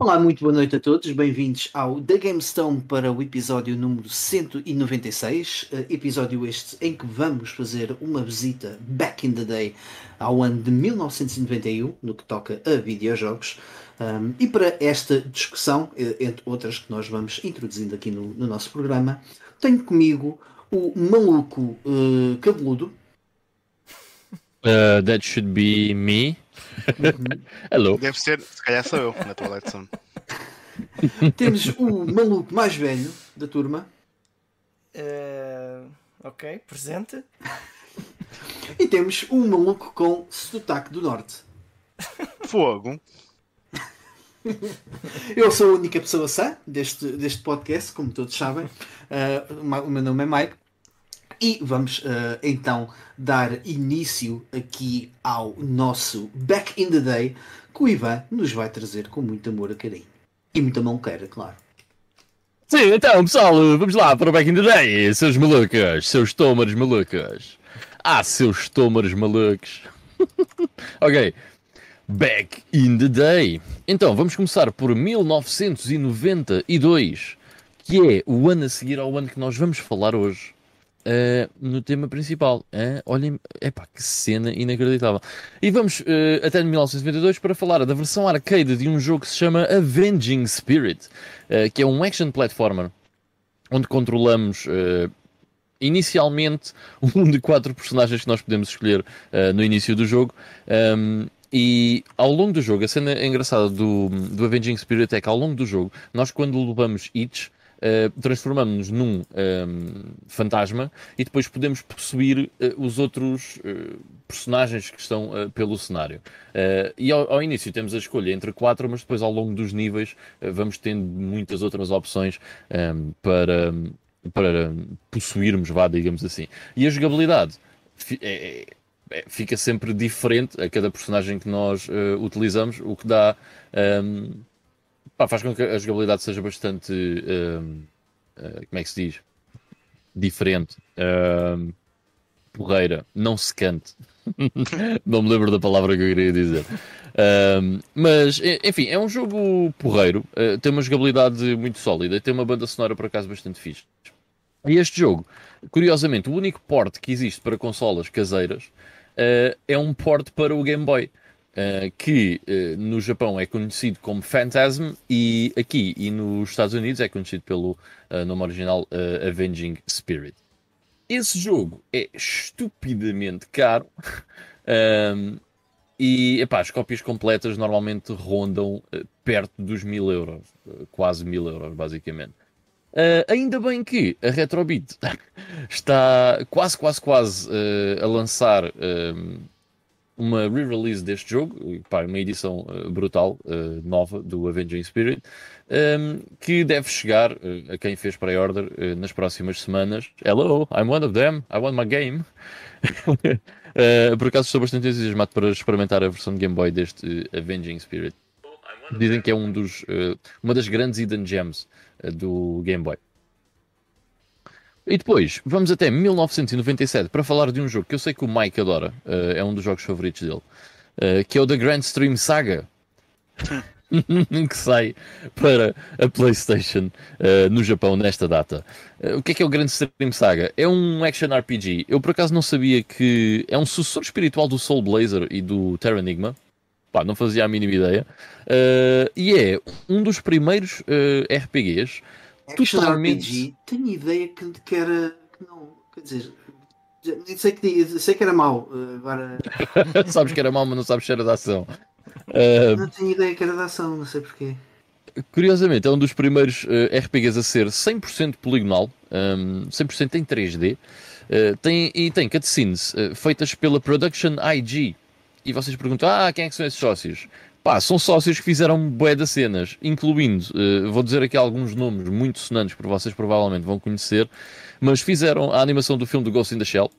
Olá, muito boa noite a todos, bem-vindos ao The GameStone para o episódio número 196, eh, episódio este em que vamos fazer uma visita back in the day ao ano de 1991, no que toca a videojogos. Um, e para esta discussão, eh, entre outras que nós vamos introduzindo aqui no, no nosso programa, tenho comigo o maluco uh, cabeludo. Uh, that should be me. Hello. Deve ser, se calhar sou eu na tua eleição. Temos o maluco mais velho da turma. Uh, ok, presente. E temos um maluco com sotaque do norte. Fogo. Eu sou a única pessoa sã deste, deste podcast, como todos sabem. Uh, o meu nome é Mike. E vamos uh, então dar início aqui ao nosso Back in the Day, que o Ivan nos vai trazer com muito amor a carinho. E muita queira, claro. Sim, então pessoal, vamos lá para o Back in the Day, seus malucas, seus tômaros malucas. Ah, seus tômaros malucos. ok, Back in the Day. Então, vamos começar por 1992, que é o ano a seguir ao ano que nós vamos falar hoje uh, no tema principal. Uh, olhem, epá, que cena inacreditável. E vamos uh, até 1992 para falar da versão arcade de um jogo que se chama Avenging Spirit, uh, que é um action platformer onde controlamos inicialmente um de quatro personagens que nós podemos escolher no início do jogo. Um, e ao longo do jogo, a cena engraçada do, do Avenging Spirit é que ao longo do jogo, nós quando levamos hits, uh, transformamos-nos num um, ehm, fantasma e depois podemos possuir uh, os outros uh, personagens que estão pelo cenário. e ao, ao, início temos a escolha entre quatro, mas depois ao longo dos níveis vamos tendo muitas outras opções um, ehm, para, para possuirmos, vá, digamos assim. E a jogabilidade é, é, fica sempre diferente a cada personagem que nós utilizamos, o que dá. Um, ehm, Pá, faz com que a jogabilidade seja bastante. Uh, uh, como é que se diz? Diferente. Uh, porreira. Não secante. não me lembro da palavra que eu queria dizer. mas, enfim, é um jogo porreiro. Uh, tem uma jogabilidade muito sólida e tem uma banda sonora, por acaso, bastante fixe. E este jogo, curiosamente, o único port que existe para consolas caseiras uh, é um port para o Game Boy. Uh, que uh, no Japão é conhecido como Phantasm e aqui e nos Estados Unidos é conhecido pelo uh, nome original Avenging Spirit. Esse jogo é estupidamente caro um, e epá, as cópias completas normalmente rondam perto dos mil euros, quase mil euros basicamente. ainda bem que a Retrobit está quase, quase, quase a lançar uma re-release deste jogo, pá, uma edição uh, brutal, uh, nova, do Avenging Spirit, um, ehm, que deve chegar uh, a quem fez pre-order nas próximas semanas. Hello, I'm one of them, I want my game. por acaso estou bastante entusiasmado para experimentar a versão de Game Boy deste Avenging Spirit. Dizem que é um dos, uma das grandes hidden gems do Game Boy. E depois, vamos até 1997 para falar de um jogo que eu sei que o Mike adora, uh, é um dos jogos favoritos dele, uh, que é o The Grand Stream Saga. que sai para a PlayStation uh, no Japão nesta data. o que é que é o Grand Stream Saga? É um action RPG. Eu por acaso não sabia que é um sucessor espiritual do Soul Blazer e do Terra Enigma. Pá, não fazia a mínima ideia. e é um dos primeiros RPGs totalmente... RPG, tenho ideia que, que era. Que não, quer dizer, sei que, sei que era mau. Eh, agora... sabes que era mau, mas não sabes se era da ação. Uh... Não tenho ideia que era da ação, não sei porquê. Curiosamente, é um dos primeiros uh, eh, RPGs a ser 100% poligonal, um, 100% em 3D. Uh, tem, e tem cutscenes feitas pela Production IG. E vocês perguntam: ah, quem é que são esses sócios? Pá, são sócios que fizeram bué das cenas, incluindo, uh, vou dizer aqui alguns nomes muito sonantes que vocês provavelmente vão conhecer, mas fizeram a animação do filme do Ghost in the Shell,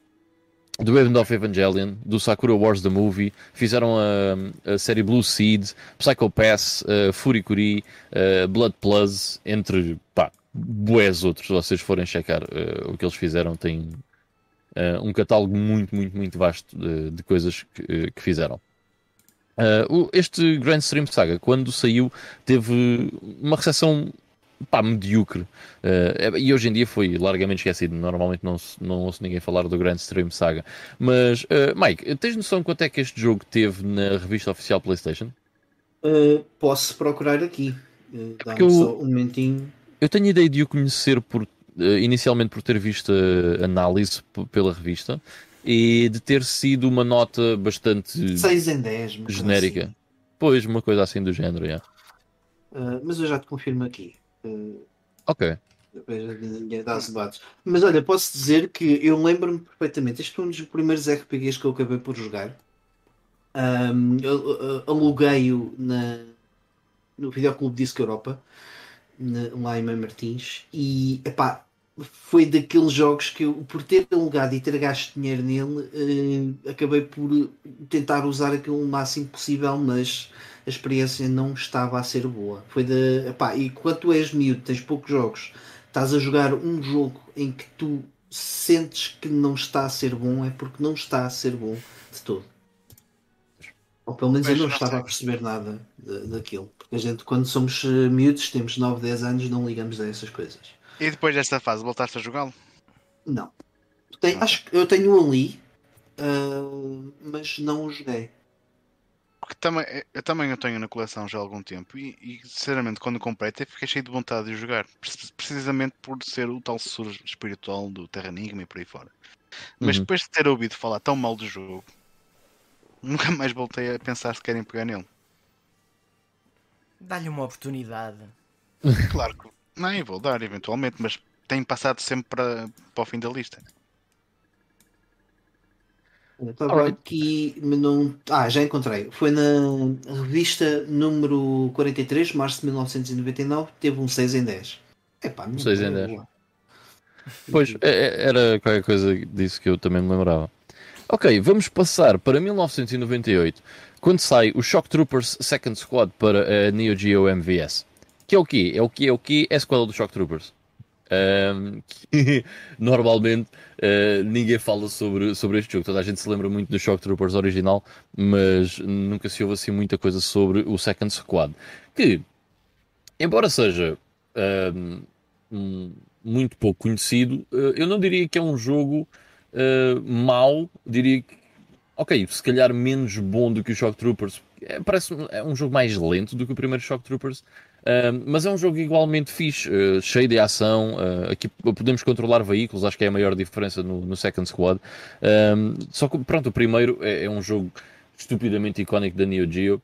do End of Evangelion, do Sakura Wars The Movie, fizeram a, a série Blue Seed, Psycho Pass, uh, Furikuri, uh, Blood Plus, entre, pá, outros, se vocês forem checar uh, o que eles fizeram, tem uh, um catálogo muito, muito, muito vasto de, de coisas que, que fizeram. Uh, este Grand Stream Saga, quando saiu, teve uma recepção pá, medíocre. Uh, e hoje em dia foi largamente esquecido. Normalmente não, não ouço ninguém falar do Grand Stream Saga. Mas, uh, Mike, tens noção quanto é que este jogo teve na revista oficial PlayStation? Uh, posso procurar aqui. Uh, Dá-me eu, só um momentinho. Eu tenho a ideia de o conhecer por, inicialmente por ter visto a análise pela revista e de ter sido uma nota bastante 6 em 10, genérica. Assim. Pois, uma coisa assim do género, yeah. Uh, mas eu já te confirmo aqui. Uh, ok. Mas olha, posso dizer que eu lembro-me perfeitamente. Este foi um dos primeiros RPGs que eu acabei por jogar. Um, aluguei-o no Videoclube Disco Europa, na, lá em Mãe Martins, e epá, foi daqueles jogos que eu, por ter alugado e ter gasto dinheiro nele, uh, acabei por tentar usar aquilo o máximo possível, mas a experiência não estava a ser boa. Foi de, epá, e quando tu és miúdo, tens poucos jogos, estás a jogar um jogo em que tu sentes que não está a ser bom, é porque não está a ser bom de todo. Ou pelo menos eu não estava a perceber nada daquilo. Porque a gente, quando somos eh, miúdos, temos 9, 10 anos, não ligamos a essas coisas. E depois desta fase, voltaste a jogá-lo? Não. Tem, acho que eu tenho um ali, uh, mas não o joguei. Porque também, eu também o tenho na coleção já há algum tempo e, e sinceramente quando comprei até fiquei cheio de vontade de jogar. Precisamente por ser o tal suor espiritual do Terra Enigma e por aí fora. Mas uhum. depois de ter ouvido falar tão mal do jogo, Nunca mais voltei a pensar se querem pegar nele. Dá-lhe uma oportunidade. Claro que não, vou dar eventualmente, mas tem passado sempre para, para o fim da lista. Estava aqui, não... Ah, já encontrei. Foi na revista número 43, março de 1999, teve um 6 em 10. Epá, um 6 em 10. Pois, é, é, era qualquer coisa disso que eu também me lembrava. Ok, vamos passar para 1998, quando sai o Shock Troopers Second Squad para a Neo Geo MVS. Que é o quê? É o quê? É o quê? É a escola do Shock Troopers. Um, que, normalmente uh, ninguém fala sobre, sobre este jogo. Toda a gente se lembra muito do Shock Troopers original, mas nunca se ouve assim muita coisa sobre o Second Squad. Que, embora seja um, muito pouco conhecido, uh, eu não diria que é um jogo uh, mau, diria que, ok, se calhar menos bom do que o Shock Troopers. É, parece é um jogo mais lento do que o primeiro Shock Troopers, uh, mas é um jogo igualmente fixe, uh, cheio de ação. aqui podemos controlar veículos, acho que é a maior diferença no, no Second Squad. só que, pronto, o primeiro é, é um jogo estupidamente icónico da Neo Geo.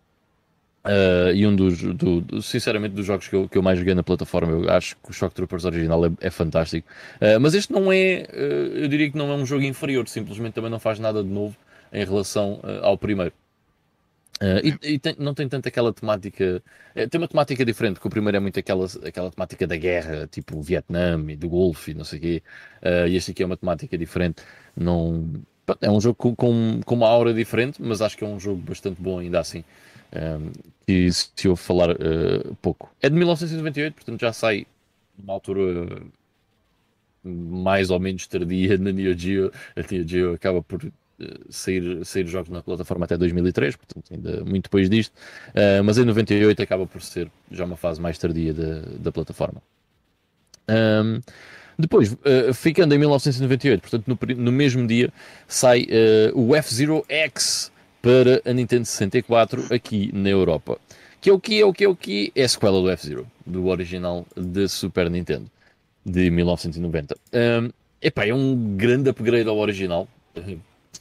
Uh, e um dos, do, do, sinceramente, dos jogos que eu, que eu mais joguei na plataforma, eu acho que o Shock Troopers original é, é fantástico. Uh, mas este não é, uh, eu diria que não é um jogo inferior, simplesmente também não faz nada de novo em relação ao primeiro. E, e tem, não tem tanto aquela temática, é, tem uma temática diferente, que o primeiro é muito aquela, aquela temática da guerra, tipo o Vietnã e do Golfo e não sei o quê, e este aqui é uma temática diferente. Não, é um jogo com, com, com uma aura diferente, mas acho que é um jogo bastante bom ainda assim um, que se ouve falar uh, pouco. É de 1998, portanto já sai numa altura mais ou menos tardia na Neo Geo. A Neo Geo acaba por uh, sair, sair jogos na plataforma até 2003, portanto ainda muito depois disto, uh, mas em 98 acaba por ser já uma fase mais tardia da, da plataforma. Um, depois, uh, ficando em 1998, portanto no, no mesmo dia, sai uh, o F-Zero X para a Nintendo 64 aqui na Europa. Que é o que é o que é o que é a sequela do F-Zero, do original de Super Nintendo de 1990. Um, epá, é um grande upgrade ao original,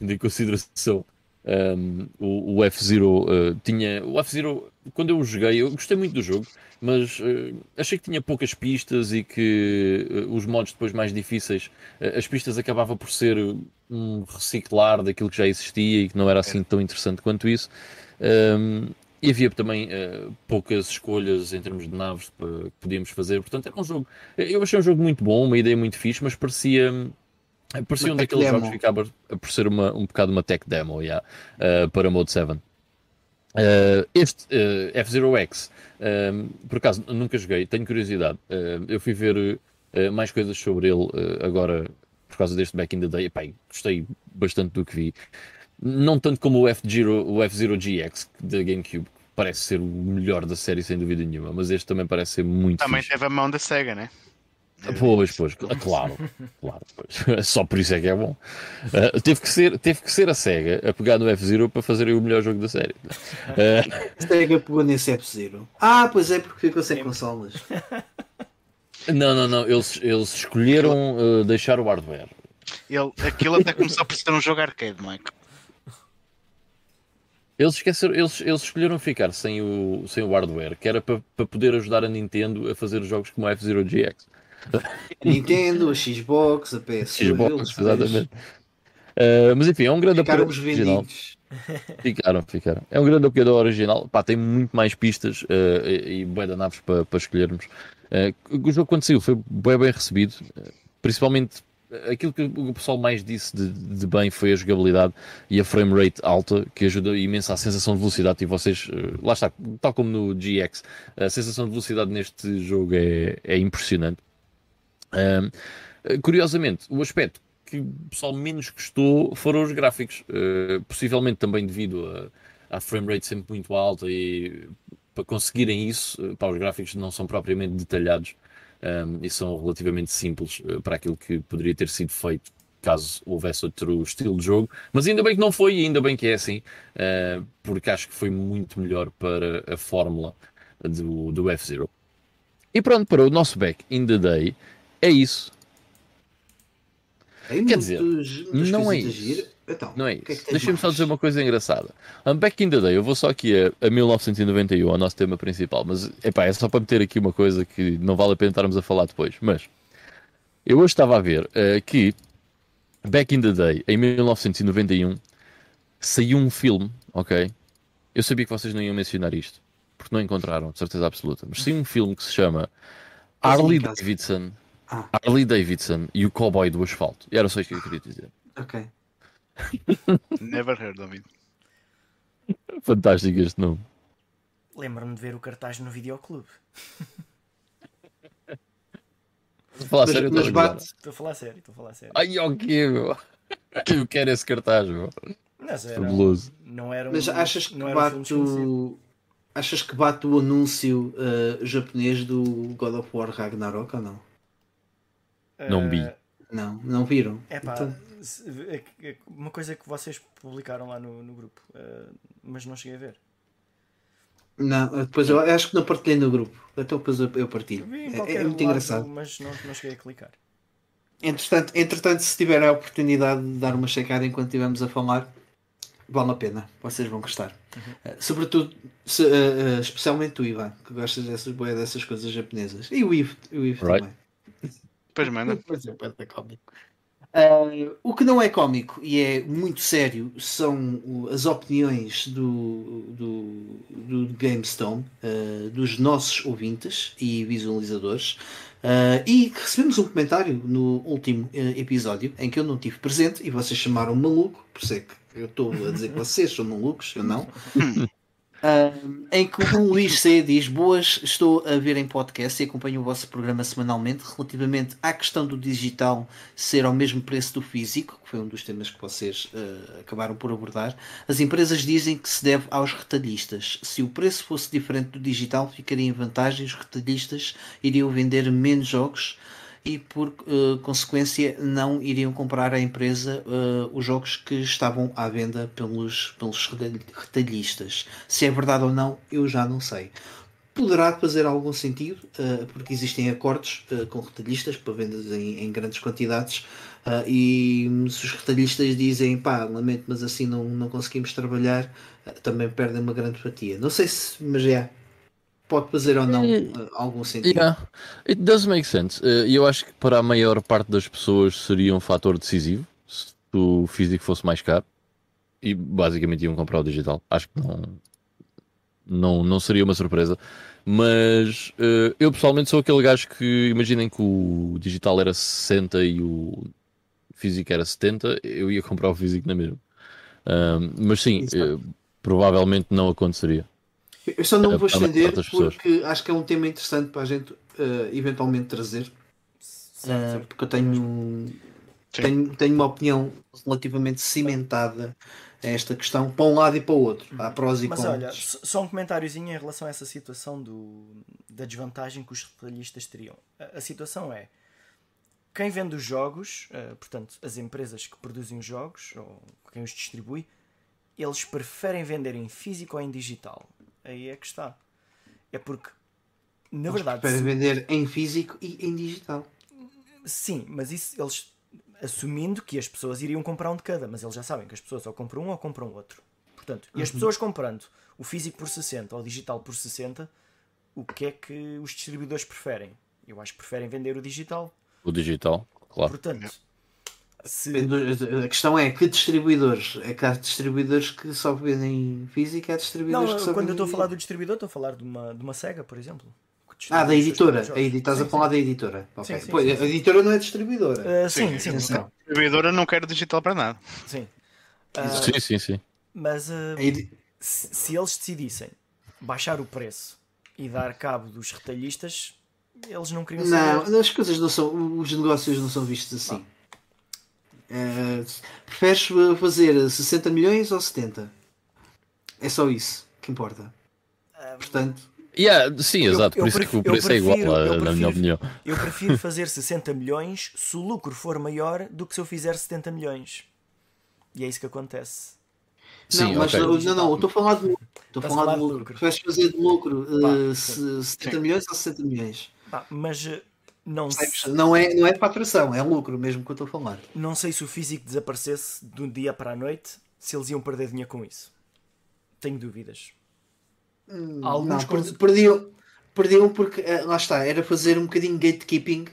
de consideração. Um, o, o F-Zero uh, tinha. O F-Zero, quando eu o joguei, eu gostei muito do jogo, mas uh, achei que tinha poucas pistas e que uh, os modos depois mais difíceis, as pistas acabavam por ser um reciclar daquilo que já existia e que não era assim tão interessante quanto isso. Um, e havia também poucas escolhas em termos de naves que podíamos fazer. Portanto, era um jogo. Eu achei um jogo muito bom, uma ideia muito fixe, mas parecia. Parecia um daqueles demo. jogos que acaba por ser uma, um bocado uma tech demo yeah, uh, para Mode 7. Uh, este F-Zero X, por acaso nunca joguei, tenho curiosidade. eu fui ver mais coisas sobre ele agora por causa deste Back in the Day. Epá, gostei bastante do que vi. Não tanto como o F-Zero, o F-Zero GX da GameCube, que parece ser o melhor da série sem dúvida nenhuma, mas este também parece ser muito Também fixe. teve a mão da SEGA, né? Pois, pois, cl- claro, claro, pois. Só por isso é que é bom. Uh, teve, que ser, teve que ser a SEGA a pegar no F-Zero para fazerem o melhor jogo da série. Uh, Sega pegou nesse F-Zero. Ah, pois é, porque ficou sem consolas. não, não, não, eles, eles escolheram uh, deixar o hardware. Ele, aquilo até começou por ser um jogo arcade, Mike. Eles, esqueceram, eles, eles escolheram ficar sem o, sem o hardware, que era para, para poder ajudar a Nintendo a fazer jogos como o F-Zero GX. A Nintendo, a Xbox, a PS. Xbox, eles, exatamente. Uh, mas enfim, é um grande Ficaram apoio os original. vendidos. Ficaram, ficaram. É um grande apoiador original. Pá, tem muito mais pistas uh, e, e naves para para escolhermos. Uh, o jogo quando saiu foi bem, bem recebido. Principalmente aquilo que o pessoal mais disse de, de bem foi a jogabilidade e a frame rate alta, que ajuda imenso à sensação de velocidade. E vocês, lá está, tal como no GX, a sensação de velocidade neste jogo é, é impressionante. Uh, curiosamente, o aspecto que o pessoal menos gostou foram os gráficos. Uh, possivelmente também devido à frame rate sempre muito alta e para conseguirem isso, uh, pá, os gráficos não são propriamente detalhados um, e são relativamente simples uh, para aquilo que poderia ter sido feito caso houvesse outro estilo de jogo. Mas ainda bem que não foi e ainda bem que é assim, uh, porque acho que foi muito melhor para a fórmula do, do F-Zero. E pronto, para o nosso back in the day, é isso. Tem Quer dizer, não é isso. Então, Não é que isso. tens Deixa-me só dizer uma coisa engraçada. Um, back in the day, eu vou só aqui a, a 1991, ao nosso tema principal, mas epá, é só para meter aqui uma coisa que não vale a pena estarmos a falar depois. Mas eu hoje estava a ver eh, que back in the day, em 1991, saiu um filme, ok? Eu sabia que vocês não iam mencionar isto, porque não encontraram, de certeza absoluta, mas saiu um filme que se chama em Harley. Davidson. Ah. Harley Davidson e o cowboy do asfalto. E era só isto que eu queria dizer. Ok. Never heard of it. Fantástico este nome. Lembro-me de ver o cartaz no videoclube. Vou falar Mas, sério, eu mas estou a. Estou a falar sério, estou a falar sério. Ai, ok, meu. Eu quero esse cartaz, meu. Mas era, Fabuloso. não era um, Mas achas que não era um filme bate o. Achas que bate o anúncio uh, japonês do God of War Ragnarok ou não? Não vi. Eh, Não, não viram? É pá, Então, uma coisa que vocês publicaram lá no, no grupo, eh, mas não cheguei a ver. não, depois eu acho que não partilhei no grupo. Então depois eu, eu partilho. É, é muito lado, engraçado. Mas não, não cheguei a clicar. Entretanto, entretanto, se tiver a oportunidade de dar uma checada enquanto estivermos a falar, vale a pena. Vocês vão gostar. Uh, sobretudo, se, uh, uh, especialmente tu, Ivan, que gostas dessas, dessas coisas japonesas. E o Ivo, o Ivo Right. também. Depois manda. Mas é bué cómico. Uh, o que não é cómico e é muito sério são as opiniões do, do, do GameStone, uh, dos nossos ouvintes e visualizadores. Uh, e recebemos um comentário no último episódio em que eu não estive presente e vocês chamaram maluco, por isso é que eu estou a dizer que vocês são malucos, eu não. Uh, em que o Luís C diz: Boas, estou a ver em podcast e acompanho o vosso programa semanalmente relativamente à questão do digital ser ao mesmo preço do físico, que foi um dos temas que vocês uh, acabaram por abordar. As empresas dizem que se deve aos retalhistas. Se o preço fosse diferente do digital, ficaria em vantagem. Os retalhistas iriam vender menos jogos e por uh, consequência não iriam comprar à empresa uh, os jogos que estavam à venda pelos, pelos retalhistas. Se é verdade ou não, eu já não sei. Poderá fazer algum sentido, uh, porque existem acordos com retalhistas para vendas em, em grandes quantidades e se os retalhistas dizem pá, lamento, mas assim não, não conseguimos trabalhar, também perdem uma grande fatia. Não sei se, mas é, pode fazer ou não uh, algum sentido. Yeah, it does make sense. Uh, E eu acho que para a maior parte das pessoas seria um fator decisivo se o físico fosse mais caro e basicamente iam comprar o digital. Acho que não, não, não seria uma surpresa. Mas eu pessoalmente sou aquele gajo que imaginem que o digital era 60 e o físico era 70, eu ia comprar o físico na mesma. Mas sim, Exato. provavelmente não aconteceria. Eu só não É, vou estender porque acho que é um tema interessante para a gente uh, eventualmente trazer. Uh, porque eu tenho tenho, tenho uma opinião relativamente cimentada a esta questão, para um lado e para o outro. Há prós e Mas contras. olha, só um comentáriozinho em relação a essa situação do, da desvantagem que os retalhistas teriam. A, a situação é quem vende os jogos, eh, portanto, as empresas que produzem os jogos, ou quem os distribui, eles preferem vender em físico ou em digital. Aí é que está. É porque, na Eles verdade, preferem se- vender em físico e em digital. Sim, mas isso eles assumindo que as pessoas iriam comprar um de cada, mas eles já sabem que as pessoas ou compram um ou compram outro. Portanto, e as pessoas comprando o físico por 60 ou o digital por 60, o que é que os distribuidores preferem? Eu acho que preferem vender o digital. O digital, claro. Portanto, se, A questão é que distribuidores? É que há distribuidores que só vendem físico, há distribuidores não, que só quando eu estou a falar do distribuidor, estou a falar de uma, de uma SEGA, por exemplo. Ah, da editora. A edi- Estás a falar sim. da editora. Ok. sim, Pois, sim, A editora não é distribuidora. Ah, sim, sim, sim. A distribuidora não quer digital para nada. sim. Ah, Sim, sim, sim. mas ah, A edi- se, se eles decidissem baixar o preço e dar cabo dos retalhistas, eles não queriam saber. Não, as coisas não são. Os negócios não são vistos assim. Eh, preferes fazer 60 milhões ou 70? É só isso que importa. Portanto, Yeah, sim, exato. eu Por isso que prefiro- o preço é eu igual, prefiro- eu na minha prefiro- opinião. Eu prefiro fazer 60 milhões se o lucro for maior do que se eu fizer 70 milhões. E é isso que acontece. Sim, não, mas ok. não, não, estou a falar de lucro. Estou a falar de lucro. lucro. Preferes fazer de lucro eh, Pá, se- 70 Sim. milhões ou 60 milhões? Pá, mas eh, não, se- Não é, não é faturação, é lucro mesmo que eu estou a falar. não sei se o físico desaparecesse de um dia para a noite, se eles iam perder dinheiro com isso. Tenho dúvidas. Alguns não, cons- per- perdiam, perdiam porque eh, lá está, era fazer um bocadinho gatekeeping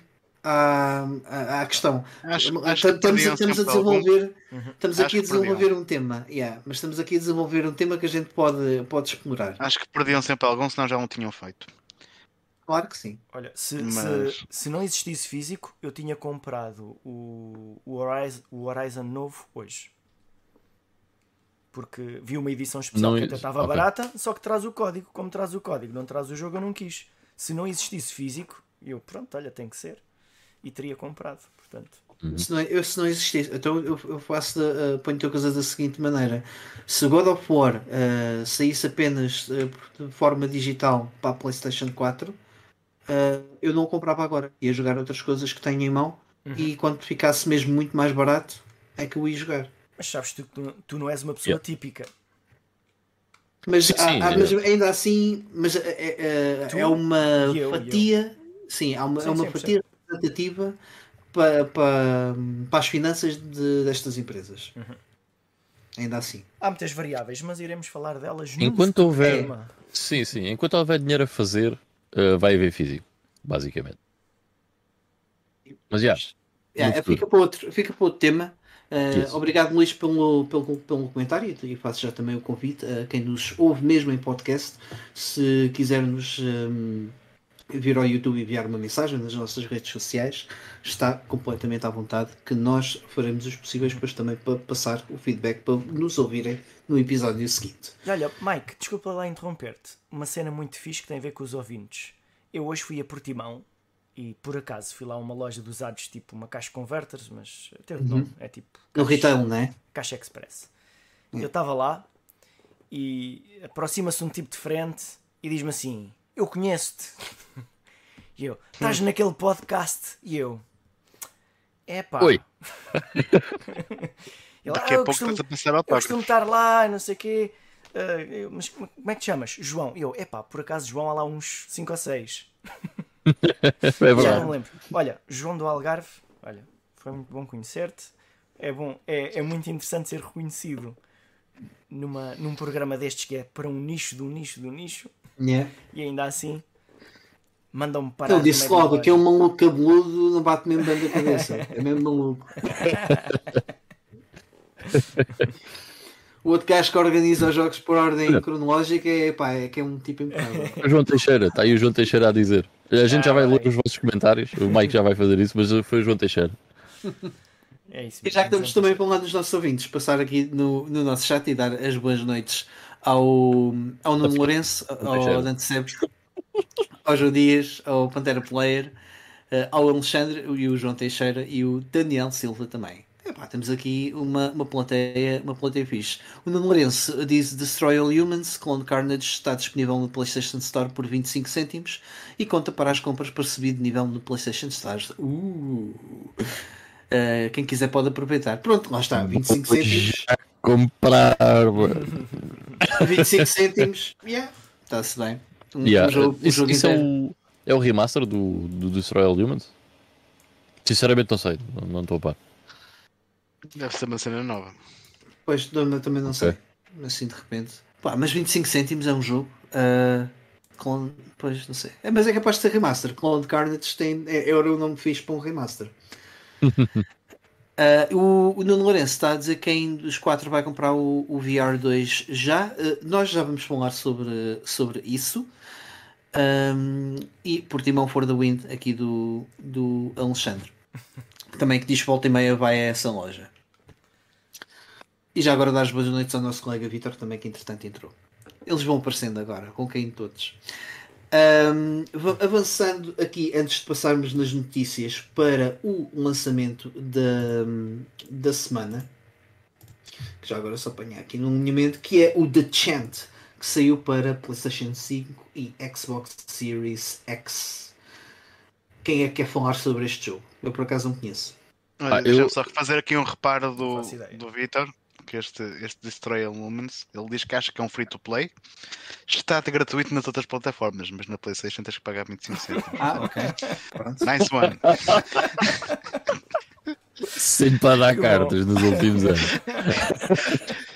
à, à, à questão. Acho- Estamos- acho que estamos, perdiam estamos a desenvolver, Uhum. estamos Acho aqui a que desenvolver um tema, yeah, mas estamos aqui a desenvolver um tema que a gente pode, pode explorar. Acho que perdiam sempre algum, senão já não tinham feito. Claro que sim. Olha, se, Mas- se, se não existisse físico, eu tinha comprado o, o, Horizon, o Horizon novo hoje. Porque vi uma edição especial Não que até estava ok. barata, só que traz o código. Como traz o código, não traz o jogo, eu não quis. Se não existisse físico, eu, pronto, olha, tem que ser. E teria comprado, portanto. Se, não, eu, se não existisse, então eu, eu faço uh, ponho-te a coisa da seguinte maneira: se God of War uh, saísse apenas uh, de forma digital para a PlayStation 4, uh, eu não o comprava agora. Ia jogar outras coisas que tenho em mão Uhum. e quando ficasse mesmo muito mais barato, é que eu ia jogar. Mas sabes tu que tu, tu não és uma pessoa Yeah. típica. Mas, Sim, há- sim, há- é. mas ainda assim, mas é, é- é uma eu, e eu. fatia, sim, há uma, Sim, é uma sim, fatia representativa para, para, para as finanças de- destas empresas. Uhum. Ainda assim. Há muitas variáveis, mas iremos falar delas no Enquanto houver- tema. Sim, sim. Enquanto houver dinheiro a fazer, uh, vai haver físico, basicamente. Mas já. Yeah, futuro. fica, para outro, fica para outro tema. Uh, obrigado, Luís, pelo, pelo, pelo comentário e faço já também o convite a quem nos ouve mesmo em podcast. Se quiser nos um, vir ao YouTube e enviar uma mensagem nas nossas redes sociais, está completamente à vontade. Que nós faremos os possíveis depois também para passar o feedback para nos ouvirem no episódio seguinte. E olha, Mike, desculpa lá interromper-te. Uma cena muito fixe que tem a ver com os ouvintes. Eu hoje fui a Portimão e por acaso fui lá a uma loja de usados, tipo uma caixa converters, mas tem outro nome, é tipo No retail, não é? caixa express. Eu estava lá e aproxima-se um tipo de frente e diz-me assim: Eu conheço-te. E eu, estás naquele podcast? E eu, é pá. Oi. Ele, Daqui "Ah, a pouco costumo- estás a passar eu costumo estar lá, não sei o quê. Ah, eu, mas como como é que te chamas? João. E eu, epá, por acaso João há lá uns 5 ou 6. É Já não me lembro. Olha, João do Algarve, olha, foi muito bom conhecer-te. É bom, é, é muito interessante ser reconhecido numa, num programa destes que é para um nicho do nicho do nicho Yeah. e ainda assim mandam-me parar. Ele no disse logo: loja. aquele maluco cabeludo não bate mesmo bem da cabeça. É mesmo maluco. O outro gajo que organiza os jogos por ordem cronológica é, pá, é que é um tipo impecável. O João Teixeira, está aí o João Teixeira a dizer. A gente já vai ler os vossos comentários, o Mike já vai fazer isso, mas foi o João Teixeira. É isso E já que estamos também para lá dos nossos ouvintes, passar aqui no, no nosso chat e dar as boas noites ao, ao Nuno Lourenço, ao. Dante Sebes, ao João Dias, ao Pantera Player, uh, ao Alexandre e o João Teixeira e o Daniel Silva também. Epá, temos aqui uma, uma, plateia, uma plateia fixe. O Nuno Lourenço diz Destroy All Humans, Clone Carnage está disponível no PlayStation Store por 25 cêntimos e conta para as compras por subir de nível no PlayStation Store. Uh. Uh, quem quiser pode aproveitar. Pronto, lá está, 25 cêntimos. Comprar, 25 cêntimos, yeah, está-se bem. Um, yeah. um jogo, um isso, jogo isso é, o, é o remaster do, do Destroy All Humans? Sinceramente não sei, não estou a par. Deve ser uma cena nova. Pois, também não sei. Assim de repente. Pá, mas 25 cêntimos é um jogo. Uh, Clone, pois não sei. É, mas é capaz de ser remaster. Clone Carnage tem, é, era o nome fixe para um remaster. uh, o, o Nuno Lourenço está a dizer que quem dos quatro vai comprar o, o VR 2 já. Uh, nós já vamos falar sobre, sobre isso. Um, e por Timão for the Wind aqui do, do Alexandre. Também que diz volta e meia vai a essa loja. E já agora dar as boas noites ao nosso colega Vitor também que entretanto entrou. Eles vão aparecendo agora, com quem todos. Um, avançando aqui, antes de passarmos nas notícias para o lançamento da, da semana, que já agora só apanhar aqui no alinhamento, que é o The Chant, que saiu para PlayStation 5 e Xbox Series X. Quem é que quer falar sobre este jogo? Eu por acaso não conheço. Ah, deixa-me eu... só fazer aqui um reparo do, do Vitor que este, este Destroy All Moments, ele diz que acha que é um free to play. Está gratuito nas outras plataformas, mas na PlayStation tens que pagar 25 cêntimos. Ah, ok. Pronto. Nice one. Sempre para dar cartas nos últimos anos.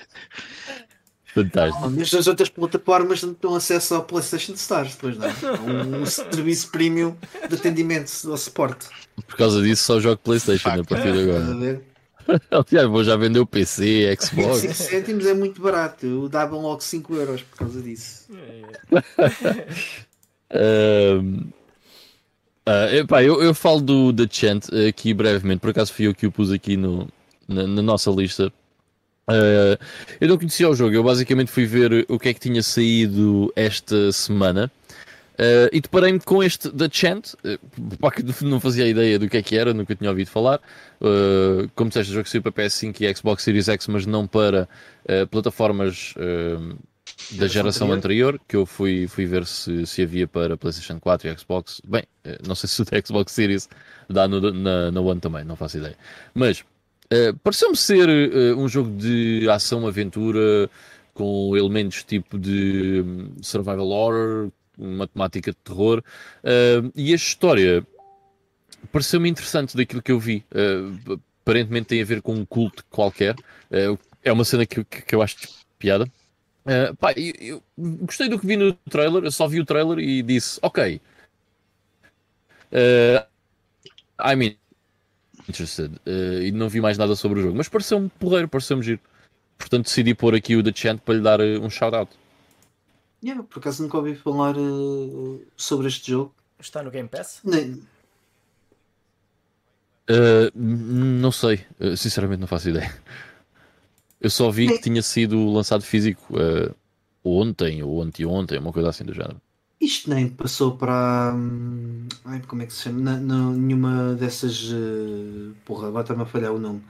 Fantástico. Mas as outras plataformas não dão acesso ao PlayStation Stars, depois não. É? Um serviço premium de atendimento ao suporte. Por causa disso, só jogo PlayStation a partir de agora. Aliás, vou já vender o PC, Xbox. 5 cêntimos é muito barato. Eu dava logo 5 euros por causa disso. uh, epá, eu, eu falo do The Chant aqui brevemente. Por acaso fui eu que o pus aqui no, na, na nossa lista. Uh, eu não conhecia o jogo, eu basicamente fui ver o que é que tinha saído esta semana Uh, e deparei-me com este The Chant, uh, não fazia ideia do que é que era, nunca tinha ouvido falar. Uh, como disseste, o jogo saiu para PS5 e Xbox Series X, mas não para plataformas da geração anterior, que eu fui, fui ver se, se havia para PlayStation 4 e Xbox. Bem, não sei se o da Xbox Series dá no, na, na One também, não faço ideia. Mas pareceu-me ser um jogo de ação-aventura com elementos tipo de um, survival horror uma temática de terror. Uh, e a história pareceu-me interessante daquilo que eu vi. Uh, aparentemente tem a ver com um culto qualquer. Uh, é uma cena que, que, que eu acho piada. Pá, eu, eu, gostei do que vi no trailer. Eu só vi o trailer e disse: Ok, uh, I'm interested. E não vi mais nada sobre o jogo. Mas pareceu-me porreiro, pareceu-me giro. Portanto, decidi pôr aqui o The Chant para lhe dar um shout-out. Yeah, por acaso nunca ouvi falar uh, sobre este jogo. Está no Game Pass? Nem... Uh, não sei, uh, sinceramente não faço ideia. Eu só vi Nem... que tinha sido lançado físico uh, ontem ou anteontem, uma coisa assim do género. Isto nem passou para. Hum, ai, como é que se chama? Na, na, nenhuma dessas. porra, agora está-me a falhar o nome.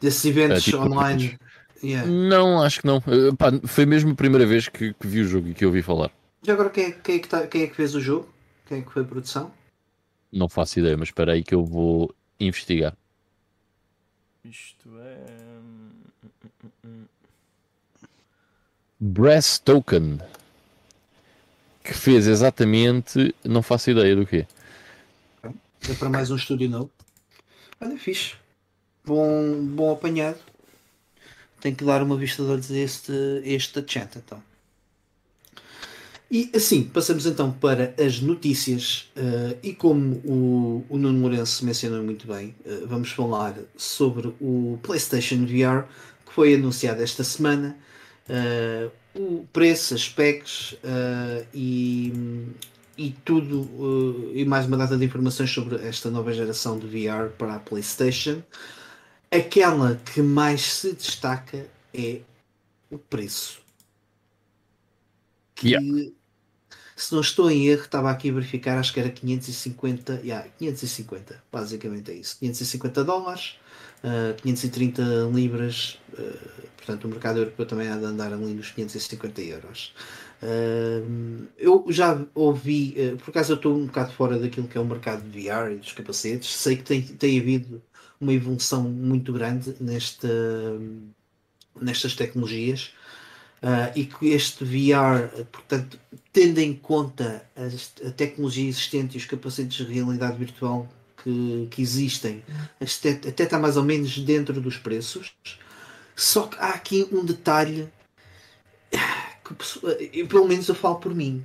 Desses eventos tipo online. Yeah. Não, acho que não. Uh, pá, foi mesmo a primeira vez que, que, vi o jogo e que ouvi falar. Já agora quem é, quem, é que tá, quem é que fez o jogo? Quem é que foi a produção? Não faço ideia, mas espera aí que eu vou investigar. Isto é. Brass Token. Que fez exatamente. Não faço ideia do quê. É para mais um estúdio novo. Olha, fixe. Bom, bom apanhado tem que dar uma vista de olhos a este, este chat então. E assim, passamos então para as notícias uh, e como o, o Nuno Lourenço mencionou muito bem, uh, vamos falar sobre o PlayStation VR que foi anunciado esta semana, uh, o preço, as specs e, e tudo, e mais uma data de informações sobre esta nova geração de VR para a PlayStation. Aquela que mais se destaca é o preço. Que yeah. se não estou em erro, estava aqui a verificar, acho que era 550, yeah, 550, basicamente é isso, 550 dólares, uh, 530 libras, uh, portanto o mercado europeu também há de andar ali nos 550 euros. Uh, eu já ouvi, por acaso eu estou um bocado fora daquilo que é o mercado de VR e dos capacetes, sei que tem, tem havido uma evolução muito grande nesta, nestas tecnologias uh, e que este VR, portanto, tendo em conta a, a, tecnologia existente e os capacetes de realidade virtual que, que existem, até, até está mais ou menos dentro dos preços. Só que há aqui um detalhe que, pelo menos eu falo por mim,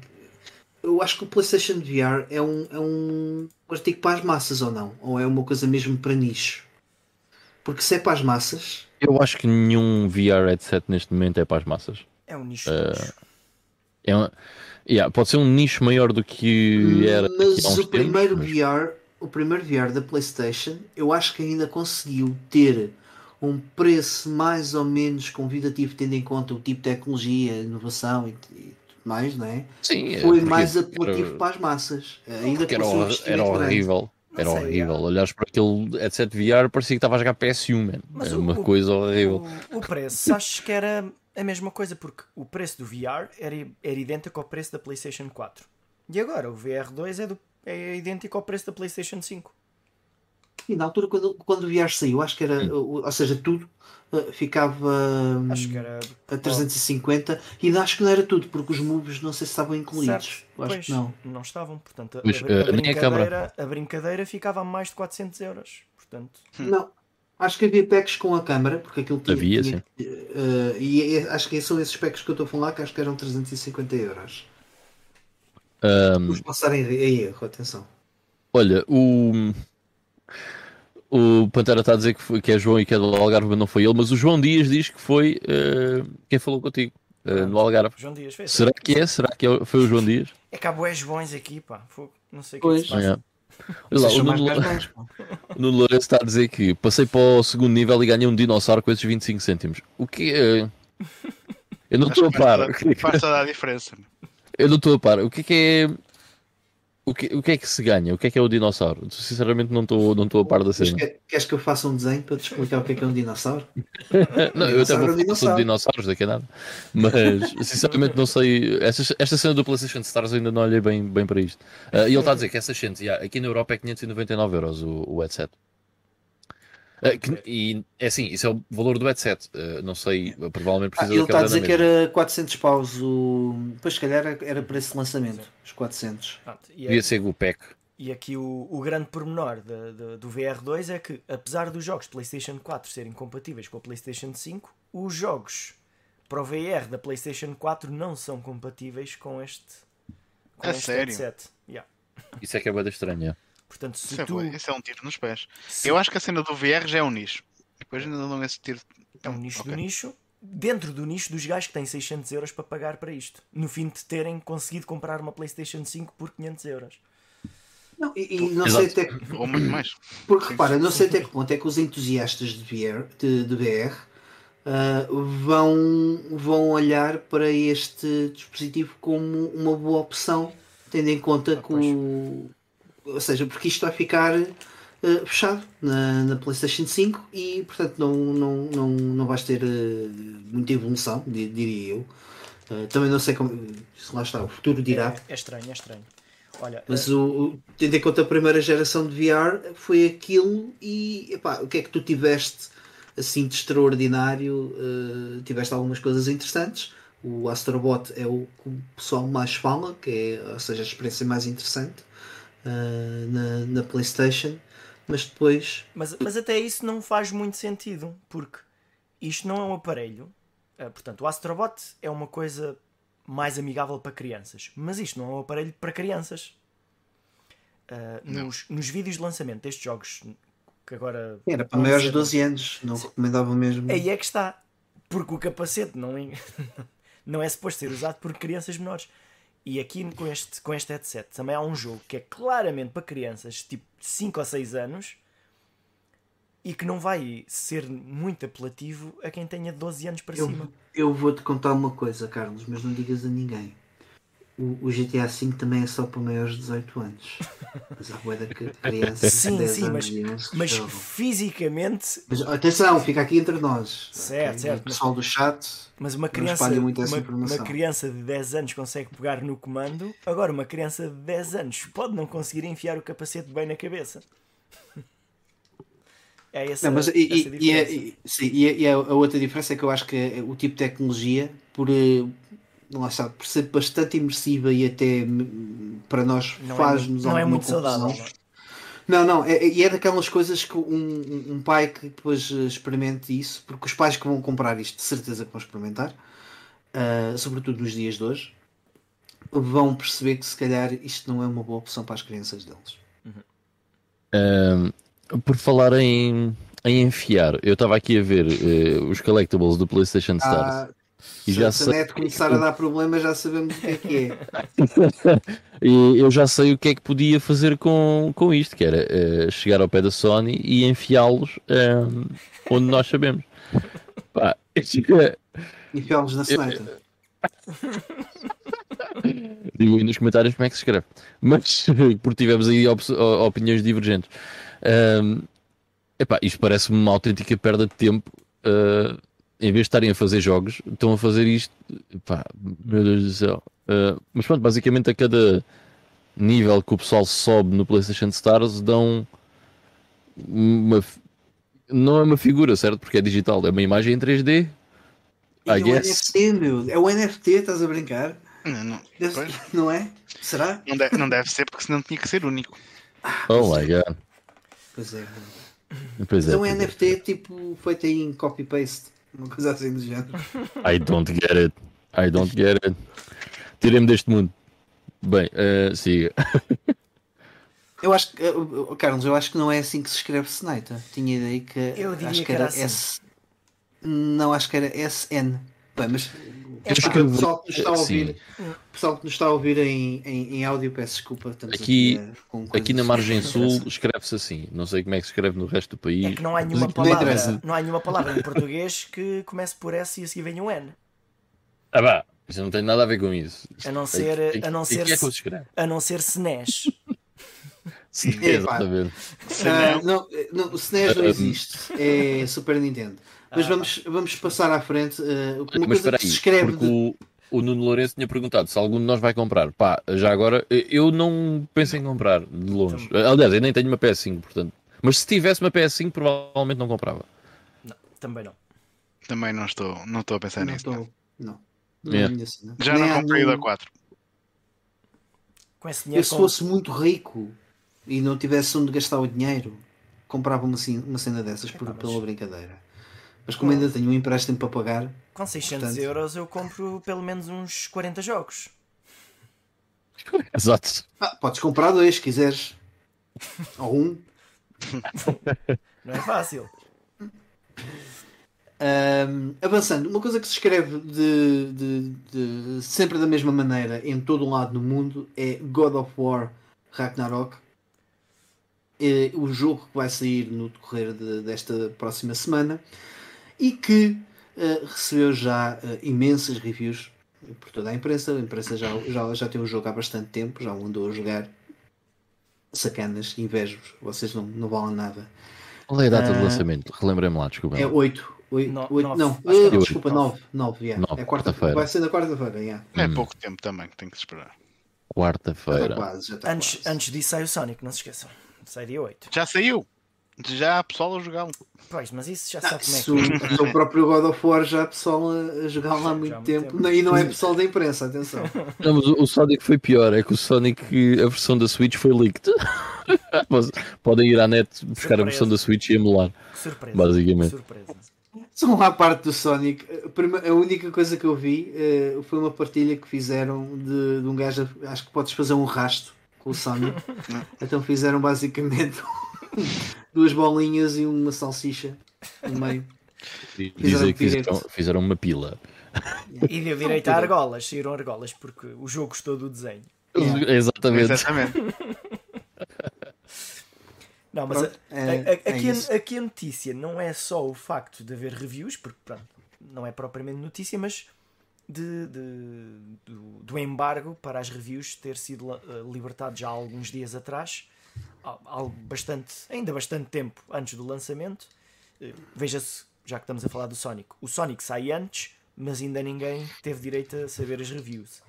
eu acho que o PlayStation VR é um, é um artigo para as massas ou não? Ou é uma coisa mesmo para nicho? Porque se é para as massas. Eu acho que nenhum VR headset neste momento é para as massas. É um nicho. Uh, é uma, yeah, pode ser um nicho maior do que era. Mas o primeiro tempos, VR, o primeiro VR da PlayStation, eu acho que ainda conseguiu ter um preço mais ou menos convidativo, tendo em conta o tipo de tecnologia, inovação e, e mais, não é? Sim, foi mais apelativo era, para as massas. Ainda era, era horrível. Era sei, horrível. É. Olhares para aquele headset VR, parecia que estava a jogar PS1, man. Mas era o, uma coisa horrível. O, o preço, acho que era a mesma coisa, porque o preço do VR era, era idêntico ao preço da PlayStation 4. E agora, o VR2 é, do, é idêntico ao preço da PlayStation 5. E na altura, quando, quando o VR saiu, acho que era, hum. ou seja, tudo ficava acho que era... a 350 e acho que não era tudo, porque os moves não sei se estavam incluídos. Acho pois, que não. Não estavam, portanto, a, pois, a, a, uh, brincadeira, a brincadeira ficava a mais de 400 euros. Portanto... Hum. Não, acho que havia packs com a câmara, porque aquilo tinha. Havia, tinha, sim. Uh, e é, acho que são esses packs que eu estou a falar, que acho que eram 350 euros. Um... Vamos passar em erro, atenção. Olha, o. O Pantera está a dizer que, foi, que é João e que é do Algarve, mas não foi ele, mas o João Dias diz que foi uh, quem falou contigo uh, no Algarve. João Dias fez. Será que é? Será que é, foi o João Dias? É que há boés Joões aqui, pá. Não sei o que pois. é Lá, o, Nuno, o Nuno Lourenço está a dizer que passei para o segundo nível e ganhei um dinossauro com esses 25 cêntimos. O que é? Eu não estou a par. Faz toda a diferença. Eu não estou a par. O que é que é o que, o que é que se ganha? O que é que é o dinossauro? Sinceramente, não estou não a par da cena. Queres, queres que eu faça um desenho para te explicar o que é que é um dinossauro? não, eu até vou falar dinossauro. de dinossauros, daqui a nada. Mas, sinceramente, não sei. Esta, esta cena do PlayStation Stars ainda não olhei bem, bem para isto. Uh, e ele está a dizer que essa gente, yeah, aqui na Europa é 599 euros o, o headset. Uh, que, e é assim, isso é o valor do headset. Uh, não sei, provavelmente precisa ah, Ele está a dizer que era 400 paus. O... Pois, se calhar, era para esse lançamento, Sim. os 400. Pronto, Devia é... ser o pack. E aqui o, o grande pormenor de, de, do VR2 é que, apesar dos jogos de PlayStation 4 serem compatíveis com a PlayStation 5, os jogos para o VR da PlayStation 4 não são compatíveis com este, com a este sério? headset. Yeah. Isso é que é bada estranha. Portanto, se isso, é tu... é, isso é um tiro nos pés. Se... Eu acho que a cena do VR já é um nicho. Depois ainda não esse tiro. É um nicho okay. do nicho, dentro do nicho dos gajos que têm 600 euros para pagar para isto. No fim de terem conseguido comprar uma PlayStation 5 por 500 euros. Não, e, e não sei até que... Ou muito mais. Porque repara, não sei até que ponto é que os entusiastas de VR, de, de VR uh, vão, vão olhar para este dispositivo como uma boa opção, tendo em conta ah, que o ou seja, porque isto vai ficar uh, fechado na, na, PlayStation 5 e portanto não, não, não, não vais ter uh, muita evolução, diria eu. Uh, também não sei como. Se lá está, o futuro dirá. É, é estranho, é estranho. Olha, Mas o, o, tendo em conta a primeira geração de VR foi aquilo e epá, o que é que tu tiveste assim de extraordinário? tiveste algumas coisas interessantes. O Astrobot é o que o pessoal mais fala, que é, ou seja, a experiência mais interessante uh, na, na PlayStation, mas depois. Mas, mas até isso não faz muito sentido, porque isto não é um aparelho. Uh, portanto, o Astrobot é uma coisa mais amigável para crianças, mas isto não é um aparelho para crianças. Uh, nos, nos vídeos de lançamento destes jogos que agora. Era para maiores de 12 anos, não Sim. recomendava mesmo. Aí é que está, porque o capacete não é, não é suposto ser usado por crianças menores. E aqui com este, com este headset também há um jogo que é claramente para crianças, tipo 5 ou 6 anos, e que não vai ser muito apelativo a quem tenha 12 anos para eu, cima. Eu vou-te contar uma coisa, Carlos, mas não digas a ninguém. O, o GTA V também é só para maiores de 18 anos. Mas há boeda que crianças de Sim, 10 sim, anos mas, 11 que mas fisicamente, Mas atenção, fica aqui entre nós. Certo, ok? certo, O pessoal do chat. mas uma criança, espalhem muito essa uma, uma criança de 10 anos consegue pegar no comando, agora uma criança de 10 anos pode não conseguir enfiar o capacete bem na cabeça. É essa, Não, mas, e, essa e- e é- diferença. e- sim, e é- e a, a outra diferença é que eu acho que é o tipo de tecnologia, por, eh, lá está, por ser bastante imersiva e até hum, para nós não é, faz-nos muito- não é muito confusão. saudável. não é? Não, não, é, e é daquelas coisas que um, um- pai que depois eh, experimente isso, porque os pais que vão comprar isto, de certeza que vão experimentar, ah, sobretudo nos dias de hoje, vão perceber que se calhar isto não é uma boa opção para as crianças deles. Ahm, por falar em, em enfiar, eu estava aqui a ver eh, os collectibles do PlayStation Stars. Ah, E se, já se a net começar a dar problemas, já sabemos o que é que é. E eu já sei o que é que podia fazer com, com isto, que era eh, chegar ao pé da Sony e enfiá-los ahm, onde nós sabemos. Pá, Enfiá-los na seneita. Digo aí nos comentários como é que se escreve. Mas, porque tivemos aí op- opiniões divergentes. Ahm, epá, isto parece-me uma autêntica perda de tempo. ah, em vez de estarem a fazer jogos, estão a fazer isto. Epá, meu Deus do céu. Ah, mas pronto, basicamente a cada nível que o pessoal sobe no PlayStation Stars dão uma. Não é uma figura, certo? Porque é digital, é uma imagem em 3D. E I é o guess. NFT, meu. É o NFT, estás a brincar? Não, não, Deve- não é? Será? não deve, não deve ser, porque senão tinha que ser único. Oh my god. Pois é. Pois é, Então é pois é. NFT tipo feito aí em copy-paste. Uma coisa assim do género. I don't get it. I don't get it. Tirem-me deste mundo. Bem, eh, siga. Eu acho que, oh, Carlos, eu acho que não é assim que se escreve Seneita. Tinha ideia que. Eu diria acho que que era era assim. S. Não, acho que era SN. Bem, mas É o pessoal que nos está a ouvir, pessoal que nos está a ouvir em, em, em áudio, peço desculpa. Aqui- aqui, Aqui na margem sul escreve-se assim. Não sei como é que se escreve no resto do país. É que não há nenhuma palavra, não há nenhuma palavra em português que comece por S e a seguir venha um N. Ah, vá. Isso não tem nada a ver com isso. A não ser, a não ser, é se a não ser SNES. Exatamente. Ah, não, não, o SNES não existe. É Super Nintendo. Mas vamos, vamos passar à frente. ah, uma Ah, Mas coisa que se escreve. porque de- o, o Nuno Lourenço tinha perguntado se algum de nós vai comprar. Pá, já agora, eu não penso em comprar, de longe. Aliás, eu nem tenho uma PS5, portanto. Mas se tivesse uma PS5, provavelmente não comprava. Não, também não. Também não estou, não estou a pensar Não nisso. estou. Não. Não É. é. Já Nem não comprei o da nenhum- 4. Com esse Eu se com- fosse muito rico e não tivesse onde gastar o dinheiro, comprava uma, uma cena dessas por, Epá, mas- pela brincadeira. Mas como ainda tenho um empréstimo para pagar, com 600 Portanto- euros eu compro pelo menos uns 40 jogos. Exato. ah, podes comprar dois se quiseres. Ou um. Não é fácil. Ahm, avançando, uma coisa que se escreve de, de- de- sempre da mesma maneira em todo o lado do mundo é God of War Ragnarok. É o jogo que vai sair no decorrer de- desta próxima semana e que eh, recebeu já eh, imensas reviews por toda a imprensa. A imprensa já, já, já tem o jogo há bastante tempo, já o andou a jogar. Sacanas, invejo-vos, vocês não, não valem nada. Qual é a data de Ah. lançamento? Relembrem-me lá, desculpa. É 8. oito, No- oito- nove. não, Acho que é eh, nove. desculpa, 9. 9, yeah. Nove, é quarta quarta-feira. Vai ser na quarta-feira, yeah. É Hum. pouco tempo também, tem que esperar. Quarta-feira. já está Antes, quase. antes disso sai o Sonic, não se esqueçam. Sai dia 8. Já saiu! Já há pessoal a jogá-lo. Pois, mas isso já Ah, sabe como é que é. o próprio God of War já há pessoal a, a jogar lá há muito Já há muito tempo. tempo. E não é pessoal da imprensa, atenção. Não, mas o, o Sonic foi pior, é que o Sonic, a versão da Switch foi leaked. Mas Podem ir à net buscar a Surpresa. versão da Switch e emular. Surpresa. Basicamente. surpresa. São à parte do Sonic. A A única coisa que eu vi eh, foi uma partilha que fizeram de, de um gajo. a- Acho que podes fazer um rasto com o Sonic. então fizeram basicamente duas bolinhas e uma salsicha no meio. Dizem que direito. fizeram, fizeram uma pila. E deu direito a argolas, saíram argolas, porque o jogo gostou do desenho. Yeah. Exatamente. Exatamente. Não, mas a- Pronto, é- a- a- é aqui, a, aqui a notícia não é só o facto de haver reviews, porque pronto, não é propriamente notícia, mas de, de- do, do embargo para as reviews ter sido eh, libertado já há alguns dias atrás, algo bastante, ainda bastante tempo antes do lançamento. Eh, Veja-se, já que estamos a falar do Sonic, o Sonic sai antes, mas ainda ninguém teve direito a saber as reviews.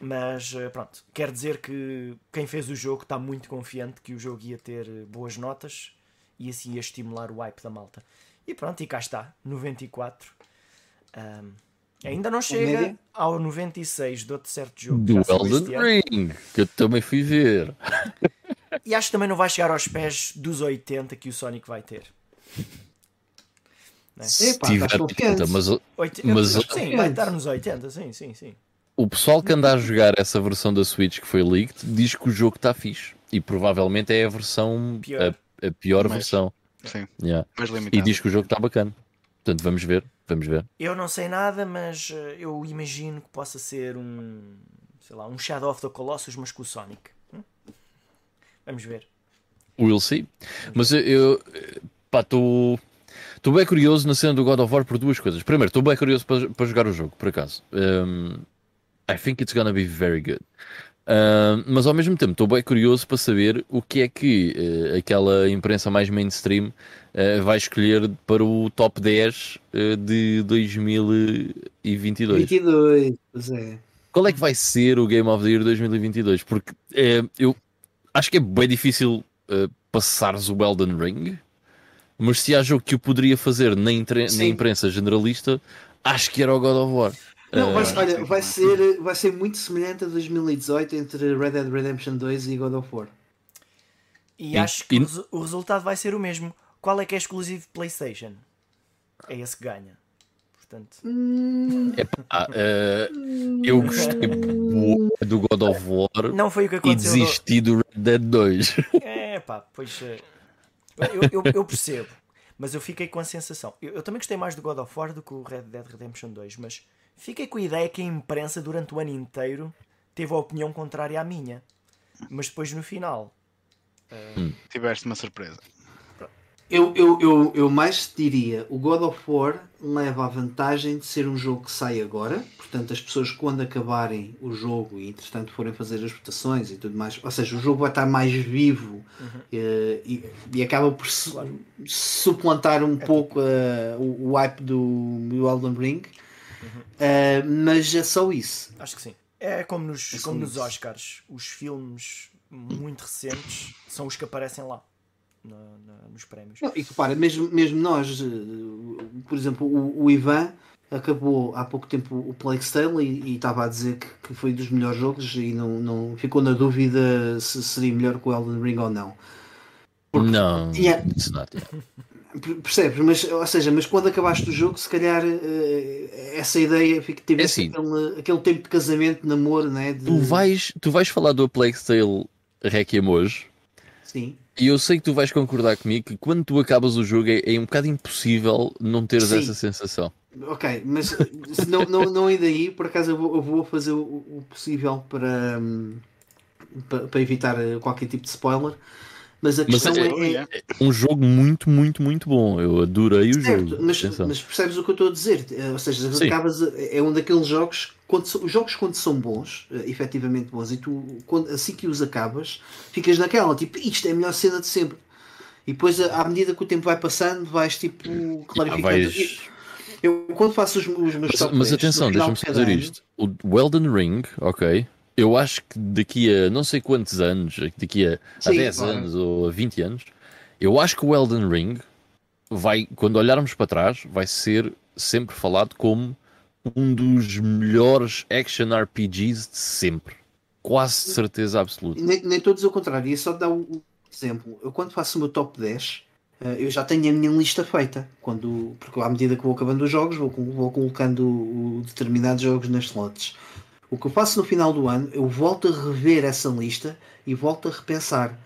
Mas eh, pronto, quer dizer que quem fez o jogo está muito confiante que o jogo ia ter eh, boas notas e assim ia estimular o hype da malta. E pronto, e cá está, 94. Ahm, ainda não chega ao 96 de outro certo jogo. que Do Elden. Ring, que eu também fui ver. E acho que também não vai chegar aos pés dos 80 que o Sonic vai ter. Se Epá, tiver estás confiante. 30, mas o- 80, Mas- sim, vai estar nos 80, sim, sim, sim. o pessoal que anda a jogar essa versão da Switch que foi leaked diz que o jogo está fixe. E provavelmente é a versão, Pior. a, a pior Mais. versão. Sim, Yeah. mais E diz que o jogo está bacana. Portanto, vamos ver, vamos ver. Eu não sei nada, mas eh, eu imagino que possa ser um, sei lá, um Shadow of the Colossus, mas com o Sonic. Vamos ver. We'll see. Mas eu, eu pá, estou estou bem curioso na cena do God of War por duas coisas. Primeiro, estou bem curioso para, para jogar o jogo, por acaso. Um, I think it's gonna be very good. Um, mas ao mesmo tempo estou bem curioso para saber o que é que eh, aquela imprensa mais mainstream eh, vai escolher para o top 10 eh, de 2022. 22, pois é. Qual é que vai ser o Game of the Year 2022? Porque eu acho que é bem difícil eh, passares o Elden Ring, mas se há jogo que eu poderia fazer na, na imprensa generalista, acho que era o God of War. Não, vai, Eh, olha, vai ser, vai ser muito semelhante a 2018 entre Red Dead Redemption 2 e God of War. E E- acho que e- o, resu- o resultado vai ser o mesmo. Qual é que é exclusivo de PlayStation? É esse que ganha. Portanto, epá, eh, eu gostei do God of War não foi o que e aconteceu. desisti do Red Dead 2. É pá, pois eh, eu, eu, eu percebo, mas eu fiquei com a sensação. Eu, eu também gostei mais do God of War do que o Red Dead Redemption 2, mas fiquei com a ideia que a imprensa durante o ano inteiro teve a opinião contrária à minha. Mas depois no final, Tiveste uma surpresa. Eu, eu, eu, eu mais diria, o God of War leva a vantagem de ser um jogo que sai agora, portanto as pessoas quando acabarem o jogo e entretanto forem fazer as votações e tudo mais, ou seja, o jogo vai estar mais vivo eh, e, e acaba por su- Claro. suplantar um pouco eh, o, o hype do, do Elden Ring, Eh, mas é só isso. acho que sim. É como nos, É como nos. Oscars, os filmes muito recentes são os que aparecem lá na- na- nos prémios. Não, e repara, mesmo, mesmo nós, eh, por exemplo, o, o Ivan acabou há pouco tempo o Plague Tale e, e estava a dizer que, que foi dos melhores jogos e não, não ficou na dúvida se seria melhor que o Elden Ring ou não. Porque- não, Yeah. it's not, yeah. Percebes? Mas, ou seja, mas quando acabaste o jogo, se calhar eh, essa ideia fica, tivesse assim. aquele, aquele tempo de casamento, de namoro, né? De, tu, vais, tu vais falar do Plague Tale Requiem hoje. Sim. E eu sei que tu vais concordar comigo que quando tu acabas o jogo é, é um bocado impossível não teres Sim. essa sensação. Ok, mas eh, não, não, não ir daí, por acaso eu vou, eu vou fazer o, o possível para, hum, pa- para, evitar eh, qualquer tipo de spoiler. Mas a Mas questão é- é, é- Um jogo muito, muito, muito bom. Eu adorei o certo, jogo. mas, mas percebes o que eu estou a dizer? Eh, Ou seja, acabas, é um daqueles jogos, quando, os jogos quando são bons, eh, efetivamente bons, e tu quando, assim que os acabas, ficas naquela, tipo, isto é a melhor cena de sempre. E depois, à à medida que o tempo vai passando, vais tipo Ah, clarificando. vais- Eu, quando faço os, os meus Mas, mas 10, atenção, deixa-me ano, isto. O o Elden Ring, ok. Eu acho que daqui a não sei quantos anos, daqui a, a Sim, 10 claro. anos ou a 20 anos, eu acho que o Elden Ring vai, quando olharmos para trás, vai ser sempre falado como um dos melhores action RPGs de sempre. Quase de certeza absoluta. Nem, nem todos ao contrário, ia só dar um exemplo. Eu quando faço o meu top 10, eh, eu já tenho a minha lista feita. Quando, porque à medida que vou acabando os jogos, vou, vou colocando determinados jogos nas slots. O que eu faço no final do ano, eu volto a rever essa lista e volto a repensar.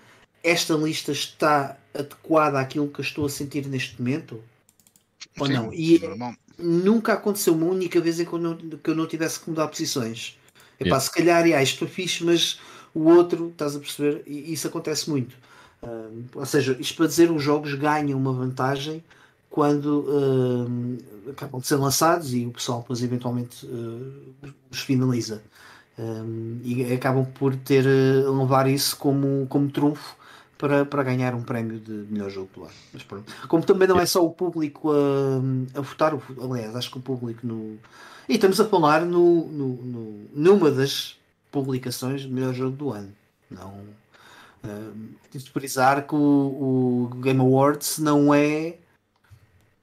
Esta lista está adequada àquilo que eu estou a sentir neste momento? Ou Sim, não? E normal. nunca aconteceu uma única vez em que eu não, que eu não tivesse que mudar posições. Epá, Yeah. se calhar, yeah, isto foi fixe, mas o outro, estás a perceber? E isso acontece muito. Ah, ou seja, isto para dizer os jogos ganham uma vantagem quando uh, acabam de ser lançados e o pessoal depois eventualmente uh, os finaliza. Um, e acabam por ter uh, levar isso como, como trunfo para, para ganhar um prémio de melhor jogo do ano. Mas pronto. Como também não é só o público a, a votar, aliás, acho que o público no. E estamos a falar no, no, no numa das publicações de melhor jogo do ano. Não. Um, de frisar que o, o Game Awards não é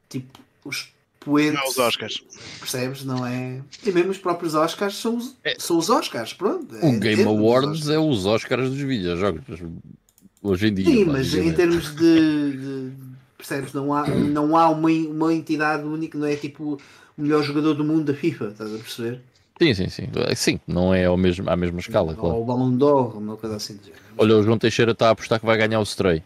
tipo os poentes. Não, os Oscars. Percebes? Não é. E mesmo os próprios Oscars são os, é. são os Oscars. Pronto, o é Game Awards é os Oscars dos videojogos. Hoje em dia. Sim, mas em termos de, de. percebes? Não há, não há uma, uma entidade única, não é tipo o melhor jogador do mundo da FIFA, estás a perceber? Sim, sim, sim. Sim, não é ao mesmo, à mesma escala, claro. Ou o Ballon d'Or, uma coisa assim. Olha, o João Teixeira está a apostar que vai ganhar o Stray.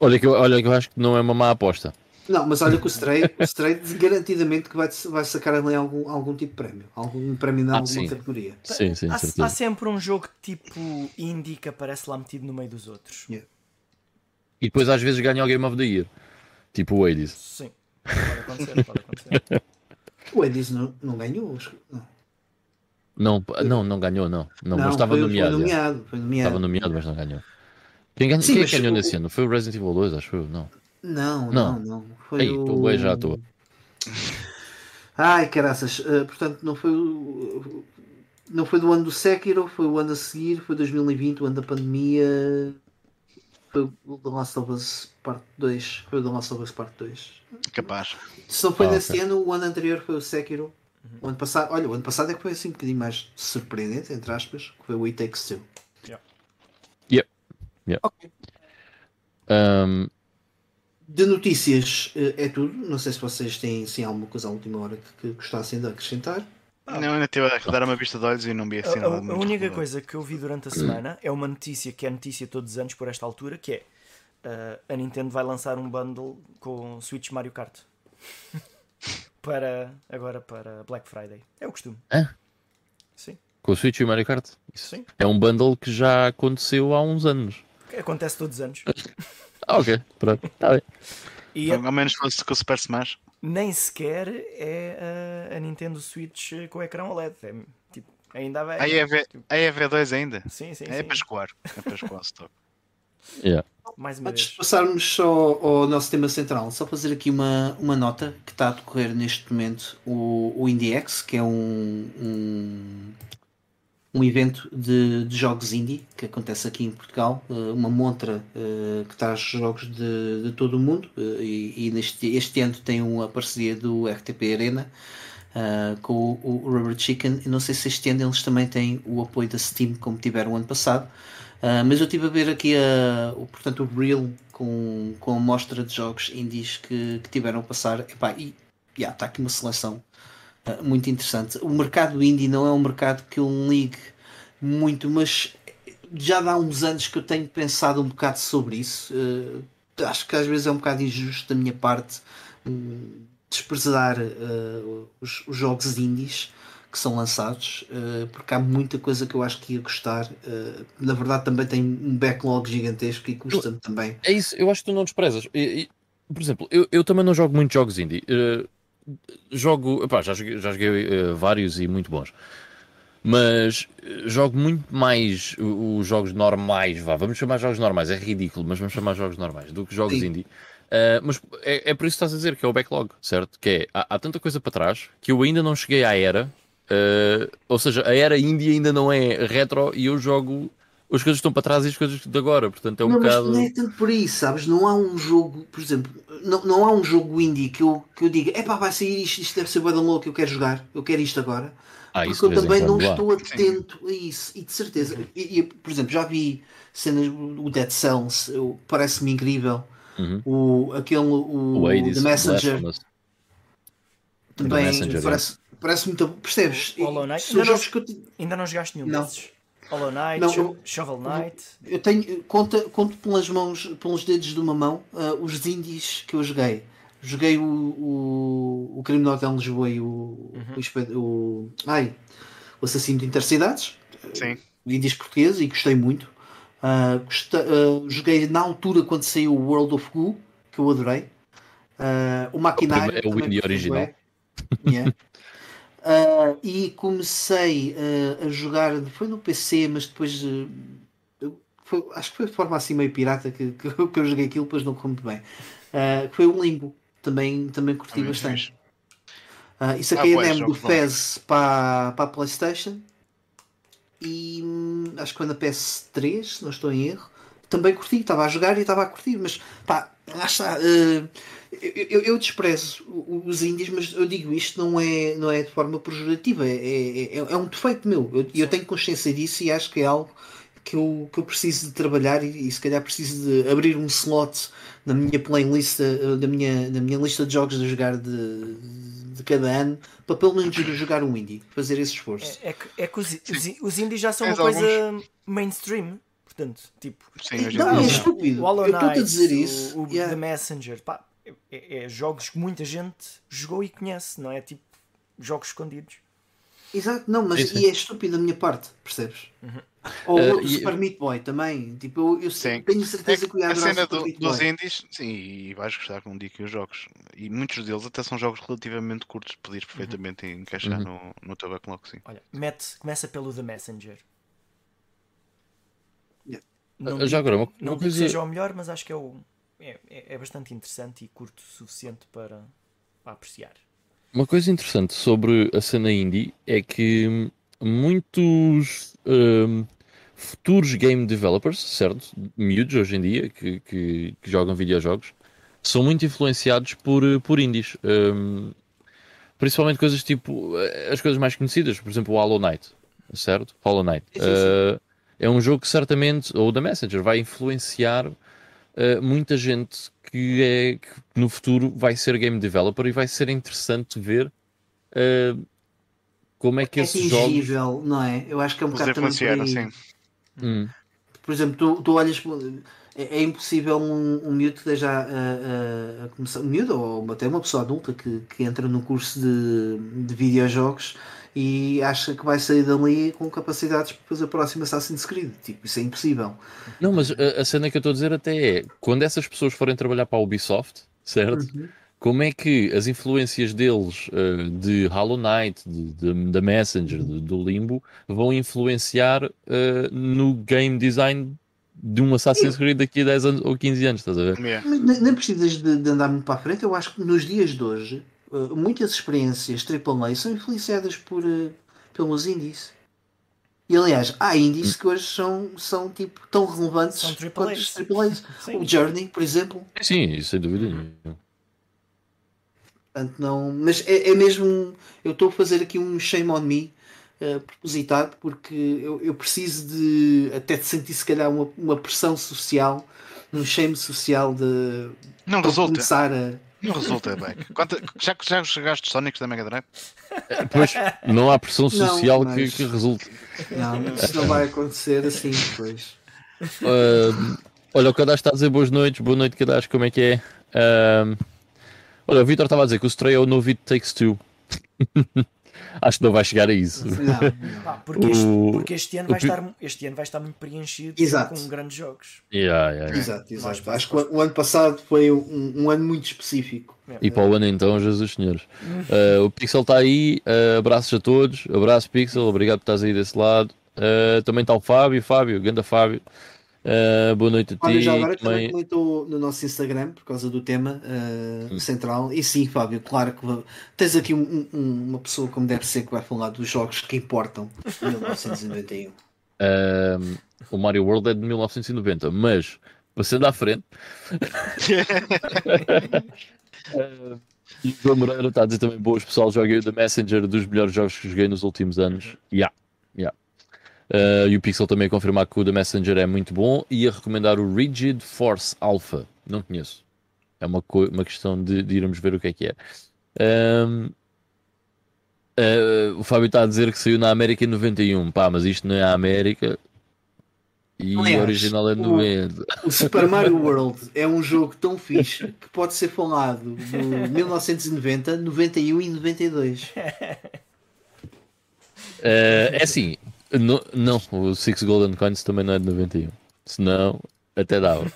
Olha que, eu, olha que eu acho que não é uma má aposta. Não, mas olha que o Stray, o Stray garantidamente que vai, vai sacar ali algum, algum tipo de prémio. Algum prémio na ah, alguma categoria. Sim, sim, há, há, sempre um jogo tipo indie que aparece lá metido no meio dos outros. Yeah. E depois às vezes ganha o Game of the Year. Tipo o Hades. Sim, pode acontecer, pode acontecer. o Hades não, não ganhou. Não. Não, não, não ganhou, não. Não, não mas estava nomeado. Foi nomeado, foi nomeado. Estava nomeado, mas não ganhou. Quem, ganha, Sim, quem ganhou o... nesse ano? Foi o Resident Evil 2, acho eu, não. Não, não, não. Foi Ei, o... tu já à toa. Ai, caraças. Uh, portanto, não foi o... Não foi do ano do Sekiro, foi o ano a seguir, foi 2020, o ano da pandemia. Foi o The Last of Us Parte 2. Foi o The Last of Us Parte 2. Capaz. Se não foi ah, nesse okay. ano, o ano anterior foi o Sekiro. O ano passado, olha, o ano passado é que foi assim um bocadinho mais surpreendente, entre aspas, que foi o It Takes Two. Yeah. Yep. Yeah. Ok. Um, de notícias eh, é tudo. Não sei se vocês têm sim, alguma coisa à última hora que, que gostassem de acrescentar. Não, ainda tive a dar uma vista de olhos e não vi assim a, nada. A, a única coisa que eu vi durante a semana é uma notícia que é notícia todos os anos por esta altura, que é uh, a Nintendo vai lançar um bundle com Switch Mario Kart. para agora para Black Friday. É o costume. É? Sim. Com o Switch e o Mario Kart? Isso Sim. É um bundle que já aconteceu há uns anos. Acontece todos os anos. ah, ok. Pronto. Está bem. E a... Ao menos fosse com o Super Smash. Nem sequer é a, a Nintendo Switch com o ecrã OLED. É, tipo, ainda vai. A, EV, a EV2 ainda? Sim, sim. É sim. para escoar. É para escoar stock. Yeah. Mais uma Antes vez. de passarmos só ao nosso tema central, só fazer aqui uma, uma nota que está a decorrer neste momento o, o IndieX, que é um, um, um evento de, de, jogos indie que acontece aqui em Portugal, eh, uma montra uh, que traz jogos de, de todo o mundo uh, e, e, neste este ano tem uma parceria do RTP Arena uh, com o, o Rubber Chicken e não sei se este ano eles também têm o apoio da Steam como tiveram o ano passado. Uh, mas eu estive a ver aqui a, o, portanto, o Reel com, com a mostra de jogos indies que, que tiveram a passar. Epá, e está yeah, aqui uma seleção muito interessante. O mercado indie não é um mercado que eu ligue muito, mas já há uns anos que eu tenho pensado um bocado sobre isso. Uh, acho que às vezes é um bocado injusto da minha parte um, desprezar os, os jogos indies que são lançados, uh, porque há muita coisa que eu acho que ia gostar. Uh, na verdade, também tem um backlog gigantesco e custa-me também. É isso, eu acho que tu não desprezas. E, e, por exemplo, eu, eu também não jogo muitos jogos indie. Uh, jogo, epá, já joguei, já joguei vários e muito bons. Mas jogo muito mais os jogos normais, vá, vamos chamar jogos normais, é ridículo, mas vamos chamar jogos normais do que jogos Sim. indie. Uh, mas é, é, por isso que estás a dizer que é o backlog, certo? Que é, há, há, tanta coisa para trás que eu ainda não cheguei à era Uh, ou seja, a era Índia ainda não é retro e eu jogo as coisas estão para trás e as coisas de agora, portanto é um não, bocado. Mas não é tanto por isso, sabes? Não há um jogo, por exemplo, não, não há um jogo indie que eu, que eu diga, é pá, vai sair isto, isto deve ser bem louco, eu quero jogar, eu quero isto agora. Ah, porque eu também não estou atento a isso, e de certeza, e, e, por exemplo, já vi cenas, o Dead Cells, parece-me incrível, uhum. o, aquele, o, o Hades, The Messenger. Também Messenger, parece, Parece muito. Percebes? Hollow Knight. Ainda não, eu... ainda não jogaste nenhum não. desses? Hollow Knight, não, eu, Shovel Knight. Eu tenho. Conta, conto pelas mãos, pelos dedos de uma mão, uh, os indies que eu joguei. Joguei o, o, o Crime Hotel Lisboa e o, uhum. o, o, ai, o Assassino de Intercidades. Sim. Indies portugueses e gostei muito. Uh, gostei, uh, joguei na altura quando saiu o World of Goo, que eu adorei. Uh, o maquinário. É o Indie original. Yeah. Uh, e comecei uh, a jogar, foi no PC, mas depois uh, foi, acho que foi de forma assim meio pirata que, que, que eu joguei aquilo, depois não como bem. foi um limbo, também, também curti ah, bastante. Uh, e saquei ah, a demo do Fez para, para a Playstation e hum, acho que foi na PS3, se não estou em erro. Também curti, estava a jogar e estava a curtir, mas pá, lá está. Uh, eu, eu, desprezo os índios, mas eu digo isto não é, não é de forma pejorativa, é, é, é, é um defeito meu. Eu, eu, tenho consciência disso e acho que é algo que eu, que eu preciso de trabalhar e, e se calhar preciso de abrir um slot na minha playlist, eh, da minha, na minha lista de jogos a jogar de, de cada ano para pelo menos jogar um indie, fazer esse esforço. É, é que, é que os, os, os indies já são Tens uma coisa alguns... mainstream. Portanto, tipo, Sim, não, é estúpido. O Hollow Knight, eu estou a dizer isso. O, o yeah. The Messenger, pá, é, é, jogos que muita gente jogou e conhece, não é? Tipo jogos escondidos. Exato, não, mas e é estúpido da minha parte, percebes? Uhum. Ou uh, o Super Meat Boy também. Tipo, eu, eu tenho certeza é, que o A cena do, dos indies, sim, e vais gostar com um dia que os jogos. E muitos deles até são jogos relativamente curtos, podias perfeitamente uhum. encaixar uhum. no, no teu backlog, sim. Olha, mete, começa pelo The Messenger. Yeah. Não, já agora, uma, não coisa... seja o melhor, mas acho que é o é, é, é bastante interessante e curto o suficiente para, para apreciar. Uma coisa interessante sobre a cena indie é que muitos um, futuros game developers, certo? Miúdos hoje em dia que, que, que, jogam videojogos, são muito influenciados por, por indies. Um, principalmente coisas tipo as coisas mais conhecidas, por exemplo, o Hollow Knight, certo? Hollow Knight. Uh, é um jogo que certamente, ou da Messenger, vai influenciar uh, muita gente que, é, que no futuro vai ser game developer e vai ser interessante ver uh, como é que é esses jogos... não é? Eu acho que é um bocado também por Sim. Hum. Por exemplo, tu, tu olhas é, é impossível um, um miúdo que esteja a, a, a, começar, um miúdo ou até uma pessoa adulta que, que entra no curso de, de videojogos e acha que vai sair dali com capacidades para fazer o próximo Assassin's Creed. Tipo, isso é impossível. Não, mas a, a cena que eu estou a dizer até é quando essas pessoas forem trabalhar para a Ubisoft, certo? Uhum. Como é que as influências deles uh, de Hollow Knight, da Messenger, de, do Limbo, vão influenciar uh, no game design de um Assassin's Creed daqui a 10 anos ou 15 anos, estás a ver? Yeah. Nem precisas de, de, andar muito para a frente, eu acho que nos dias de hoje eh, muitas experiências AAA são influenciadas por, uh, pelos indies. E aliás, há indies que hoje são, são tipo, tão relevantes são quanto os AAAs. o Journey, por exemplo. Sim, sem dúvida nenhuma. Portanto, não, mas é, é mesmo. Eu estou a fazer aqui um shame on me uh, propositado porque eu, eu preciso de até de sentir se calhar uma, uma pressão social, um shame social de não resulta. começar a não resulta bem. Quanto, já, já jogaste Sonic da Mega Drive? Pois, não há pressão social não, mas... que, que resulte. Não, isso não vai acontecer assim depois. Uh, olha, o Cadastro está a dizer boas noites, boa noite, Cadastro, como é que é? Uh, olha, o Vitor estava a dizer que o Stray é o novo It Takes Two. Acho que não vai chegar a isso. Não, não. porque, este, porque este, ano vai estar, este ano vai estar muito preenchido Exato. com grandes jogos. Yeah, yeah, yeah. Exato, exato. Acho que o ano passado foi um, um ano muito específico. E para o ano então, Jesus Senhores. Uh, o Pixel está aí, uh, abraços a todos, abraço Pixel, obrigado por estás aí desse lado. Uh, também está o Fábio, Fábio, ganda Fábio. Uh, boa noite a ti. Olha, já agora também comentou no nosso Instagram por causa do tema uh, central. E sim, Fábio, claro que tens aqui um, um, uma pessoa como deve ser que vai falar dos jogos que importam de 1991. Uh, o Mario World é de 1990, mas passando à frente. uh, e o João Moreira está a dizer também boas pessoal, joguei The Messenger dos melhores jogos que joguei nos últimos anos. Yeah, yeah. Uh, e o Pixel também a confirmar que o The Messenger é muito bom e a recomendar o Rigid Force Alpha. Não conheço. É uma, uma questão de, de, irmos ver o que é que é. Um, uh, o Fábio está a dizer que saiu na América em 91. Pá, mas isto não é a América. E o original é 90. O, o Super Mario World é um jogo tão fixe que pode ser falado de 1990, 91 e 92. Uh, é assim, não, não, o Six Golden Coins também não é de 91. Senão, até dava.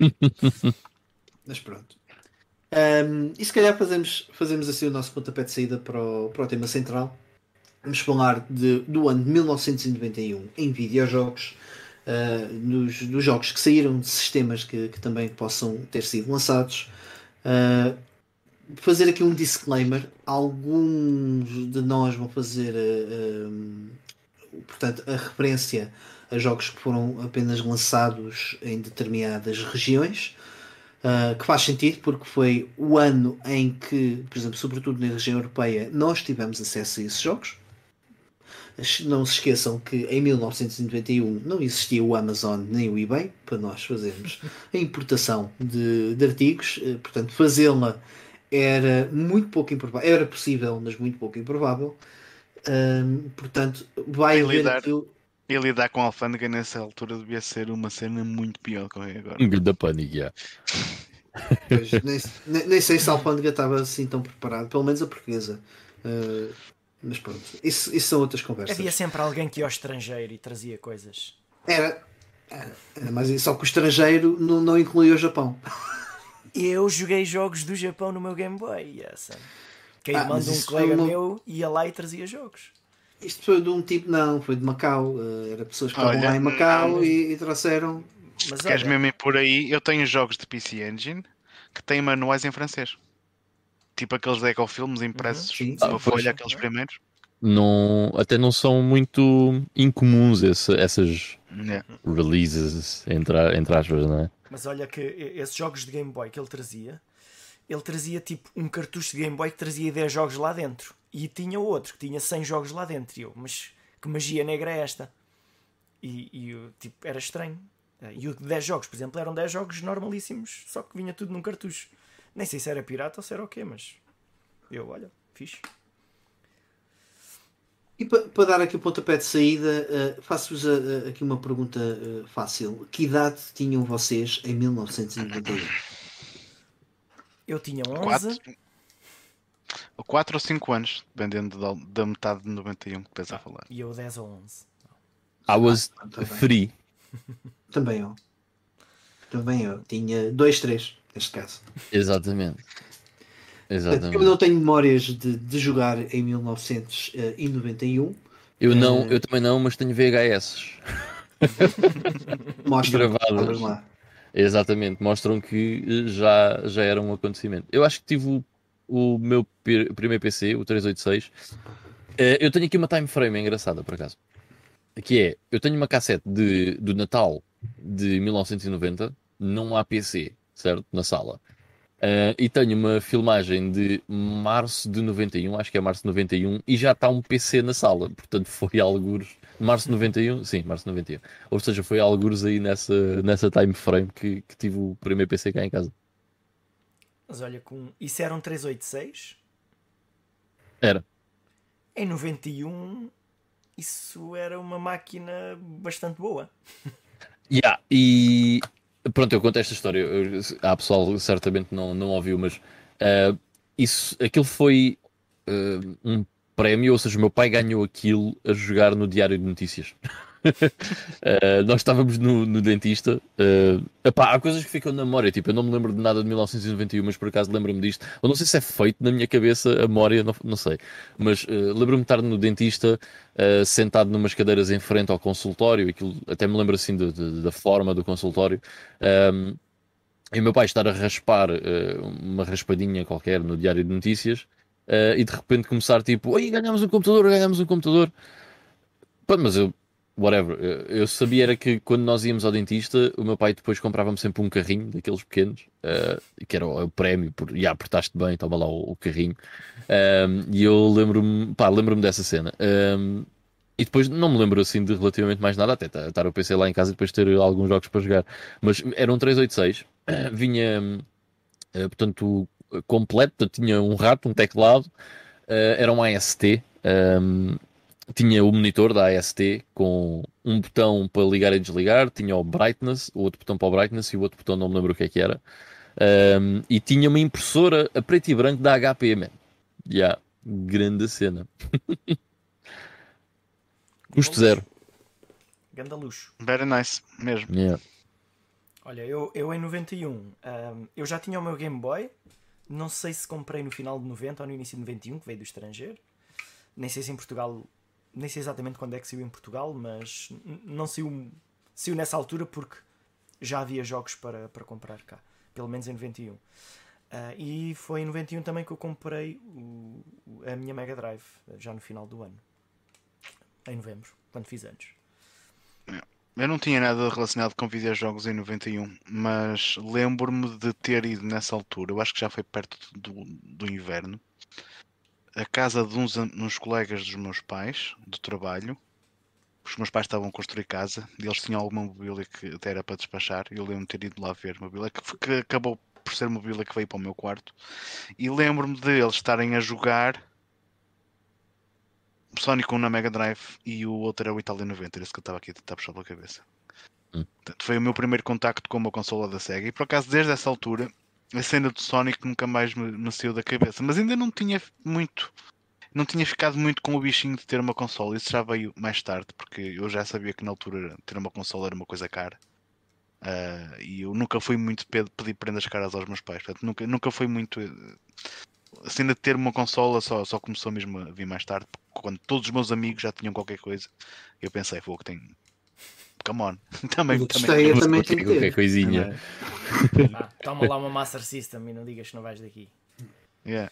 Mas pronto. Um, e se calhar fazemos, fazemos assim o nosso pontapé de saída para o, para o tema central. Vamos falar de, do ano de 1991 em videojogos, uh, nos, dos jogos que saíram de sistemas que, que também possam ter sido lançados. Uh, fazer aqui um disclaimer: alguns de nós vão fazer uh, portanto, a referência a jogos que foram apenas lançados em determinadas regiões. Uh, que faz sentido porque foi o ano em que, por exemplo, sobretudo na região europeia, nós tivemos acesso a esses jogos. Não se esqueçam que em 1991 não existia o Amazon nem o eBay para nós fazermos a importação de, de artigos, uh, portanto, fazê-la era muito pouco improvável, era possível, mas muito pouco improvável. Uh, portanto, vai haver. E lidar com a alfândega nessa altura devia ser uma cena muito pior que é agora. Um da pânico, já. Pois, nem, nem, sei se a alfândega estava assim tão preparada, pelo menos a portuguesa. Uh, mas pronto, isso, isso são outras conversas. Havia sempre alguém que ia ao estrangeiro e trazia coisas. Era, era, era mas só que o estrangeiro não, não incluía o Japão. Eu joguei jogos do Japão no meu Game Boy, yes. Que ah, manda um colega uma... meu ia lá e trazia jogos. Isto foi de um tipo, não, foi de Macau. Uh, era pessoas que estavam lá em Macau e, e, trouxeram. Mas queres olha... mesmo ir por aí? Eu tenho jogos de PC Engine que têm manuais em francês. Tipo aqueles Ecofilmes impressos uhum, ah, folha, aqueles primeiros. Não, até não são muito incomuns esse, essas yeah. releases, entre, entre aspas, não é? Mas olha que esses jogos de Game Boy que ele trazia, ele trazia tipo um cartucho de Game Boy que trazia 10 jogos lá dentro. E tinha outro que tinha 100 jogos lá dentro. E eu, mas que magia negra é esta? E, e tipo, era estranho. E o de 10 jogos, por exemplo, eram 10 jogos normalíssimos, só que vinha tudo num cartucho. Nem sei se era pirata ou se era o quê, mas eu, olha, fixe. E para, dar aqui o pontapé de saída, uh, faço-vos uh, aqui uma pergunta uh, fácil. Que idade tinham vocês em 1991? Eu tinha 11. Quatro. 4 ou 5 anos, dependendo da, da metade de 91 que estás a falar. E eu 10 ou 11. I was ah, free. Também eu. Também eu. Tinha 2, 3, neste caso. Exatamente. Exatamente. Eu não tenho memórias de, de jogar em 1991. Eu não, uh, eu também não, mas tenho VHS. Mostra gravadas lá. Exatamente, mostram que já, já era um acontecimento. Eu acho que tive o o meu primeiro PC, o 386. Eh, eu tenho aqui uma time frame engraçada, por acaso. Que é, eu tenho uma cassete de, do Natal de 1990, não há PC, certo? Na sala. Uh, e tenho uma filmagem de março de 91, acho que é março de 91, e já está um PC na sala. Portanto, foi alguns. Março de 91? Sim, março de 91. Ou seja, foi alguns aí nessa, nessa time frame que, que tive o primeiro PC cá em casa. Mas olha, com... isso era um 386? Era. Em 91, isso era uma máquina bastante boa. Yeah, e pronto, eu conto esta história. Eu, há pessoal certamente não, não ouviu, mas uh, isso, aquilo foi uh, um prémio, ou seja, o meu pai ganhou aquilo a jogar no Diário de Notícias. uh, nós estávamos no, no dentista. Uh, epá, há coisas que ficam na memória. Tipo, eu não me lembro de nada de 1991, mas por acaso lembro-me disto. Eu não sei se é feito na minha cabeça a memória, não, não sei. Mas uh, lembro-me de estar no dentista, uh, sentado numas cadeiras em frente ao consultório. Aquilo, até me lembro assim de, de, da forma do consultório. Um, e o meu pai estar a raspar uma raspadinha qualquer no Diário de Notícias. E de repente começar tipo, Oi, ganhamos um computador, ganhamos um computador. Mas eu whatever. Eu sabia era que quando nós íamos ao dentista, o meu pai depois comprava-me sempre um carrinho daqueles pequenos, uh, que era o, o, prémio, por, e apertaste bem, toma lá o, o carrinho. Um, e eu lembro-me, pá, lembro-me dessa cena. Um, e depois não me lembro assim de relativamente mais nada, até estar o PC lá em casa e depois ter alguns jogos para jogar. Mas era um 386, vinha, uh, portanto, completo, tinha um rato, um teclado, uh, era um AST. Um, tinha o monitor da AST com um botão para ligar e desligar, tinha o brightness, o outro botão para o brightness e o outro botão não me lembro o que é que era. Um, e tinha uma impressora a preto e branco da HP, man. Yeah, grande cena. Custo zero. Ganda luxo. Very nice, mesmo. Yeah. Olha, eu, eu em 91, um, eu já tinha o meu Game Boy, não sei se comprei no final de 90 ou no início de 91, que veio do estrangeiro. Nem sei se em Portugal, nem sei exatamente quando é que saiu em Portugal, mas não saiu, saiu nessa altura porque já havia jogos para, para comprar cá, pelo menos em 91. Ah, e foi em 91 também que eu comprei o- a minha Mega Drive, já no final do ano, em novembro, quando fiz anos. Eu não tinha nada relacionado com videojogos em 91, mas lembro-me de ter ido nessa altura, eu acho que já foi perto do, do inverno, a casa de uns, uns colegas dos meus pais, do trabalho. Os meus pais estavam a construir casa e eles tinham alguma mobília que até era para despachar. Eu lembro-me de ter ido lá ver mobília, que, que acabou por ser mobília que veio para o meu quarto. E lembro-me de eles estarem a jogar Sonic 1 na Mega Drive e o outro era o Italia 90, era esse que eu estava aqui a tentar puxar pela cabeça. Hum. Portanto, foi o meu primeiro contacto com uma consola da Sega e por acaso desde essa altura a cena do Sonic nunca mais me, me saiu da cabeça, mas ainda não tinha muito, não tinha ficado muito com o bichinho de ter uma consola, isso já veio mais tarde, porque eu já sabia que na altura ter uma consola era uma coisa cara. Ah, e eu nunca fui muito pe- pedir prendas caras aos meus pais, portanto, nunca, nunca foi muito a cena de ter uma consola só, só começou mesmo a vir mais tarde, quando todos os meus amigos já tinham qualquer coisa. Eu pensei, vou que tem. Come on. também, também, gostei, eu também qualquer- tenho que ter. qualquer coisinha. Ah, toma lá uma Master System e não digas que não vais daqui. Yeah.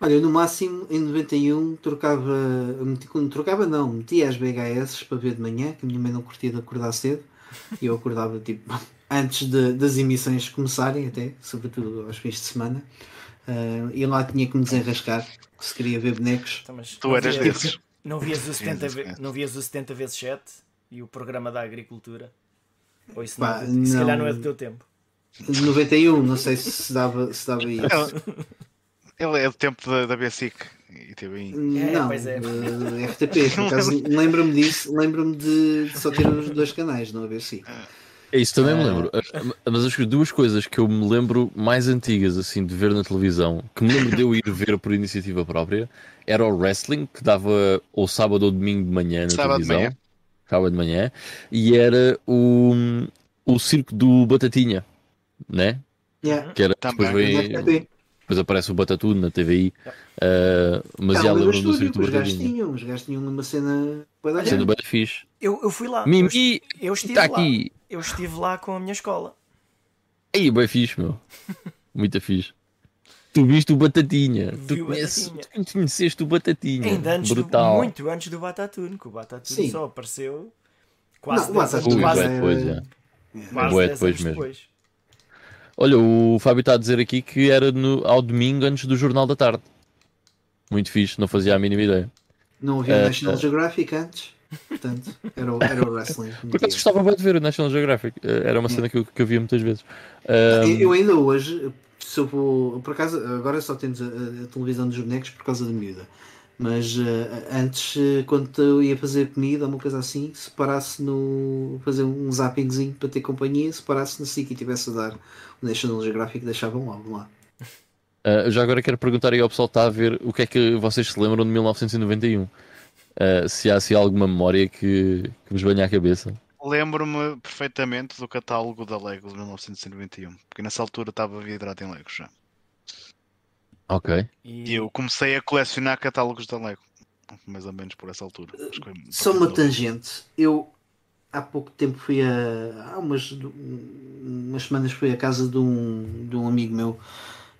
Olha, no máximo em 91 trocava, meti- trocava não, metia as BHS para ver de manhã, que a minha mãe não curtia de acordar cedo, e eu acordava tipo antes de- das emissões começarem até, sobretudo aos fins de semana, Ah, e lá tinha que me desenrascar, se queria ver bonecos. Então, Tu não eras desses. Não vias o 70, Jesus, ve- não vias o 70 vezes 7 e o programa da agricultura? Ou isso Pá, não, se calhar não. não é do teu tempo. De 91, não sei se dava, se dava isso. Ele, ele é do tempo da, da BSIC e teve É, não, pois é. eh, RTP, por acaso lembro-me disso, lembro-me de só ter os dois canais, não haver sim. É isso, também me Ah. lembro. Mas as duas coisas que eu me lembro mais antigas, assim, de ver na televisão, que me lembro de eu ir ver por iniciativa própria, era o wrestling, que dava ou sábado ou domingo de manhã na Sábado de televisão. manhã. Sábado de manhã. E era o, o circo do Batatinha, né? Yeah. Que era, Também. depois, vem, RTP. depois aparece o Batatudo na TVI. ah, mas Tá, já lembro do circo do os gajos tinham, os gajos tinham numa cena. Sendo grande. bem fixe. Eu, eu fui lá. Mimi, eu estive está lá. aqui. Eu estive lá com a minha escola. Aí, bem fixe, meu. Muito fixe. Tu viste o Batatinha. Vi Tu, o conheces, Batatinha. tu conheceste o Batatinha. Ainda antes do, Brutal. muito antes do Batatune, que o Batatune Sim. só apareceu quase Não, o 10 anos, Batatune Ui, quase, depois, já. quase 10 depois mesmo. depois. Olha, o Fábio está a dizer aqui que era no, ao domingo antes do Jornal da Tarde. Muito fixe, não fazia a mínima ideia. Não havia Eh, National eh. Geographic antes, portanto, era o, era o wrestling. Por acaso gostava bem de ver o National Geographic. Eh, Era uma cena que eu, que eu via muitas vezes. Ah, Eu eu ainda hoje, se eu vou. Por acaso, agora só temos a, a televisão dos bonecos por causa da miúda. Mas eh, antes, eh, quando eu ia fazer comida ou uma coisa assim, se parasse no. fazer um zappingzinho para ter companhia, se parasse no SIC e tivesse a dar o National Geographic, deixavam logo lá. ah, já agora quero perguntar aí ao pessoal que está a ver o que é que vocês se lembram de 1991. Ah, se há assim, alguma memória que, que vos venha à cabeça. Lembro-me perfeitamente do catálogo da Lego de 1991, porque nessa altura estava vidrado em Legos já. Ok. E eu comecei a colecionar catálogos da Lego, mais ou menos por essa altura. Foi Só uma tangente. Eu há pouco tempo fui a. há umas, umas semanas fui à casa de um, de um amigo meu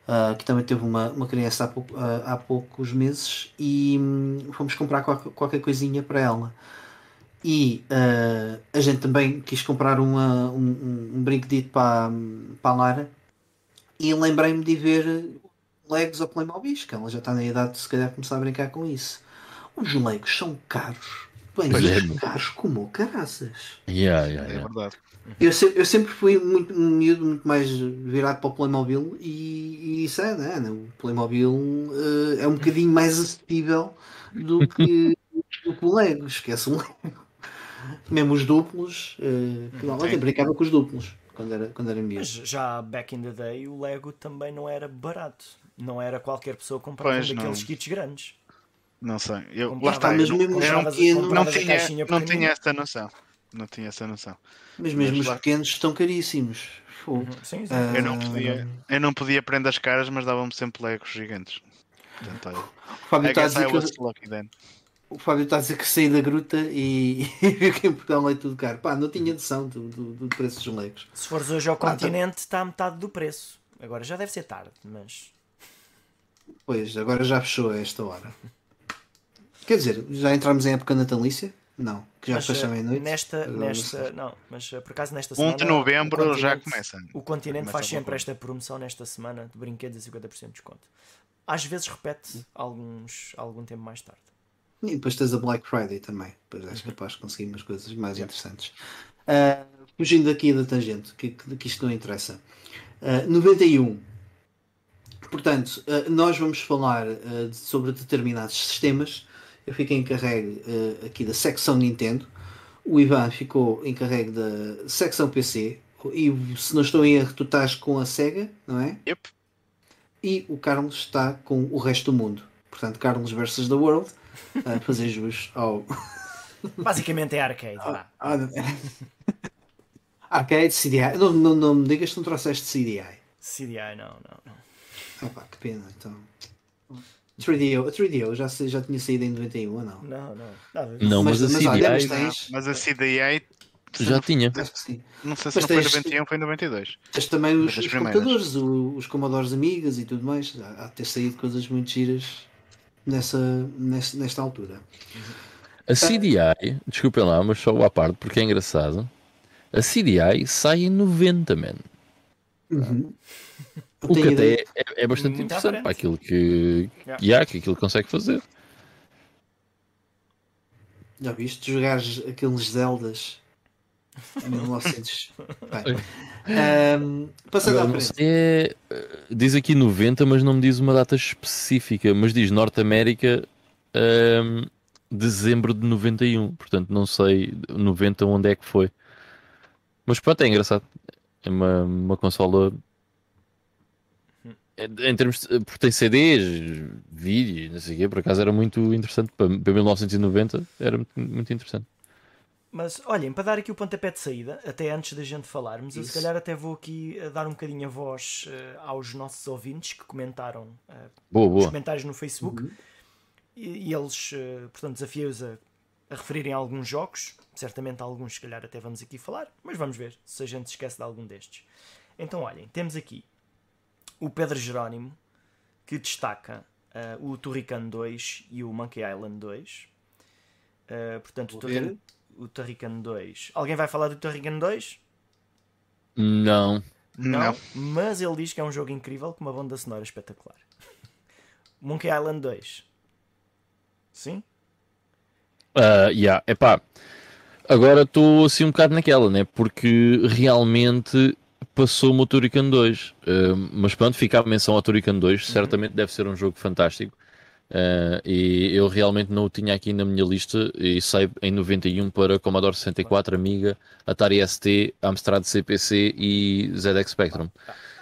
ah, que também teve uma, uma criança há, pouco- ah, há poucos meses e hum, fomos comprar qualquer, qualquer coisinha para ela. E ah, a gente também quis comprar uma, um, um, um brinquedito para, para a Lara e lembrei-me de ver Legos ou Playmobil, que ela já está na idade de se calhar começar a brincar com isso. Os Legos são caros. Bem, Pois é, meu. caros como o caraças. Yeah, yeah, É yeah. verdade. Eu sempre, eu sempre fui muito um miúdo, muito mais virado para o Playmobil e, e isso é, né? O Playmobil eh, é um bocadinho mais acessível do que, do que o Lego. Esquece um Lego. Mesmo os duplos, uh, que normalmente Sim. brincava com os duplos quando era, quando era miúdo. Mas já back in the day o Lego também não era barato. Não era qualquer pessoa um daqueles não. kits grandes. Não sei. Eu, Comprava- lá está, mas mesmo não, não, pequenos- não a tinha, não tinha essa noção. Não tinha essa noção. Mas mesmo Mas os lá- pequenos estão caríssimos. Uhum. Sim, sim. Ah, Eu não podia, eu não podia prender as caras, mas davam-me sempre legos gigantes. Portanto, olha, O Fábio está a dizer que was lucky then. o Fábio está a dizer que saí da gruta e e viu que em Portugal é tudo caro. Pá, não tinha noção do, do, do preço dos legos. Se fores hoje ao Ah, tá. continente, está a metade do preço. Agora já deve ser tarde, mas. Pois, agora já fechou a esta hora. Quer dizer, já entramos em época natalícia? Não, que já fecha meia-noite. Nesta, nesta, não mas eh, por acaso nesta 1 semana. de novembro já começa. O continente Começa faz sempre esta promoção nesta semana de brinquedos a 50% de desconto. Às vezes repete alguns, algum tempo mais tarde. E depois tens a Black Friday também. Depois és capaz de conseguir umas coisas mais interessantes. Ah, fugindo aqui da tangente, que, que, que isto não interessa. Ah, 91. Portanto, ah, nós vamos falar sobre determinados sistemas. Eu fiquei encarregue ah, aqui da secção Nintendo. O Ivan ficou encarregue da secção PC. E se não estou em erro, tu estás com a Sega, não é? Yep. E o Carlos está com o resto do mundo. Portanto, Carlos versus the World. A fazer jus ao, Basicamente é arcade. vá. ah, não. Arcade, CDI. Não, não, não me digas que não trouxeste CDI. CDI, não, não, não. Ah, pá, que pena. Então. 3DO, a 3DO já, já tinha saído em 91 ou não? Não, não. Disso. Não, mas, Mas- a mas olha, mas CDI tens- Mas a CDI já tinha. Que sim. não sei se Mas não foi em tens- 91 foi em 92. Tens também os, os computadores, o- os Commodores Amigas e tudo mais. Há, há de ter saído coisas muito giras nessa, nessa, nesta altura. A CDI, desculpem lá, mas só à parte, porque é engraçado. A CDI sai em 90, man. Uhum. O que até é, é bastante Muito à interessante para aquilo que, Yeah. que há, que aquilo consegue fazer. Já viste? Jogares aqueles Zeldas em 1900. Bem, ahm, passando à Agora, não frente. é, eh, diz aqui 90, mas não me diz uma data específica, mas diz Norte América, ehm, dezembro de 91. Portanto, não sei 90 onde é que foi. Mas pronto, é engraçado. É uma, uma consola. Em termos de, porque tem CDs, vídeos, não sei o quê, por acaso era muito interessante. Para, para 1990 era muito, muito interessante. Mas olhem, para dar aqui o pontapé de saída, até antes da gente falarmos, eu se Isso. calhar até vou aqui eh, dar um bocadinho a voz eh, aos nossos ouvintes que comentaram eh, Boa, os boa. comentários no Facebook Uhum. e, e eles, eh, portanto, desafiei-os a, a referirem a alguns jogos. Certamente alguns, se calhar, até vamos aqui falar, mas vamos ver se a gente se esquece de algum destes. Então, olhem, temos aqui o Pedro Jerónimo que destaca eh, o Turrican 2 e o Monkey Island 2. Eh, portanto, o, o Turrican 2. Alguém vai falar do Turrican 2? Não. Não. Mas ele diz que é um jogo incrível com uma banda sonora espetacular. Monkey Island 2. Sim? Ah, yeah. Epá, agora estou assim um bocado naquela, né? Porque realmente passou-me o Turrican 2. Ah, mas pronto, fica a menção ao Turrican 2. Certamente deve ser um jogo fantástico. Ah, e eu realmente não o tinha aqui na minha lista e sei em 91 para Commodore 64, Amiga, Atari ST, Amstrad CPC e ZX Spectrum.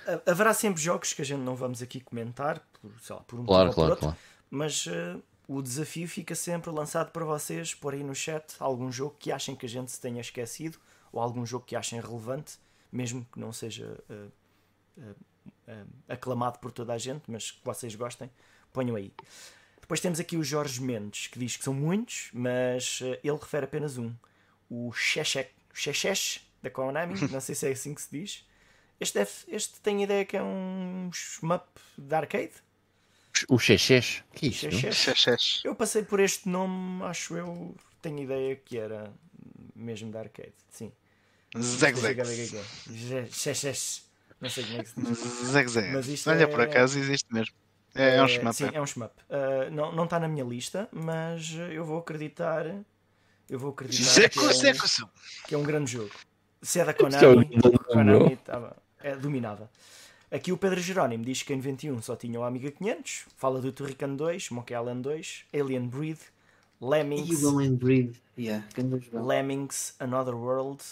Ha- Haverá sempre jogos que a gente não vamos aqui comentar, por, lá, por um Claro, claro, outro, claro. mas eh, o desafio fica sempre lançado para vocês, por aí no chat, algum jogo que achem que a gente se tenha esquecido, ou algum jogo que achem relevante, mesmo que não seja eh, eh, aclamado por toda a gente, mas que vocês gostem, ponham aí. Depois temos aqui o Jorge Mendes, que diz que são muitos, mas ele refere apenas um. O Sheshek, Sheshesh, da Konami, não sei se é assim que se diz. Este, deve, este tem ideia que é um shmup de arcade? O Xexex, que é? Xexex. Xexex. Eu passei por este nome, acho eu, tenho ideia que era mesmo de arcade. Sim. Zeg Zeg. é é. Xexex. Não sei como é que se diz. Olha, é- por acaso existe mesmo. É, é um Eh, shmup. Sim, é um shmup. Uh, não não está na minha lista, mas eu vou acreditar. Eu vou acreditar que é, um, Zeco, que é um grande jogo. Se é da é Konami, Konami tava- é, dominava. Aqui o Pedro Jerónimo diz que em 21 só tinha o Amiga 500. Fala do Turrican 2, Monkey Island 2, Alien Breed, Lemmings, Alien Breed. Yeah, jogo. Lemmings Another World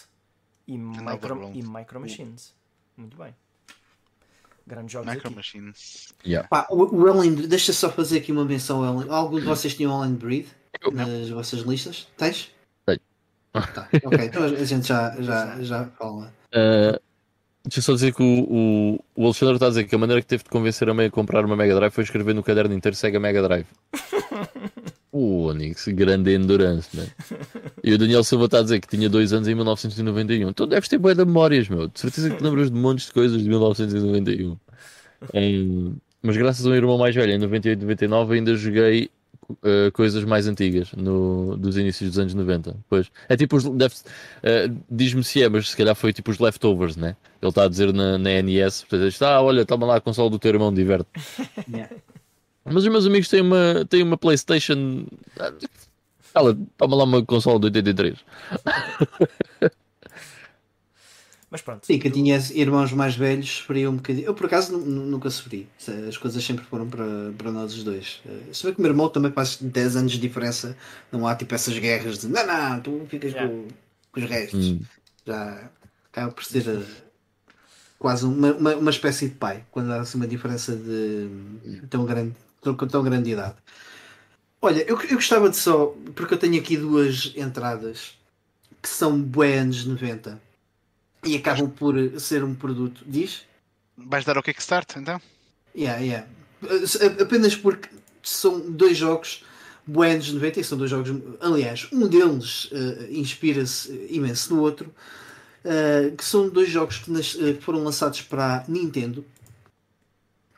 e, Another micro, e Micro Machines. Muito bem. Grandes jogos Micro aqui. Machines. Yeah. Pá, o, o deixa só fazer aqui uma menção. Algum de vocês tinha o Alien Breed nas vossas listas? Tens? Tenho. Tá, ok, então a gente já, já, já fala. Ah, Deixa eu só dizer que o, o, o Alexandre está a dizer que a maneira que teve de convencer a mãe a comprar uma Mega Drive foi escrever no caderno inteiro Sega Mega Drive. O Onix, grande endurance, né? E o Daniel Silva está a dizer que tinha dois anos em 1991. Então deves ter boa de memórias, meu. De certeza que te lembras de montes de coisas de 1991. Em- Mas graças ao meu irmão mais velho, em 98 99, ainda joguei uh, coisas mais antigas no, dos inícios dos anos 90. Pois. É tipo os. uh, Diz-me se é, mas se calhar foi tipo os leftovers, né? Ele está a dizer na, na NES, portanto, está, ah, olha, toma lá a console do teu irmão, diverte. Yeah. Mas os meus amigos têm uma, têm uma PlayStation. Ela, toma lá uma console de 83. Mas pronto. Sim, que eu tinha irmãos mais velhos, sofria um bocadinho. Eu por acaso nu- nu- nunca sofri. As coisas sempre foram para, para nós os dois. Eh, Se bem que o meu irmão também faz 10 anos de diferença, não há tipo essas guerras de não, não, tu ficas Yeah. com, com os restos. Hum. Já acaba por ser eh, quase uma, uma, uma espécie de pai, quando há assim uma diferença de tão grande, tão, tão grande de idade. Olha, eu, eu gostava de só, porque eu tenho aqui duas entradas que são bué anos 90 e acabam por ser um produto. Diz? Vais dar o Kickstart então? Yeah, yeah. Apenas porque são dois jogos bué anos 90 e são dois jogos. Aliás, um deles eh, inspira-se imenso no outro. eh, que são dois jogos que, nas- eh, que foram lançados para a Nintendo.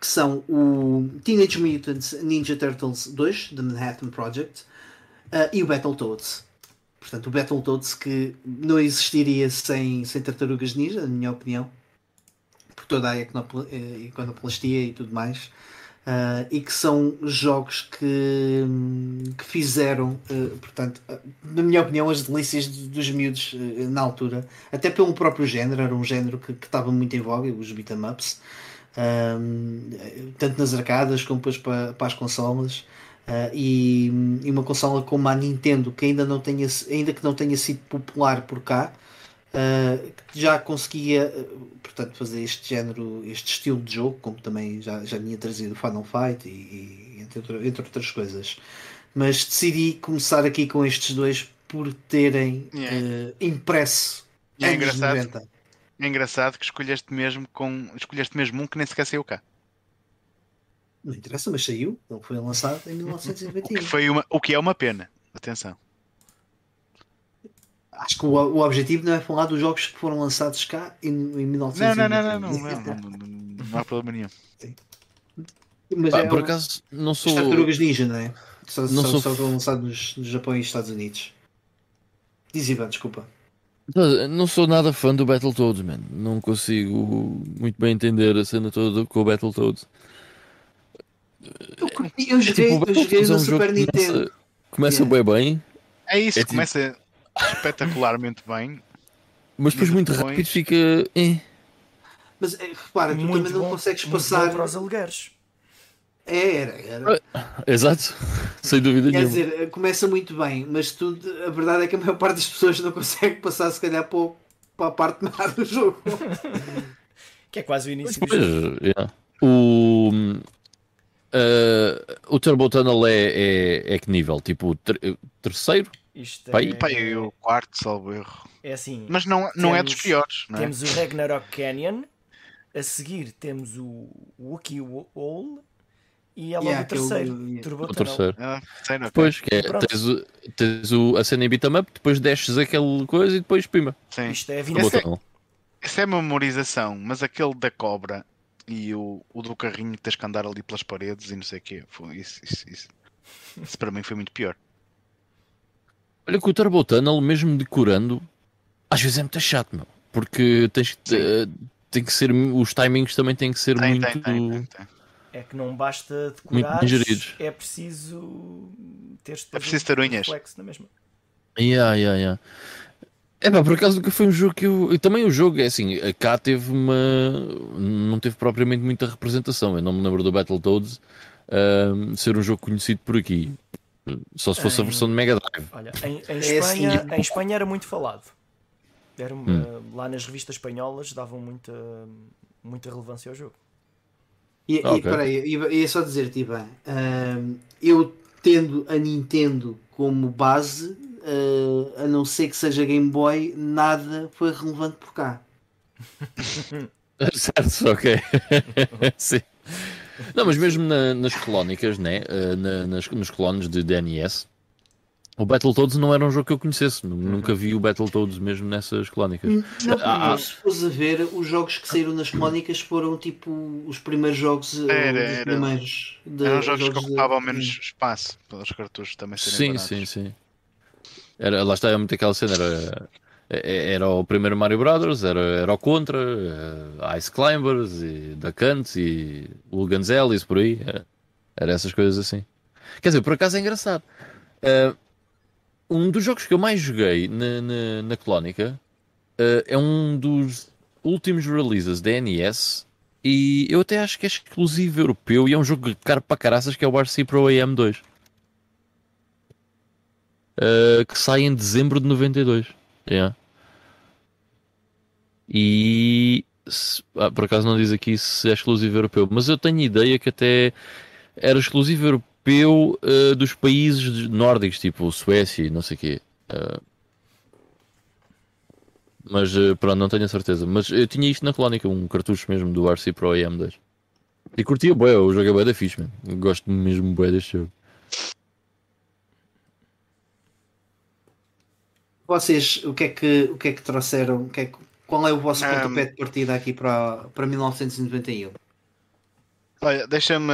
Que são o Teenage Mutant Ninja Turtles 2, The Manhattan Project, eh, e o Battletoads. Portanto, o Battletoads que não existiria sem, sem Tartarugas Ninja, na minha opinião, por toda a eh, iconoplastia e tudo mais, ah, e que são jogos que, que fizeram, eh, portanto, na minha opinião, as delícias do- dos miúdos eh, na altura, até pelo próprio género, era um género que, estava muito em voga, os beat'em hum, tanto nas arcadas como depois para, para as consolas. Uh, e, e uma consola como a Nintendo que ainda não tenha ainda que não tenha sido popular por cá uh, já conseguia portanto fazer este género este estilo de jogo como também já, já tinha trazido Final Fight e, e entre, entre outras coisas mas decidi começar aqui com estes dois por terem Yeah. uh, impresso é anos engraçado, 90. É engraçado que escolheste mesmo com escolheste mesmo um que nem sequer saiu cá. não interessa mas saiu ele foi lançado em O 1991 que, foi uma, o que é uma pena. Atenção. acho que o, o objetivo não é falar dos jogos que foram lançados cá em, em Não, 1991 não, não, não, não, não, não, não, não há problema nenhum. Mas Pá, é por um- acaso, não As sou. tartarugas ninja, não é? Só, Não só, sou só foram lançados no Japão e Estados Unidos. Diz Ivan, desculpa. Não, não sou nada fã do Battletoads, man. Não consigo muito bem entender a cena toda com o Battletoads. Eu, curti- eu joguei, Tipo, o eu joguei é no um Super que começa, Nintendo. começa Yeah. bem bem, É isso, É tipo- começa espetacularmente bem. mas depois muito rápido fica. eh. Mas é, repara, tu muito também não bom, consegues muito passar. para os alugueres. É, era, era. Exato, sem dúvida Quer nenhuma. dizer, começa muito bem, mas tu, a verdade é que a maior parte das pessoas não consegue passar, se calhar, para, o- para a parte má do jogo. Que é quase o início Pois, do jogo. yeah. O, eh, o Turbo Tunnel é, é, é que nível? Tipo, o ter- terceiro? Isto Pai- é, e o quarto, salvo erro. é assim. Mas não, não é dos Temos- piores, não é? Temos o Ragnarok Canyon, a seguir temos o Wookiee Wall e é logo Yeah, o é o- terceiro, yeah. Turbo O Tunnel. terceiro. Ah, sei, não, ok. Depois, que é, tens, o, tens o, a cena em beat'em up, depois desces aquela coisa e depois pima. Sim. Isto é a Turbo vida. Esse é- é memorização, mas aquele da cobra e o, o do carrinho que tens que andar ali pelas paredes e não sei o quê. Foi, isso, isso, isso. Isso para mim foi muito pior. Olha que o Turbo Tunnel, mesmo decorando, às vezes é muito chato, meu. Porque tens que, eh, tem que ser. Os timings também têm que ser Tem, muito. tem, tem, tem, tem. É que não basta decorar, é preciso ter É preciso ter unhas. reflexo na mesma. Yeah, yeah, yeah. É pá, por acaso nunca foi um jogo que eu. e também o jogo é assim, a cá teve uma. Não teve propriamente muita representação. Eu não me lembro do Battletoads ahm, ser um jogo conhecido por aqui. Só se fosse a Em- versão de Mega Drive. Olha, em, em É assim. Espanha, em Espanha era muito falado. Era, uma- Hum. Lá nas revistas espanholas davam muita, muita relevância ao jogo. E, Ah, e peraí, ia, ia só dizer-te, Ivan, ahm, eu tendo a Nintendo como base, ah, a não ser que seja Game Boy, nada foi relevante por cá. certo, ok. Sim. Não, mas mesmo na- nas colónicas, né? eh, na- nas, nos clones de DNS, o Battletoads não era um jogo que eu conhecesse. Nu- Nunca vi o Battletoads mesmo nessas colónicas. Não, Ah, mas se fores a ver, os jogos que saíram nas clónicas foram tipo os primeiros jogos. eh, Era, era. primeiros. de- Eram jogos que de- ocupavam menos espaço para os cartuchos também serem Sim, baratos. sim, sim. Era, lá está, é muito aquela cena. Era, é- era o primeiro Mario Brothers, era, era o Contra, eh, Ice Climbers, e Duck Hunt, e Logan's Ellis, por aí. Era, era essas coisas assim. Quer dizer, por acaso é engraçado. Eh, um dos jogos que eu mais joguei na, na, na Clónica eh, é um dos últimos releases da NES. E eu até acho que é exclusivo europeu e é um jogo caro para caraças que é o RC Pro AM2 uh, que sai em dezembro de 92. Yeah. E se- ah, por acaso não diz aqui se é exclusivo europeu, mas eu tenho ideia que até era exclusivo europeu uh, dos países nórdicos, tipo Suécia e não sei o quê. Uh, mas uh, pronto, não tenho a certeza. Mas eu tinha isto na colónica, um cartucho mesmo do RC Pro AM2. E curtia bué, o jogo é bué da fixe, man. Gosto mesmo bué deste jogo. Vocês, o que é que, o que, é que trouxeram? O que é que- qual é o vosso Um, pontapé de partida aqui para, para 1991? Olha, deixa-me.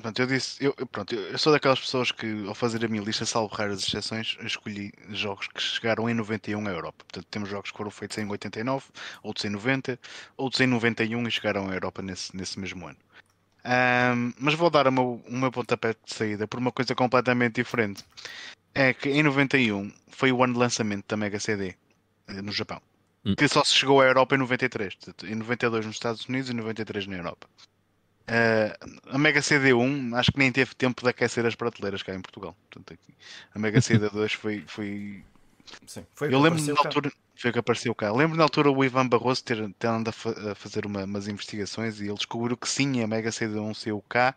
Pronto, eu disse, eu, pronto, eu sou daquelas pessoas que, ao fazer a minha lista, salvo raras exceções, escolhi jogos que chegaram em 91 à Europa. Portanto, temos jogos que foram feitos em 89, outros em 90, outros em 91 e chegaram à Europa nesse, nesse mesmo ano. Ahm, mas vou dar o meu, o meu pontapé de saída por uma coisa completamente diferente. É que em 91 foi o ano de lançamento da Mega CD eh, no Japão. Hum. Que só se chegou à Europa em 93. Portanto, em 92 nos Estados Unidos e 93 na Europa. Eh, a Mega CD1 acho que nem teve tempo de aquecer as prateleiras cá em Portugal. Portanto, aqui, a Mega CD2 foi, foi Sim, foi o eu que lembro apareceu na cá. altura foi o que apareceu cá. Lembro na altura o Ivan Barroso ter, ter andado a, fa- a fazer uma- umas investigações e ele descobriu que sim, a Mega CD1 saiu cá,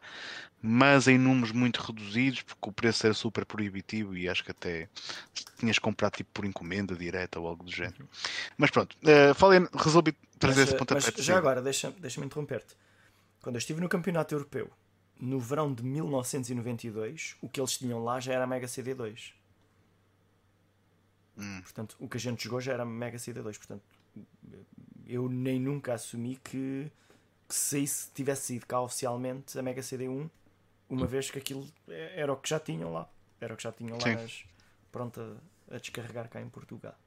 mas em números muito reduzidos, porque o preço era super proibitivo e acho que até tinhas comprado tipo por encomenda direta ou algo do género. Mas pronto, eh, falei, resolvi trazer Mas, esse eh, pontapé mas já agora, deixa- deixa-me interromper-te. Quando eu estive no Campeonato Europeu, no verão de 1992, o que eles tinham lá já era a Mega CD2. Hum. Portanto, o que a gente jogou já era a Mega CD2. Portanto, eu nem nunca assumi que, que saísse, tivesse sido cá oficialmente a Mega CD1, uma vez que aquilo era o que já tinham lá. Era o que já tinham lá Sim. nas, pronto a, a descarregar cá em Portugal.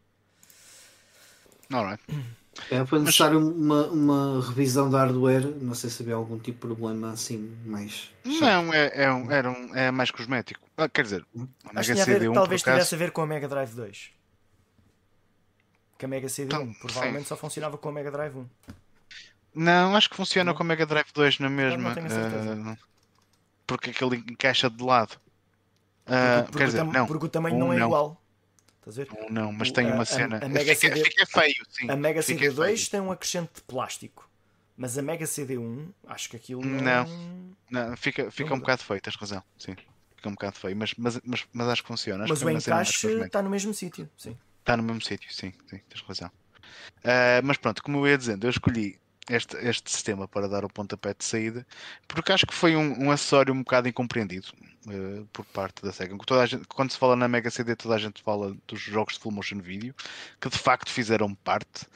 Alright. É, foi necessário uma, uma revisão da hardware, não sei se havia algum tipo de problema assim mais. chato. Não, é, é, um- era um- é mais cosmético. Ah, quer dizer, a Acho Mega que tinha a ver, CD1 talvez tivesse a ver com a Mega Drive 2. Que a Mega CD1 Então, provavelmente sim. só funcionava com a Mega Drive 1. Não, acho que funciona Não? com a Mega Drive 2 na mesma. não tenho a certeza. eh, porque aquele encaixa de lado. Ah, Porque, quer dizer, tam- não, porque o tamanho um não é não. igual. Estás a ver? não, mas o- tem a- uma a- cena. a Mega fica, CD fica feio, sim. A Mega fica CD2 feio. tem um acrescente de plástico. Mas a Mega CD1, acho que aquilo não. Não. Não, fica fica Não um bocado feio, tens razão. Sim, fica um bocado feio, mas, mas, mas, mas acho que funciona. Acho Mas que o é encaixe está no mesmo sítio. Sim. Está no mesmo sítio, sim, sim, tens razão. Ah, mas pronto, como eu ia dizendo, eu escolhi este, este sistema para dar o pontapé de saída porque acho que foi um, um acessório um bocado incompreendido ah, por parte da Sega. Toda gente- quando se fala na Mega CD, toda a gente fala dos jogos de full motion video que de facto fizeram parte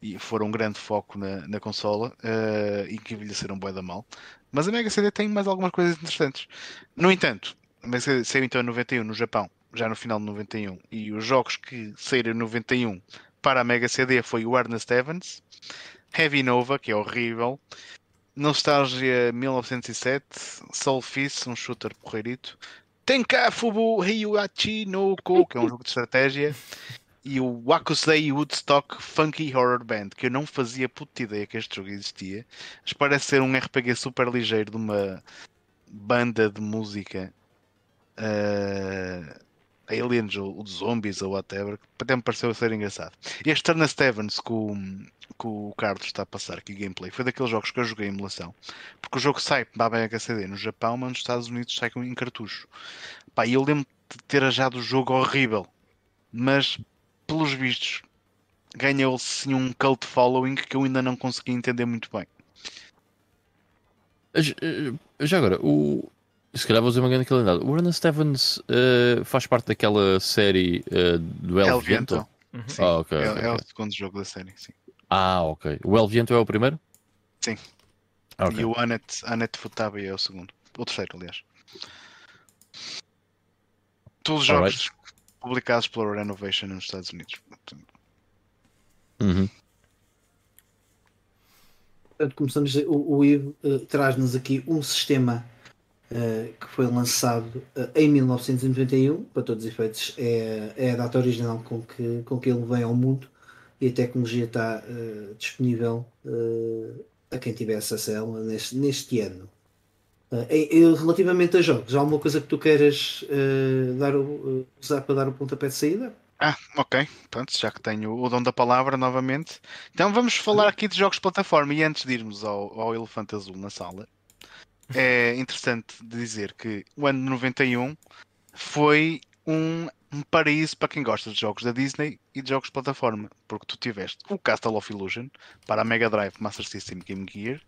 e foram um grande foco na, na consola ah, e que envelheceram bué da mal. Mas a Mega CD tem mais algumas coisas interessantes. No entanto, a Mega CD saiu então em 91 no Japão, já no final de 91, e os jogos que saíram em 91 para a Mega CD foi o Ernest Evans, Heavy Nova, que é horrível, Nostalgia 1907, Soul Fist, um shooter porreirito, Tenkafubu Ryuachi no Ko, que é um jogo de estratégia, e o Wakusei Woodstock Funky Horror Band, que eu não fazia puta ideia que este jogo existia, mas parece ser um RPG super ligeiro de uma banda de música eh, aliens ou, ou de zombies ou whatever, até me pareceu ser engraçado. Este Evans que o, que o Carlos está a passar aqui gameplay foi daqueles jogos que eu joguei em emulação, porque o jogo sai para a HCD no Japão, mas nos Estados Unidos sai com- em cartucho. Pá, eu lembro de ter achado o jogo horrível, mas pelos vistos ganhou sim um cult following que eu ainda não consegui entender muito bem. Já, já agora, o, se calhar vou dizer uma grande qualidade. O Ernest Evans uh, faz parte daquela série uh, do El, El Viento? Viento. Uhum. Sim, Ah, ok. é, ok, é o ok. segundo jogo da série, sim. Ah, ok. O El Viento é o primeiro? Sim. Ok. E o Anet, Anet Futabi é o segundo. O terceiro, aliás. Todos os jogos publicados pela Renovation nos Estados Unidos. Uhum. Portanto, começamos a- o, o Ivo eh, traz-nos aqui um sistema eh, que foi lançado eh, em 1991, para todos os efeitos, é, é a data original com que, com que ele vem ao mundo e a tecnologia está eh, disponível a quem tiver acesso a ela neste, neste ano. Eh, e- e relativamente a jogos, há alguma coisa que tu queiras dar o- usar para dar o pontapé de saída? Ah, ok. Pronto, já que tenho o dom da palavra novamente. Então vamos falar aqui de jogos de plataforma. E antes de irmos ao, ao Elefante Azul na sala, é interessante dizer que o ano de 91 foi um, paraíso para quem gosta de jogos da Disney e de jogos de plataforma. Porque tu tiveste o Castle of Illusion para a Mega Drive, Master System Game Gear,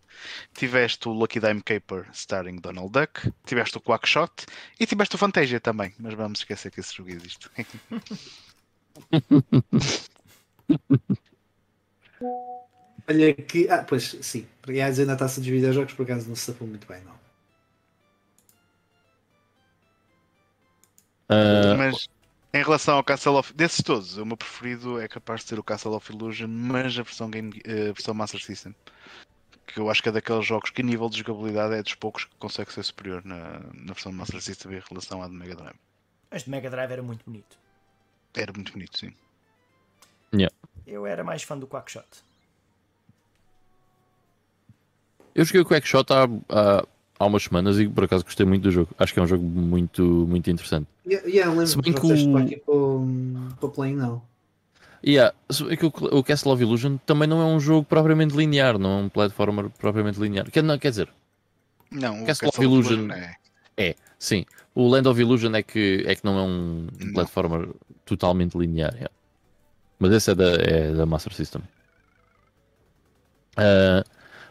tiveste o Lucky Dime Caper starring Donald Duck, tiveste o Quackshot e tiveste o Fantasia também. Mas vamos esquecer que esse jogo existe. Olha que. Ah, pois sim. Aliás, ainda está-se dos videojogos, por acaso não se safou muito bem, não. Ah, Mas em relação ao Castle of desses todos, o meu preferido é capaz de ser o Castle of Illusion, mas a versão, game, eh, a versão Master System. Que eu acho que é daqueles jogos que a nível de jogabilidade é dos poucos que consegue ser superior na, na versão Master System em relação à de Mega Drive. Mas de Mega Drive era muito bonito. Era muito bonito, sim. Eu era mais fã do Quackshot. Eu joguei o Quackshot há, há, há umas semanas e por acaso gostei muito do jogo. Acho que é um jogo muito, muito interessante. Yeah, yeah, lembro Se bem que o- aqui para o, para o Play Now. Yeah, se bem que o, o Castle of Illusion também não é um jogo propriamente linear, não é um platformer propriamente linear. Quer, não, quer dizer, Não, o Castle of Castle of Illusion- é. é, sim. O Land of Illusion é que, é que não é um Não. platformer totalmente linear. yeah. Mas esse é da, é da Master System. Ah,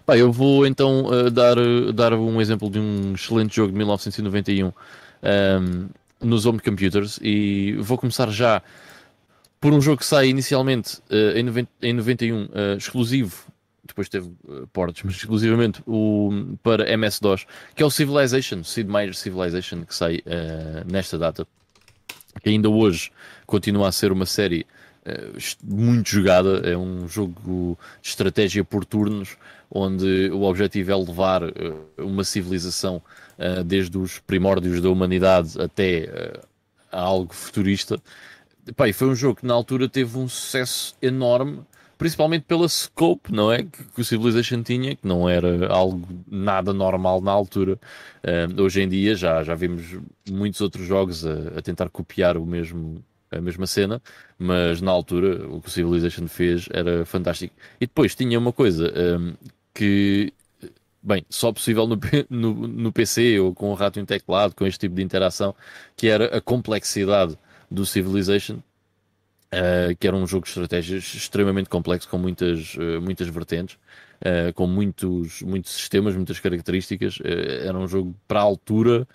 pá, eu vou então ah, dar, dar um exemplo de um excelente jogo de 1991 ahm, nos home computers e vou começar já por um jogo que sai inicialmente ah, em, 90 em 91 ah, exclusivo depois teve ah, ports, mas exclusivamente o, para MS-DOS, que é o Civilization, Sid Meier's Civilization, que sai ah, nesta data, que ainda hoje continua a ser uma série eh, muito jogada. É um jogo de estratégia por turnos, onde o objetivo é levar eh, uma civilização eh, desde os primórdios da humanidade até eh, a algo futurista. E foi um jogo que na altura teve um sucesso enorme, principalmente pela scope, não é? Que, que o Civilization tinha, que não era algo nada normal na altura. Eh, hoje em dia já, já vimos muitos outros jogos a, a tentar copiar o mesmo, a mesma cena, mas na altura o que o Civilization fez era fantástico. E depois tinha uma coisa hum, que, bem, só possível no, no, no PC ou com o rato e um teclado, com este tipo de interação, que era a complexidade do Civilization. Uh, que era um jogo de estratégias extremamente complexo, com muitas, uh, muitas vertentes, uh, com muitos, muitos sistemas, muitas características. Era um jogo para a altura,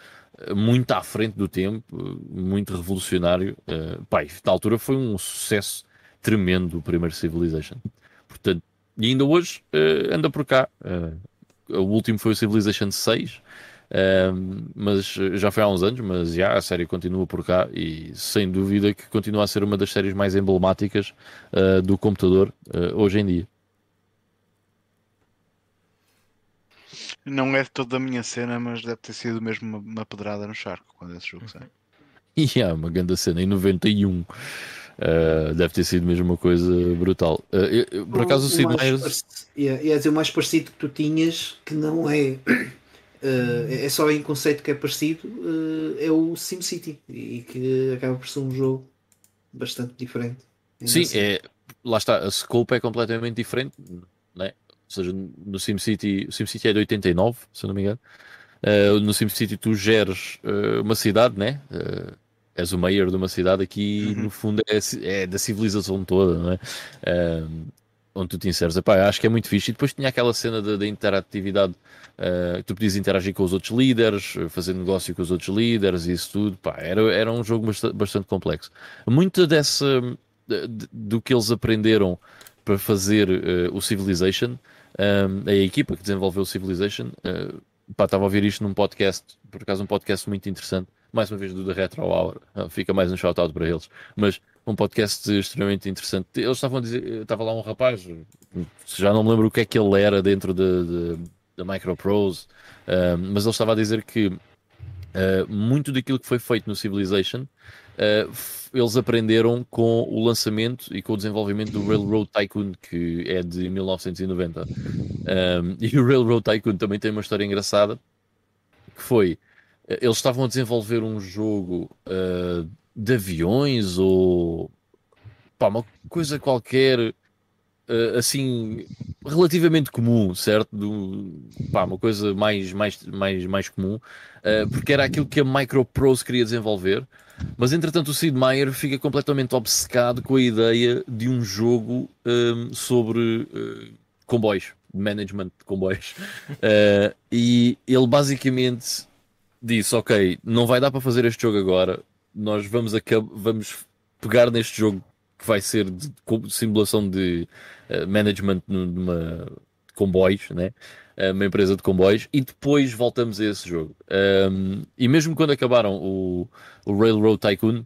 muito à frente do tempo, uh, muito revolucionário. Uh, pá, e na altura foi um sucesso tremendo o primeiro Civilization. Portanto, e ainda hoje uh, anda por cá. Uh, o último foi o Civilization 6. Um, mas uh, já foi há uns anos, mas já a série continua por cá e sem dúvida que continua a ser uma das séries mais emblemáticas uh, do computador uh, hoje em dia. Não é de toda a minha cena, mas deve ter sido mesmo uma, uma pedrada no charco quando esse jogo sai. E há uma grande cena em 91. Uh, deve ter sido mesmo uma coisa brutal. Uh, eu- eu- por acaso o Sid mais Meier's. ia dizer, o mais parecido que tu tinhas, que não é. eh, é só em conceito que é parecido, é o SimCity. E que acaba por ser um jogo bastante diferente. Sim, assim. é, lá está, a scope é completamente diferente, né? Ou seja, no SimCity, o SimCity é de 89, se eu não me engano. Uh, no SimCity tu geres uh, uma cidade, né? Uh, és o mayor de uma cidade, aqui uhum. no fundo é, é, da civilização toda, não é? Um, onde tu te inseres. Epá, acho que é muito fixe. E depois tinha aquela cena da interatividade, uh, tu podias interagir com os outros líderes, fazer negócio com os outros líderes e isso tudo. Pá, era, era um jogo bastante, bastante complexo. Muito dessa, do que eles aprenderam para fazer uh, o Civilization, a equipa que desenvolveu o Civilization, uh, estava a ouvir isto num podcast, por acaso um podcast muito interessante, mais uma vez do The Retro Hour, fica mais um shout-out para eles, mas um podcast extremamente interessante. Eles estavam a dizer, estava lá um rapaz, já não me lembro o que é que ele era dentro da Microprose, uh, mas ele estava a dizer que uh, muito daquilo que foi feito no Civilization uh, eles aprenderam com o lançamento e com o desenvolvimento do Railroad Tycoon, que é de 1990. Um, e o Railroad Tycoon também tem uma história engraçada, que foi, eles estavam a desenvolver um jogo uh, de aviões ou pá, uma coisa qualquer uh, assim relativamente comum, certo? Do, pá, uma coisa mais, mais, mais, mais comum, uh, porque era aquilo que a Microprose queria desenvolver. Mas entretanto, o Sid Meier fica completamente obcecado com a ideia de um jogo um, sobre uh, comboios, management de comboios. e ele basicamente disse: Ok, não vai dar para fazer este jogo agora, nós vamos, vamos pegar neste jogo que vai ser de, de simulação de uh, management numa comboios, né? Uh, uma empresa de comboios, e depois voltamos a esse jogo. Um, e mesmo quando acabaram o, o Railroad Tycoon,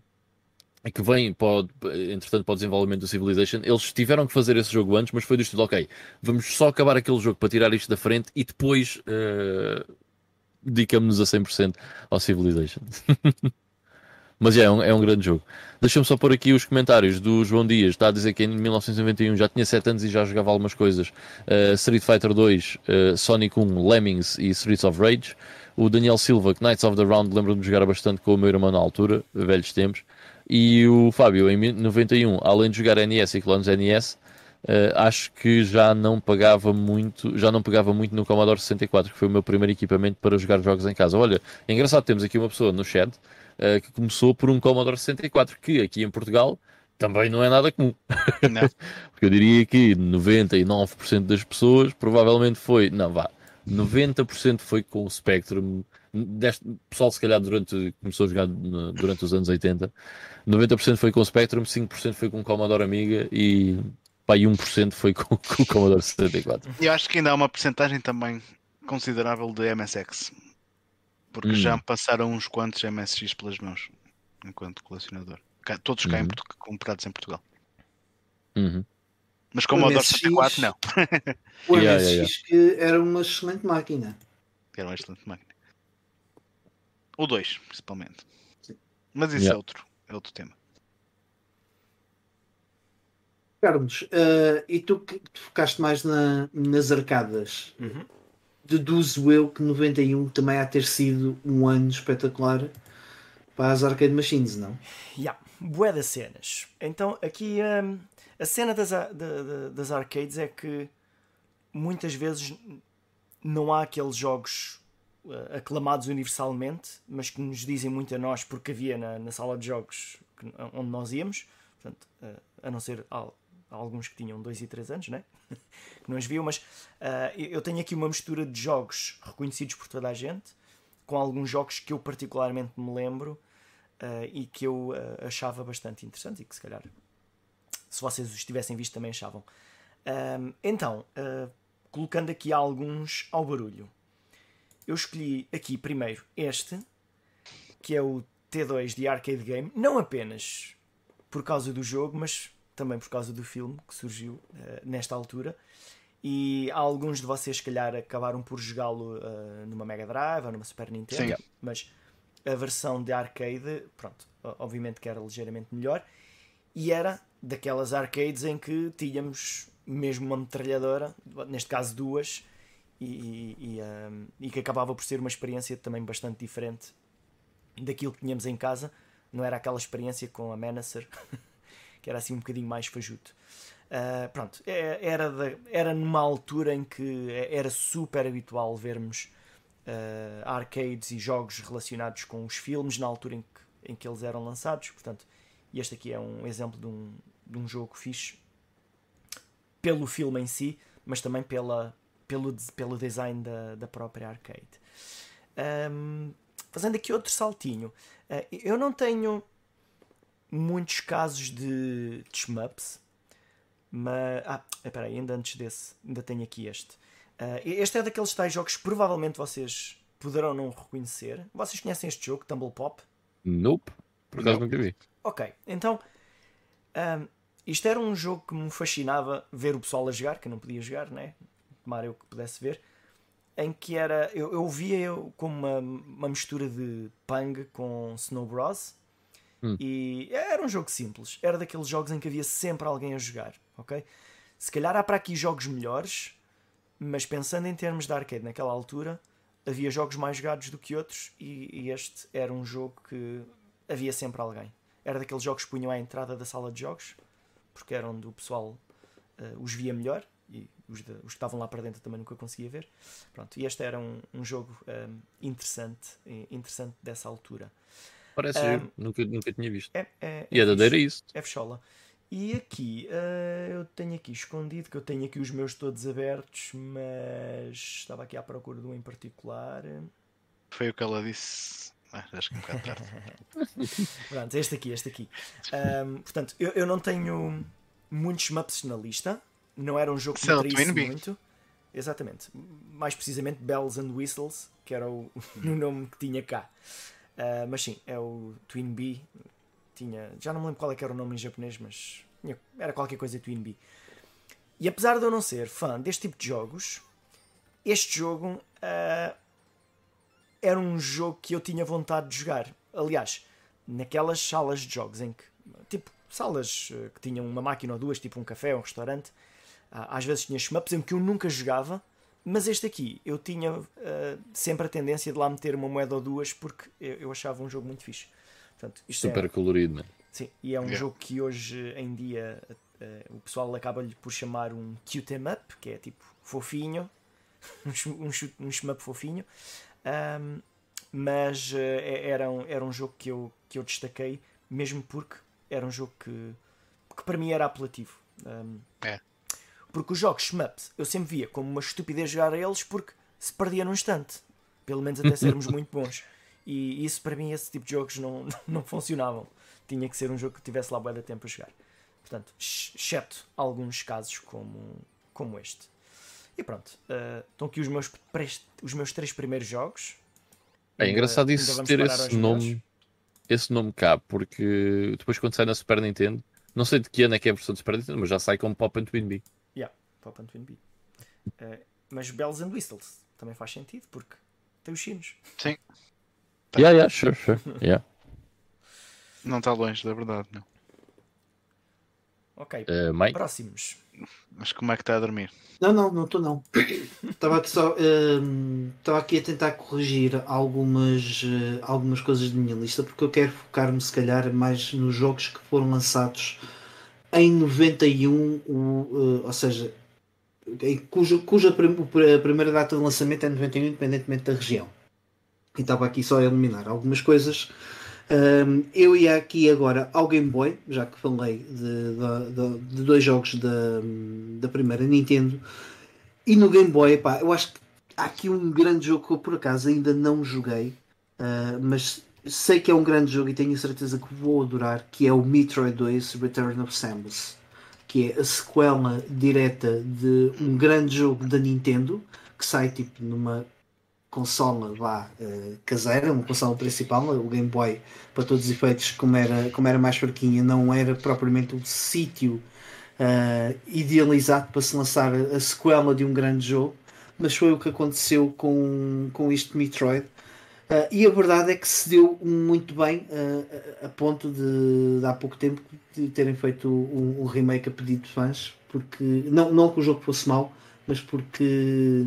que vem, pode, entretanto, para o desenvolvimento do Civilization, eles tiveram que fazer esse jogo antes, mas foi do estilo, ok, vamos só acabar aquele jogo para tirar isto da frente e depois uh, dedicamos-nos a 100% ao Civilization. Mas é um, é um grande jogo. Deixa-me só pôr aqui os comentários do João Dias. Está a dizer que em 1991 já tinha 7 anos e já jogava algumas coisas. Uh, Street Fighter 2, uh, Sonic 1, Lemmings e Streets of Rage. O Daniel Silva, que Knights of the Round, lembro-me de jogar bastante com o meu irmão na altura, velhos tempos. E o Fábio, em 91, além de jogar NES e clones NES, Uh, acho que já não pagava muito, já não pegava muito no Commodore 64, que foi o meu primeiro equipamento para jogar jogos em casa. Olha, é engraçado, temos aqui uma pessoa no chat uh, que começou por um Commodore 64, que aqui em Portugal também não é nada comum. Porque eu diria que 99% das pessoas provavelmente foi, não vá, 90% foi com o Spectrum. Deste, pessoal, se calhar, durante, começou a jogar durante os anos 80, 90% foi com o Spectrum, 5% foi com o Commodore Amiga e pá, e 1% foi com, com o Commodore 64. E acho que ainda há uma porcentagem também considerável de MSX. Porque hum. já me passaram uns quantos MSX pelas mãos enquanto colecionador. Todos cá uhum. em, comprados em Portugal. Uhum. Mas como o MSX, 64, não. O yeah, MSX yeah, yeah. era uma excelente máquina. Era uma excelente máquina. O 2, principalmente. Sim. Mas isso é outro, é outro tema. Carlos, uh, e tu que focaste mais na, nas arcadas, uhum. Deduzo eu que 91 também há ter sido um ano espetacular para as arcade machines, não? Yeah, bué das cenas. Então aqui um, a cena das, das arcades é que muitas vezes não há aqueles jogos uh, aclamados universalmente, mas que nos dizem muito a nós porque havia na, na sala de jogos que, onde nós íamos. Portanto, uh, a não ser alguns que tinham 2 e 3 anos, né? que não as viam, mas uh, eu tenho aqui uma mistura de jogos reconhecidos por toda a gente, com alguns jogos que eu particularmente me lembro uh, e que eu uh, achava bastante interessante e que se calhar, se vocês os tivessem visto, também achavam. então, colocando aqui alguns ao barulho, eu escolhi aqui primeiro este, que é o T2 de Arcade Game, não apenas por causa do jogo, mas também por causa do filme que surgiu uh, nesta altura. E alguns de vocês, se calhar, acabaram por jogá-lo uh, numa Mega Drive ou numa Super Nintendo, Sim. mas a versão de arcade, pronto, obviamente que era ligeiramente melhor. E era daquelas arcades em que tínhamos mesmo uma metralhadora, neste caso duas, e, e, um, eh, e, que acabava por ser uma experiência também bastante diferente daquilo que tínhamos em casa. Não era aquela experiência com a Menacer que era assim um bocadinho mais fajuto. Uh, pronto, é, era, de, era numa altura em que era super habitual vermos uh, arcades e jogos relacionados com os filmes, na altura em que em que eles eram lançados. Portanto, este aqui é um exemplo de um, de um jogo fixe pelo filme em si, mas também pela, pelo, pelo design da, da própria arcade. Um, fazendo aqui outro saltinho, uh, eu não tenho muitos casos de, shmups, mas. Ah, espera aí, ainda antes desse, ainda tenho aqui este. Uh, este é daqueles tais jogos que provavelmente vocês poderão não reconhecer. Vocês conhecem este jogo, Tumble Pop? Nope, por acaso nunca vi. Ok, então. Um, isto era um jogo que me fascinava ver o pessoal a jogar, que eu não podia jogar, né? Tomara eu que pudesse ver. Em que era. Eu, eu via eu como uma, uma mistura de Pang com Snow Bros. Hum. E era um jogo simples. Era daqueles jogos em que havia sempre alguém a jogar, ok? Se calhar há para aqui jogos melhores, mas pensando em termos de arcade naquela altura, havia jogos mais jogados do que outros e, e este era um jogo que havia sempre alguém. Era daqueles jogos que punham à entrada da sala de jogos, porque era onde o pessoal uh, os via melhor e os, de, os, que estavam lá para dentro também nunca conseguia ver. Pronto, e este era um, um jogo um, eh, interessante, interessante dessa altura. Parece um, nunca, nunca tinha visto. É, é, e é, é da isso. É fechola. E aqui, uh, eu tenho aqui escondido, que eu tenho aqui os meus todos abertos, mas estava aqui à procura de um em particular. Foi o que ela disse. Ah, acho que um bocado tarde. Pronto, este aqui, este aqui. Um, portanto, eu, eu não tenho muitos maps na lista. Não era um jogo que me atraísse muito. Exatamente. Mais precisamente Bells and Whistles, que era o, o nome que tinha cá. Uh, mas sim, é o Twin B. Tinha, já não me lembro qual é era o nome em japonês, mas era qualquer coisa Twin B. E apesar de eu não ser fã deste tipo de jogos, este jogo uh, era um jogo que eu tinha vontade de jogar. Aliás, naquelas salas de jogos em que, tipo, salas uh, que tinham uma máquina ou duas, tipo um café um restaurante, às vezes tinha shmups em que eu nunca jogava mas este aqui, eu tinha uh, sempre a tendência de lá meter uma moeda ou duas porque eu, eu achava um jogo muito fixe. Portanto, Super é, colorido, né? Sim, e é um yeah. jogo que hoje em dia uh, o pessoal acaba-lhe por chamar um cute em up, que é tipo fofinho, um, um, um shmup fofinho. Um, mas uh, era, um, era um jogo que eu, que eu destaquei, mesmo porque era um jogo que, que para mim era apelativo. Um, é. Porque os jogos shmups eu sempre via como uma estupidez jogar a eles porque se perdia num instante. Pelo menos até sermos muito bons. E isso para mim, esse tipo de jogos não, não funcionavam. Tinha que ser um jogo que tivesse lá boa de tempo a jogar. Portanto, exceto alguns casos como, como este. E pronto, uh, estão aqui os meus, os meus três primeiros jogos. É engraçado isso ter esse nome, esse nome cá, porque depois quando sai na Super Nintendo, não sei de que ano é que é a versão de Super Nintendo, mas já sai como Pop and Twin And Twin Bee. Uh, mas Bells and Whistles também faz sentido porque tem os sinos. Sim. Yeah, yeah, sure, sure. Yeah. Não está longe da verdade, não. Ok, uh, Mike? próximos. Mas como é que está a dormir? Não, não, não estou não. Estava aqui só uh, estava aqui a tentar corrigir algumas, uh, algumas coisas da minha lista porque eu quero focar-me se calhar mais nos jogos que foram lançados em 91, o, uh, ou seja, cuja, cuja a primeira data de lançamento é 91, independentemente da região. E estava aqui só a eliminar algumas coisas. Um, eu ia aqui agora ao Game Boy, já que falei de, de, de, de dois jogos da, da primeira Nintendo. E no Game Boy, pá, eu acho que há aqui um grande jogo que eu por acaso ainda não joguei, uh, mas sei que é um grande jogo e tenho certeza que vou adorar, que é o Metroid 2 Return of Samus que é a sequela direta de um grande jogo da Nintendo que sai tipo numa consola lá uh, caseira, uma consola principal, o Game Boy, para todos os efeitos, como era, como era mais fraquinha, não era propriamente um sítio uh, idealizado para se lançar a sequela de um grande jogo, mas foi o que aconteceu com, com este Metroid. Uh, e a verdade é que se deu muito bem uh, a ponto de, de, há pouco tempo de terem feito um, um, remake a pedido de fãs, porque não, não que o jogo fosse mau, mas porque,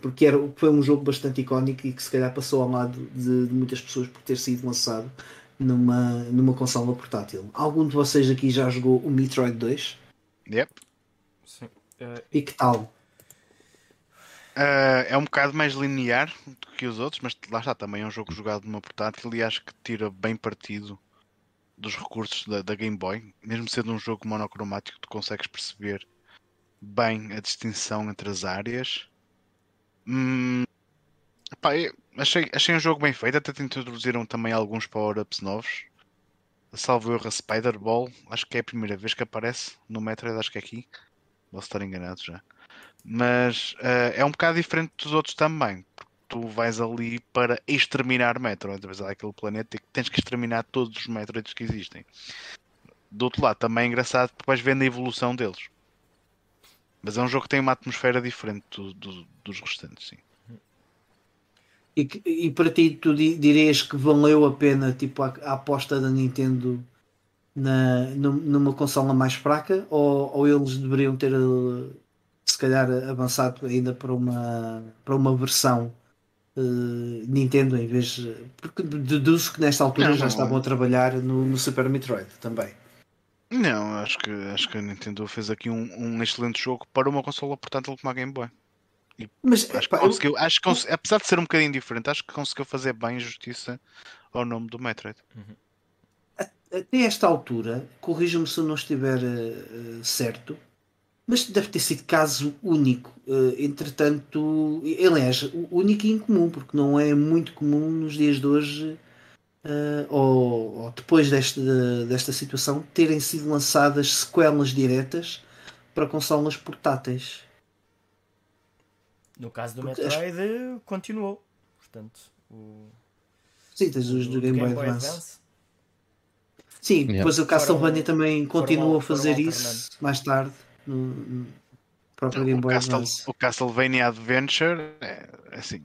porque era, foi um jogo bastante icónico e que se calhar passou ao lado de, de muitas pessoas por ter sido lançado numa, numa consola portátil. Algum de vocês aqui já jogou o Metroid 2? Yep. Sim. Uh, e que tal? Uh, é um bocado mais linear do que os outros, mas lá está também é um jogo jogado numa portátil e acho que tira bem partido dos recursos da, da, Game Boy. Mesmo sendo um jogo monocromático, tu consegues perceber bem a distinção entre as áreas. Hum, achei, achei um jogo bem feito, até te introduziram também alguns power-ups novos. Salvo erro a Spider-Ball, acho que é a primeira vez que aparece no Metroid, acho que é aqui. Posso estar enganado já. Mas uh, é um bocado diferente dos outros também. Tu vais ali para exterminar Metroid. Vais àquele planeta e tens que exterminar todos os Metroids que existem. Do outro lado, também é engraçado porque vais vendo a evolução deles. Mas é um jogo que tem uma atmosfera diferente do, do, dos restantes, sim. E, e para ti, tu dirias que valeu a pena tipo, a, a aposta da Nintendo na, numa consola mais fraca? Ou, ou eles deveriam ter se calhar avançado ainda para uma, para uma versão uh, Nintendo em vez de, porque deduzo que nesta altura não, já não, estavam a trabalhar no, no, Super Metroid também. Não, acho que, acho que a Nintendo fez aqui um, um excelente jogo para uma consola portátil como a Game Boy. E Mas acho que, conseguiu, eu... acho que apesar de ser um bocadinho diferente, acho que conseguiu fazer bem justiça ao nome do Metroid. Uhum. Até esta altura, corrija-me se eu não estiver uh, certo, mas deve ter sido caso único. Uh, entretanto, aliás, único e incomum, porque não é muito comum nos dias de hoje, uh, ou, ou, depois desta, desta situação, terem sido lançadas sequelas diretas para consolas portáteis. No caso do porque Metroid, as... continuou. Portanto, o... Sim, tens os do Game, Game Boy Advance. Advance. Sim, yeah. depois o Castlevania também continuou a fazer isso mais tarde no, próprio Game Boy Castle, O Castlevania Adventure é, é assim.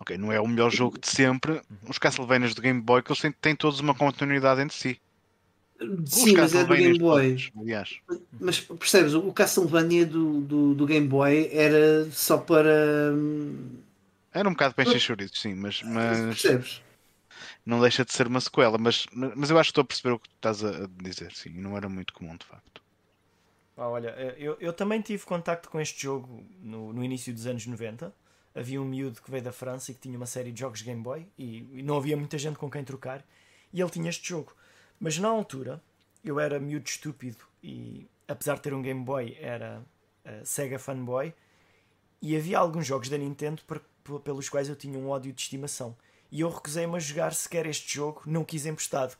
Ok, não é o melhor jogo de sempre. Os Castlevanias do Game Boy que eles têm, têm todos uma continuidade entre si. Sim, mas é do Game Boy. Todos. Mas percebes, o Castlevania do, do, do, Game Boy era só para. Hum, era um bocado para encher chouriços, sim, mas, mas. Percebes? Não deixa de ser uma sequela, mas, mas eu acho que estou a perceber o que estás a dizer, sim, não era muito comum de facto. Ah, olha, eh, eu, eu também tive contacto com este jogo no, no início dos anos 90. Havia um miúdo que veio da França e que tinha uma série de jogos Game Boy e, e não havia muita gente com quem trocar e ele tinha este jogo. Mas na altura eu era miúdo estúpido e apesar de ter um Game Boy era uh, Sega fanboy e havia alguns jogos da Nintendo pelos quais eu tinha um ódio de estimação e eu recusei-me a jogar sequer este jogo, não quis emprestado.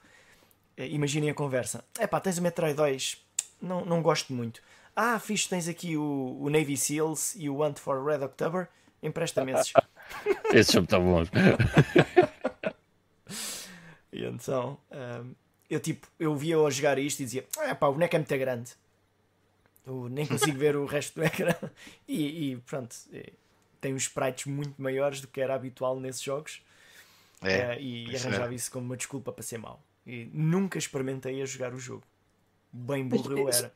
Uh, imaginem a conversa: é pá, tens o Metroid 2, não, não gosto muito. Ah, fixe, tens aqui o, o Navy SEALs e o Want for Red October. Empresta-me esses. esses são tão bons. e então, um, eu tipo, eu via-o jogar isto e dizia: ah, pá, o boneco é muito grande. Eu nem consigo ver o resto do ecrã. E, e pronto, tem uns sprites muito maiores do que era habitual nesses jogos. É, uh, e arranjava é. isso como uma desculpa para ser mau. E nunca experimentei a jogar o jogo bem burro eu era.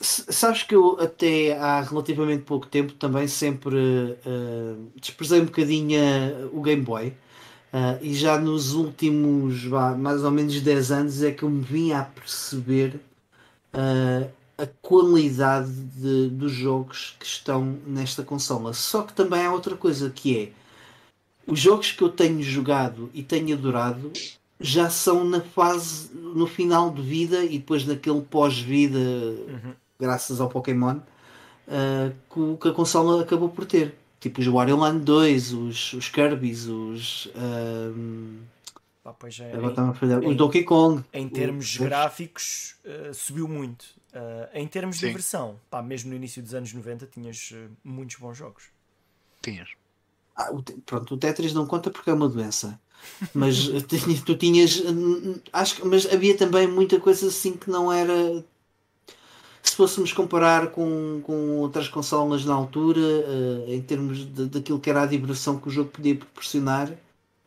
Sabes que eu até há relativamente pouco tempo também sempre uh, desprezei um bocadinho uh, o Game Boy uh, e já nos últimos mais ou menos 10 anos é que eu me vim a perceber a qualidade de, dos jogos que estão nesta consola. Só que também há outra coisa que é os jogos que eu tenho jogado e tenho adorado já são na fase, no final de vida e depois naquele pós-vida, uhum. graças ao Pokémon, uh, que, a consola acabou por ter. Tipo os Wario Land 2, os, os Kirby's, os. Uh, ah, pois é, em, o Donkey Kong. Em termos o, gráficos, uh, subiu muito. Uh, em termos Sim. de diversão, pá, mesmo no início dos anos 90, tinhas uh, muitos bons jogos. Tinhas. Ah, o, pronto, o Tetris não conta porque é uma doença. Mas tu tinhas. Acho mas havia também muita coisa assim que não era. Se fôssemos comparar com, com outras consolas na altura, uh, em termos de, daquilo que era a diversão que o jogo podia proporcionar,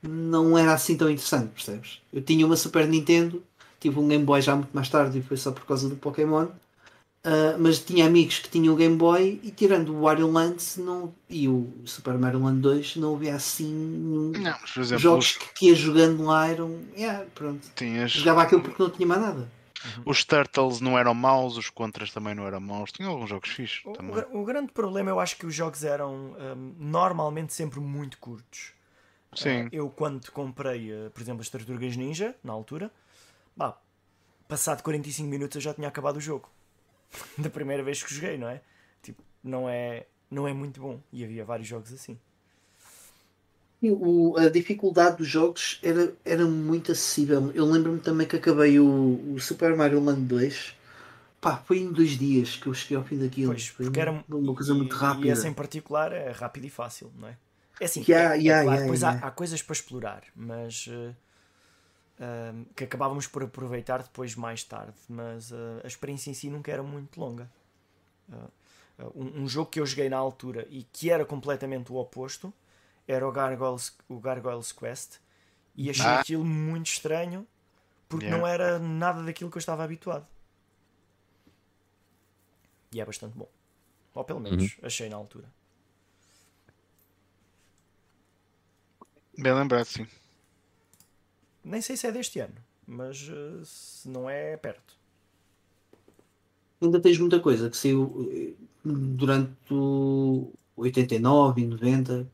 não era assim tão interessante, percebes? Eu tinha uma Super Nintendo, tive um Game Boy já muito mais tarde e foi só por causa do Pokémon. Uh, mas tinha amigos que tinham o Game Boy e tirando o Wario Land não, e o Super Mario Land 2 não havia assim não, exemplo, jogos que, que ia jogando lá eram yeah, pronto. Tinhas... jogava aquilo porque não tinha mais nada Os Turtles não eram maus, os Contras também não eram maus. Tinha alguns jogos fixos O, também. o- o grande problema eu acho que os jogos eram hum, normalmente sempre muito curtos. Sim. Ah, eu quando comprei, eh, por exemplo, as Tartarugas Ninja, na altura, pá, passado 45 minutos eu já tinha acabado o jogo. da primeira vez que joguei, não é? Tipo, não é, não é muito bom. E havia vários jogos assim. E o- a dificuldade dos jogos era, era muito acessível. Eu lembro-me também que acabei o, o Super Mario Land 2. Pá, foi em dois dias que eu cheguei ao fim daquilo. Pois, foi porque era uma coisa e- muito E rápida. esse em particular é rápido e fácil, não é? É assim, Yeah, é- é yeah, claro, yeah, depois. Há, há coisas para explorar, mas eh, ahm, que acabávamos por aproveitar depois mais tarde, mas eh, a experiência em si nunca era muito longa. Ah, ah, um, um jogo que eu joguei na altura e que era completamente o oposto era o Gargoyles, o Gargoyles Quest e achei Ah. aquilo muito estranho porque Yeah. não era nada daquilo que eu estava habituado. E é bastante bom. Ou pelo menos achei na altura. Bem lembrado, sim. Nem sei se é deste ano, mas eh, se não é, é perto. Ainda tens muita coisa que saiu eh, durante o 89 e 90,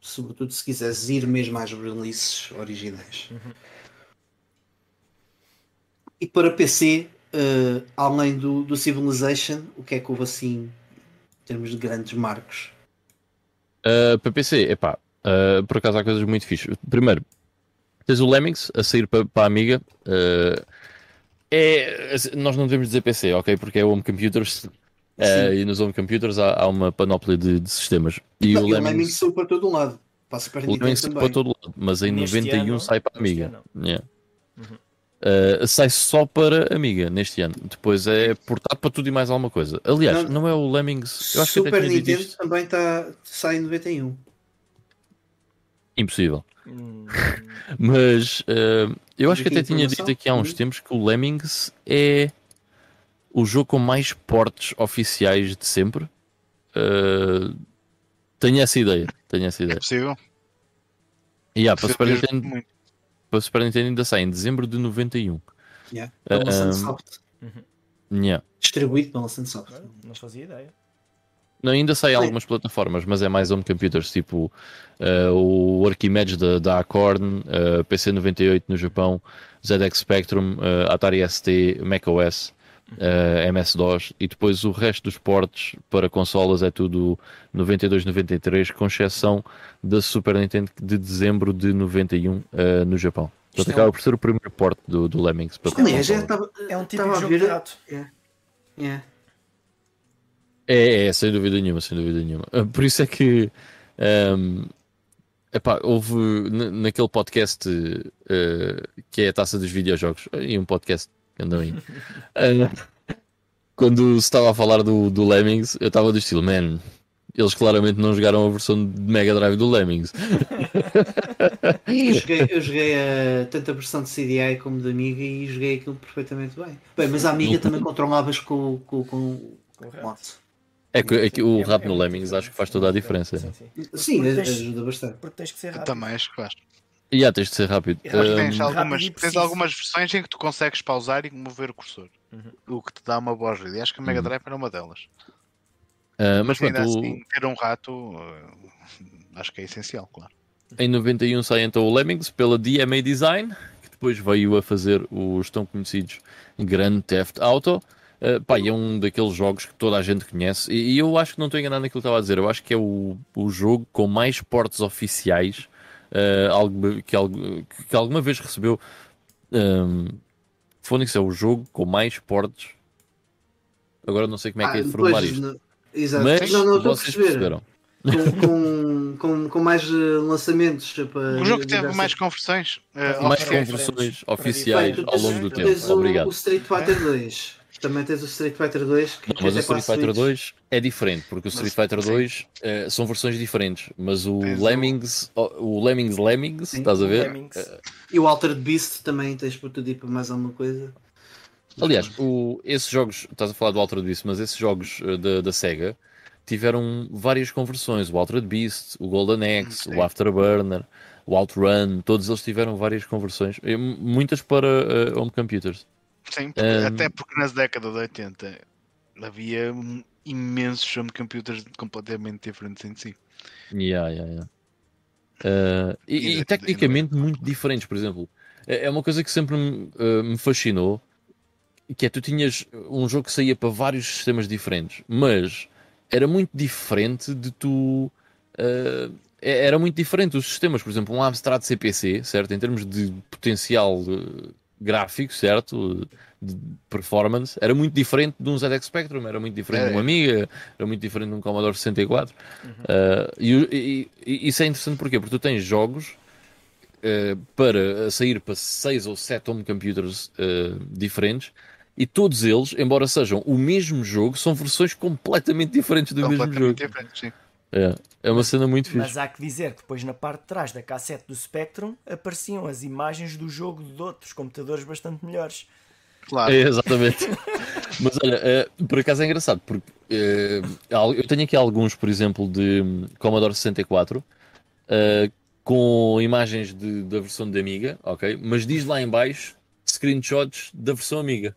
sobretudo se quiseres ir mesmo às releases originais. E para PC, eh, além do, do Civilization, o que é que houve assim em termos de grandes marcos? Uh, para PC, epá, uh, por acaso há coisas muito fixas. Primeiro, tens o Lemmings a sair para a Amiga. uh, é, nós não devemos dizer PC, ok? Porque é Home Computers. uh, e nos Home Computers há, há uma panóplia de, de sistemas. E Não, o e o Lemmings, saiu para todo lado. Para a Super o Lemmings sai também. para todo lado, mas em Neste 91 ano- sai para a Amiga. Yeah. Uhum. Uh, sai só para Amiga neste ano. Depois é portado para tudo e mais alguma coisa. Aliás, Não. não, é o Lemmings. Eu acho que Super dito Nintendo também tá, sai em 91. Impossível. Hum, Mas eh, eu acho que até tinha dito aqui há uns Uhum. tempos que o Lemmings é o jogo com mais portes oficiais de sempre. Eh, tenho essa ideia. Tenho essa É ideia. possível. E yeah, para, Super Nintendo, para Super Nintendo ainda sai em dezembro de 91. Yeah. Pela Ah, Sunsoft. Yeah. Distribuído pela Sunsoft. olha, não fazia ideia. Não, ainda sai algumas plataformas, mas é mais home computers, tipo eh, o Archimedes da, da Acorn, eh, PC 98 no Japão, ZX Spectrum, eh, Atari ST, macOS, eh, MS-DOS e depois o resto dos portes para consolas é tudo 92-93, com exceção da Super Nintendo de dezembro de 91 eh, no Japão. Isto Portanto, é acaba um- por ser o primeiro porte do, do Lemmings para Isto é um- Aliás, já consolas. estava É um tipo de jogo de ver. rato. Yeah. É, é, sem dúvida nenhuma, sem dúvida nenhuma. Ah, Por isso é que ahm, epá, houve naquele podcast eh, que é a taça dos videojogos, e um podcast que andam aí. ah, quando se estava a falar do, do Lemmings, eu estava do estilo, man, eles claramente não jogaram a versão de Mega Drive do Lemmings. Eu joguei, eu joguei a, tanto a versão de CDI como de Amiga e joguei aquilo perfeitamente bem. Bem, mas a Amiga também controlavas com, com, com, Com o mouse. É que, é que o É- rato é no Lemmings diferente. acho que faz toda a diferença. Sim, sim. Sim, ajuda bastante. Porque tens que ser Eu rápido. também acho que faz. E há, tens de ser rápido. Mas tens, Ahm, algumas, rápido tens algumas versões em que tu consegues pausar e mover o cursor. Uhum. O que te dá uma boa ajuda. E acho que a Mega Uhum. Drive era uma delas. ah, mas Ainda pronto, o- assim, ter um rato eh, acho que é essencial, claro. Em 91 sai então o Lemmings pela DMA Design, que depois veio a fazer os tão conhecidos Grand Theft Auto. Uh, pá, é um daqueles jogos que toda a gente conhece. E, e eu acho que não estou enganado naquilo que estava a dizer. Eu acho que é o, o jogo com mais portes oficiais uh, algo, que, algo, que alguma vez recebeu. Um, Phonics é o jogo com mais portes. Agora não sei como é que é de Ah, formular pois, isto. não- Exato. Mas não, não estou a vocês perceber. perceberam. Com, com, com, com mais eh, lançamentos para O jogo teve mais conversões. eh, Mais oficiais. conversões oficiais ao longo do tempo. Obrigado. O Street Fighter 2. Também tens o Street Fighter 2. Que, Não, mas o para a Street Fighter Switch. 2 é diferente, porque o Street Fighter 2 eh, são versões diferentes, mas o Tens o- Lemmings, o, o Lemmings Lemmings, Sim, estás a ver? Lemmings. E o Altered Beast também tens para tudo ir para mais alguma coisa. Aliás, o, esses jogos, estás a falar do Altered Beast, mas esses jogos eh, da, da Sega tiveram várias conversões, o Altered Beast, o Golden Axe, Sim. o Afterburner, o Outrun, todos eles tiveram várias conversões, eh, muitas para eh, home computers. Sim, porque- Um, até porque nas décadas de 80 havia um imensos home computers completamente diferentes em si. Yeah, yeah, yeah. Uh, e, E tecnicamente muito diferentes, por exemplo. É é uma coisa que sempre me, uh, me fascinou, que é tu tinhas um jogo que saía para vários sistemas diferentes, mas era muito diferente de tu. uh, era muito diferente os sistemas, por exemplo, um Amstrad CPC, certo? Em termos de potencial gráfico, certo? De performance, era muito diferente de um ZX Spectrum, era muito diferente de É. uma Amiga, era muito diferente de um Commodore 64. Uhum. Uh, e, e- isso é interessante porquê? Porque tu tens jogos uh, para sair para seis ou sete home computers uh, diferentes e todos eles, embora sejam o mesmo jogo, são versões completamente diferentes do mesmo jogo. completamente diferentes, sim. É, é uma cena muito fixe. Mas há que dizer que depois na parte de trás da cassete do Spectrum apareciam as imagens do jogo de outros computadores bastante melhores. Claro. É, exatamente. Mas olha, eh, por acaso é engraçado, porque al- eu tenho aqui alguns, por exemplo, de Commodore 64 eh, com imagens de- da versão de Amiga, ok? Mas diz lá em baixo screenshots da versão Amiga.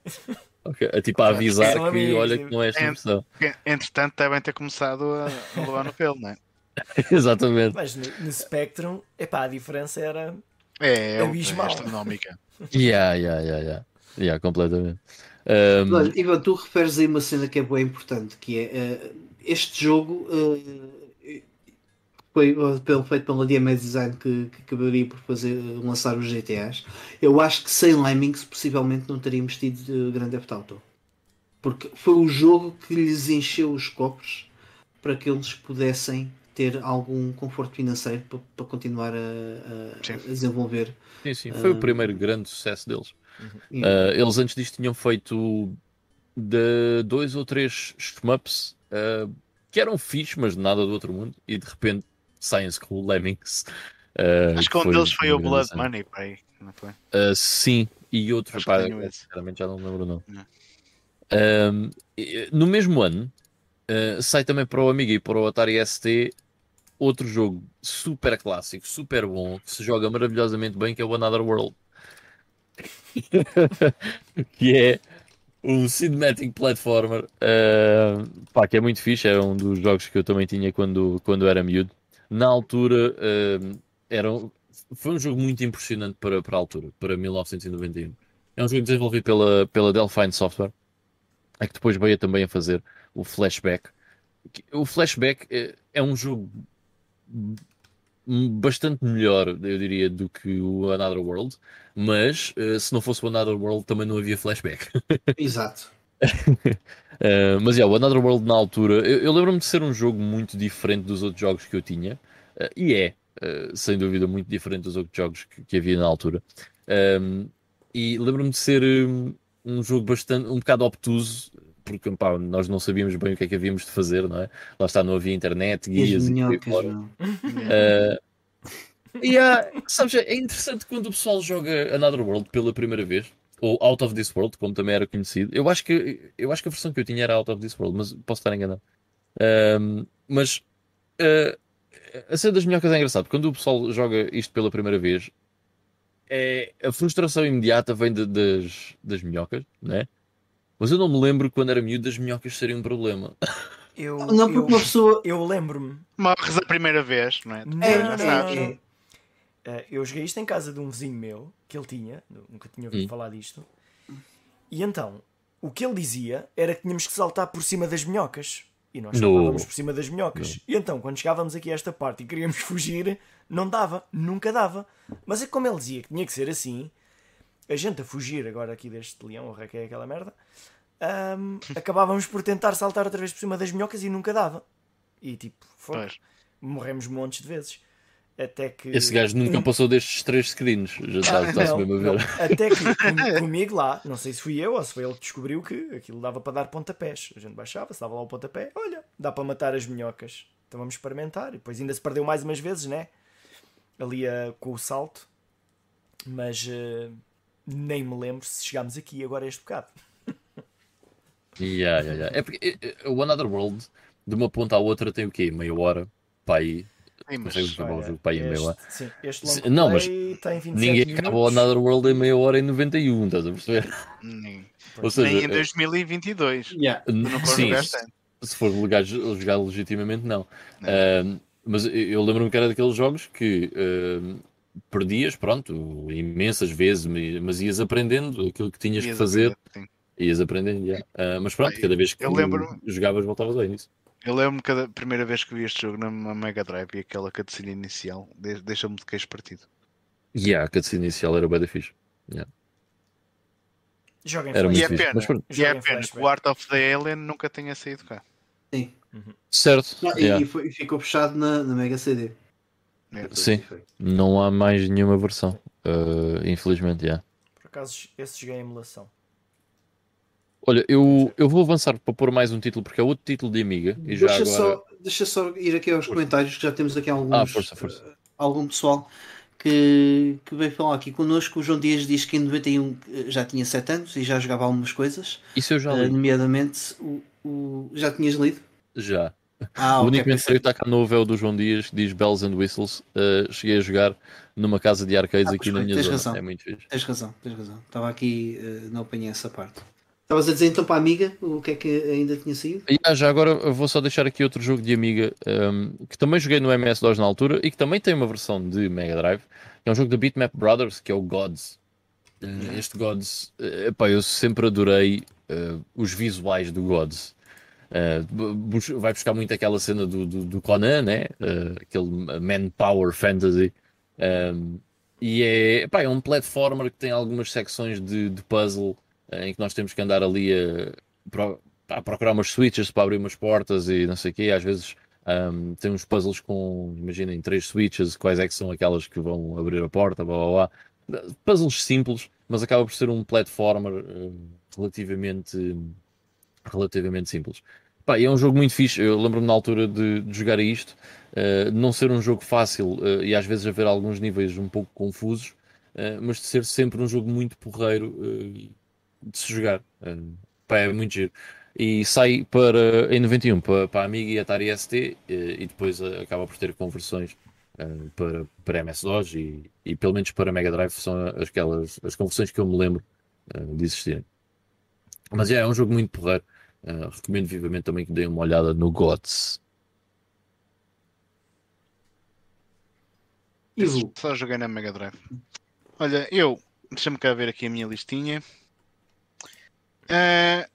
Ok? É tipo a avisar São que olha que não é esta É. Que, Entretanto, devem ter começado a, a levar no pelo, não é? Exatamente. Mas no, no Spectrum, epá, a diferença era. É, é, Abismal. é astronómica. Yeah, yeah, yeah, yeah. Yeah, completamente. Um, Olha, Ivan, tu referes aí uma cena que é bem importante, que é eh, este jogo eh, foi eh, pelo, feito pela DMA Design que, que acabaria por fazer, lançar os GTAs. Eu acho que sem Lemmings possivelmente não teríamos tido eh, Grand Theft Auto. Porque foi o jogo que lhes encheu os cofres para que eles pudessem ter algum conforto financeiro para, para continuar a, a- Sim. a desenvolver. sim, sim, foi o primeiro grande sucesso deles. Uh, eles antes disto tinham feito de dois ou três shmups uh, que eram fixe, mas nada do outro mundo, e de repente Science School Lemmings. uh, Acho que um deles foi o Blood. Money, pai. Não foi? Uh, sim, e outro, Acho pá, sinceramente já não me lembro não. Não. Um, e- no mesmo ano, uh, sai também para o Amiga e para o Atari ST outro jogo super clássico, super bom, que se joga maravilhosamente bem, que é o Another World. que é um cinematic platformer uh, pá, que é muito fixe, era um dos jogos que eu também tinha quando, quando era miúdo. Na altura uh, era, foi um jogo muito impressionante para, para a altura, para 1991. É um jogo desenvolvido pela, pela Delphine Software, é que depois veio também a fazer o Flashback. O Flashback é, é um jogo bastante melhor, eu diria, do que o Another World, mas eh, se não fosse o Another World também não havia Flashback. Exato. Uh, mas yeah, o Another World na altura, eu, eu lembro-me de ser um jogo muito diferente dos outros jogos que eu tinha, uh, e é, uh, sem dúvida, muito diferente dos outros jogos que, que havia na altura. Um, e lembro-me de ser um, um jogo bastante, um bocado obtuso, porque pá, nós não sabíamos bem o que é que havíamos de fazer, não é? Lá está, não havia internet, as guias e fora. Uh, e há- sabes, é interessante quando o pessoal joga Another World pela primeira vez, ou Out of This World, como também era conhecido. Eu acho que, eu acho que a versão que eu tinha era Out of This World, mas posso estar enganado. Um, mas uh, a cena das minhocas é engraçado. Quando o pessoal joga isto pela primeira vez, é, a frustração imediata vem de- das, das minhocas, né? Mas eu não me lembro quando era miúdo das minhocas serem um problema. Eu, Não, porque eu, uma pessoa. eu lembro-me. Morres a primeira vez, não é? Não, É, não, é, não, não. é. Eh, eu joguei isto em casa de um vizinho meu, que ele tinha, nunca tinha ouvido Hum. falar disto. E então, o que ele dizia era que tínhamos que saltar por cima das minhocas. E nós No. saltávamos por cima das minhocas. E então, quando chegávamos aqui a esta parte e queríamos fugir, não dava, nunca dava. Mas é como ele dizia que tinha que ser assim, a gente a fugir agora aqui deste leão, ou que é aquela merda, ahm, acabávamos por tentar saltar outra vez por cima das minhocas e nunca dava. E tipo, foi. Morremos montes de vezes. Até que. Esse gajo nunca passou destes três screens. Já está- está-se Não, mesmo a não. ver. Até que com- comigo lá, não sei se fui eu ou se foi ele que descobriu que aquilo dava para dar pontapés. A gente baixava, se dava lá o pontapé, olha, dá para matar as minhocas. Então vamos experimentar. E depois ainda se perdeu mais umas vezes, né? Ali ah, com o salto. Mas ah, nem me lembro se chegámos aqui agora este bocado. Yeah, yeah, yeah. É porque eh, o Another World, de uma ponta à outra, tem o quê? Meia hora para aí. Sim, mas Consegues acabar o Olha, jogo para aí em meia hora. este, sim, este Se- long não, mas tem 27 Ninguém minutos. acaba o Another World em meia hora em 91, estás a perceber? nem, Ou seja, nem em eh, 2022. Yeah. Tu não sim, se for jogar, jogar legitimamente, não. Não. Ahm, mas eu- lembro-me que era daqueles jogos que ahm, perdias, pronto, imensas vezes, mas ias aprendendo aquilo que tinhas que Ias fazer, aprender, ias aprendendo. já. Ah, mas pronto, cada vez que eu lembro- jogavas, voltavas ao início. Eu lembro-me que a primeira vez que vi este jogo na Mega Drive e aquela cutscene inicial de- deixa-me de queixo partido. E yeah, a cutscene inicial era bem da fixe. Joga em Era E muito é flash. fixe. pena. Mas pronto, E é pena que o Art of the Alien nunca tenha saído cá. Sim. certo. Ah, e- yeah. E, foi- e ficou fechado na, na Mega CD. É. Sim. Não há mais nenhuma versão. ah, infelizmente, já. Por acaso, esse joguei em emulação. Olha, eu, eu vou avançar para pôr mais um título, porque é outro título de Amiga. E já Deixa, agora... só, deixa só ir aqui aos Força. comentários, que já temos aqui alguns, Ah, força, força. eh, algum pessoal que, que veio falar aqui connosco. O João Dias diz que em 91 eh, já tinha 7 anos e já jogava algumas coisas, Isso eu já eh, li. nomeadamente o, o- já tinhas lido? Já. Ah, o único comentário que está cá novo é o do João Dias, que diz Bells and Whistles. Uh, cheguei a jogar numa casa de arcades Ah, aqui na minha tens zona. razão. É muito fixe. Tens razão, tens razão. Estava aqui, eh, não apanhei essa parte. Estavas a dizer então para a amiga o que é que ainda tinha saído? E, ah, já agora eu vou só deixar aqui outro jogo de Amiga um, que também joguei no MS2 na altura e que também tem uma versão de Mega Drive. É um jogo da Bitmap Brothers que é o Gods. Uh, este Gods, uh, epá, eu sempre adorei uh, os visuais do Gods. Uh, vai buscar muito aquela cena do, do, do Conan, né? Uh, aquele manpower fantasy. Um, e é, epá, é um platformer que tem algumas secções de, de puzzle eh, em que nós temos que andar ali a, a procurar umas switches para abrir umas portas e não sei o quê. Às vezes um, tem uns puzzles com, imaginem, três switches, quais é que são aquelas que vão abrir a porta, blá blá blá. Puzzles simples, mas acaba por ser um platformer eh, relativamente, relativamente simples. Pá, é um jogo muito fixe. Eu lembro-me na altura de, de jogar a isto, de não ser um jogo fácil eh, e às vezes haver alguns níveis um pouco confusos, eh, mas de ser sempre um jogo muito porreiro de se jogar. Eh, pá, é muito giro. E sai para, em 91 para, para a Amiga e Atari ST eh, e depois eh, acaba por ter conversões para, para MS-DOS e, e pelo menos para Mega Drive são aquelas as conversões que eu me lembro de existirem. Mas é, é um jogo muito porreiro. Eh, recomendo vivamente também que deem uma olhada no GOTS. Só joguei na Mega Drive. Olha, eu. Deixa-me cá ver aqui a minha listinha. Eh,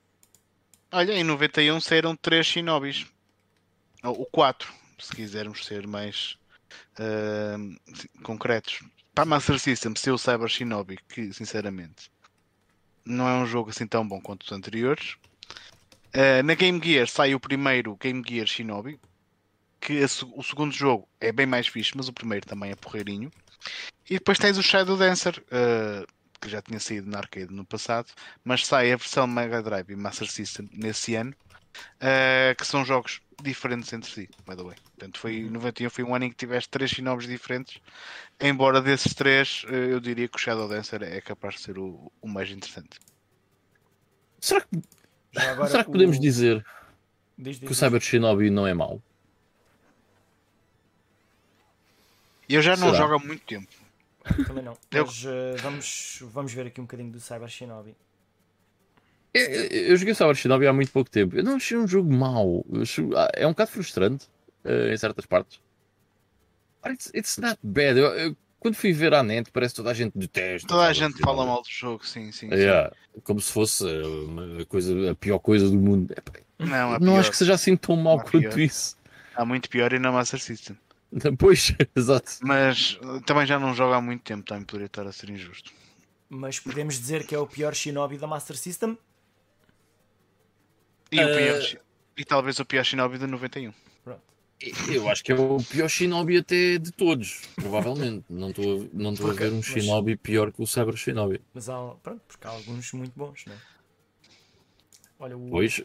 olha, em 91 saíram 3 Shinobis. Ou o 4, se quisermos ser mais eh, concretos. Para a Master System, seu Cyber Shinobi, que sinceramente não é um jogo assim tão bom quanto os anteriores. Eh, na Game Gear sai o primeiro Game Gear Shinobi, que se- o segundo jogo é bem mais fixe, mas o primeiro também é porreirinho. E depois tens o Shadow Dancer, eh, que já tinha saído na arcade no passado, mas sai a versão Mega Drive e Master System nesse ano, eh, que são jogos diferentes entre si, by the way. Portanto, foi, 91 foi um ano em que tiveste três sinobres diferentes, embora desses três, eh, eu diria que o Shadow Dancer é capaz de ser o, o mais interessante. Será que, Já agora será que podemos o- dizer Diz, diz, que o diz. Cyber Shinobi não é mau? Eu já não Será? jogo há muito tempo. Também não. Eu- Mas eh, vamos, vamos ver aqui um bocadinho do Cyber Shinobi. Eu, eu- eu joguei o Cyber Shinobi há muito pouco tempo. Eu não achei um jogo mau. Ah, é um bocado frustrante eh, em certas partes. But It's, it's not bad. Eu- eu- quando fui ver à net, parece que toda a gente detesta. Toda a gente fala mal do jogo, sim, sim. sim. Yeah, como se fosse eh, uma coisa, a pior coisa do mundo. Não, não pior. acho que seja assim tão mau quanto pior. isso. Há muito pior e na Master System. Pois, exato. Mas eh, também já não jogo há muito tempo, também poderia estar a ser injusto. Mas podemos dizer que é o pior Shinobi da Master System? E, o Eh, pior, Shi- e talvez o pior Shinobi de 91. Pronto. Eu acho que é o pior Shinobi até de todos, provavelmente. Não estou a- não estou a ver um mas- Shinobi pior que o Cyber Shinobi. Mas há, pronto, porque há alguns muito bons, não é? Olha, o, Pois,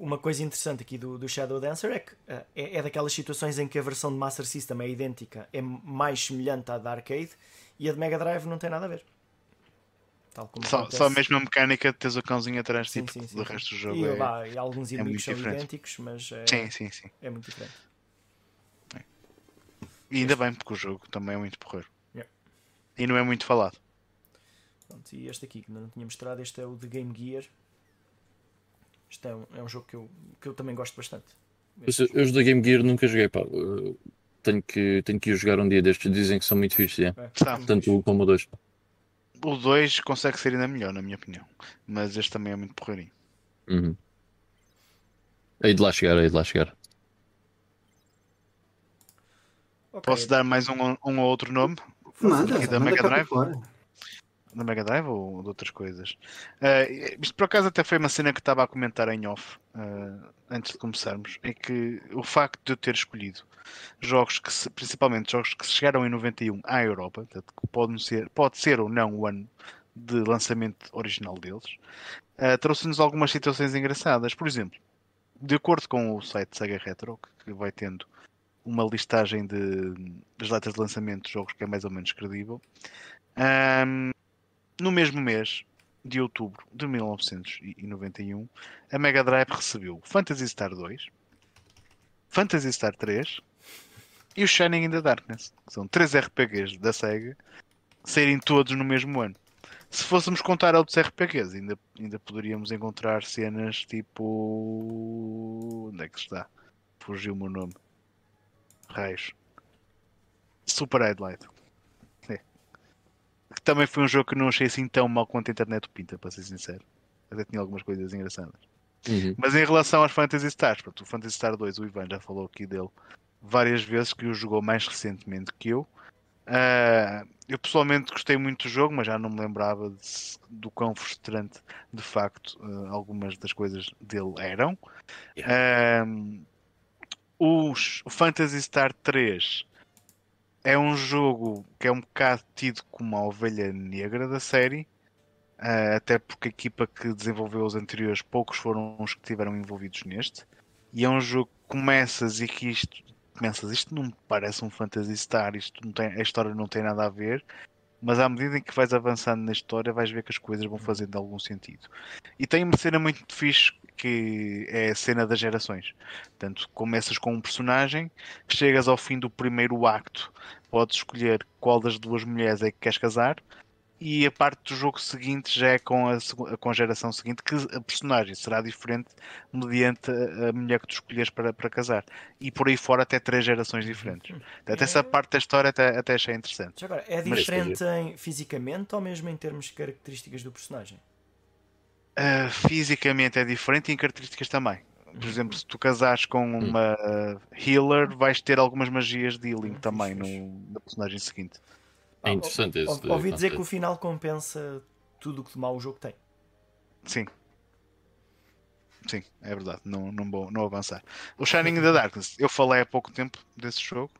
uma coisa interessante aqui do, do Shadow Dancer é que eh, é, é daquelas situações em que a versão de Master System é idêntica, é mais semelhante à da arcade e a de Mega Drive não tem nada a ver. Tal como Só, só a mesma mecânica de teres o cãozinho atrás Sim, tipo, sim, sim, do resto do jogo. E, é... e alguns é inimigos muito são diferente. idênticos, mas é, Sim, sim, é muito diferente. E ainda bem, porque o jogo também é muito porreiro. Yeah. E não é muito falado. Pronto, e este aqui que ainda não tinha mostrado, este é o The Game Gear. Este é um, é um jogo que eu, que eu também gosto bastante. Eu, eu os da Game Gear nunca joguei, pá. Tenho que, tenho que ir jogar um dia destes. Dizem que são muito fixos, é. É, Tá. Tanto um como o dois. O 2 consegue ser ainda melhor, na minha opinião. Mas este também é muito porreirinho. Uhum. Hei de lá chegar, hei de lá chegar. Ok, Posso dar mais um, um ou outro nome? Manda, da manda Mega Drive? fora. Da Mega Drive ou de outras coisas? Eh, isto por acaso até foi uma cena que estava a comentar em off eh, antes de começarmos. É que o facto de eu ter escolhido jogos que, se- principalmente jogos que chegaram em 91 à Europa, portanto, que pode ser, pode ser ou não o ano de lançamento original deles, eh, trouxe-nos algumas situações engraçadas. Por exemplo, de acordo com o site Sega Retro, que vai tendo uma listagem de, das datas de lançamento de jogos que é mais ou menos credível, ahm, no mesmo mês de outubro de 1991, a Mega Drive recebeu Phantasy Star 2, Phantasy Star 3 e o Shining in the Darkness. que São três RPGs da Sega saírem todos no mesmo ano. Se fôssemos contar outros RPGs, ainda, ainda poderíamos encontrar cenas tipo. Onde é que está? Fugiu-me o nome. Raios. Super Highlight. Que também foi um jogo que não achei assim tão mal quanto a internet pinta, para ser sincero. Até tinha algumas coisas engraçadas. Uhum. Mas em relação aos Phantasy Stars, pronto, o Phantasy Star 2, o Ivan já falou aqui dele várias vezes, que o jogou mais recentemente que eu. Ah, eu pessoalmente gostei muito do jogo, mas já não me lembrava de- do quão frustrante de facto ah, algumas das coisas dele eram. Ah, os, o Phantasy Star 3 é um jogo que é um bocado tido como a ovelha negra da série. Uh, até porque a equipa que desenvolveu os anteriores, poucos foram os que estiveram envolvidos neste. E é um jogo que começas e que isto começas, isto não me parece um Phantasy Star, isto não tem, a história não tem nada a ver, mas à medida em que vais avançando na história, vais ver que as coisas vão fazendo algum sentido. E tem uma cena muito fixe que é a cena das gerações. Portanto, começas com um personagem, chegas ao fim do primeiro acto, podes escolher qual das duas mulheres é que queres casar e a parte do jogo seguinte já é com a, com a geração seguinte que a personagem será diferente mediante a, mulher que tu escolheres para, para casar. E por aí fora até três gerações diferentes. Portanto, essa parte da história até, até achei interessante. Já agora, é Mas diferente em, fisicamente ou mesmo em termos de características do personagem? Uh, fisicamente é diferente e em características também. Por exemplo, se tu casares com uma uh, healer vais ter algumas magias de healing Hum, também no, na personagem seguinte É interessante esse. Ou- Ouvi dizer que o final compensa tudo o que de mau o jogo tem. Sim. Sim, é verdade. Não, não vou não avançar. O Shining in the Darkness, eu falei há pouco tempo desse jogo.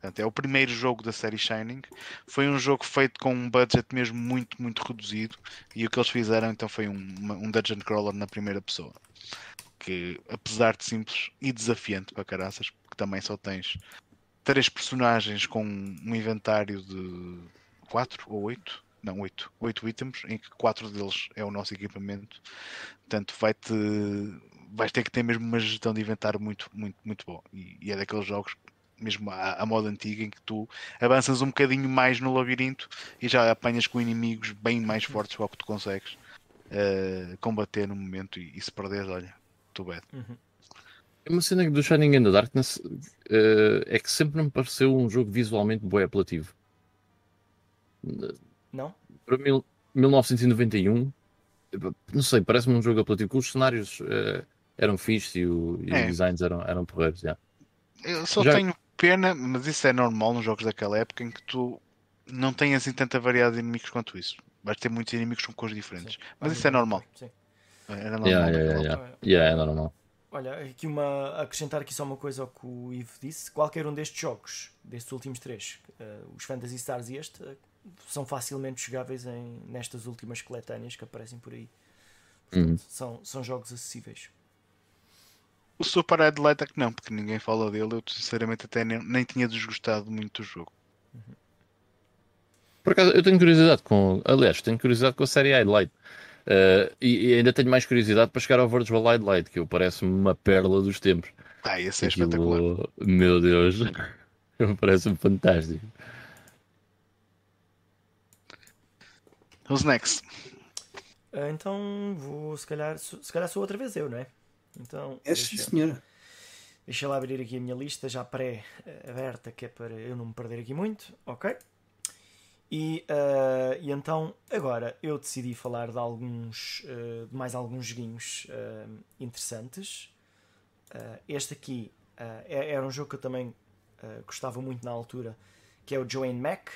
Portanto, é o primeiro jogo da série Shining. Foi um jogo feito com um budget mesmo muito, muito reduzido. E o que eles fizeram então foi um, um dungeon crawler na primeira pessoa. Que apesar de simples e desafiante para caraças, porque também só tens três personagens com um inventário de quatro ou oito. Não, oito. Oito itens, em que quatro deles é o nosso equipamento. Portanto, vai-te. Vais ter que ter mesmo uma gestão de inventário muito, muito, muito boa. E, e é daqueles jogos, mesmo à, à moda antiga, em que tu avanças um bocadinho mais no labirinto e já apanhas com inimigos bem mais fortes ao que tu consegues eh, combater no momento. E, e se perderes, olha, tu bad. Uma cena do Shining in the Darkness eh, é que sempre me pareceu um jogo visualmente bué apelativo. Não? Para mil, 1991, não sei, parece-me um jogo apelativo, que os cenários eh, eram fixos e, o- e É. os designs eram, eram porreiros. já. Eu só Já- tenho pena, mas isso é normal nos jogos daquela época em que tu não tens assim tanta variedade de inimigos quanto isso. Vais ter muitos inimigos com cores diferentes. Mas isso é normal. Sim. Era normal. Yeah, yeah, naquela yeah, yeah. Yeah, é normal. Olha, aqui uma, acrescentar aqui só uma coisa ao que o Ivo disse. Qualquer um destes jogos, destes últimos três, eh, os Fantasy Stars e este, eh, são facilmente jogáveis em, nestas últimas coletâneas que aparecem por aí. Portanto, Uhum. são, são jogos acessíveis. O Super Adelaide é que não, porque ninguém fala dele. Eu sinceramente até nem, nem tinha desgostado muito do jogo. Por acaso, eu tenho curiosidade com. Aliás, tenho curiosidade com a série Highlight. Eh, e, e ainda tenho mais curiosidade para chegar ao Virtual Highlight, que eu parece-me uma pérola dos tempos. Ah, esse é Aquilo- espetacular. Meu Deus. Parece-me fantástico. Who's next? Ah, então vou, se calhar, se calhar sou outra vez eu, não é? Então, É sim, deixa, senhora. deixa lá abrir aqui a minha lista já pré-aberta, que é para eu não me perder aqui muito, ok? E, ah, e então, agora eu decidi falar de alguns, ah, de mais alguns joguinhos ah, interessantes. Este aqui é- era um jogo que eu também gostava muito na altura, que é o Joanne Mac.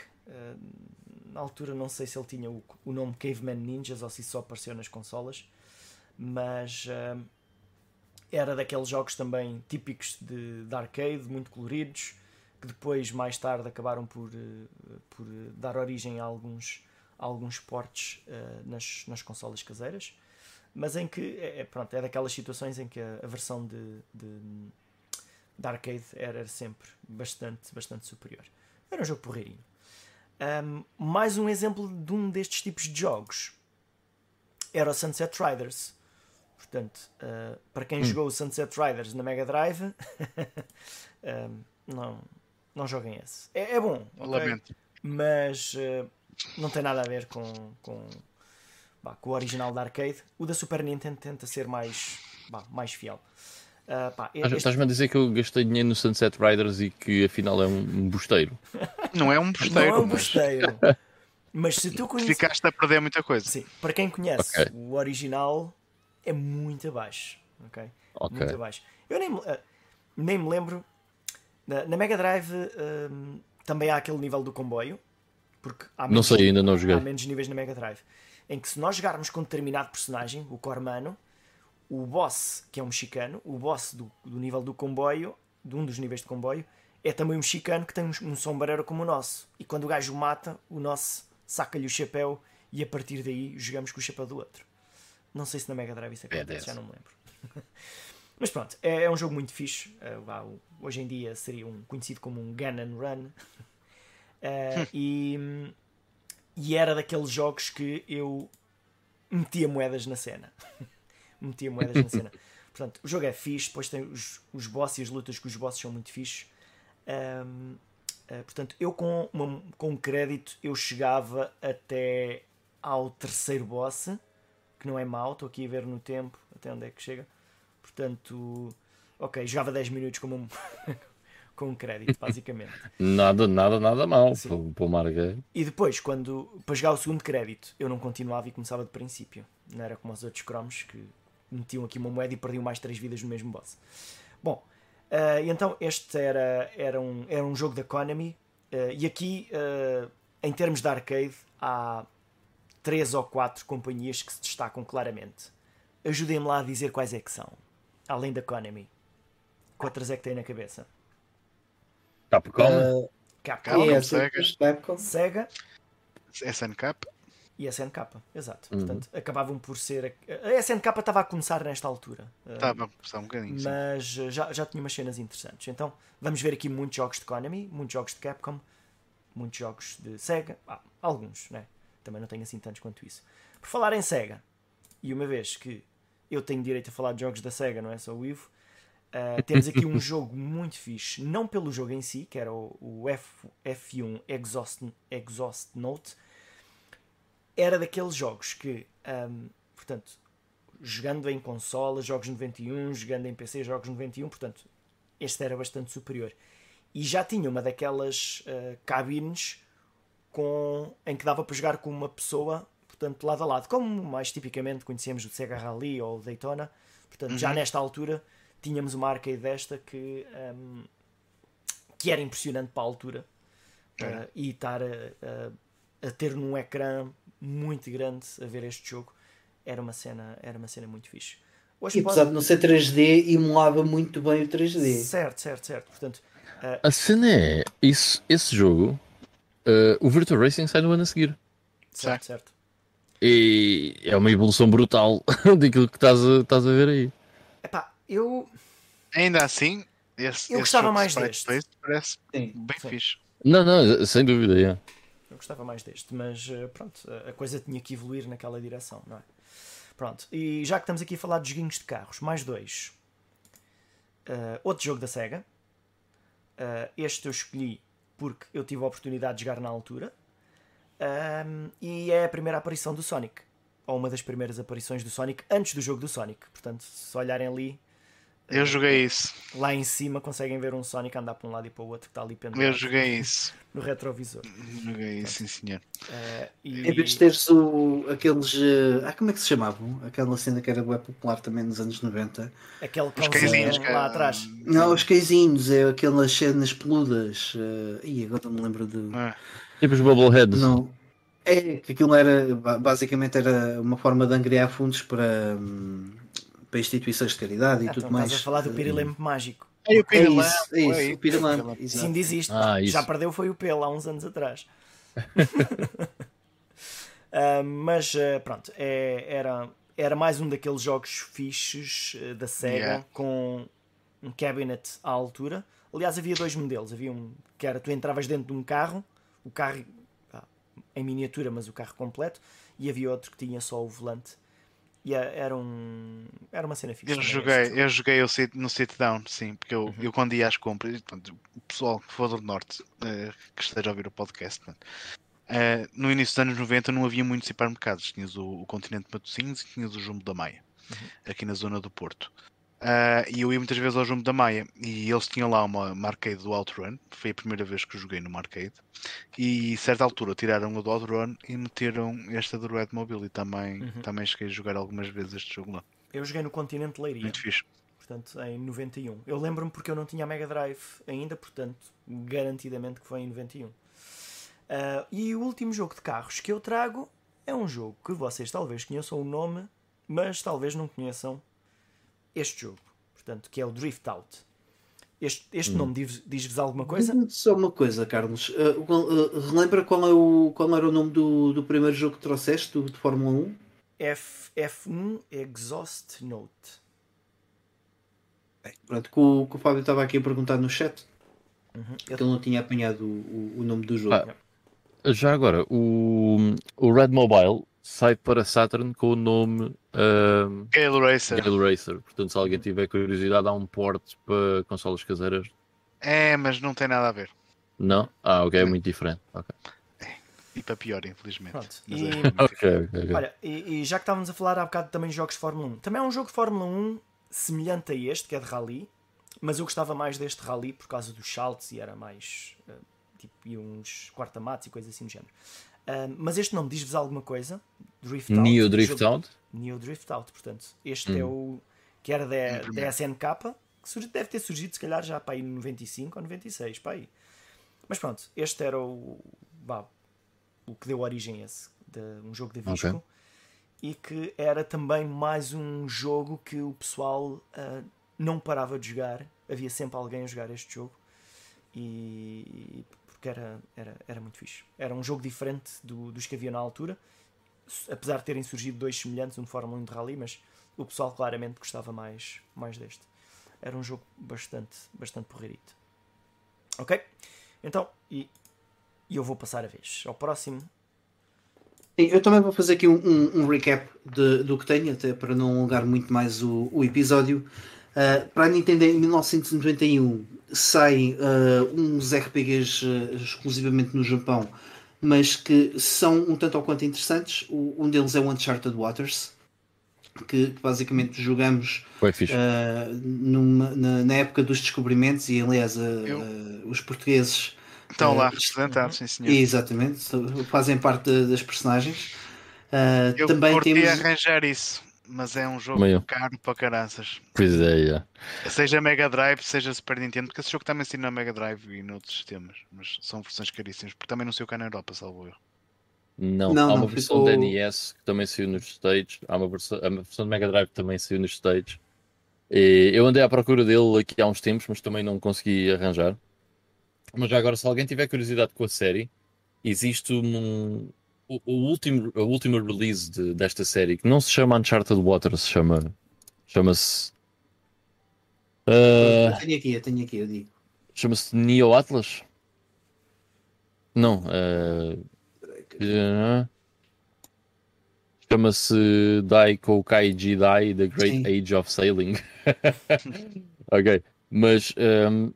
Na altura não sei se ele tinha o, o nome Caveman Ninjas ou se só apareceu nas consolas, mas era daqueles jogos também típicos de, de arcade, muito coloridos, que depois, mais tarde, acabaram por, eh, por eh, dar origem a alguns, a alguns portes eh, nas, nas consolas caseiras, mas em que é, é- pronto, é daquelas situações em que a, a versão de, de, de arcade era sempre bastante, bastante superior. Era um jogo porreirinho. Ahm, mais um exemplo de um destes tipos de jogos era o Sunset Riders. Portanto, ah, para quem jogou o Sunset Riders na Mega Drive, ahm, não, não joguem esse. É, é bom, ok? Lamento. mas ah, não tem nada a ver com, com, vá, com o original da arcade. O da Super Nintendo tenta ser mais, vá, mais fiel. Pá, Estás- este- Estás-me a dizer que eu gastei dinheiro no Sunset Riders e que afinal é um bosteiro. Não é um não bosteiro, é um mas bosteiro. Mas se tu conheces. ficaste a perder muita coisa. Sim, para quem conhece, Ok. o original é muito abaixo. ok? Ok. Muito abaixo. Eu nem, ah, nem me lembro. Na, na Mega Drive hum, também há aquele nível do comboio. Porque há Não menos, sei, ainda não joguei. há menos níveis na Mega Drive. Em que se nós jogarmos com determinado personagem, o Cormano, o boss, que é um mexicano, o boss do, do nível do comboio, de um dos níveis de comboio, é também um mexicano que tem um, um sombreiro como o nosso. E quando o gajo o mata, o nosso saca-lhe o chapéu e a partir daí jogamos com o chapéu do outro. Não sei se na Mega Drive isso acontece, Badass. já não me lembro. Mas pronto, é, é um jogo muito fixe. Uh, hoje em dia seria um, conhecido como um gun and run. Uh, e, e era daqueles jogos que eu metia moedas na cena. metia moedas na cena. Portanto, o jogo é fixe, depois tem os, os bosses e as lutas com os bosses são muito fixe. Um, uh, portanto, eu com, uma- com crédito eu chegava até ao terceiro boss, que não é mau, estou aqui a ver no tempo até onde é que chega. Portanto, ok, jogava 10 minutos com um, com um crédito, basicamente. Nada, nada, nada mal Sim. para o Marga. E depois, quando para jogar o segundo crédito, eu não continuava e começava de princípio. Não era como os outros cromos que metiam aqui uma moeda e perdiam mais 3 vidas no mesmo boss. Bom, e então este era, era, um, era um jogo da Konami. ah, e aqui, ah, em termos de arcade, há três ou quatro companhias que se destacam claramente. Ajudem-me lá a dizer quais é que são. Além da Konami. Quantas é que tem na cabeça? Capcom? Uh, Capcom, Capcom, é, Sega. Capcom. Sega SNK. e SNK, exato. Uhum. Portanto, acabavam por ser. A a SNK estava a começar nesta altura, uh, Estava a passar um bocadinho. sim. mas uh, já, já tinha umas cenas interessantes. Então, vamos ver aqui muitos jogos de Konami, muitos jogos de Capcom, muitos jogos de Sega, ah, alguns, né? Também não tenho assim tantos quanto isso. Por falar em Sega, e uma vez que eu tenho direito a falar de jogos da Sega, não é só o Ivo, uh, temos aqui um jogo muito fixe, não pelo jogo em si, que era o, o F, F1 Exhaust, Exhaust Note, era daqueles jogos que, ahm, portanto, jogando em consola, jogos 91, jogando em PC, jogos 91, portanto, este era bastante superior. E já tinha uma daquelas ah, cabines com, em que dava para jogar com uma pessoa, portanto, lado a lado, como mais tipicamente conhecemos o Sega Rally ou o Daytona. Portanto, já nesta altura tínhamos uma arcade desta que, ahm, que era impressionante para a altura. Era. Ah, e estar a, a- a ter num ecrã muito grande a ver este jogo era uma cena, era uma cena muito fixe. Hoje E pode- apesar de não ser 3D, emulava muito bem o 3D. Certo, certo, certo. Portanto, ah, A cena é, isso, esse jogo, eh, o Virtua Racing sai no ano a seguir. certo, certo. E é uma evolução brutal daquilo que estás a, estás a ver aí. Epá, eu, Ainda assim, esse, Eu gostava mais deste. Parece Sim. bem Sim. fixe. Não, não, sem dúvida. é. eu gostava mais deste, mas ah, pronto, a- coisa tinha que evoluir naquela direção, não é? Pronto, e já que estamos aqui a falar de joguinhos de carros, mais dois. Ah, outro jogo da Sega, Uh, este eu escolhi porque eu tive a oportunidade de jogar na altura. Um, e é a primeira aparição do Sonic. Ou uma das primeiras aparições do Sonic antes do jogo do Sonic. Portanto, se olharem ali. Eu joguei isso. Lá em cima conseguem ver um Sonic andar para um lado e para o outro que está ali pendurado. Eu joguei isso. No retrovisor. Joguei isso, sim senhor. Uh, e... Em vez de teres o, aqueles. Uh, ah, como é que se chamavam? Aquela cena que era web popular também nos anos 90. Aquele cãozinho lá atrás. Não, os cãezinhos, é aquelas cenas peludas. Uh, ih, agora não me lembro de. Ah. Tipo os Bubbleheads. Não. É, que aquilo era. Basicamente era uma forma de angriar fundos para. Hum, para instituições de caridade e Ah, tudo então mais. estás a falar do Pirilampo Mágico. É o É Pirilampo, isso, é isso, é o Pirilampo. Sim, ainda existe. Ah, isso. Já perdeu foi o pelo há uns anos atrás. Ah, mas ah, pronto, é- era, era mais um daqueles jogos fixes ah, da Sega Yeah. com um cabinet à altura. Aliás, havia dois modelos. Havia um que era tu entravas dentro de um carro, o carro em miniatura, mas o carro completo, e havia outro que tinha só o volante. E a- era, um, era uma cena fixe. Eu joguei, eu joguei o sit- no sit down, sim, porque eu, Uhum. eu quando ia às compras, portanto, o pessoal que for do norte eh, que esteja a ouvir o podcast, portanto, eh, no início dos anos 90 não havia muitos supermercados. Tinhas o, o Continente de Matosinhos e tinhas o Jumbo da Maia, aqui na zona do Porto. Ah, e eu ia muitas vezes ao Jumbo da Maia e eles tinham lá uma, uma arcade do Outrun, foi a primeira vez que eu joguei numa arcade. E a certa altura tiraram o do Outrun e meteram esta do Red Mobile e também, Uhum. também cheguei a jogar algumas vezes este jogo lá. Eu joguei no Continente Leiria. Muito fixe. portanto, em 91. Eu lembro-me porque eu não tinha a Mega Drive ainda, portanto, garantidamente que foi em 91. Ah, e o último jogo de carros que eu trago é um jogo que vocês talvez conheçam o nome, mas talvez não conheçam este jogo, portanto, que é o Drift Out. Este, este nome diz- diz-vos alguma coisa? Só uma coisa, Carlos. Uh, qual- uh, relembra qual, é o, qual era o nome do, do primeiro jogo que trouxeste, do, de Fórmula 1? F, F1 Exhaust Note. Pronto, que o, que o Fábio estava aqui a perguntar no chat, Uhum. que ele não tinha apanhado o, o, o nome do jogo. Ah. Já agora, o, o Red Mobile sai para Saturn com o nome ahm, Gale Racer. Gale Racer. Portanto, se alguém tiver curiosidade, há um port para consolas caseiras. É, mas não tem nada a ver. Não? Ah, ok, é muito diferente. Ok, E para pior, infelizmente. Pronto. E- é muito ok, ok. ok. Olha, e, e já que estávamos a falar há bocado também de jogos de Fórmula 1, também é um jogo de Fórmula 1 semelhante a este, que é de rally, mas eu gostava mais deste rally por causa dos saltos e era mais eh, tipo, e uns quartamatos e coisas assim do género. Mas este nome diz-vos alguma coisa? Drift Out. Neo Drift jogo- Out? Neo Drift Out, portanto, este é o que era da, da SNK, que surgi- deve ter surgido se calhar já para aí no 95 ou 96, para aí. Mas pronto, este era o, vá, o que deu origem a esse, de, um jogo de Visco. Ok. E que era também mais um jogo que o pessoal ah, não parava de jogar. Havia sempre alguém a jogar este jogo. E porque era, era, era muito fixe. Era um jogo diferente do- dos que havia na altura apesar de terem surgido dois semelhantes, um de Fórmula 1 de Rally, mas o pessoal claramente gostava mais, mais deste. Era um jogo bastante, bastante porreirito. Ok? Então, e, e eu vou passar a vez ao próximo. Eu também vou fazer aqui um, um- um recap de- do que tenho, até para não alongar muito mais o, o episódio. Uh, para a Nintendo em 1991 saem uh, uns RPGs uh, exclusivamente no Japão, mas que são um tanto ou quanto interessantes. O- um deles é o Uncharted Waters, que basicamente jogamos Foi fixe. uh, numa- na, na época dos descobrimentos e aliás uh, uh, os portugueses Estão lá Eh, representados, sim senhor. Exatamente, fazem parte da- das personagens. Eu também temos. arranjar isso, mas é um jogo eu. caro para caranças. Pois é, já. Seja Mega Drive, seja Super Nintendo, porque esse jogo também saiu na Mega Drive e noutros sistemas, mas são versões caríssimas, porque também não saiu cá na Europa, salvo erro. Não, Não, há uma não, versão ficou- da NES que também saiu nos States. Há uma versão, a versão de Mega Drive que também saiu nos States. E eu andei à procura dele aqui há uns tempos, mas também não consegui arranjar. Mas já agora, se alguém tiver curiosidade com a série, existe um, o, o último, a última release de- desta série que não se chama Uncharted Waters, se chama, chama-se. Eu ah, tenho aqui, eu tenho aqui, eu digo. chama-se Neo Atlas? Não, ah, ah, chama-se Daiko Kaiji Dai The Great Sim. Age of Sailing. ok, mas ahm,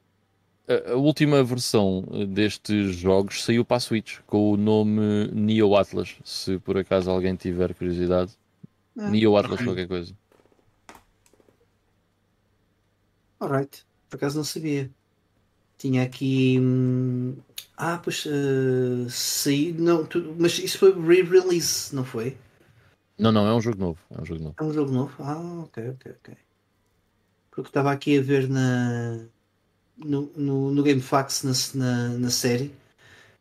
a, última versão destes jogos saiu para a Switch com o nome Neo Atlas. Se por acaso alguém tiver curiosidade, Ah, Neo Atlas ok. qualquer coisa. Alright, por acaso não sabia. Tinha aqui. hum, Ah, pois. Uh, saiu. Não, tu- mas isso foi re-release, não foi? Não, não, é um jogo novo. É um jogo novo. É um jogo novo? Ah, ok, ok, ok. Porque estava aqui a ver na. No, no, no GameFAQs na, na, na série.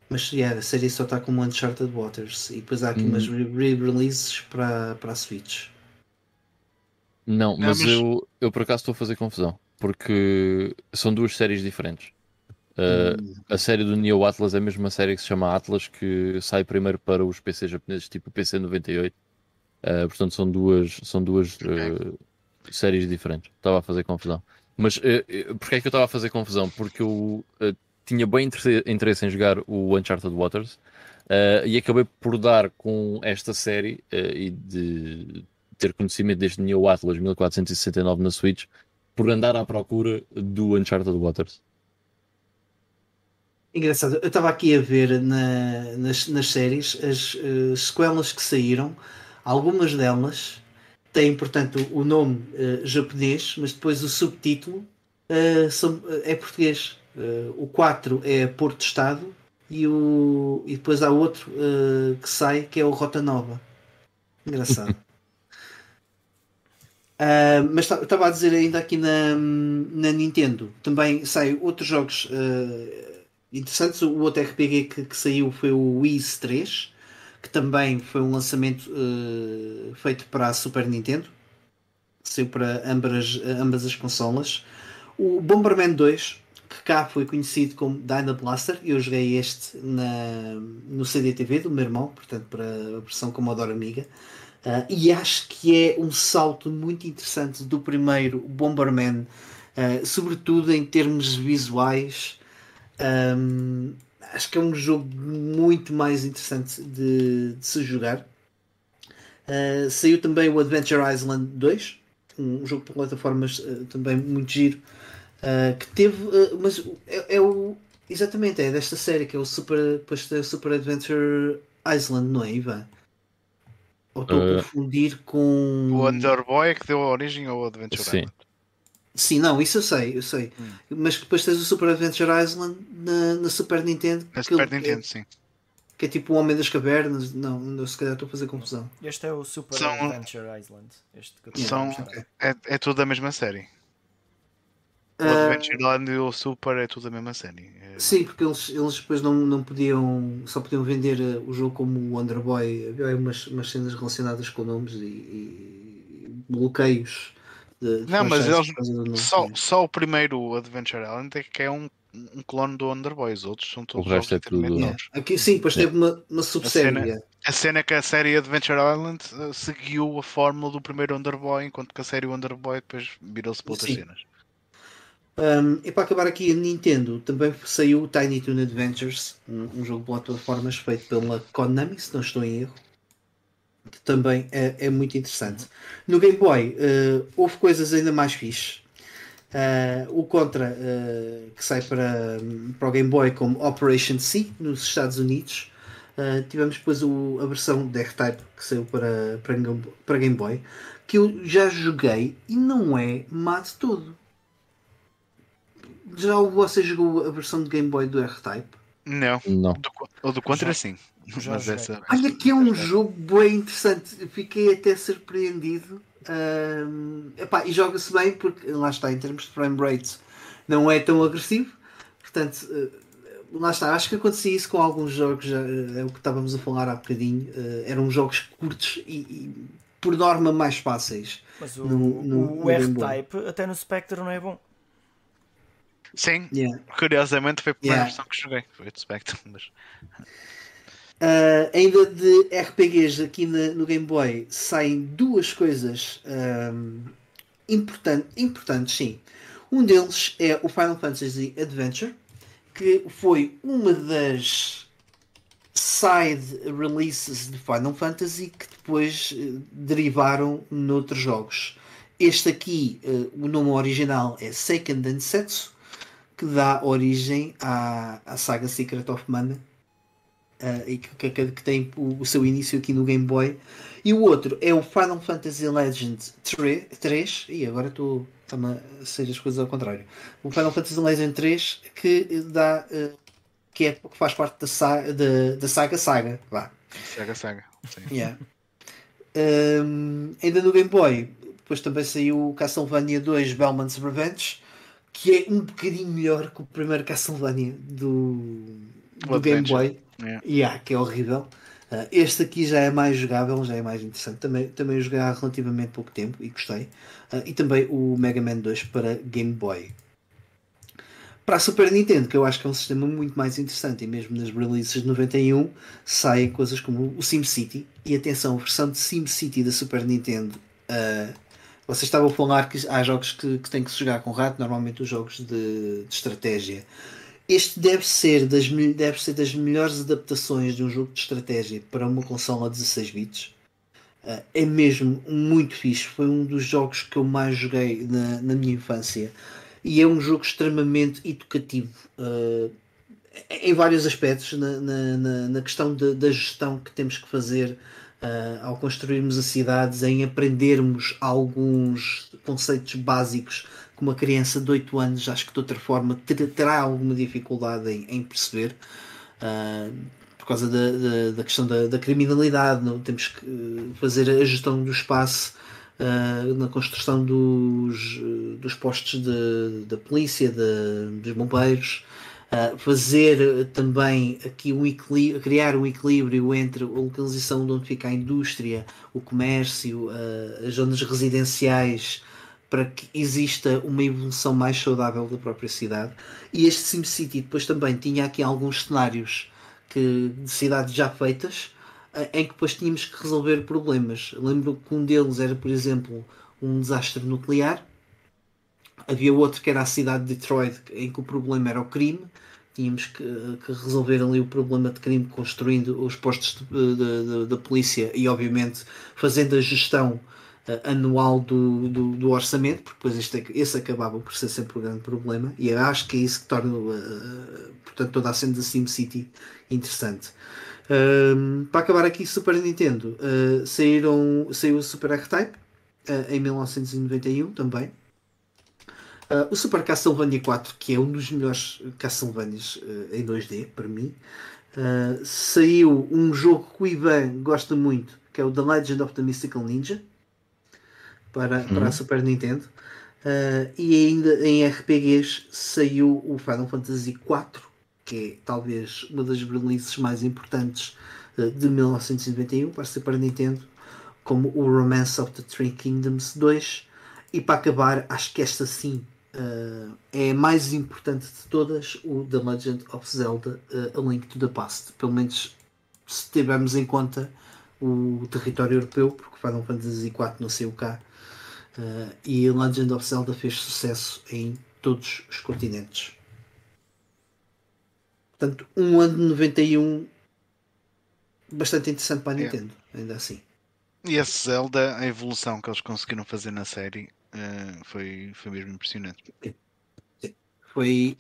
Mas yeah, a série só está como Uncharted Waters. E depois há aqui Hum. umas re- re-releases para, para a Switch. Não, Não, mas, mas- Eu, eu por acaso estou a fazer confusão. Porque são duas séries diferentes. Uh, Hum, a série do Neo Atlas é a mesma série que se chama Atlas, que sai primeiro para os PC japoneses, tipo PC 98. Uh, portanto, são duas, são duas uh, séries diferentes. Estava a fazer confusão. Mas uh, uh, é que eu estava a fazer confusão? Porque eu uh, tinha bem interesse, em jogar o Uncharted Waters uh, e acabei por dar com esta série uh, e de ter conhecimento deste Neo Atlas 1469 na Switch por andar à procura do Uncharted Waters. Engraçado, eu estava aqui a ver na- nas, nas séries as eh, sequelas que saíram, algumas delas têm, portanto, o nome eh, japonês, mas depois o subtítulo eh, são- é português. Eh, o 4 é Porto Estado e, o, e depois há outro eh, que sai que é o Rota Nova. Engraçado. Mas estava a dizer ainda aqui na, na Nintendo também saem outros jogos interessantes. O outro RPG que, que saiu foi o Wii 3, que também foi um lançamento ah, feito para a Super Nintendo, saiu para ambas, ambas as consolas. O Bomberman 2, que cá foi conhecido como Dyna Blaster, eu joguei este na, no CDTV do meu irmão, portanto, para a versão Commodore Amiga. Uh, e acho que é um salto muito interessante do primeiro Bomberman, uh, sobretudo em termos visuais. Um, acho que é um jogo muito mais interessante de, de se jogar. Uh, saiu também o Adventure Island 2, um jogo por plataformas uh, também muito giro, uh, que teve, uh, mas é, é o exatamente é desta série que é o Super, depois tem o Super Adventure Island, não é, Ivan? Ou estou a confundir com. O Underboy é que deu a origem ao Adventure Sim. Island. Sim, não, isso eu sei, eu sei. Hum. Mas depois tens o Super Adventure Island na, na Super Nintendo. Na que Super ele- Nintendo, sim. Que é tipo o Homem das Cavernas. Não, se calhar estou a fazer confusão. Este é o Super São- Adventure Island. Este que eu São-. É, é tudo a mesma série. O Ah, Adventure Island e o Super é tudo a mesma série. É- Sim, porque eles, eles depois não, não podiam, só podiam vender eh, o jogo como o Underboy. Havia umas, umas cenas relacionadas com nomes e, e bloqueios. De, de Não, mas eles-. Só, só o primeiro Adventure Island é que é um, um clone do Underboy. Os outros são todos O resto é tudo- Yeah. novos. Aqui, sim, depois teve uma, uma subsérie. A cena é que a série Adventure Island eh, seguiu a fórmula do primeiro Underboy, enquanto que a série Underboy depois virou-se para outras Sim. cenas. Um, e para acabar aqui, a Nintendo também saiu o Tiny Toon Adventures, um, um jogo de plataformas feito pela Konami, se não estou em erro, que também é, é muito interessante. No Game Boy uh, houve coisas ainda mais fixe. Uh, o Contra, uh, que sai para, para o Game Boy como Operation C nos Estados Unidos. Uh, tivemos depois o, a versão de R-Type que saiu para, para, Game- para Game Boy, que eu já joguei e não é má de todo. Já você jogou a versão de Game Boy do R-Type? Não. Não. Do, o do Contra, Já- sim. já Mas essa. Olha que é um jogo bem interessante. Fiquei até surpreendido. Epá, e joga-se bem porque lá está, em termos de frame rate, não é tão agressivo. Portanto, eh, lá está. Acho que acontecia isso com alguns jogos, já, eh, é o que estávamos a falar há bocadinho. eh, eram jogos curtos e, e, por norma mais fáceis. Mas o, No- no- o Boy. R-Type até no Spectre não é bom. Sim, Yeah. curiosamente foi a primeira Yeah. versão que joguei. Foi o Spectre. Mas... Uh, ainda de RPGs aqui na- no Game Boy saem duas coisas um, importan- importantes, sim. Um deles é o Final Fantasy Adventure, que foi uma das side releases de Final Fantasy que depois eh, derivaram noutros jogos. Este aqui, eh, o nome original é Seiken Densetsu, que dá origem à, à saga Secret of Mana uh, e que, que, que tem o, o, seu início aqui no Game Boy. E o outro é o Final Fantasy Legend 3, 3 e agora estou a ser as coisas ao contrário. O Final Fantasy Legend 3 que dá uh, que, é, que faz parte da, saga, da, da saga Saga. Vá. Saga Saga. Sim. Yeah. Um, ainda no Game Boy, depois também saiu Castlevania 2 Belmont's Revenge, que é um bocadinho melhor que o primeiro Castlevania do, do Game Boy. Yeah. Yeah, que é horrível. Uh, este aqui já é mais jogável, já é mais interessante. Também, também joguei há relativamente pouco tempo e gostei. Uh, e também o Mega Man 2 para Game Boy. Para a Super Nintendo, que eu acho que é um sistema muito mais interessante, e mesmo nas releases de 91 saem coisas como o SimCity. E atenção, a versão de SimCity da Super Nintendo. Uh, vocês estavam a falar que há jogos que, que têm que se jogar com rato, normalmente os jogos de, de estratégia. Este deve ser, das, deve ser das melhores adaptações de um jogo de estratégia para uma consola 16 bits. Uh, é mesmo muito fixe. Foi um dos jogos que eu mais joguei na, na minha infância e é um jogo extremamente educativo uh, em vários aspectos, na, na, na questão de, da gestão que temos que fazer uh, ao construirmos as cidades, em aprendermos alguns conceitos básicos que uma criança de 8 anos, acho que de outra forma, terá alguma dificuldade em, em perceber. Uh, por causa da, da, da questão da, da, criminalidade, não temos que fazer a gestão do espaço uh, na construção dos, dos postos de, da polícia, de, dos bombeiros, uh, fazer também aqui um equilíbrio, criar um equilíbrio entre a localização de onde fica a indústria, o comércio, uh, as zonas residenciais, para que exista uma evolução mais saudável da própria cidade. E este SimCity depois também tinha aqui alguns cenários que, de cidades já feitas, eh, em que depois tínhamos que resolver problemas. Lembro que um deles era, por exemplo, um desastre nuclear. Havia outro que era a cidade de Detroit, em que o problema era o crime. Tínhamos que, que resolver ali o problema de crime construindo os postos da polícia e, obviamente, fazendo a gestão uh, anual do, do, do, orçamento, porque depois este, esse acabava por ser sempre o grande problema. E acho que é isso que torna, uh, portanto, toda a cena da SimCity interessante para acabar aqui, Super Nintendo uh, saíram, saiu o Super R-Type uh, em 1991 também. Uh, o Super Castlevania 4, que é um dos melhores Castlevanias em 2D para mim. saiu um jogo que o Ivan gosta muito, que é o The Legend of the Mystical Ninja para, uhum. para a Super Nintendo. e ainda em RPGs saiu o Final Fantasy 4 que é talvez uma das releases mais importantes uh, de 1991 para ser para Nintendo, como o Romance of the Three Kingdoms 2. E para acabar, acho que esta sim uh, é a mais importante de todas, o The Legend of Zelda uh, A Link to the Past. Pelo menos se tivermos em conta o território europeu, porque Final Fantasy IV não saiu cá. Uh, e Legend of Zelda fez sucesso em todos os continentes. Portanto, um ano de 91 bastante interessante para a Nintendo, é. ainda assim. E esse Zelda, a evolução que eles conseguiram fazer na série uh, foi, foi mesmo impressionante. Foi.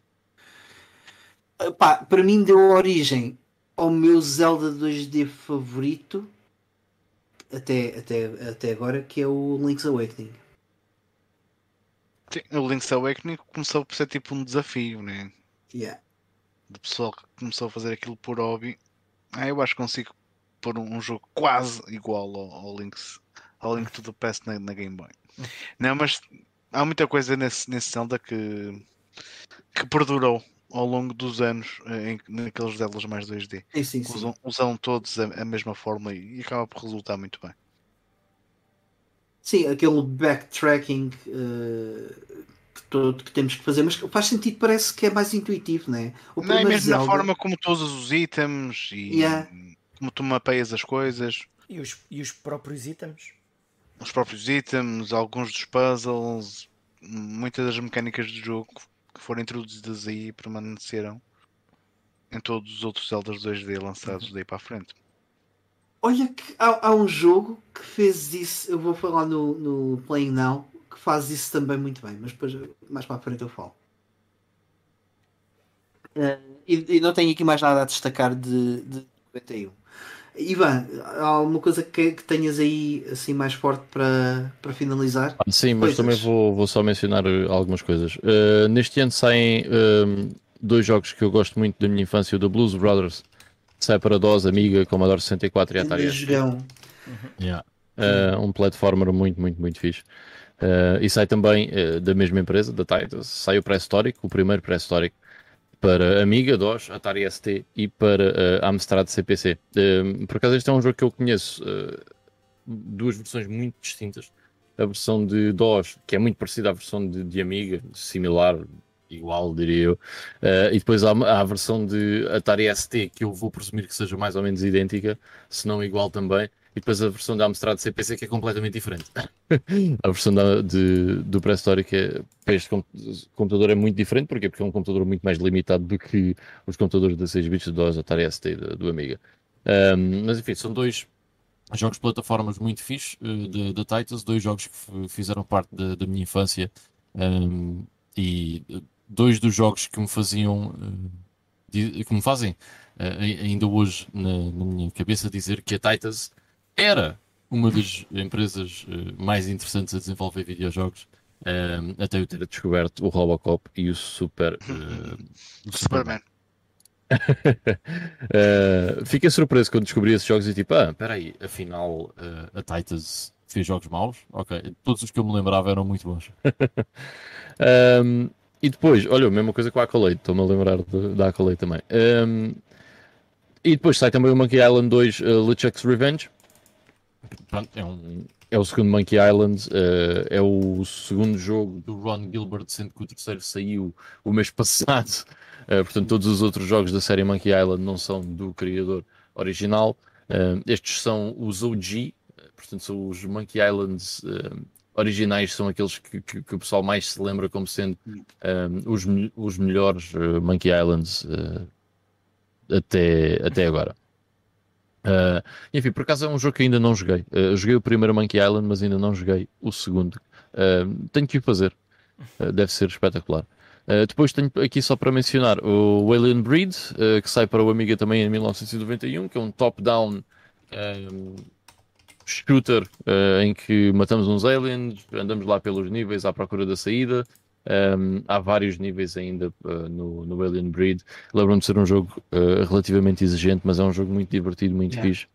Pá, para mim deu origem ao meu Zelda 2D favorito até, até, até agora, que é o Link's Awakening. Sim, o Link's Awakening começou por ser tipo um desafio, né? Yeah de pessoal que começou a fazer aquilo por hobby, ah, eu acho que consigo pôr um, um jogo quase igual ao, ao, Link's, ao Link to the Past na, na Game Boy. Não, mas há muita coisa nesse, nesse Zelda que, que perdurou ao longo dos anos eh, em, naqueles Zeldas mais 2D. Sim, sim, sim. Usam, usam, todos a, a, mesma forma e, e acaba por resultar muito bem. Sim, aquele backtracking uh, todo que temos que fazer, mas faz sentido, parece que é mais intuitivo, não é? O não é mesmo Zelda... na forma como tu usas os itens e yeah. como tu mapeias as coisas. E os, e os próprios itens? Os próprios itens, alguns dos puzzles, muitas das mecânicas do jogo que foram introduzidas aí permaneceram em todos os outros Zeldas 2D lançados uhum. daí para a frente. Olha que há, há, um jogo que fez isso, eu vou falar no, no Playing Now, que faz isso também muito bem, mas depois mais para a frente eu falo. Uh, e, e, não tenho aqui mais nada a destacar de, de 91. Ivan, há alguma coisa que, que, tenhas aí assim mais forte para, para finalizar? Sim, mas também vou, vou só mencionar algumas coisas. Uh, neste ano saem uh, dois jogos que eu gosto muito da minha infância, o da Blues Brothers, sai para DOS, Amiga, Commodore 64 e Atari. Uhum. Yeah. Uh, um platformer muito, muito, muito fixe. Uh, e sai também uh, da mesma empresa, da Titus, sai o pré-histórico, o primeiro pré-histórico para Amiga, DOS, Atari ST e para uh, Amstrad CPC. por acaso este é um jogo que eu conheço duas versões muito distintas. A versão de DOS, que é muito parecida à versão de, de Amiga, similar, igual, diria eu. Uh, e depois há, há, a versão de Atari ST, que eu vou presumir que seja mais ou menos idêntica, se não igual também. E depois a versão da Amstrad CPC, que é completamente diferente. a versão da, de, do pré-histórico é, para este computador é muito diferente, porque porque é um computador muito mais limitado do que os computadores de 6 bits do Atari ST do, do Amiga. Um, mas enfim, são dois jogos de plataformas muito fixe uh, da Titans, dois jogos que fizeram parte da, da minha infância um, e dois dos jogos que me faziam, eh, que me fazem eh, ainda hoje na, na minha cabeça dizer que a Titans era uma das empresas eh, mais interessantes a desenvolver videojogos até eu ter descoberto o Robocop e o Super uh, Superman. uh, fiquei surpreso quando descobri esses jogos e tipo, ah, peraí, afinal uh, a Titans fez jogos maus? Ok, todos os que eu me lembrava eram muito bons. um, E depois, olha, a mesma coisa com a Accolade, estou-me a lembrar de, da Accolade também. Um, e depois sai também o Monkey Island 2 uh, LeChuck's Revenge. Pronto, é, um, é o segundo Monkey Island, uh, é o segundo jogo do Ron Gilbert, sendo que o terceiro saiu o mês passado. Uh, portanto, todos os outros jogos da série Monkey Island não são do criador original. Uh, estes são os OG, portanto, são os Monkey Islands originais são aqueles que, que, que, o pessoal mais se lembra como sendo os, os melhores uh, Monkey Islands uh, até, até agora. Uh, enfim, por acaso é um jogo que ainda não joguei. joguei o primeiro Monkey Island, mas ainda não joguei o segundo. tenho que o fazer. deve ser espetacular. depois tenho aqui só para mencionar o Alien Breed, que sai para o Amiga também em 1991, que é um top-down shooter uh, em que matamos uns aliens, andamos lá pelos níveis à procura da saída. Um, há vários níveis ainda uh, no, no Alien Breed. Lembro-me de ser um jogo uh, relativamente exigente, mas é um jogo muito divertido, muito yeah. fixe.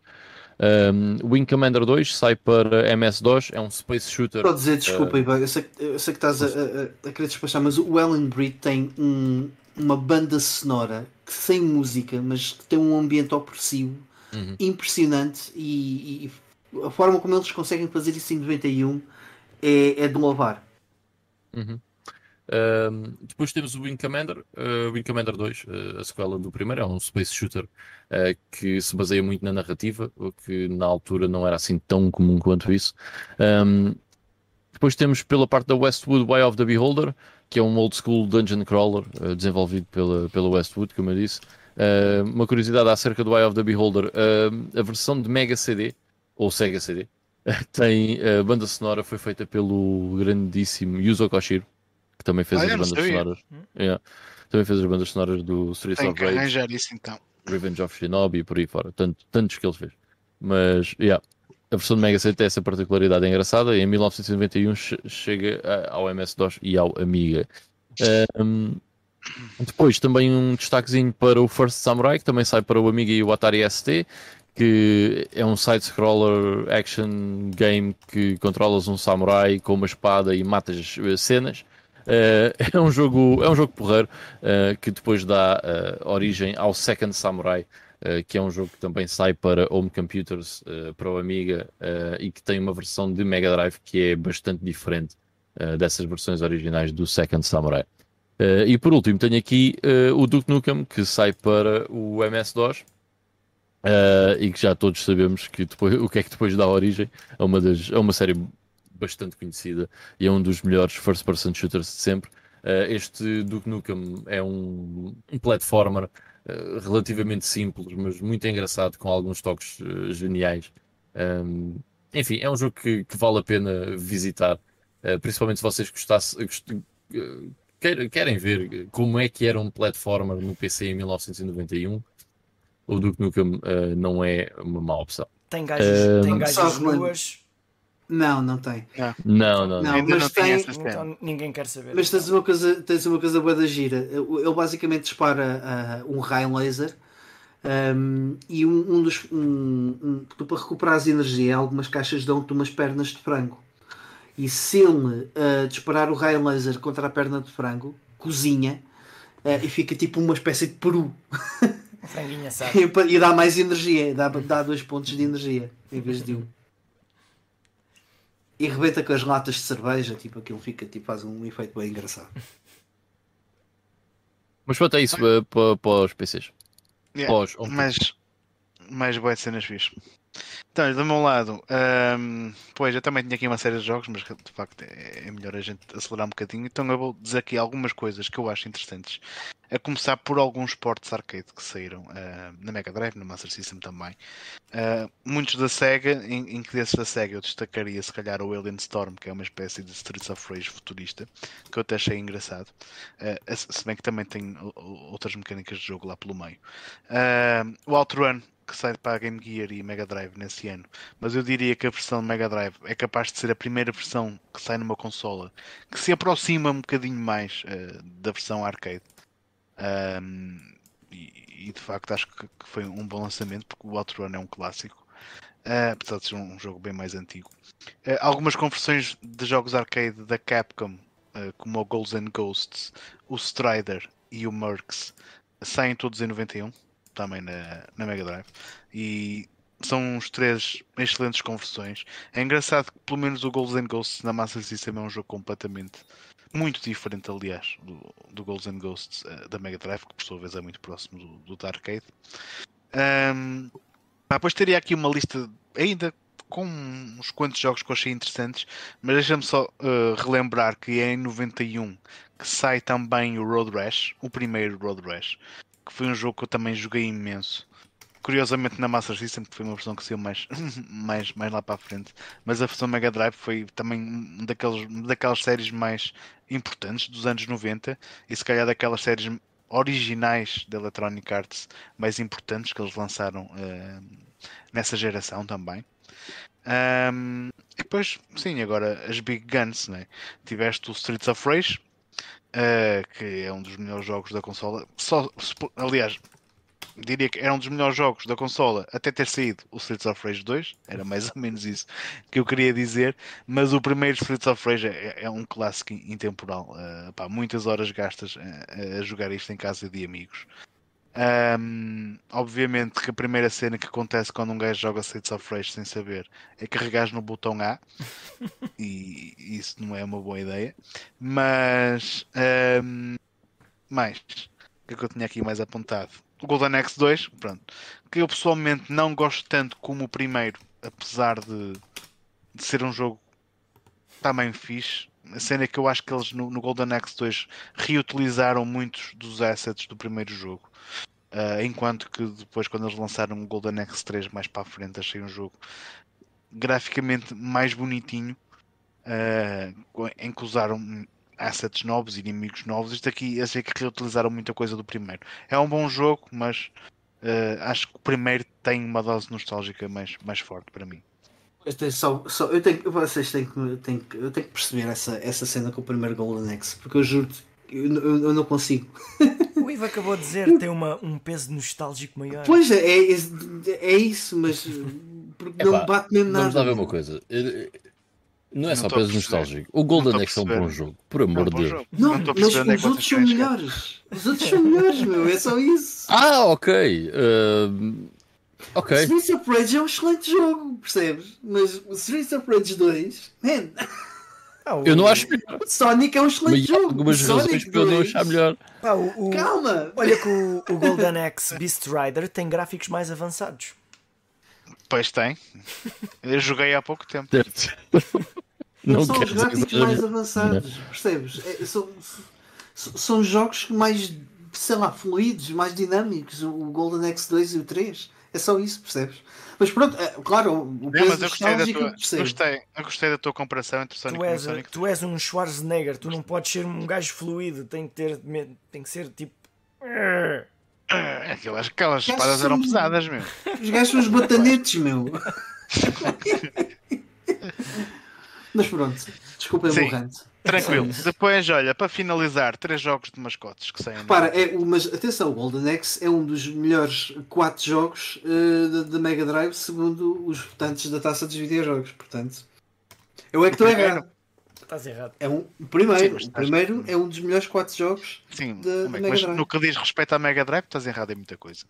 Um, Wing Commander 2 sai para MS-DOS, é um space shooter. Pode dizer, desculpa, uh, eu, sei, eu sei que estás a, a, a, querer despachar, mas o Alien Breed tem um, uma banda sonora que sem música, mas que tem um ambiente opressivo uhum. impressionante e, e a forma como eles conseguem fazer isso em 91 é, é de louvar. Uhum. Uh, depois temos o Wing Commander, uh, Wing Commander 2, uh, a sequela do primeiro, é um space shooter uh, que se baseia muito na narrativa, o que na altura não era assim tão comum quanto isso. Um, depois temos pela parte da Westwood Way of the Beholder, que é um old school dungeon crawler uh, desenvolvido pela, pela Westwood, como eu disse. Uma curiosidade acerca do Way of the Beholder, a versão de Mega CD ou Sega CD, tem a banda sonora foi feita pelo grandíssimo Yuzo Koshiro, que também fez ah, as bandas sonoras. Yeah. Também fez as bandas sonoras do Streets Tem of Rage. arranjar isso então. Revenge of Shinobi e por aí fora. Tanto, tantos que ele fez. Mas, yeah, a versão de Mega CD tem essa particularidade engraçada e em 1991 chega ao MS-DOS e ao Amiga. Um, depois também um destaquezinho para o First Samurai, que também sai para o Amiga e o Atari ST, que é um side-scroller action game que controlas um samurai com uma espada e matas eh, cenas. Uh, é um jogo é um jogo porreiro uh, que depois dá uh, origem ao Second Samurai que é um jogo que também sai para home computers para o Amiga e que tem uma versão de Mega Drive que é bastante diferente dessas versões originais do Second Samurai. E por último tenho aqui o Duke Nukem que sai para o MS-DOS Uh, e que já todos sabemos que depois, o que é que depois dá origem a uma, das, a uma série bastante conhecida e é um dos melhores first person shooters de sempre. Uh, este Duke Nukem é um, um platformer uh, relativamente simples, mas muito engraçado, com alguns toques geniais. Um, enfim, é um jogo que, que, vale a pena visitar, principalmente se vocês gostassem, quer- querem ver como é que era um platformer no PC em 1991, o Duke Nukem não é uma má opção. Tem gajos, Eh, tem nuas, Não, não tem. Não, não, não. Não, Ainda mas não tem tem- então ninguém quer saber. Mas tens uma coisa, tens uma coisa boa da gira. Ele basicamente dispara ah, um raio laser ahm, e um, um dos. Um, um- tu para recuperar energia, algumas caixas dão-te umas pernas de frango. E se ele ah, disparar o raio laser contra a perna de frango, cozinha ah, e fica tipo uma espécie de peru. Um franguinho assado. E e dá mais energia, dá, dá dois pontos de energia em vez de um. E rebenta com as latas de cerveja, tipo aquilo fica, tipo, faz um efeito bem engraçado. Mas pronto, é isso eh, para, para os PCs. Yeah, Mas mais boas cenas fixe. Então, do meu lado, ahm, pois eu também tinha aqui uma série de jogos, mas de facto é, é melhor a gente acelerar um bocadinho. Então eu vou dizer aqui algumas coisas que eu acho interessantes. A começar por alguns ports arcade que saíram ah, na Mega Drive, no Master System também. Ah, muitos da Sega, em, em que desses da Sega eu destacaria se calhar o Alien Storm, que é uma espécie de Streets of Rage futurista, que eu até achei engraçado. Ah, se bem que também tem outras mecânicas de jogo lá pelo meio. Ah, o Outrun, que sai para a Game Gear e Mega Drive nesse ano, mas eu diria que a versão Mega Drive é capaz de ser a primeira versão que sai numa consola que se aproxima um bocadinho mais ah, da versão arcade. Ahm, e, e, de facto acho que, que foi um bom lançamento porque o Outrun é um clássico, ah, apesar de ser um, um jogo bem mais antigo. Ah, algumas conversões de jogos arcade da Capcom, como o Golds and Ghosts, o Strider e o Mercs, saem todos em 91, também na, na Mega Drive. E são os três excelentes conversões. É engraçado que pelo menos o Golds and Ghosts na Master System é um jogo completamente muito diferente, aliás, do, do and Ghosts eh, da Mega Drive, que por sua vez é muito próximo do, do da arcade. Ahm, pá, depois teria aqui uma lista ainda com uns quantos jogos que eu achei interessantes, mas deixa-me só eh, relembrar que é em 91 que sai também o Road Rash, o primeiro Road Rash, que foi um jogo que eu também joguei imenso. Curiosamente na Master System, que foi uma versão que saiu mais, mais, mais lá para a frente, mas a versão Mega Drive foi também um daqueles, daquelas séries mais importantes dos anos 90 e se calhar daquelas séries originais da Electronic Arts mais importantes que eles lançaram eh, nessa geração também. Ahm, e depois, sim, agora as Big Guns, né? tiveste o Streets of Rage, eh, que é um dos melhores jogos da consola. Só, aliás, diria que era um dos melhores jogos da consola até ter saído o Streets of Rage 2, era mais ou menos isso que eu queria dizer, mas o primeiro Streets of Rage é, é um clássico intemporal. eh, pá, muitas horas gastas eh, a jogar isto em casa de amigos. Ahm, obviamente que a primeira cena que acontece quando um gajo joga Streets of Rage sem saber é carregar no botão A e isso não é uma boa ideia. Mas ahm, mais o que é que eu tinha aqui mais apontado? O Golden Axe 2, pronto, que eu pessoalmente não gosto tanto como o primeiro, apesar de, de ser um jogo também fixe. A cena é que eu acho que eles no, no Golden Axe 2 reutilizaram muitos dos assets do primeiro jogo. Ah, enquanto que depois, quando eles lançaram o Golden Axe 3 mais para a frente, achei um jogo graficamente mais bonitinho, co- em que usaram assets novos, inimigos novos. Isto aqui, achei que reutilizaram muita coisa do primeiro. É um bom jogo, mas ah, acho que o primeiro tem uma dose nostálgica mais, mais forte para mim. Só, só, eu tenho, vocês têm que, têm que, eu tenho que perceber essa, essa cena com o primeiro Golden Axe, porque eu juro eu, eu, eu não consigo. O Ivo acabou de dizer tem uma, um peso nostálgico maior. Pois é, é, é isso, mas porque não bate mesmo nada. Vamos lá ver uma coisa. Eh, Não é Não só peso nostálgico. O Não Golden a Axe é um bom jogo, por É amor de Deus. jogo. Não, a mas é os que outros são melhores. Os outros são melhores, meu, é só isso. Ah, ok. eh, ok. Streets of Rage é um excelente jogo, percebes? Mas o Streets of Rage 2, man, Ah, o- Eu não acho melhor. o Sonic é um excelente jogo. algumas o razões Sonic para eu não 2 achar melhor. pá, o- o- Calma! Olha que o, o Golden Axe Beast Rider tem gráficos mais avançados. Pois tem. Eu joguei há pouco tempo. Não, Não são os gráficos mais avançados, percebes? É, são, são- jogos mais sei lá, fluidos, mais dinâmicos, o Golden X2 e o 3. É só isso, percebes? Mas pronto, é, claro, o É, peso mas eu gostei, da tua, eu gostei, eu gostei da tua comparação entre Sonic Tu e és, Sonic. tu és um Schwarzenegger, tu não podes ser um gajo fluido, tem que, ter, tem que ser tipo. É, Aquelas, aquelas espadas eram pesadas, meu. Os gajos são os batanetes, meu. Mas pronto, desculpem o Sim. Tranquilo. Depois, olha, para finalizar, três jogos de mascotes que saem. Repara, é, mas atenção, o Golden Axe é um dos melhores 4 jogos eh, da Mega Drive, segundo os votantes da taça dos videojogos. Portanto, eu é que estou errado. Estás errado. É um, o primeiro, Sim, o primeiro é um dos melhores 4 jogos. Sim, da- da Mega mas Drive. no que diz respeito à Mega Drive, estás errado em muita coisa.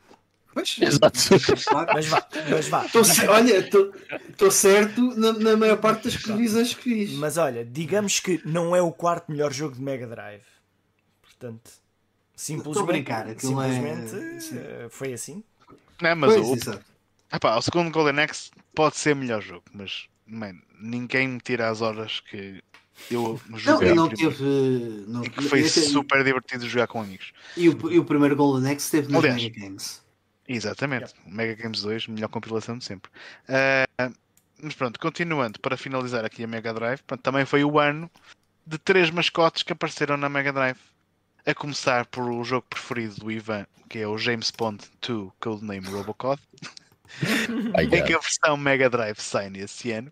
Pois, Exato. claro. Mas vá, mas vá. Tô olha, estou certo na, na maior parte das previsões que fiz. Mas olha, digamos que não é o quarto melhor jogo de Mega Drive. Portanto, simplesmente, Estou a brincar, é- simplesmente sim. eh, foi assim. Não, é, mas Pois, o, epá, o segundo Golden Axe pode ser melhor jogo, mas man, ninguém me tira as horas que eu Não, joguei não primeiro. teve. Não, e que foi super divertido jogar com amigos. E o, e o primeiro Golden Axe teve Aliás, Mega Games. Exatamente. Mega Games 2, melhor compilação de sempre. Ah, mas pronto, continuando, para finalizar aqui a Mega Drive, pronto, também foi o ano de três mascotes que apareceram na Mega Drive. A começar por o jogo preferido do Ivan, que é o James Bond 2 Codename Robocop, em que cara. a versão Mega Drive sai nesse ano.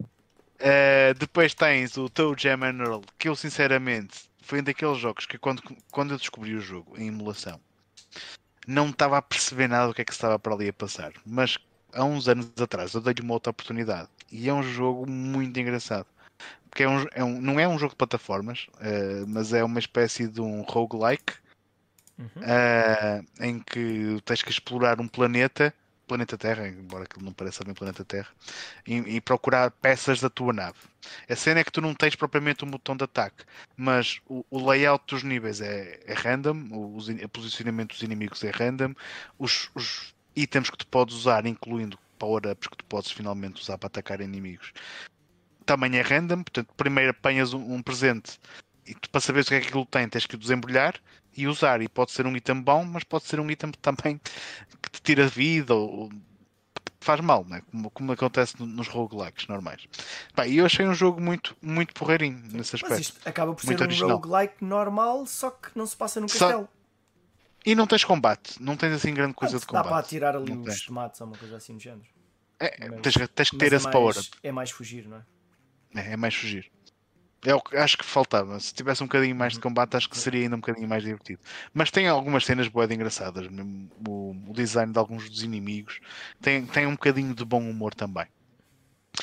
Uh, depois tens o Toe Jam and Earl, que eu sinceramente foi um daqueles jogos que quando, quando eu descobri o jogo em emulação não estava a perceber nada do que é que estava para ali a passar. Mas há uns anos atrás eu dei-lhe uma outra oportunidade e é um jogo muito engraçado. Porque é um, é um- não é um jogo de plataformas, uh, mas é uma espécie de um roguelike Uhum. ah, em que tens que explorar um planeta, planeta Terra, embora aquilo não pareça bem planeta Terra, e, e procurar peças da tua nave. A cena é que tu não tens propriamente um botão de ataque, mas o, o layout dos níveis é, é random, o, o posicionamento dos inimigos é random, os, os itens que tu podes usar, incluindo power-ups que tu podes finalmente usar para atacar inimigos, também é random, portanto, primeiro apanhas um, um presente e tu, para saber o que é que aquilo tem, tens que o desembrulhar e usar. E pode ser um item bom, mas pode ser um item também que te tira vida ou faz mal, né? como, como acontece no- nos roguelikes normais. E eu achei um jogo muito, muito porreirinho nesse Mas aspecto. isto acaba por Muito ser um original. roguelike normal, só que não se passa no Só- castelo. E não tens combate, não tens assim grande coisa de Dá para combate. atirar ali Não os tens. tomates ou uma coisa assim do género. É, mas- tens, tens que Mas ter é esse mais- power-up. É mais fugir, não é? É, é mais fugir. É o que acho que faltava. Se tivesse um bocadinho mais de Uhum. combate, acho que seria ainda um bocadinho mais divertido. Mas tem algumas cenas boas engraçadas. mesmo O, o design de alguns dos inimigos tem, tem um bocadinho de bom humor também.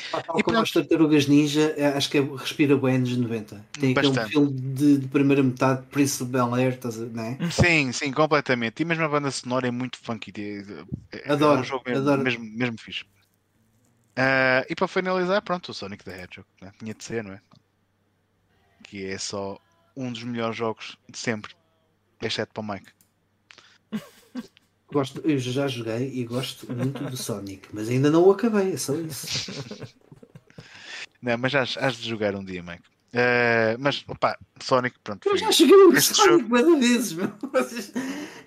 Tal E como pronto. as Tartarugas Ninja, é- acho que é, respira bem nos 90. Tem aquele Bastante. filme de, de primeira metade, Príncipe de Bel Air, estás a- não é? Sim, sim, completamente. E mesmo a banda sonora é muito funky. É, é- Adoro, é um jogo mesmo, adoro. mesmo, mesmo fixe. Ah, e para finalizar, pronto, o Sonic the Hedgehog. né? Tinha de ser, não é? Que é só um dos melhores jogos de sempre. Exceto para o Mike. Gosto, eu já joguei e gosto muito do Sonic, mas ainda não o acabei, é só isso. Não, mas has, has de jogar um dia, Mike. Ah, mas, opa, Sonic, pronto. Eu já o Esse Sonic várias vezes, meu.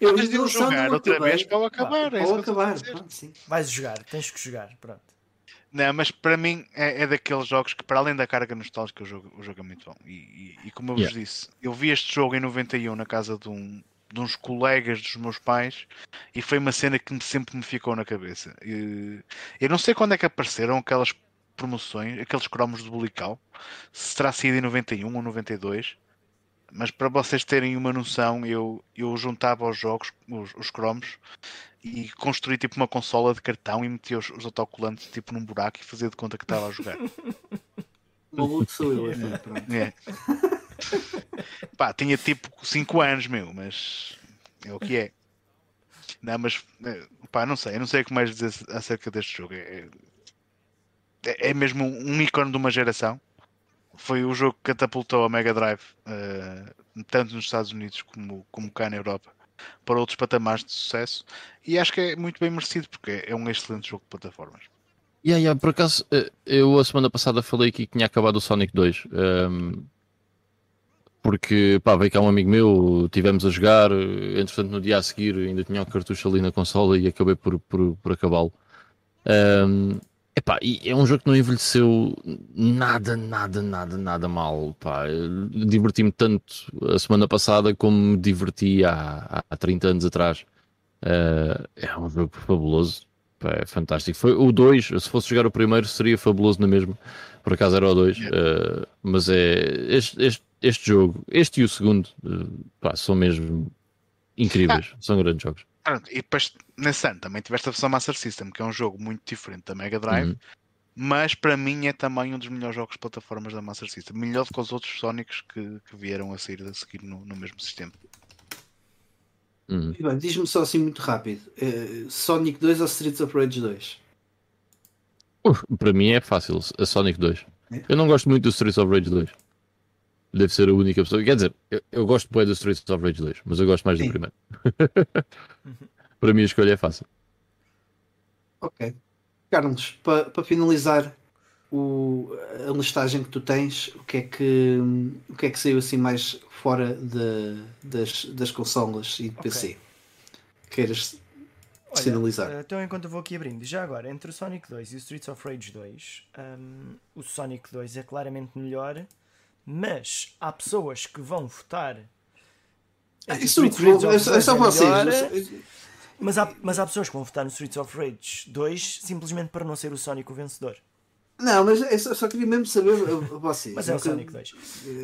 Eu Mas de não- o só não jogar outra vez para o acabar. é isso Ou que eu estou a acabar, pronto, sim. Vais jogar, tens que jogar. Pronto. Não, mas para mim é, é daqueles jogos que, para além da carga nostálgica, o jogo, o jogo é muito bom. E, e- e como eu vos Yeah. disse, eu vi este jogo em 91 na casa de, um, de uns colegas dos meus pais e foi uma cena que me- sempre me ficou na cabeça. E- eu não sei quando é que apareceram aquelas promoções, aqueles cromos do Bulical, se terá sido em 91 ou 92. Mas para vocês terem uma noção, eu, eu juntava os jogos, os, os cromos, e construí tipo uma consola de cartão e metia os, os autocolantes tipo num buraco e fazia de conta que estava a jogar. Maluco sou eu, assim, pronto. É. Pá, tinha tipo 5 anos, meu, mas é o que é. Não, mas é, pá, não sei, eu não sei o que mais dizer acerca deste jogo. É, é, é mesmo um ícone de uma geração. Foi o jogo que catapultou a Mega Drive, eh, tanto nos Estados Unidos como, como cá na Europa, para outros patamares de sucesso. E acho que é muito bem merecido, porque é um excelente jogo de plataformas. Yeah, yeah, por acaso, eh, eu a semana passada falei que tinha acabado o Sonic 2. Ehm, porque pá, veio cá um amigo meu, tivemos a jogar, entretanto no dia a seguir ainda tinha o cartucho ali na consola e acabei por, por, por acabá-lo. Um, epá, é um jogo que não envelheceu nada, nada, nada, nada mal. Pá. Diverti-me tanto a semana passada como me diverti há, há 30 anos atrás. Uh, é um jogo fabuloso. Pá, é fantástico. Foi o 2, se fosse jogar o primeiro, seria fabuloso na mesma. Por acaso era o 2. Uh, mas é este, este, este, jogo, este e o segundo, uh, pá, são mesmo incríveis. Ah. São grandes jogos. Pronto, e depois nesse ano também tiveste a versão Master System, que é um jogo muito diferente da Mega Drive. Uhum. Mas para mim é também um dos melhores jogos de plataformas da Master System. Melhor do que os outros Sonics que, que vieram a sair a seguir no, no mesmo sistema. Hum. Diz-me só assim muito rápido: uh, Sonic 2 ou Streets of Rage 2? Uh, para mim é fácil, a Sonic 2. É? Eu não gosto muito do Streets of Rage 2. Deve ser a única pessoa. Quer dizer, eu, eu gosto bem do Streets of Rage 2, mas eu gosto mais Sim. do primeiro. para mim a escolha é fácil. Ok. Carlos, para pa finalizar o, a listagem que tu tens, o que é que, o que, é que saiu assim mais fora de, das, das consolas e de okay. PC? Queiras Olha, sinalizar? Eh, então, enquanto eu vou aqui abrindo, já agora, entre o Sonic 2 e o Streets of Rage 2, um, o Sonic 2 é claramente melhor, mas há pessoas que vão votar. Ah, isso é, é só vocês. Mas há, mas há pessoas que vão votar no Streets of Rage 2 simplesmente para não ser o Sonic o vencedor. Não, mas eu só, só queria mesmo saber vocês. mas é o Sonic 2.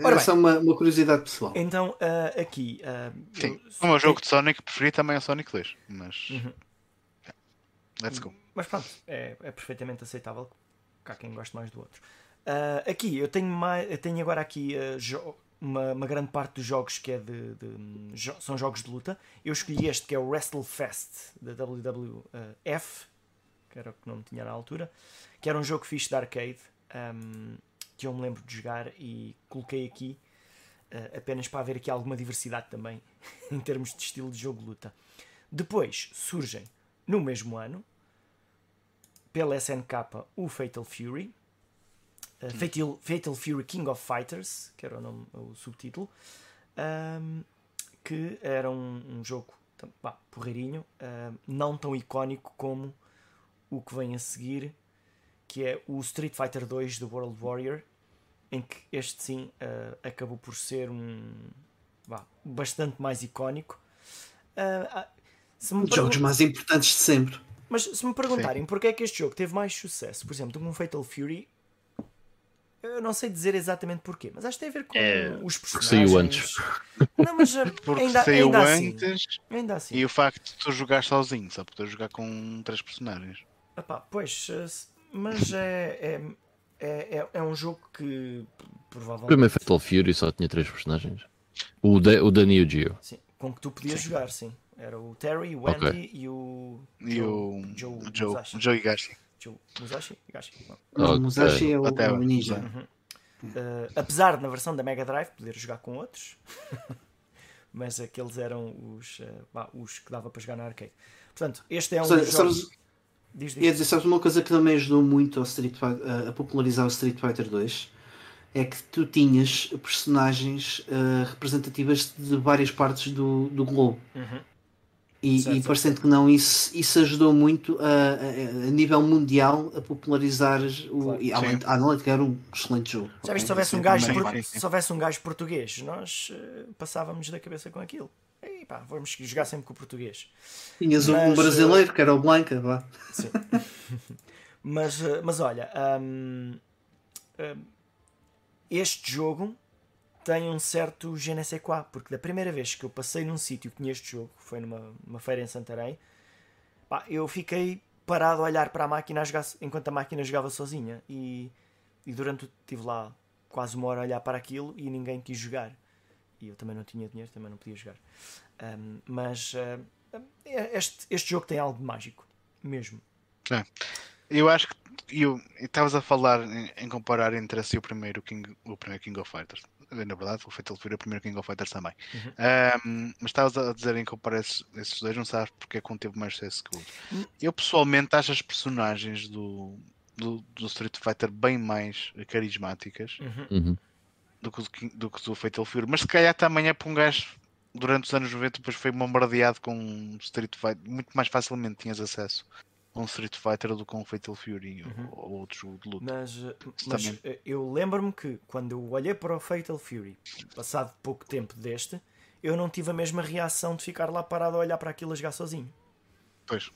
Era só uma, uma, curiosidade pessoal. Então, uh, aqui. Uh, Sim, eu, o meu jogo de Sonic preferido também é o Sonic 2. Mas. Uhum. Let's go. Mas pronto, é, é perfeitamente aceitável. Cá quem gosta mais do outro. Uh, aqui, eu tenho, mais, eu tenho agora aqui uh, uma, uma, grande parte dos jogos que é de, de jo são jogos de luta. Eu escolhi este que é o Wrestle Fest da WWF, que era o que não tinha na altura que era um jogo fixe de arcade um, que eu me lembro de jogar e coloquei aqui uh, apenas para haver aqui alguma diversidade também em termos de estilo de jogo de luta. Depois surgem no mesmo ano pela SNK o Fatal Fury, uh, Fatal, Fatal Fury King of Fighters, que era o, nome, o subtítulo, um, que era um, um jogo pá, porreirinho, uh, não tão icónico como o que vem a seguir, que é o Street Fighter 2 do World Warrior, em que este sim uh, acabou por ser um bah, bastante mais icónico. Uh, um dos jogos mais importantes de sempre. Mas se me perguntarem porque é que este jogo teve mais sucesso, por exemplo, do que um Fatal Fury, eu não sei dizer exatamente porquê, mas acho que tem a ver com é, os personagens. Saiu antes. Não, mas porque ainda, saiu ainda assim, antes assim, ainda assim. e o facto de tu jogar sozinho, só poder jogar com três personagens. Epá, pois, mas é, é, é, é, é um jogo que provavelmente. O primeiro Fatal Fury só tinha três personagens. O da, o da Neo Geo. Sim, com que tu podias sim. jogar, sim. Era o Terry, o Andy okay. e o. E o Joe, Joe, Musashi. Joe Higashi. Musashi? Higashi. Não, okay. Musashi é o, Até o ninja. Uhum. Uh, apesar de na versão da Mega Drive poder jogar com outros, mas aqueles eram os, uh, bah, os que dava para jogar na arcade. Portanto, este é um dos jogos... Diz, diz. Ia dizer, sabes uma coisa que também ajudou muito ao Street Fighter, a popularizar o Street Fighter 2? É que tu tinhas personagens uh, representativas de várias partes do, do globo. Uhum. E, certo, e parecendo que não, isso, isso ajudou muito a, a, a nível mundial a popularizar o. Claro. E, além, além de que era um excelente jogo. Já viste se houvesse um, gajo, se houvesse um gajo português, nós uh, passávamos da cabeça com aquilo e pá, vamos jogar sempre com o português. Tinhas mas, um brasileiro que era o Blanca, vá. Sim. mas, eh, mas olha, um, um, este jogo tem um certo je ne sais quoi, porque da primeira vez que eu passei num sítio que tinha este jogo, foi numa, numa feira em Santarém, pá, eu fiquei parado a olhar para a máquina a jogar, enquanto a máquina jogava sozinha e, e durante estive lá quase uma hora a olhar para aquilo e ninguém quis jogar e eu também não tinha dinheiro, também não podia jogar. Um, mas uh, este, este jogo tem algo de mágico, mesmo. É. Eu acho que eu estavas a falar em, em, comparar entre assim o primeiro King, o primeiro King of Fighters. Na verdade, o Fatal Fury é o primeiro King of Fighters também. Uhum. Um, mas estavas a dizer em comparar esses, esses dois, não sabes porque é que um teve mais sucesso que o outro. Uhum. Eu pessoalmente acho as personagens do, do, do, Street Fighter bem mais carismáticas. Uhum. uhum do que, o King- do que o Fatal Fury. Mas se calhar também é para um gajo durante os anos 90 depois foi bombardeado com um Street Fighter. Muito mais facilmente tinhas acesso um Street Fighter do que um Fatal Fury Uhum. ou, ou outro jogo de luta. Mas, eh, mas eh, eu lembro-me que quando eu olhei para o Fatal Fury, passado pouco tempo deste, eu não tive a mesma reação de ficar lá parado a olhar para aquilo a jogar sozinho. Pois.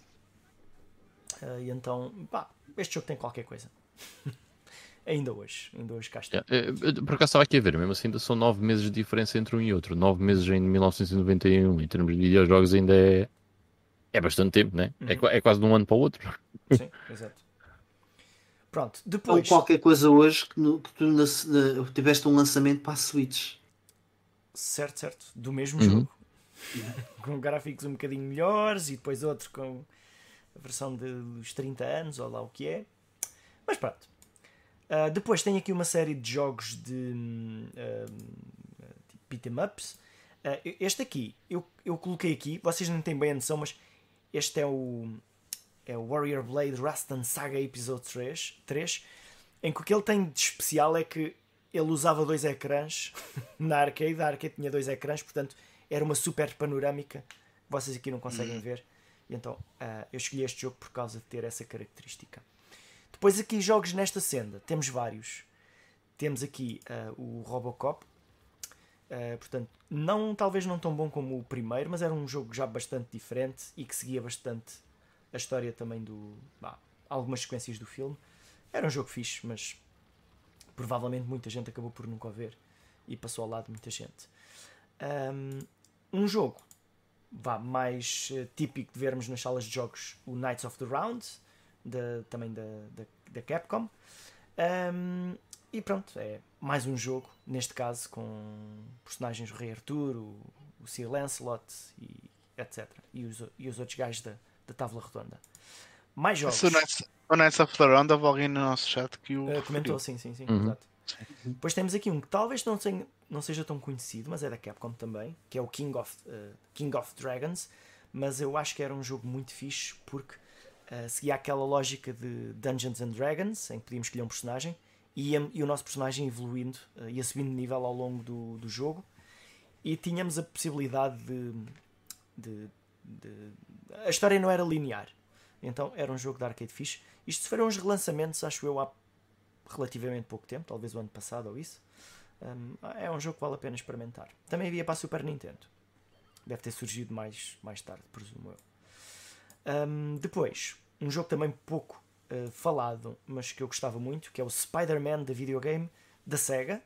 Eh, e então, pá, este jogo tem qualquer coisa. ainda hoje, ainda hoje cá está. Eh, eh, Por acaso estava aqui a ver, mesmo assim ainda são 9 meses de diferença entre um e outro. 9 meses em 1991, em termos de videojogos, ainda é, é bastante tempo, né? É, Uhum. qua- é quase de um ano para o outro. Sim, exato. Pronto, Ou depois. qualquer coisa hoje que, no- que tu na- na- tiveste um lançamento para a Switch. Certo, certo. Do mesmo Uhum. jogo. com gráficos um bocadinho melhores e depois outro com a versão de- dos 30 anos, ou lá o que é. Mas pronto. Ah, depois tem aqui uma série de jogos de hum, ah, tipo beat 'em ups. Ah, este aqui, eu, eu coloquei aqui, vocês não têm bem a noção, mas este é o, é o Warrior Blade Rastan Saga Episode 3, 3 em que o que ele tem de especial é que ele usava dois ecrãs na arcade, a arcade tinha dois ecrãs, portanto era uma super panorâmica que vocês aqui não conseguem ver. E então ah, eu escolhi este jogo por causa de ter essa característica. Depois aqui jogos nesta senda, temos vários. Temos aqui ah, o Robocop, ah, portanto, não, talvez não tão bom como o primeiro, mas era um jogo já bastante diferente e que seguia bastante a história também do. bah, algumas sequências do filme. Era um jogo fixe, mas provavelmente muita gente acabou por nunca ver e passou ao lado de muita gente. Um, um jogo vá, mais eh, típico de vermos nas salas de jogos, o Knights of the Round, da- também da, da, da Capcom. Um, e pronto, é mais um jogo, neste caso com personagens do Rei Arthur, o, o Sir Lancelot e etc. E os, e os outros gajos da, da Távola Redonda. Mais jogos. Se o Knights, of the Round, houve alguém no nosso chat que o. Uh, comentou, sim, sim, sim. Uhum. Exato. Depois temos aqui um que talvez não, tenha- não seja tão conhecido, mas é da Capcom também, que é o King of, uh, King of Dragons. Mas eu acho que era um jogo muito fixe porque uh, seguia aquela lógica de Dungeons and Dragons, em que podíamos escolher um personagem e, ia- e o nosso personagem evoluindo, uh, ia subindo de nível ao longo do, do jogo. E tínhamos a possibilidade de, de- de- A história não era linear. Então era um jogo de arcade fixe. Isto foram uns relançamentos, acho eu, há relativamente pouco tempo, talvez o ano passado ou isso. Um, é um jogo que vale a pena experimentar. Também havia para a Super Nintendo. Deve ter surgido mais, mais tarde, presumo eu. Um, depois, um jogo também pouco uh, falado, mas que eu gostava muito, que é o Spider-Man da videogame da Sega,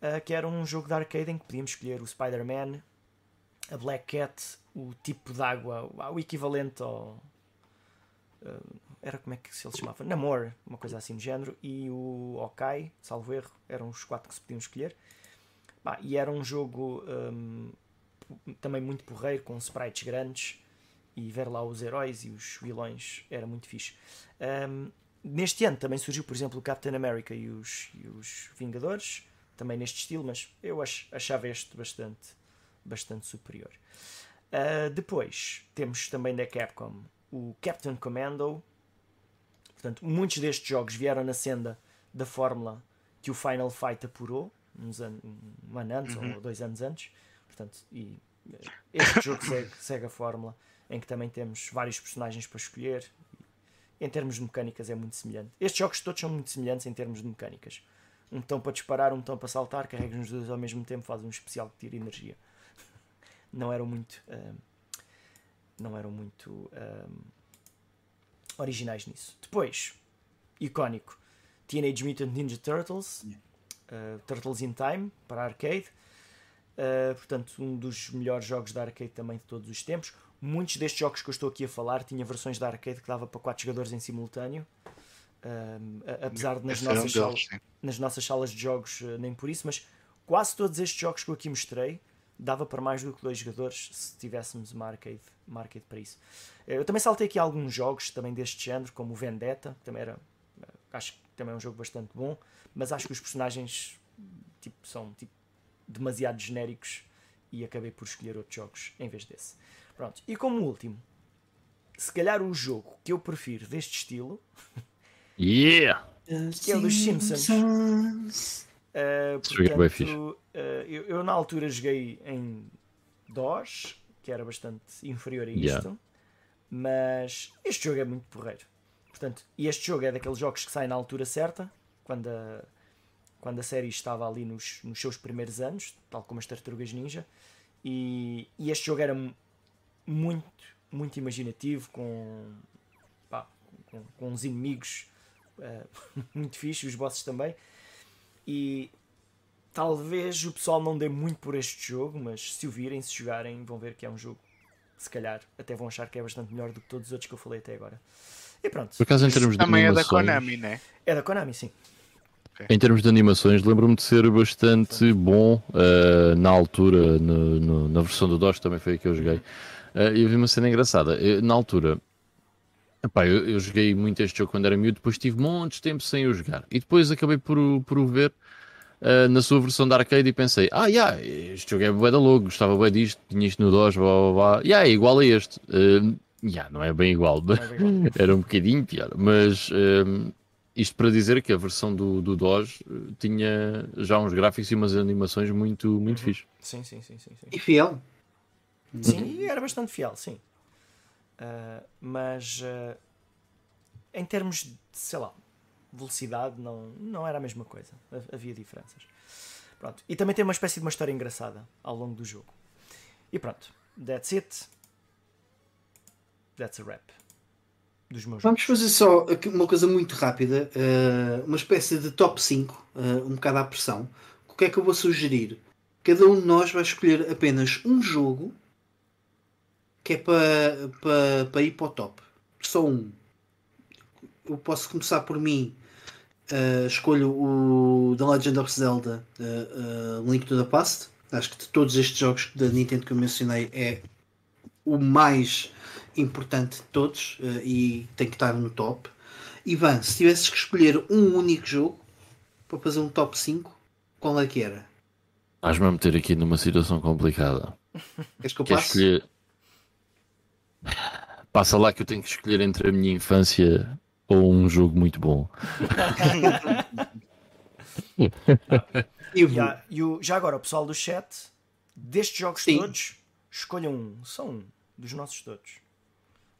uh, que era um jogo de arcade em que podíamos escolher o Spider-Man, a Black Cat, o tipo de água, o equivalente ao. uh, era como é que se ele chamava? Namor, uma coisa assim do género, e o Okai, salvo erro, eram os quatro que se podiam escolher. Bah, e era um jogo hum, também muito porreiro, com sprites grandes, e ver lá os heróis e os vilões era muito fixe. Hum, neste ano também surgiu, por exemplo, o Captain America e os, e os Vingadores, também neste estilo, mas eu ach- achava este bastante, bastante superior. Uh, depois temos também da Capcom o Captain Commando. Portanto, muitos destes jogos vieram na senda da fórmula que o Final Fight apurou, uns an um ano antes ou dois anos antes. Portanto, e eh, este jogo segue, segue a fórmula em que também temos vários personagens para escolher. Em termos de mecânicas é muito semelhante. Estes jogos todos são muito semelhantes em termos de mecânicas. Um botão para disparar, um botão para saltar, carregas nos dois ao mesmo tempo, faz um especial que tira energia. Não eram muito. ah, não eram muito ah, originais nisso. Depois, icónico, Teenage Mutant Ninja Turtles, uh, Turtles in Time para arcade. Uh, portanto, um dos melhores jogos da arcade também de todos os tempos. Muitos destes jogos que eu estou aqui a falar tinha versões da arcade que dava para 4 jogadores em simultâneo. Um, apesar de nas Esse era um nossas, deles, salas, nas nossas salas de jogos uh, nem por isso, mas quase todos estes jogos que eu aqui mostrei dava para mais do que dois jogadores se tivéssemos uma arcade, uma arcade para isso. Eh, Eu também saltei aqui alguns jogos também deste género, como o Vendetta, que também era eh, acho que também é um jogo bastante bom, mas acho que os personagens tipo, são tipo, demasiado genéricos e acabei por escolher outros jogos em vez desse. Pronto. E como último, se calhar o jogo que eu prefiro deste estilo Yeah! Que é o dos Simpsons. Uh, bem fixe. portanto, uh, eu, eu na altura joguei em DOS, que era bastante inferior a isto, Yeah. mas este jogo é muito porreiro. Portanto, e este jogo é daqueles jogos que saem na altura certa, quando a, quando a série estava ali nos, nos seus primeiros anos, tal como as Tartarugas Ninja, e, e este jogo era muito, muito imaginativo, com, pá, com, com uns inimigos eh, muito fixe, os bosses também. E talvez o pessoal não dê muito por este jogo, mas se o virem, se jogarem, vão ver que é um jogo. Se calhar até vão achar que é bastante melhor do que todos os outros que eu falei até agora. E pronto, Por acaso, em termos de Também é da animações, Konami, né? é da Konami, sim. em termos de animações, lembro-me de ser bastante bom eh, na altura, no- no- na versão do DOS também foi a que eu joguei. Eh, E eu vi uma cena engraçada. Eu, na altura, epá, eu, eu joguei muito este jogo quando era miúdo, depois tive montes de tempo sem o jogar. E depois acabei por, o- por o ver eh, na sua versão da arcade e pensei, ah, yeah, este jogo é bué da logo, gostava bué disto, tinha isto no DOS, blá blá blá. Yeah, é igual a este. Eh, yeah, não é bem igual, é bem igual. era um bocadinho pior, mas hum, isto para dizer que a versão do, do DOS tinha já uns gráficos e umas animações muito, muito Uhum. fixe. Sim, sim, sim, sim. sim. E fiel. Sim, e era bastante fiel, sim. Ah, mas ah, em termos de, sei lá, velocidade, não, não era a mesma coisa. Ha- Havia diferenças. Pronto. E também tem uma espécie de uma história engraçada ao longo do jogo. E pronto. That's it. That's a wrap. Dos meus Vamos jogos. fazer só uma coisa muito rápida, eh, uma espécie de top 5, eh, um bocado à pressão. O que é que eu vou sugerir? Cada um de nós vai escolher apenas um jogo que é para para para ir para o top. Só um. Eu posso começar por mim. eh, escolho o The Legend of Zelda eh, eh, Link to the Past. Acho que de todos estes jogos da Nintendo que eu mencionei é o mais importante de todos e tem que estar no top. Ivan, se tivesses que escolher um único jogo para fazer um top 5, qual é que era? Vais-me meter aqui numa situação complicada. Queres que eu passe? escolher. Passa lá que eu tenho que escolher entre a minha infância ou um jogo muito bom. Ivo, Já, e o- já agora, o pessoal do chat, destes jogos Sim. todos, escolham um. Só um. Dos nossos todos.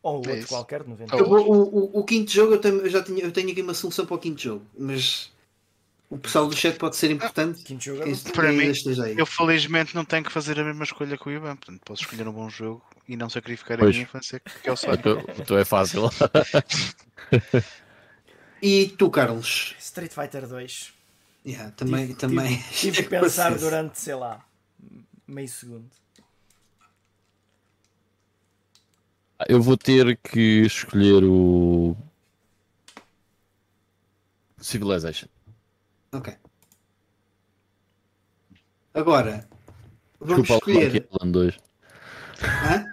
Ou outro isso. qualquer, de 90. eu o, o- o quinto jogo eu, tenho, eu já tinha, eu tenho aqui uma solução para o quinto jogo, mas o pessoal do chat pode ser importante. Quinto jogo é Para mim. Eu felizmente não tenho que fazer a mesma escolha que o Ivan, portanto posso escolher um bom jogo e não sacrificar a Pois. minha infância, que é o O Sonic. teu, o teu é fácil. E tu, Carlos? Street Fighter 2. Yeah, também, Tive- também. Tive que pensar durante, sei lá, meio segundo. Eu vou ter que escolher o Civilization. Ok. Agora, vamos Desculpa Monkey escolher. Island 2. Hã?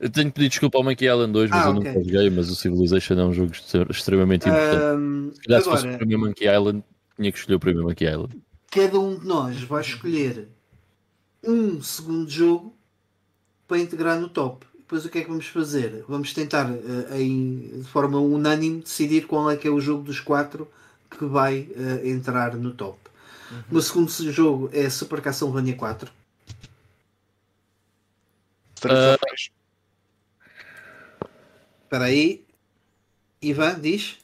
Eu tenho que pedir desculpa ao Monkey Island 2, mas Ah, eu ok. nunca joguei, mas o Civilization é um jogo extre- extremamente importante. Ahm, Se calhar se fosse o agora, primeiro Monkey Island, tinha que escolher o primeiro Monkey Island. cada um de nós vai escolher um segundo jogo para integrar no top. Depois o que é que vamos fazer? Vamos tentar eh, em, de forma unânime decidir qual é que é o jogo dos quatro que vai eh, entrar no top. O meu segundo jogo é Super Castlevania 4. Streets of Rage. Espera aí. Ivan, diz?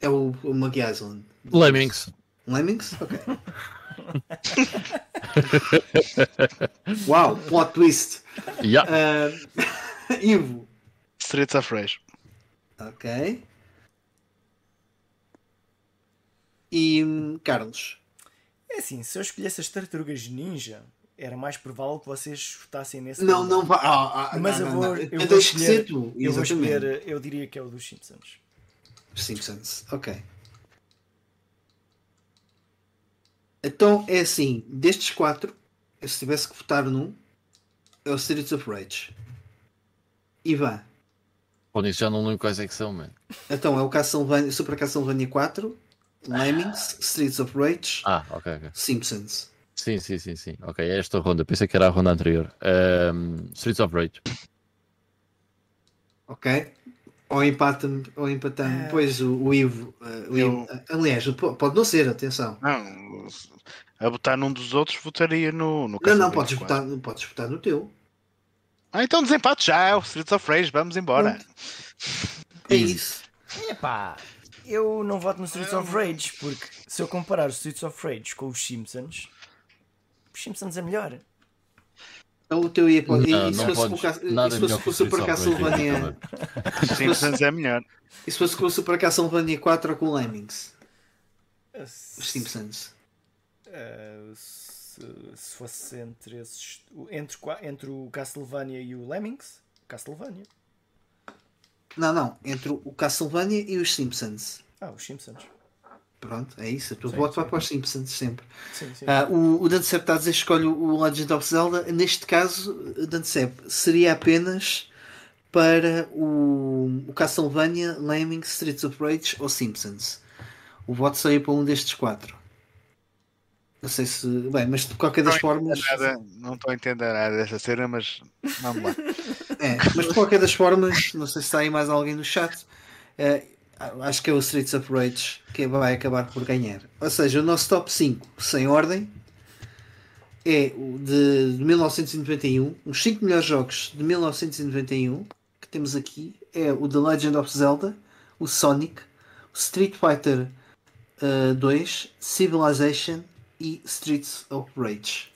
É o, o Monkey Island. Lemmings. Lemmings? Ok. Uau, plot twist. Yeah. Ah, Ivo. Streets of Rage. Ok. E hum, Carlos. É assim, se eu escolhesse as tartarugas ninja, era mais provável que vocês votassem nesse. Não, lugar. não vai. Ah, ah, Mas não, vou, não. eu Eu vou escolher, tu. eu vou escolher, eu diria que é o dos Simpsons. Simpsons. Ok. Então é assim: destes quatro, eu se tivesse que votar num, é o Streets of Rage. Ivan. Bom, nisso já não lembro quais é que são, mano. Então é o Castlevania, Super Castlevania 4, Lemmings, Streets of Rage, Ah, ok, ok. Simpsons. Sim, sim, sim, sim. Ok, é esta ronda. Pensei que era a ronda anterior. Ahm, Streets of Rage. Ok? Ou empata-me, ou empatamos. Ah. Depois o, o Ivo. uh, o Eu- Ivo- aliás, po- pode não ser, atenção. Não, a botar num dos outros, votaria no, no Não, não, podes 4. votar, podes votar no teu. Ah, então desempate já, é o Streets of Rage, vamos embora. É Easy. isso. Epá, eu não voto no Streets of Rage, porque se eu comparar os Streets of Rage com os Simpsons, os Simpsons é melhor. Então o teu ia para. Não, e, não se fosse, podes. e Nada se é fosse Castlevania. efetivamente. Simpsons é melhor. E se fosse com o Super Castlevania 4 ou com o Lemmings? Os Se, Simpsons. eh, se, se fosse entre esses. Entre, entre o Castlevania e o Lemmings, Castlevania. Não, não. Entre o Castlevania e os Simpsons. Ah, os Simpsons. Pronto, é isso. O teu Sim, voto vai para os Simpsons sempre. Sim, sim. Ah, o, o Dante Sepp está a dizer que escolhe o Legend of Zelda. Neste caso, Dante Sepp seria apenas para o, o Castlevania, Lemmings, Streets of Rage ou Simpsons. O voto saía para um destes quatro. Não sei se. Bem, mas de qualquer das formas. Nada, não estou a entender nada dessa cena, mas vamos lá. É, mas de qualquer das formas, não sei se está aí mais alguém no chat. eh, acho que é o Streets of Rage que vai acabar por ganhar. Ou seja, o nosso top 5 sem ordem é de, de 1991. Os 5 melhores jogos de 1991 que temos aqui é o The Legend of Zelda, o Sonic, o Street Fighter eh, 2, Civilization e Streets of Rage.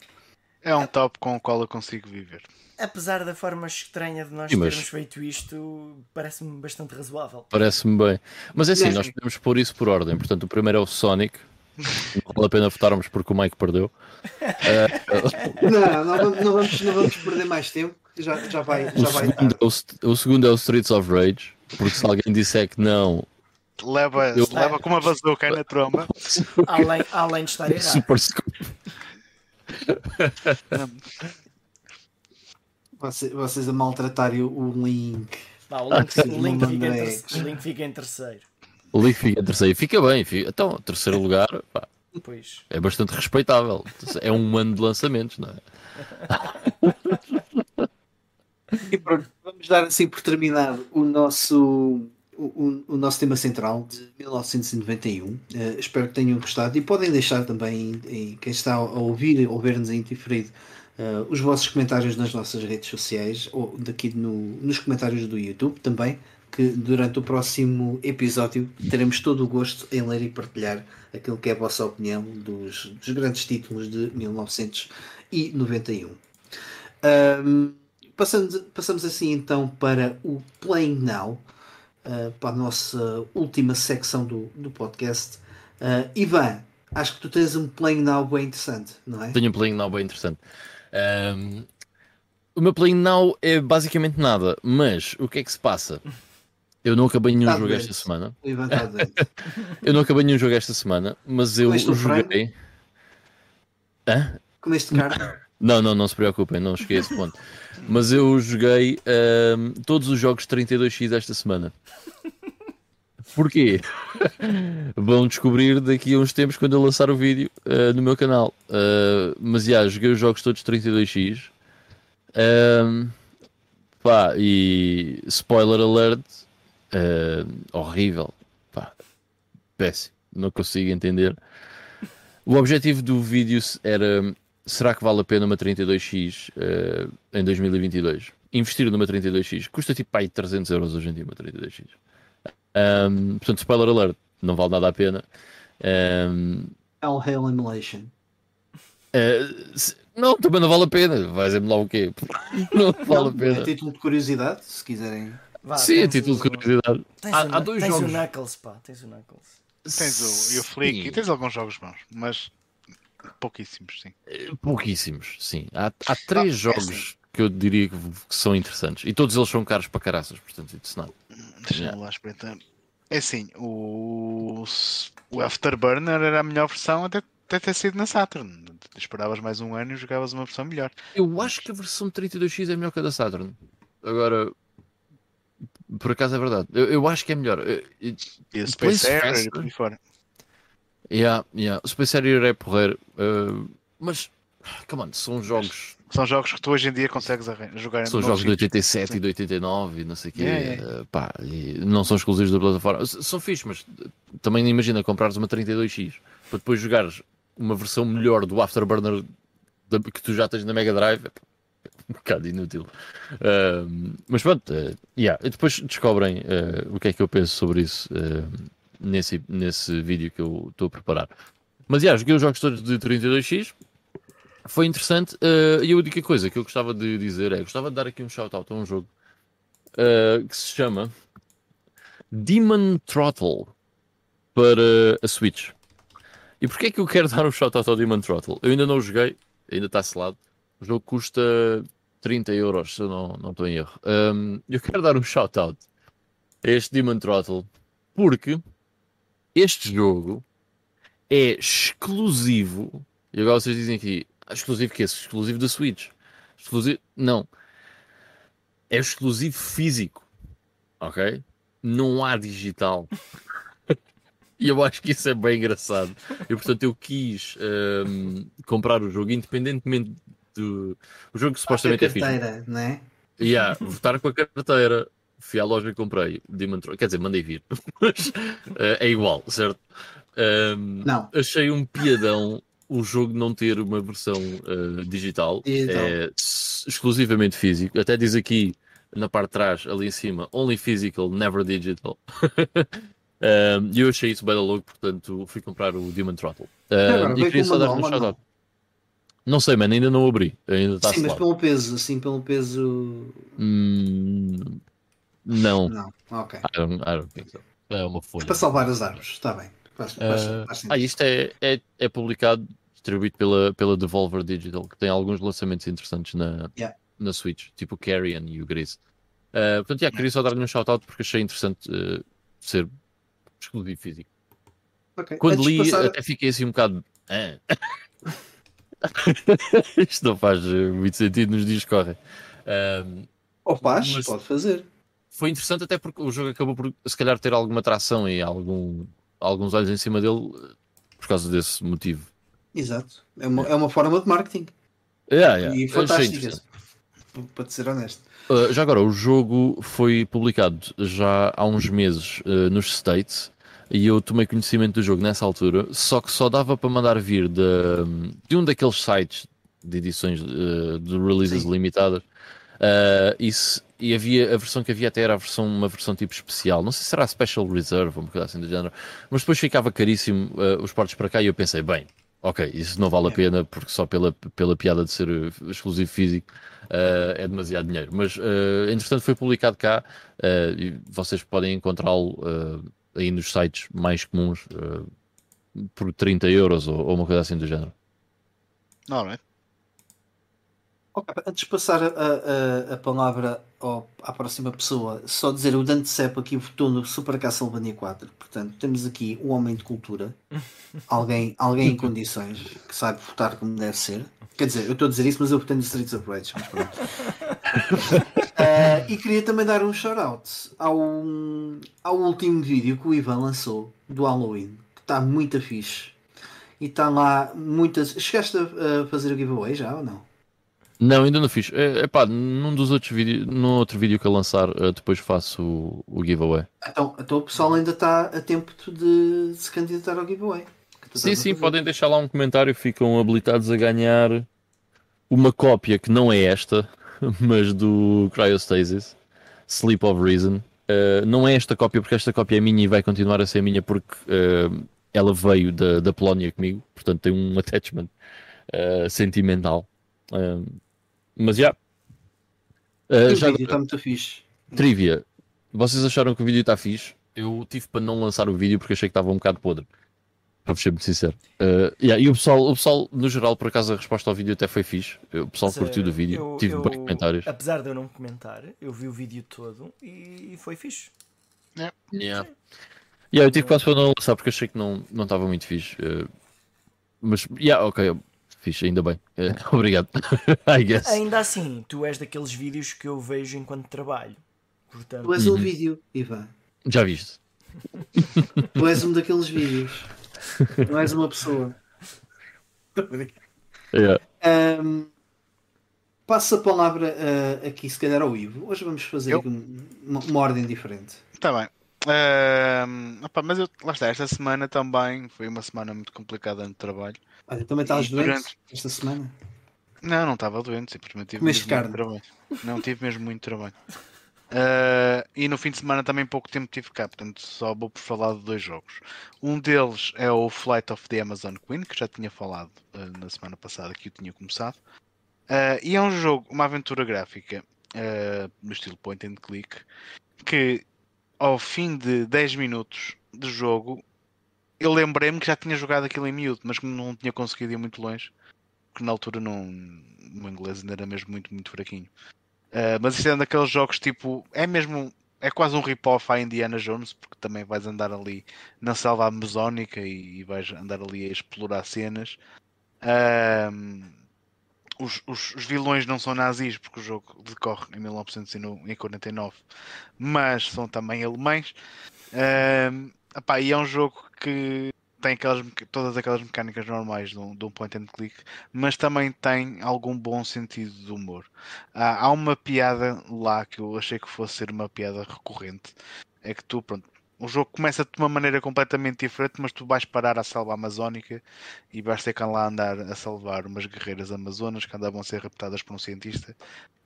É um top com o qual eu consigo viver. Apesar da forma estranha de nós Sim, mas- termos feito isto, parece-me bastante razoável. Parece-me bem. Mas é assim, nós podemos pôr isso por ordem. Portanto, o primeiro é o Sonic. Não vale a pena votarmos porque o Mike perdeu. Não, não, vamos- não vamos, não vamos perder mais tempo. Já, já vai, O já vai segundo, é o, o segundo é o Streets of Rage. Porque se alguém disser que não, Leva, Eu- leva com uma bazuca na tromba. Além, além de estar errado. Super. Vocês, vocês a maltratarem o link. O link, o fica em terceiro. o link fica em terceiro. O fica em terceiro. Fica bem. Fica... Então, terceiro lugar pá, Pois. é bastante respeitável. É um ano de lançamentos, não é? E pronto, vamos dar assim por terminado o nosso, o, o- o nosso tema central de 1991. Eh, espero que tenham gostado e podem deixar também, em- quem está a ouvir ou ver-nos em diferido, eh, os vossos comentários nas nossas redes sociais ou daqui no, nos comentários do YouTube também. Que durante o próximo episódio teremos todo o gosto em ler e partilhar aquilo que é a vossa opinião dos, dos grandes títulos de 1991. Ahm, passando, passamos assim então para o Playing Now, ah, para a nossa última secção do, do podcast. Ah, Ivan, acho que tu tens um Playing Now bem interessante, não é? Tenho um playing now bem interessante. Ahm, o meu playing now é basicamente nada, mas o que é que se passa? Eu não acabei nenhum Tá jogo esta semana. Eu não acabei nenhum jogo esta semana, mas eu Comeste um joguei. Hã? Comeste carne? Não, não, não se preocupem, não cheguei a esse ponto. Mas eu joguei ahm, todos os jogos 32x esta semana. Porquê? Vão descobrir daqui a uns tempos quando eu lançar o vídeo ah, no meu canal. Ah, mas já, joguei os jogos todos 32x. Ahm, pá, e spoiler alert, ah, horrível. Pá, péssimo, não consigo entender. O objetivo do vídeo era será que vale a pena uma 32x eh, em 2022? Investir numa 32x custa tipo aí 300 euros hoje em dia uma 32x. Ahm, portanto, spoiler alert, não vale nada a pena. Ahm, All Hail Emulation. eh, se- não, também não vale a pena. Vai dizer-me lá o quê? Não vale a É pena. título de curiosidade, se quiserem. Vá, Sim, a tens título de curiosidade. Tens, Há- o, há dois tens jogos. o Knuckles, pá. Tens o Knuckles. Tens o, e o Flick Sim. e tens alguns jogos bons, mas pouquíssimos, sim. Pouquíssimos, sim. Há, há três é jogos assim. Que eu diria que, que são interessantes. E todos eles são caros para caraças, portanto, isso não. Deixa-me Yeah. lá espreitar. É assim, o, o Afterburner era a melhor versão até, até ter sido na Saturn. Esperavas mais um ano e jogavas uma versão melhor. Eu acho que a versão 32x é melhor que a da Saturn. Agora, por acaso é verdade. Eu, eu acho que é melhor. E Space Harrier e por aí fora. Yeah, yeah. O Space Harrier é porreiro. eh, mas, come on, são jogos São jogos que tu hoje em dia consegues jogar em São jogos de sítios. 87 Sim. e de 89 e não sei o quê. É, pá, não são exclusivos da plataforma. São fixos, mas também imagina comprares uma 32X para depois jogares uma versão melhor do Afterburner que tu já tens na Mega Drive. É um bocado inútil. Ahm, mas pronto, eh, yeah. E depois descobrem eh, o que é que eu penso sobre isso eh, nesse, nesse vídeo que eu estou a preparar. Mas yeah, joguei os jogos todos de 32X. Foi interessante eh, e a única coisa que eu gostava de dizer é gostava de dar aqui um shout-out a um jogo eh, que se chama Demon Throttle para a Switch. E porquê é que eu quero dar um shout-out ao Demon Throttle? Eu ainda não joguei, ainda está selado. O jogo custa 30 euros, se eu não, não estou em erro. Um, eu quero dar um shout-out a este Demon Throttle porque este jogo é exclusivo. E agora vocês dizem aqui, "Ah, exclusivo que é Exclusivo da Switch. Exclusivo. Não. É exclusivo físico. Ok? Não há digital. E eu acho que isso é bem engraçado. E portanto eu quis hum, comprar o jogo, independentemente do. O jogo que supostamente é fixe. carteira, é? Yeah, votar com a carteira. Fui à loja e comprei Demon. Quer dizer, mandei vir. Mas eh, é igual, certo? Hum, Não. achei um piadão o jogo não ter uma versão eh, digital. Digital. É exclusivamente físico. Até diz aqui na parte de trás, ali em cima, only physical, never digital. Um, E eu achei isso bem louco, portanto fui comprar o Demon Throttle. Um, Agora, e queria só dar um manual. shout-out. Não sei, mano, ainda não abri. Ainda está Sim, mas pelo peso, assim, pelo peso. Hum, não, Não, ok. I don't, I don't so. É uma folha. Para salvar as árvores, está bem. Faz, faz, Ah, faz ah, isto é, é, é publicado, distribuído pela, pela Devolver Digital, que tem alguns lançamentos interessantes na, Yeah. na Switch, tipo o Carrion e o Gris. Ah, portanto, yeah, queria só dar-lhe um shout-out porque achei interessante ah, ser exclusivo físico. Ok. Quando Antes li, passar- até fiquei assim um bocado. "Ah." Isto não faz muito sentido nos dias que correm. Ahm, Ou faz, pode fazer. foi interessante até porque o jogo acabou por se calhar ter alguma atração e algum, alguns olhos em cima dele eh, por causa desse motivo. Exato. É uma, é uma forma de marketing. Yeah, yeah. E Achei fantástica. Para te ser honesto. Uh, já agora, o jogo foi publicado já há uns meses uh, nos States e eu tomei conhecimento do jogo nessa altura, só que só dava para mandar vir de, de um daqueles sites de edições uh, de releases Sim. limitadas. Uh, e, se- e havia a versão que havia até era a versão, uma versão tipo especial, não sei se será Special Reserve ou uma coisa assim do género, mas depois ficava caríssimo uh, os portos para cá e eu pensei, bem, ok, isso não vale a É. pena porque só pela, pela piada de ser uh, exclusivo físico uh, é demasiado dinheiro. Mas uh, entretanto foi publicado cá e vocês podem encontrá-lo aí nos sites mais comuns por 30 euros ou, ou uma coisa assim do género. Não, não é? Ok, Antes de passar a, a- a palavra ao- à próxima pessoa, só dizer o Dante Sepp aqui votou no Super Castlevania 4. Portanto, temos aqui um homem de cultura, alguém, alguém em condições que sabe votar como deve ser. Quer dizer, eu estou a dizer isso, mas eu votei no Streets of Rage. Mas pronto. Ah, e queria também dar um shout-out ao, ao último vídeo que o Ivan lançou do Halloween, que está muito fixe. E está lá muitas. Chegaste a fazer o giveaway já ou não? Não, ainda não fiz. É, epá, num dos outros vídeos, num outro vídeo que eu lançar, uh, depois faço o, o giveaway. Então, então o pessoal ainda está a tempo de se candidatar ao giveaway. Sim, sim, podem deixar lá um comentário, ficam habilitados a ganhar uma cópia que não é esta, mas do Cryostasis, Sleep of Reason. Uh, não é esta cópia porque esta cópia é minha e vai continuar a ser minha porque uh, ela veio da, da Polónia comigo, portanto tem um attachment uh, sentimental. Um, mas já. Uh, E o já vídeo está muito fixe. Trivia, vocês acharam que o vídeo está fixe? Eu tive para não lançar o vídeo porque achei que estava um bocado podre. Para ser muito sincero. Uh, yeah, e o pessoal, o pessoal, no geral, por acaso a resposta ao vídeo até foi fixe. O pessoal Mas, curtiu do eh, vídeo, eu- tive eu- bons comentários. Apesar de eu não comentar, eu vi o vídeo todo e foi fixe. Yeah. Yeah, eu tive quase para não lançar porque achei que não não estava muito fixe. uh, mas, yeah, ok, fixe, ainda bem. Uh, obrigado. I guess. Ainda assim, tu és daqueles vídeos que eu vejo enquanto trabalho. Portanto, Tu és um Uhum. vídeo, Ivan. Já viste? Tu és um daqueles vídeos. Não és uma pessoa. Yeah. Ahm, passo a palavra uh, aqui, se calhar, ao Ivo. Hoje vamos fazer uma, uma, ordem diferente. Está bem. Uh, opa, mas eu, lá está, esta semana também foi uma semana muito complicada no trabalho. Olha, também estavas doente durante... esta semana? Não, não estava doente, simplesmente tive mesmo muito trabalho. Não tive mesmo muito trabalho. Uh, e no fim de semana também pouco tempo tive cá, portanto só vou por falar de dois jogos. Um deles é o Flight of the Amazon Queen, que já tinha falado uh, na semana passada que eu tinha começado. Uh, e é um jogo, uma aventura gráfica no estilo point and click, que ao fim de 10 minutos de jogo eu lembrei-me que já tinha jogado aquilo em miúdo, mas que não tinha conseguido ir muito longe, porque na altura não, o inglês ainda era mesmo muito, muito fraquinho. Uh, mas isto é um daqueles jogos tipo. É mesmo. É quase um rip-off à Indiana Jones, porque também vais andar ali na selva amazónica e, e vais andar ali a explorar cenas. Uh, os, os, os, vilões não são nazis, porque o jogo decorre em 1949, mas são também alemães. Uh, epá, e é um jogo que tem aquelas, todas aquelas mecânicas normais de um, de um point and click, mas também tem algum bom sentido de humor. Há, há uma piada lá que eu achei que fosse ser uma piada recorrente. É que tu, pronto, o jogo começa de uma maneira completamente diferente, mas tu vais parar à selva amazónica e vais ter que lá andar a salvar umas guerreiras amazonas que andavam a ser raptadas por um cientista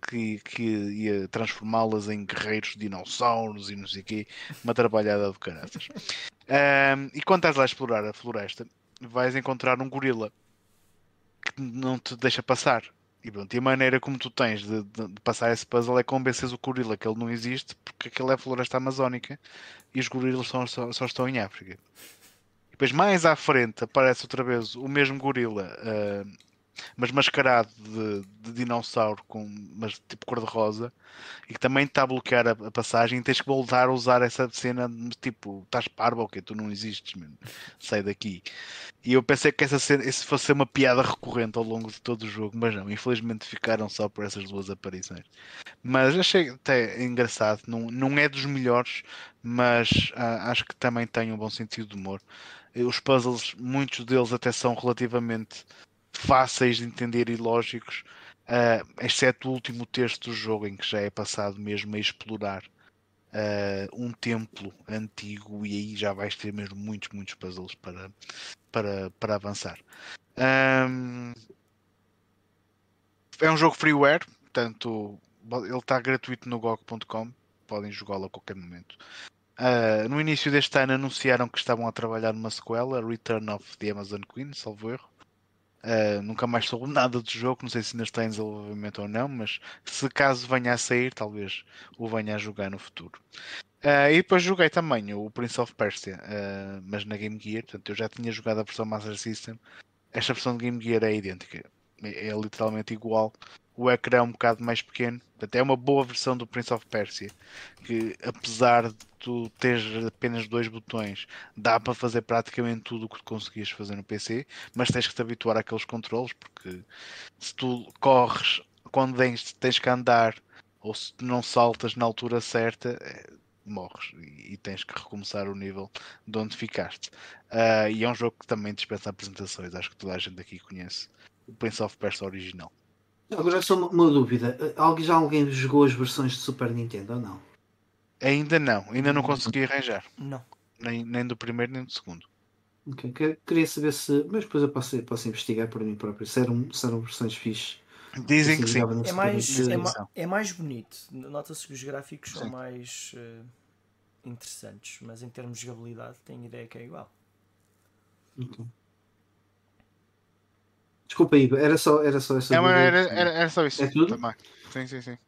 que, que ia transformá-las em guerreiros dinossauros e não sei o quê, uma trabalhada de caraças. Um, e quando estás lá a explorar a floresta, vais encontrar um gorila que não te deixa passar. E, pronto, e a maneira como tu tens de, de, de passar esse puzzle é convencer o gorila que ele não existe, porque aquilo é floresta amazónica e os gorilas só, só, só estão em África. E depois, mais à frente, aparece outra vez o mesmo gorila. Uh, mas mascarado de, de dinossauro com mas tipo cor-de-rosa e que também está a bloquear a, a, passagem e tens que voltar a usar essa cena tipo, estás parvo, ok, tu não existes, man. sai daqui. E eu pensei que essa cena, esse fosse uma piada recorrente ao longo de todo o jogo, mas não, infelizmente ficaram só por essas duas aparições. Mas achei até engraçado, não, não é dos melhores, mas ah, acho que também tem um bom sentido de humor. Os puzzles, muitos deles até são relativamente fáceis de entender e lógicos, uh, exceto o último texto do jogo, em que já é passado mesmo a explorar uh, um templo antigo e aí já vais ter mesmo muitos, muitos puzzles para, para, para avançar. É um jogo freeware, portanto ele está gratuito no GOG.com, podem jogá-lo a qualquer momento. Uh, no início deste ano anunciaram que estavam a trabalhar numa sequela, Return of the Amazon Queen, salvo erro. Uh, nunca mais soube nada do jogo, não sei se ainda está em desenvolvimento ou não, mas se caso venha a sair, talvez o venha a jogar no futuro. Uh, e depois joguei também o Prince of Persia, mas na Game Gear, portanto eu já tinha jogado a versão Master System. Esta versão de Game Gear é idêntica, é, é literalmente igual o ecrã é um bocado mais pequeno. Portanto, é uma boa versão do Prince of Persia. Que apesar de tu teres apenas dois botões, dá para fazer praticamente tudo o que conseguias fazer no PC, mas tens que te habituar àqueles controles, porque se tu corres quando tens, tens que andar ou se não saltas na altura certa, é, morres e, tens que recomeçar o nível de onde ficaste. Uh, e é um jogo que também dispensa apresentações, acho que toda a gente aqui conhece o Prince of Persia original. Agora só uma, uma dúvida. Alguém, já alguém jogou as versões de Super Nintendo ou não? Ainda não, ainda não consegui arranjar. Não. Nem, nem do primeiro nem do segundo. Okay. Queria saber se. Mas depois eu posso, posso investigar por mim próprio. Se eram, se eram versões fixes. Dizem que sim. É mais, é, ma é, mais bonito. Nota-se que os gráficos sim. são mais uh, interessantes, mas em termos de jogabilidade tenho ideia que é igual. Okay. Desculpa, Ivo, era só, era só essa. É, era, era, era, só isso. É tudo? Também. Sim, sim, sim.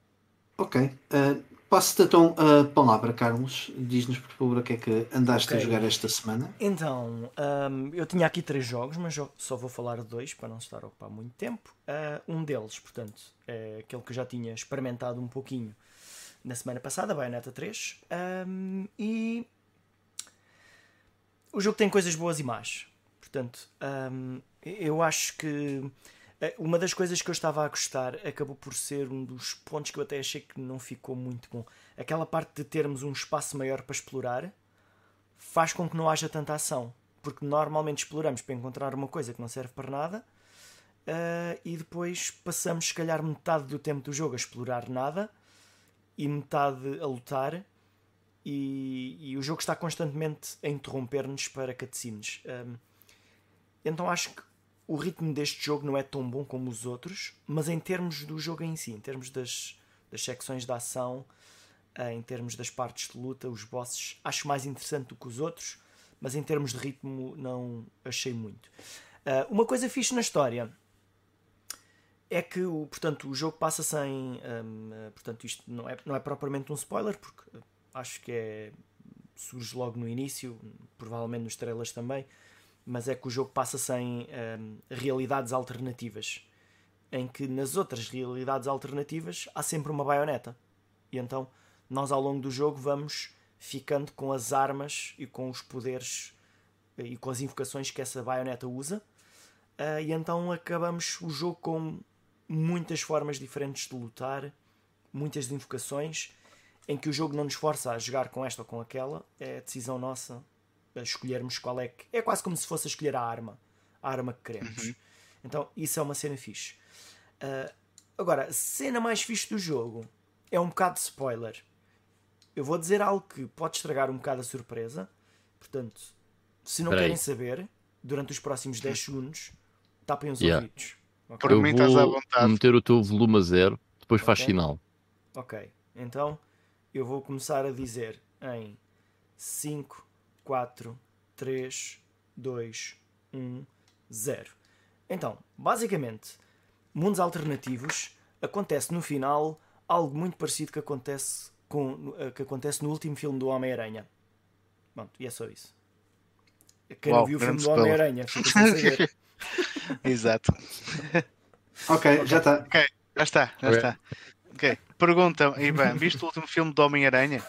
Ok. Uh, Passo-te então a palavra, Carlos. Diz-nos, por favor, o que é que andaste okay. a jogar esta semana. Então, um, eu tinha aqui três jogos, mas só vou falar de dois para não estar a ocupar muito tempo. Uh, um deles, portanto, é aquele que eu já tinha experimentado um pouquinho na semana passada, Bayonetta 3. Um, e o jogo tem coisas boas e más. Portanto, um, eu acho que eh, uma das coisas que eu estava a gostar acabou por ser um dos pontos que eu até achei que não ficou muito bom. Aquela parte de termos um espaço maior para explorar faz com que não haja tanta ação. Porque normalmente exploramos para encontrar uma coisa que não serve para nada Uh, e depois passamos, se calhar, metade do tempo do jogo a explorar nada e metade a lutar. E, e o jogo está constantemente a interromper-nos para cutscenes. Então acho que o ritmo deste jogo não é tão bom como os outros, mas em termos do jogo em si, em termos das, das secções de ação, uh, em termos das partes de luta, os bosses, acho mais interessante do que os outros, mas em termos de ritmo não achei muito. Uh, uma coisa fixe na história é que o, portanto, o jogo passa sem. Um, portanto, isto não é, não é propriamente um spoiler, porque acho que é, surge logo no início, provavelmente nos trailers também, mas é que o jogo passa sem um, realidades alternativas. Em que nas outras realidades alternativas há sempre uma baioneta. E então nós ao longo do jogo vamos ficando com as armas e com os poderes e com as invocações que essa baioneta usa. Uh, e então acabamos o jogo com muitas formas diferentes de lutar, muitas invocações, em que o jogo não nos força a jogar com esta ou com aquela, é decisão nossa a escolhermos qual é que. É quase como se fosse a escolher a arma, a arma que queremos. Uhum. Então isso é uma cena fixe. Uh, agora, a cena mais fixe do jogo é um bocado de spoiler. Eu vou dizer algo que pode estragar um bocado a surpresa. Portanto, se não Peraí. querem saber, durante os próximos 10 segundos, tapem os yeah. ouvidos. Okay. Por mim estás à vontade. meter o teu volume a zero, depois okay. faz sinal. Ok, então eu vou começar a dizer em 5, 4, 3, 2, 1, 0. Então, basicamente, mundos alternativos acontece no final algo muito parecido que acontece, com, que acontece no último filme do Homem-Aranha. Pronto, e é só isso. Quem Uau, não viu o filme do Homem-Aranha. Exato. ok, já está. Ok, já está, já okay. está. Ok. Pergunta, Ivan, viste o último filme do Homem-Aranha?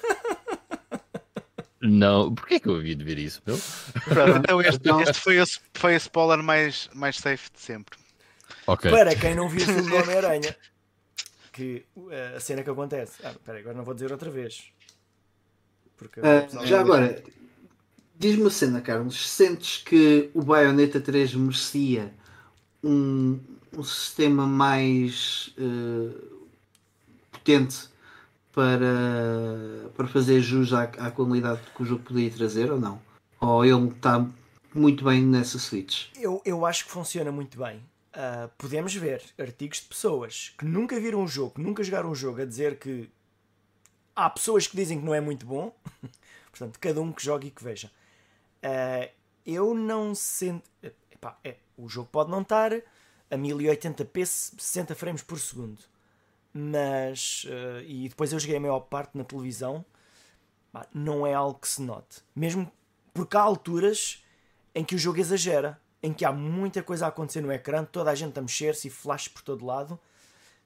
Não, porquê que eu havia de ver isso, meu? Pronto, então este, então- este foi, o, foi a spoiler mais, mais safe de sempre. Okay. Para quem não viu o filme do Homem-Aranha, que eh, a cena que acontece. Ah, peraí, agora não vou dizer outra vez. Porque, uh, já agora, Diz-me uma cena, Carlos. Sentes que o Bayonetta 3 merecia um, um sistema mais uh, potente para, para fazer jus à, à qualidade que o jogo podia trazer ou não? Ou ele está muito bem nessa Switch? Eu, eu acho que funciona muito bem. Uh, podemos ver artigos de pessoas que nunca viram o jogo, nunca jogaram o jogo, a dizer que há pessoas que dizem que não é muito bom. Portanto, cada um que jogue e que veja. Uh, eu não sinto. Epá, é, o jogo pode não estar a 1080p 60 frames por segundo. Mas. Uh, e depois eu joguei a maior parte na televisão. Pá, não é algo que se note. Mesmo porque há alturas em que o jogo exagera. Em que há muita coisa a acontecer no ecrã, toda a gente a mexer-se e flash por todo lado.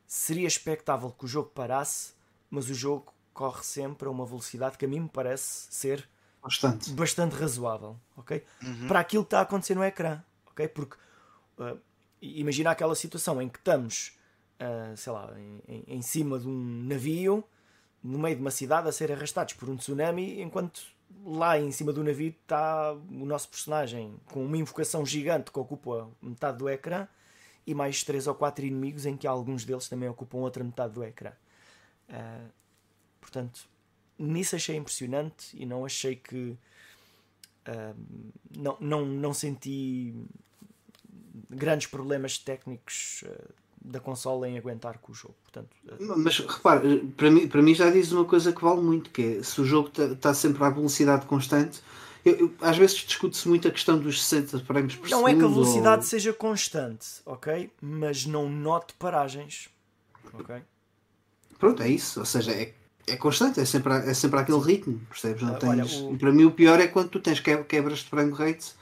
Seria expectável que o jogo parasse, mas o jogo corre sempre a uma velocidade que a mim me parece ser bastante, bastante razoável, ok? Uhum. Para aquilo que está a acontecer no ecrã, ok? Porque uh, imagina aquela situação em que estamos, uh, sei lá, em, em, cima de um navio, no meio de uma cidade, a ser arrastados por um tsunami, enquanto lá em cima do navio está o nosso personagem com uma invocação gigante que ocupa metade do ecrã e mais três ou quatro inimigos em que alguns deles também ocupam outra metade do ecrã. Uh, portanto, nisso achei impressionante e não achei que. Uh, não, não, não senti grandes problemas técnicos uh, da consola em aguentar com o jogo. Portanto, uh... Mas repare, para mim, para mim já diz uma coisa que vale muito, que é se o jogo está tá sempre à velocidade constante. Eu, eu, às vezes discute-se muito a questão dos 60 frames por não segundo. Não é que a velocidade ou... seja constante, ok? Mas não note paragens. Ok? Pronto, é isso. Ou seja, é é constante, é sempre, é sempre aquele ritmo, percebes? Não tens, Olha, o... Para mim o pior é quando tu tens quebras de frame rate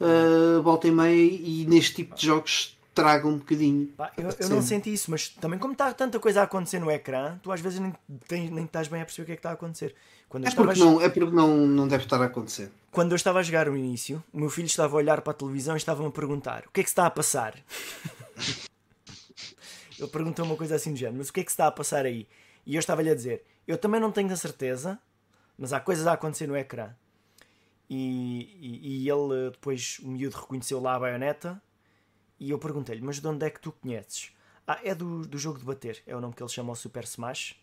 uh, volta e meia e neste tipo de jogos traga um bocadinho. Pá, eu, eu não senti isso, mas também como está tanta coisa a acontecer no ecrã, tu às vezes nem, tens, nem estás bem a perceber o que é que está a acontecer. Quando é, porque não, é porque não, não deve estar a acontecer. Quando eu estava a jogar no início, o meu filho estava a olhar para a televisão e estava-me a perguntar o que é que se está a passar? Ele perguntou uma coisa assim do género, mas o que é que se está a passar aí? E eu estava-lhe a dizer, eu também não tenho a certeza, mas há coisas a acontecer no ecrã. E, e, e ele depois, o miúdo reconheceu lá a baioneta e eu perguntei-lhe, mas de onde é que tu conheces? Ah, é do, do jogo de bater, é o nome que ele chama o Super Smash.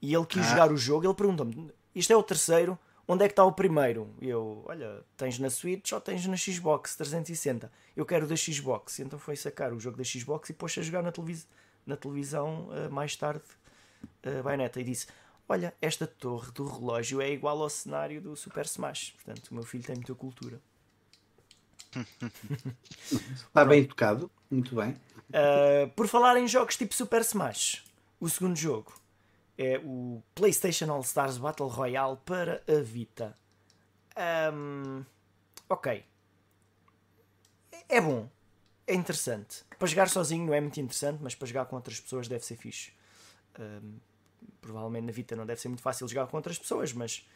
E ele quis Ah. jogar o jogo, ele perguntou-me, isto é o terceiro, onde é que está o primeiro? E eu, olha, tens na Switch ou tens na Xbox 360? Eu quero da Xbox. E então foi sacar o jogo da Xbox e pôs a jogar na, televis na televisão eh, mais tarde, uh, baioneta, e disse, olha, esta torre do relógio é igual ao cenário do Super Smash. Portanto, o meu filho tem muita cultura. Está bem tocado, muito bem. Uh, por falar em jogos tipo Super Smash, o segundo jogo é o PlayStation All Stars Battle Royale para a Vita. Um, ok. É bom. É interessante. Para jogar sozinho não é muito interessante, mas para jogar com outras pessoas deve ser fixe. Um, provavelmente na Vita não deve ser muito fácil jogar com outras pessoas, mas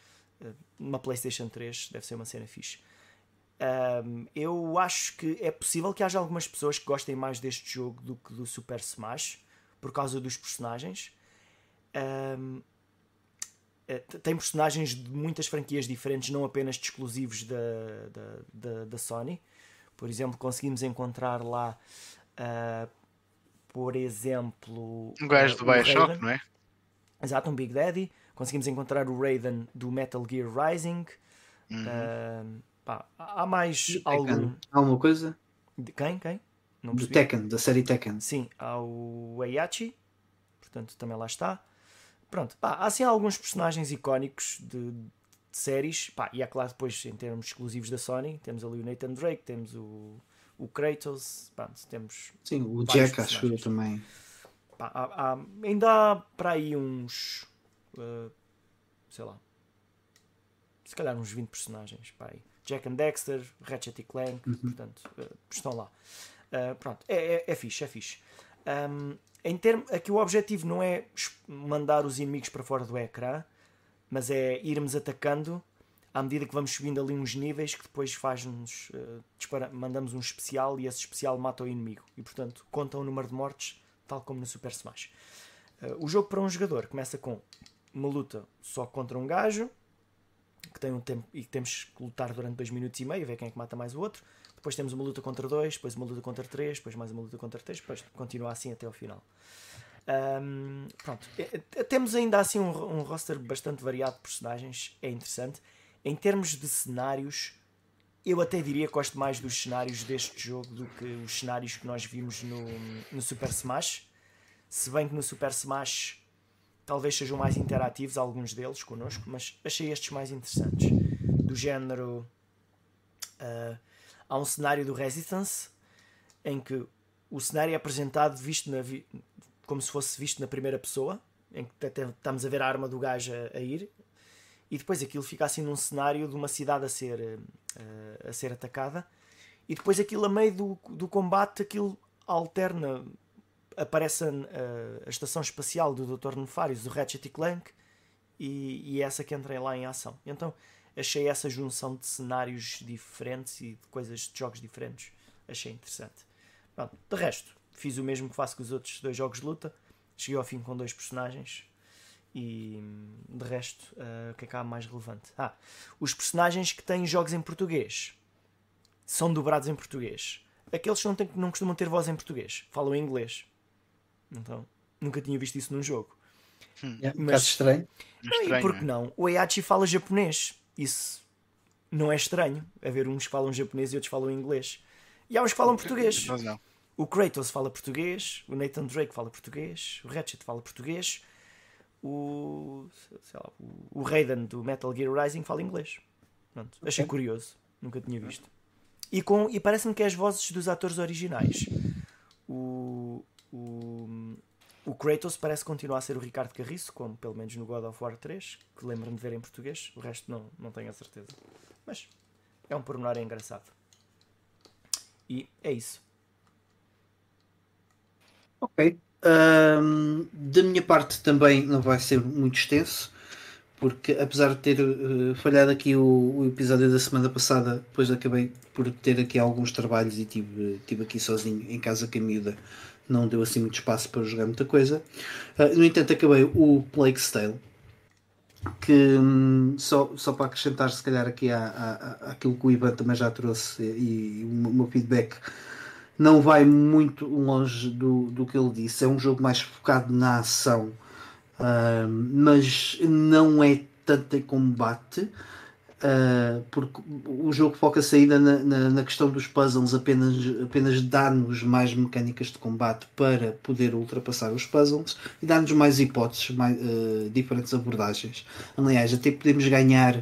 uh, numa PlayStation 3 deve ser uma cena fixe. Um, eu acho que é possível que haja algumas pessoas que gostem mais deste jogo do que do Super Smash por causa dos personagens. Um, eh, tem personagens de muitas franquias diferentes, não apenas de exclusivos da, da, da, da Sony. Por exemplo, conseguimos encontrar lá, ah, por exemplo, Um gajo do Bioshock, não é? Exato, um Big Daddy. Conseguimos encontrar o Raiden do Metal Gear Rising. Uhum. Ah, pá, há mais. Tekken. Há uma coisa? De quem? Quem? Não Do. Tekken, da série Tekken. Sim, há o Heihachi, portanto também lá está. Pronto, pá, há assim alguns personagens icónicos de, de séries, pá, e é claro depois em termos exclusivos da Sony, temos ali o Nathan Drake, temos o, o Kratos, pronto, temos Sim, o Jack acho eu também. Pá, há- há- ainda há para aí uns. uh, sei lá. Se calhar uns 20 personagens. Pá, aí. Jack and Dexter, Ratchet e Clank, portanto, uh, estão lá. Uh, pronto, é, é, é fixe, é fixe. Um, em termo, aqui o objetivo não é mandar os inimigos para fora do ecrã, mas é irmos atacando à medida que vamos subindo ali uns níveis que depois faz-nos uh, dispara- mandamos um especial e esse especial mata o inimigo e portanto conta o número de mortes tal como no Super Smash Uh, o jogo para um jogador começa com uma luta só contra um gajo que tem um tempo e que temos que lutar durante dois minutos e meio ver quem é que mata mais o outro depois temos uma luta contra dois depois uma luta contra três depois mais uma luta contra três depois continua assim até ao final um, pronto. É- é- Temos ainda assim um, um roster bastante variado de personagens, é interessante. Em termos de cenários, eu até diria que gosto mais dos cenários deste jogo do que os cenários que nós vimos no, no Super Smash. Se bem que no Super Smash talvez sejam mais interativos alguns deles connosco, mas achei estes mais interessantes. Do género. ah, há um cenário do Resistance em que o cenário é apresentado visto na vi- como se fosse visto na primeira pessoa, em que estamos a ver a arma do gajo a, a ir, e depois aquilo fica assim num cenário de uma cidade a ser, eh, a ser atacada, e depois aquilo a meio do, do combate aquilo alterna, aparece a, a estação espacial do Dr. Nefarious, do Ratchet e Clank, e, e é essa que entra lá em ação. Então achei essa junção de cenários diferentes e de coisas de jogos diferentes, achei interessante. Pronto, de resto, fiz o mesmo que faço com os outros dois jogos de luta. Cheguei ao fim com dois personagens. E de resto, eh, o que é que há mais relevante? Ah, os personagens que têm jogos em português são dobrados em português. Aqueles que não, têm, não costumam ter voz em português falam em inglês. Então, nunca tinha visto isso num jogo. É um Mas- bocado estranho. Não, e Estranho, por que é? não? O Heihachi fala japonês. Isso não é estranho. Haver uns que falam japonês e outros falam inglês. E há uns que falam português. Tens razão. O Kratos fala português, o Nathan Drake fala português, o Ratchet fala português, o, sei lá, o- Raiden do Metal Gear Rising fala inglês. Pronto, achei curioso, nunca tinha visto. E, com, e parece-me que é as vozes dos atores originais. O, o, o Kratos parece continuar a ser o Ricardo Carriço, como pelo menos no God of War 3, que lembro-me de ver em português, o resto não, não tenho a certeza. Mas é um pormenor engraçado. E é isso. Ok. Ahm, da minha parte também não vai ser muito extenso, porque apesar de ter eh, falhado aqui o, o episódio da semana passada, depois acabei por ter aqui alguns trabalhos e tive, tive aqui sozinho em casa com a miúda, não deu assim muito espaço para jogar muita coisa. Ah, no entanto, acabei o Plague Tale, que hum, só, só para acrescentar se calhar aqui à, à- àquilo que o Ivan também já trouxe e, e o meu feedback não vai muito longe do, do que ele disse. É um jogo mais focado na ação, uh, mas não é tanto em combate. Uh, porque o jogo foca-se ainda na, na, na, questão dos puzzles, apenas, apenas dar-nos mais mecânicas de combate para poder ultrapassar os puzzles e dar-nos mais hipóteses, mais, uh, diferentes abordagens. Aliás, até podemos ganhar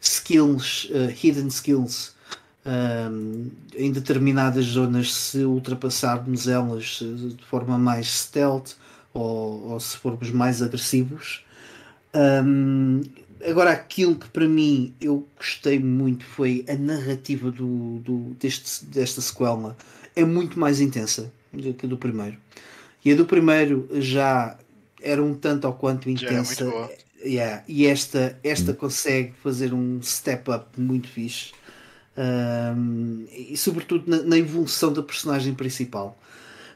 skills, uh, hidden skills, em determinadas zonas se ultrapassarmos elas de forma mais stealth ou, ou se formos mais agressivos. Um, agora aquilo que para mim eu gostei muito foi a narrativa do, do deste, desta sequela. É muito mais intensa do que a do primeiro. E a do primeiro já era um tanto ou quanto intensa. yeah, e esta, esta consegue fazer um step up muito fixe. Um, e sobretudo na, na, evolução da personagem principal.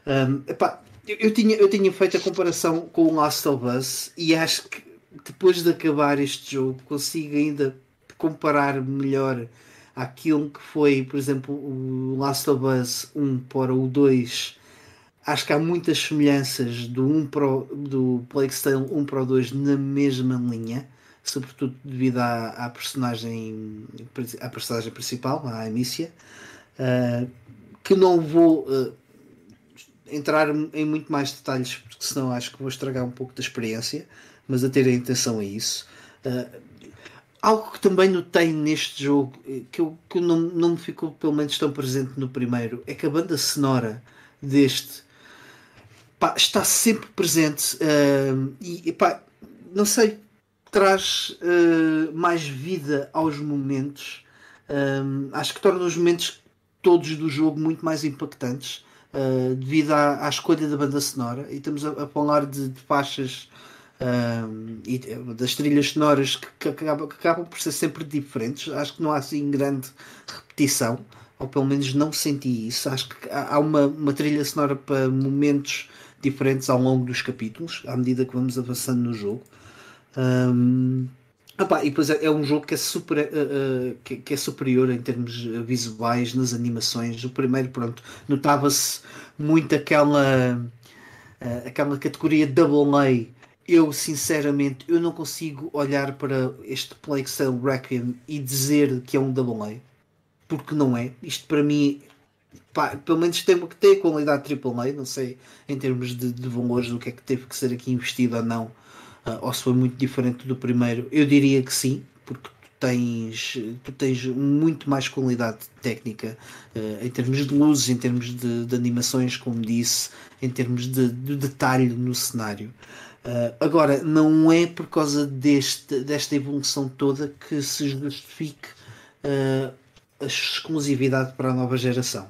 Um, epá, eu, eu, tinha, eu tinha feito a comparação com o Last of Us e acho que depois de acabar este jogo, consigo ainda comparar melhor aquilo que foi, por exemplo, o Last of Us 1 para o 2. Acho que há muitas semelhanças do, 1 pro, do Plague Tale 1 para o 2 na mesma linha, sobretudo devido à, à personagem à personagem principal, à Amicia, uh, que não vou uh, entrar em muito mais detalhes, porque senão acho que vou estragar um pouco da experiência mas a ter a intenção a isso. Uh, algo que também notei neste jogo, que, eu, que não, não me ficou pelo menos tão presente no primeiro, é que a banda sonora deste pá, está sempre presente uh, e pá, não sei, traz uh, mais vida aos momentos. acho que torna os momentos todos do jogo muito mais impactantes. Uh, devido à, à, escolha da banda sonora e estamos a, a falar de, de faixas um, e das trilhas sonoras que, que, acabam, que, acabam, por ser sempre diferentes. Acho que não há assim grande repetição, ou pelo menos não senti isso. Acho que há uma, uma trilha sonora para momentos diferentes ao longo dos capítulos, à medida que vamos avançando no jogo. Um, opa, e depois é, é, um jogo que é, super, uh, uh, que, que, é superior em termos visuais, nas animações. O primeiro, pronto, notava-se muito aquela, uh, aquela categoria Double A eu sinceramente eu não consigo olhar para este Plague Tale Requiem e dizer que é um double porque não é. Isto para mim pá, pelo menos tem, tem a qualidade AAA, não sei em termos de, de valores o que é que teve que ser aqui investido ou não, uh, ou se foi muito diferente do primeiro. Eu diria que sim, porque tu tens, tu tens muito mais qualidade técnica uh, em termos de luzes, em termos de, de animações, como disse, em termos de, de detalhe no cenário. Uh, agora, não é por causa deste, desta evolução toda que se justifique uh, a exclusividade para a nova geração.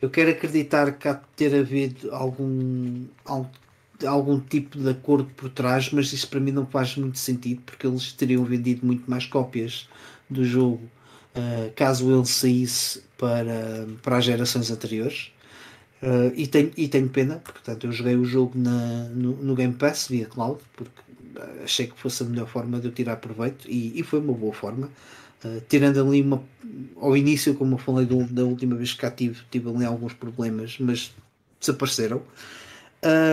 Eu quero acreditar que há de ter havido algum, algum, algum tipo de acordo por trás, mas isso para mim não faz muito sentido porque eles teriam vendido muito mais cópias do jogo uh, caso ele saísse para, para as gerações anteriores. Uh, e, tenho, e tenho pena, porque portanto, eu joguei o jogo na, no, no, Game Pass via cloud, porque achei que fosse a melhor forma de eu tirar proveito e, e foi uma boa forma. Uh, tirando ali uma, ao início, como eu falei do, da última vez que cá tive, tive ali alguns problemas, mas desapareceram.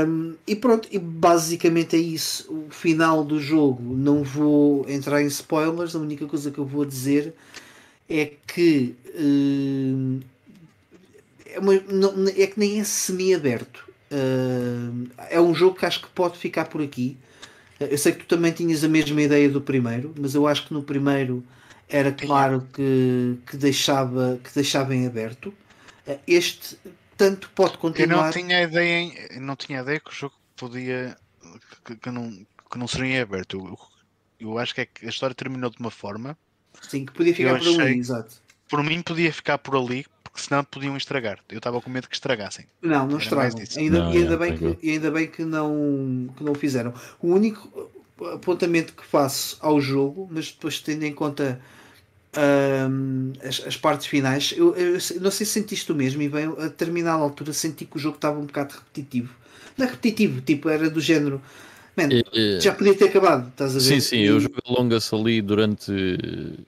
Um, e pronto, e basicamente é isso. O final do jogo, não vou entrar em spoilers, a única coisa que eu vou dizer é que é, uma, não, é que nem é semi-aberto. Uh, é um jogo que acho que pode ficar por aqui. Uh, eu sei que tu também tinhas a mesma ideia do primeiro, mas eu acho que no primeiro era claro que, que, deixava, que deixava em aberto. Uh, este tanto pode continuar. Eu não tinha ideia, em, não tinha ideia que o jogo podia que, que não, que não seria em aberto. Eu, eu, acho que, é que a história terminou de uma forma. Sim, que podia ficar por ali, exato. Por mim podia ficar por ali porque senão podiam estragar. Eu estava com medo que estragassem. Não, não estragam. Ainda, não, e, ainda é, bem que, e ainda bem que não, que não fizeram. O único apontamento que faço ao jogo, mas depois tendo em conta um, as, as, partes finais, eu, eu, não sei se sentiste o mesmo, e bem, a determinada altura senti que o jogo estava um bocado repetitivo. Não é repetitivo, tipo, era do género. Man, já podia ter acabado, estás a ver? Sim, sim, e, o jogo alonga-se ali durante.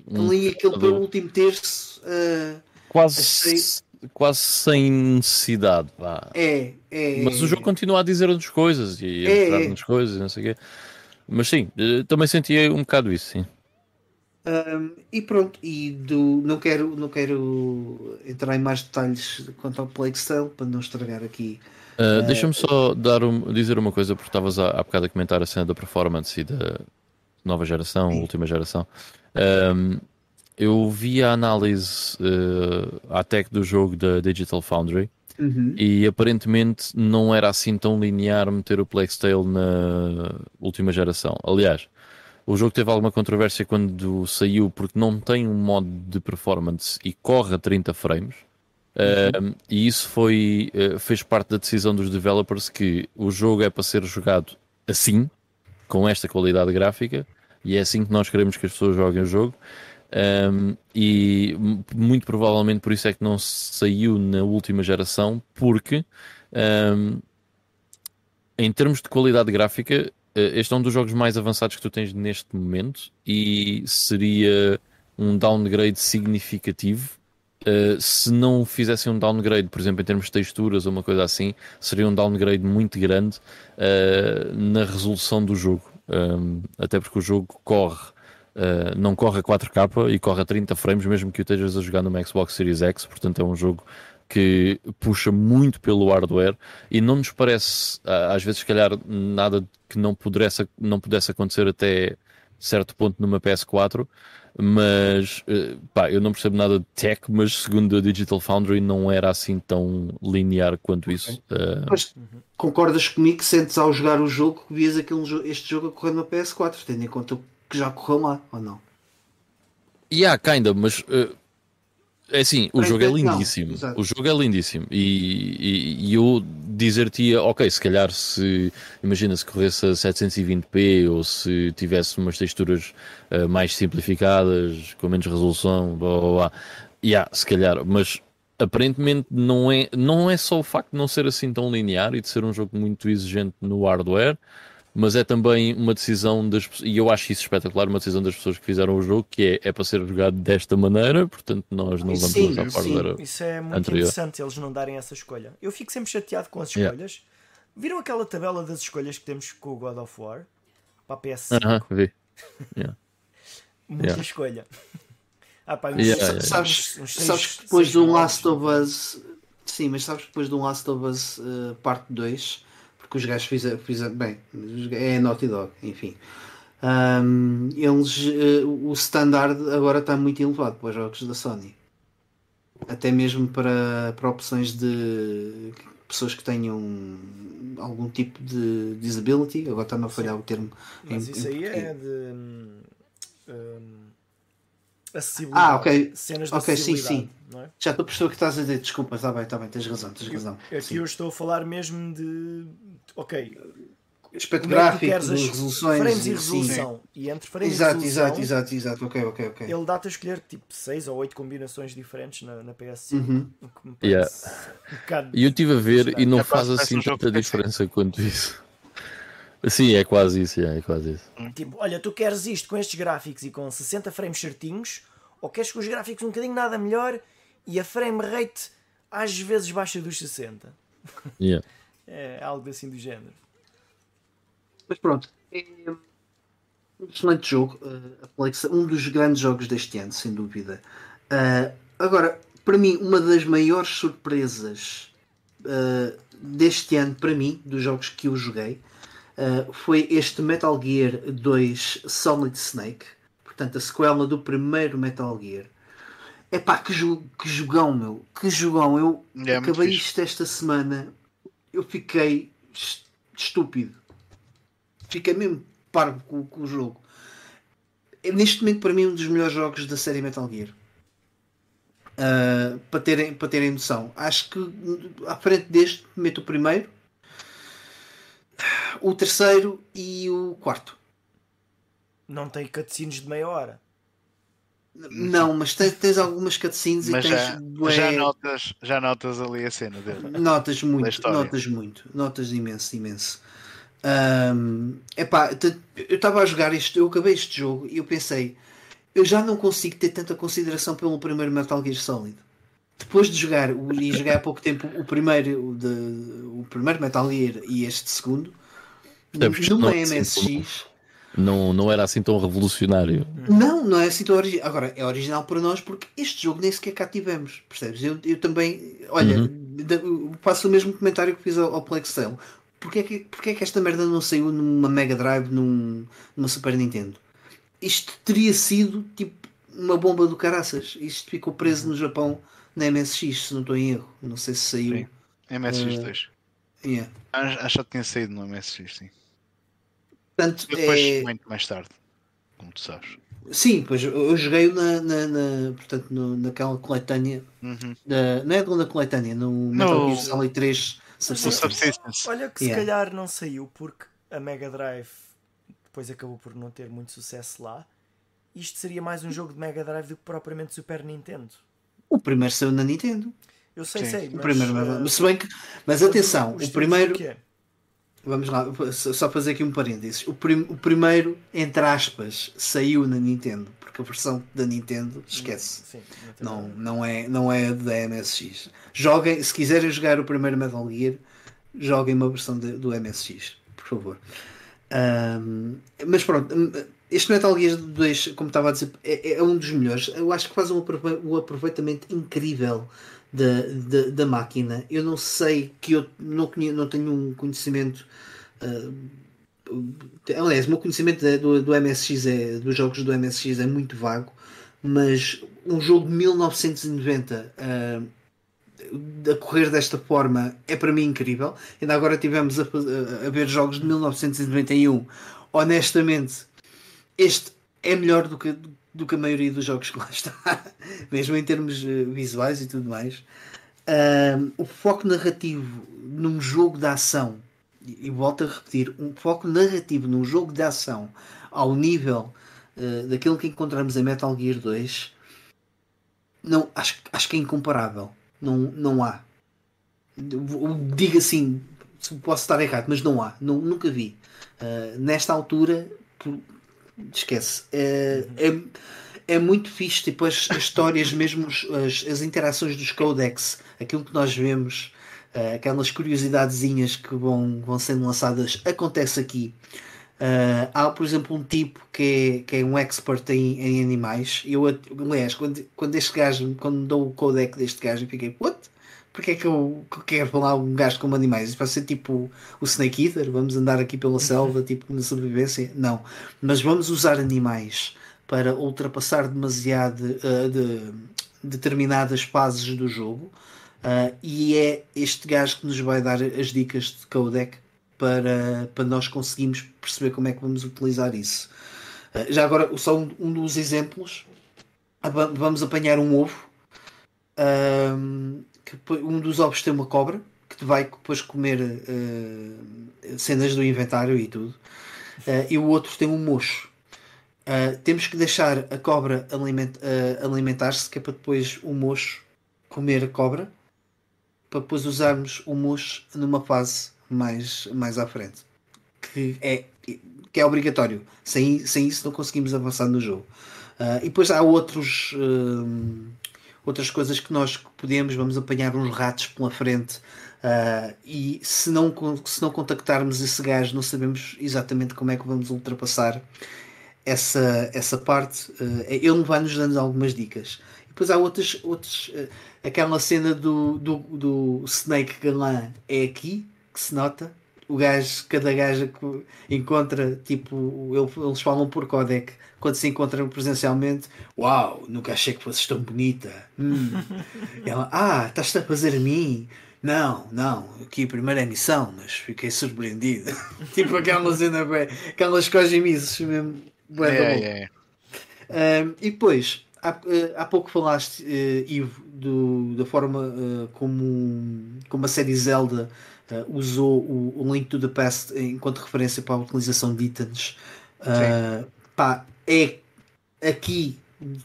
Um ali aquele para o último terço. Uh, quase quase sem necessidade. Pá. É, é. Mas o jogo continua a dizer-nos coisas e a É, mostrar-nos coisas, não sei o quê. Mas sim, eh, também sentia um bocado isso, sim. Um, e pronto, e do, não, quero, não quero entrar em mais detalhes quanto ao Plague Tale para não estragar aqui. Uh, Deixa-me só dar um- dizer uma coisa, porque estavas há, há bocado a comentar a cena da performance e da nova geração, Sim. última geração. Um, eu vi a análise uh, à tech do jogo da Digital Foundry Uhum. e aparentemente não era assim tão linear meter o Plague Tale na última geração. Aliás, o jogo teve alguma controvérsia quando saiu porque não tem um modo de performance e corre a 30 frames. Um, e isso foi, eh, fez parte da decisão dos developers que o jogo é para ser jogado assim, com esta qualidade gráfica, e é assim que nós queremos que as pessoas joguem o jogo. Um, e muito provavelmente por isso é que não saiu na última geração, porque um, em termos de qualidade gráfica, eh, este é um dos jogos mais avançados que tu tens neste momento e seria um downgrade significativo. Uh, se não fizessem um downgrade, por exemplo, em termos de texturas ou uma coisa assim, seria um downgrade muito grande uh, na resolução do jogo. Um, até porque o jogo corre, uh, não corre a 4K e corre a 30 frames, mesmo que o estejas a jogar no Xbox Series X. Portanto, é um jogo que puxa muito pelo hardware e não nos parece, ah, às vezes, se calhar, nada que não pudesse, não pudesse acontecer até certo ponto numa PS4, mas eh, pá, eu não percebo nada de tech, mas segundo a Digital Foundry não era assim tão linear quanto isso. Eh, Mas concordas comigo que sentes ao jogar o jogo que vias aquele, este jogo a correr na PS4, tendo em conta que já correu lá, ou não? Yeah, kinda, mas eh, é assim, o Para jogo é entender, lindíssimo. O jogo é lindíssimo. E, e- e eu dizer-te, ok, se calhar se imagina se corresse a 720p ou se tivesse umas texturas eh, mais simplificadas, com menos resolução, blá blá blá. Yeah, se calhar, mas aparentemente não é, não é só o facto de não ser assim tão linear e de ser um jogo muito exigente no hardware, mas é também uma decisão das pessoas, e eu acho isso espetacular, uma decisão das pessoas que fizeram o jogo, que é, é para ser jogado desta maneira, portanto nós não vamos Sim, usar sim. hardware. Isso é muito Anterior. interessante eles não darem essa escolha. Eu fico sempre chateado com as Yeah. escolhas. Viram aquela tabela das escolhas que temos com o God of War? Para a PS? Aham, vi. Muita yeah. escolha. Ah, pá, uns, Yeah, Sa- yeah, yeah. sabes, uns sabes seis- que depois de um. Last of Us. Sim, mas sabes que depois de um Last of Us eh, parte 2, porque os gajos fizeram, fizeram bem, é Naughty Dog, enfim. Ahm, eles, eh, o standard agora está muito elevado para os jogos da Sony. Até mesmo para, para opções de pessoas que tenham algum tipo de disability, agora está-me a falhar o termo. Mas em- isso em aí é de. hum, hum, acessibilidade. Ah, ok. Cenas de Ok, sim, sim. é? Já estou a perceber o que estás a dizer, desculpa, está bem, está bem, tens razão, tens razão. Aqui Sim. eu estou a falar mesmo de. Ok, Aspecto é que gráfico, queres as resoluções. frames e sim. resolução? E entre frames Exato, e resolução, exato, exato, exato. Ok, ok, ok. ele dá-te a escolher tipo 6 ou 8 combinações diferentes na, na PS5. Uhum. O que me Yeah. um. E eu estive a ver e não É faz assim tanta diferença quanto isso. Sim, é quase isso, é, é quase isso. Tipo, olha, tu queres isto com estes gráficos e com 60 frames certinhos, ou queres com os gráficos um bocadinho nada melhor e a frame rate às vezes baixa dos 60. Yeah. É algo assim do género. Mas pronto, é um excelente jogo. a Plex, um dos grandes jogos deste ano, sem dúvida. Uh, agora, para mim, uma das maiores surpresas uh, deste ano, para mim, dos jogos que eu joguei, foi este Metal Gear 2 Solid Snake. Portanto, a sequela do primeiro Metal Gear. Epá, que, jo que jogão, meu. Que jogão. Eu É acabei isto esta semana. Eu fiquei est- estúpido. Fiquei mesmo parvo com, com o jogo. É, neste momento, para mim, um dos melhores jogos da série Metal Gear. Ah, para, terem, para terem noção. Acho que à frente deste, meto o primeiro, o terceiro e o quarto. Não tem cutscenes de meia hora. Não, mas tens, tens algumas cutscenes Mas e tens já, bué- já, notas, já notas ali a cena dele. Notas muito, notas muito, notas imenso, imenso. Ahm, epá, eu estava a jogar isto, eu acabei este jogo e eu pensei, eu já não consigo ter tanta consideração pelo primeiro Metal Gear Solid. depois de jogar e jogar há pouco tempo o primeiro, de, o primeiro Metal Gear e este segundo, numa MSX. Não, não era assim tão revolucionário. Não, não é assim tão original. Agora, é original para nós porque este jogo nem sequer cá tivemos. Percebes? Eu, eu também, olha, uhum. faço o mesmo comentário que fiz ao, ao Plex Tale. Porquê é, que, porquê é que esta merda não saiu numa Mega Drive, num, numa Super Nintendo? Isto teria sido tipo uma bomba do caraças. Isto ficou preso no Japão na MSX, se não estou em erro. Não sei se saiu. Sim. MSX2. Uh, yeah. Acho que tinha saído no MSX, sim. Portanto, depois, é... muito mais tarde, como tu sabes. Sim, pois eu joguei na, na, na portanto, no, naquela coletânea, uhum. da, não é na coletânea, no, no Metal Gear Solid 3 Subsistence. Olha que se yeah. calhar não saiu porque a Mega Drive depois acabou por não ter muito sucesso lá. Isto seria mais um jogo de Mega Drive do que propriamente Super Nintendo. O primeiro saiu na Nintendo. Eu sei, Sim. sei. Mas, o primeiro, uh, se bem que, mas atenção, o primeiro. Vamos lá, só fazer aqui um parênteses. O, prim, o primeiro, entre aspas, saiu na Nintendo, porque a versão da Nintendo, esquece. Sim, não, não, é, não é da MSX. Joguem, se quiserem jogar o primeiro Metal Gear, joguem uma versão de, do MSX, por favor. Um, mas pronto, hum, este Metal Gear 2, como estava a dizer, é, é um dos melhores. Eu acho que faz um, um aproveitamento incrível da, da, da, máquina. Eu não sei que eu não, não tenho um conhecimento. Uh, aliás, o meu conhecimento do, do MSX é, dos jogos do MSX é muito vago, mas um jogo de 1990 uh, a correr desta forma é para mim incrível. Ainda agora tivemos a, a, ver jogos de 1991. Honestamente, este é melhor do que, que a maioria dos jogos que lá está, mesmo em termos uh, visuais e tudo mais. Uh, o foco narrativo num jogo de ação, e, e volto a repetir, um foco narrativo num jogo de ação ao nível uh, daquilo que encontramos em Metal Gear 2, não, acho, acho que é incomparável. Não, não há. Diga assim, posso estar errado, mas não há. Não, nunca vi. Uh, nesta altura, esquece. É, é, é muito fixe, tipo, as, as histórias, mesmo as, as interações dos codex, aquilo que nós vemos, uh, aquelas curiosidadezinhas que vão, vão sendo lançadas, acontece aqui. Uh, há, por exemplo, um tipo que é, que é um expert em, em animais. Eu, aliás, quando, quando este gajo, quando dou o codec deste gajo, eu fiquei, what? Porque é que eu quero falar um gajo como animais? Isso vai ser tipo o Snake Eater? Vamos andar aqui pela selva, tipo na sobrevivência? Não. Mas vamos usar animais para ultrapassar demasiado uh, de, determinadas fases do jogo. Uh, e é este gajo que nos vai dar as dicas de codec para, para nós conseguirmos perceber como é que vamos utilizar isso. Uh, já agora, só um, um dos exemplos. Vamos apanhar um ovo que um dos ovos tem uma cobra que te vai depois comer uh, cenas do inventário e tudo, uh, e o outro tem um mocho. Uh, temos que deixar a cobra aliment, alimentar-se, que é para depois o mocho comer a cobra, para depois usarmos o mocho numa fase mais, mais à frente. Que é, que é obrigatório. Sem, sem isso não conseguimos avançar no jogo. e depois há outros outras coisas que nós podemos, vamos apanhar uns ratos pela frente uh, e se não, se não contactarmos esse gajo, não sabemos exatamente como é que vamos ultrapassar essa, essa parte. Uh, ele vai-nos dando algumas dicas. E depois há outras, outras uh, aquela cena do, do, do Snake Galã é aqui que se nota. O gajo, cada gajo que encontra, tipo, eles falam por codec quando se encontram presencialmente, uau, nunca achei que fosses tão bonita. Hum. Ela, ah, estás a fazer a mim? Não, não, aqui a primeira emissão, mas fiquei surpreendido. tipo aquela cena, bem, aquelas coisas mesmo. Bem, é, é. Um, e depois, há, eh, há pouco falaste, uh, Ivo, do, da forma uh, como, como a série Zelda uh, usou o, o, Link to the Past enquanto referência para a utilização de itens. Uh, pá, é aqui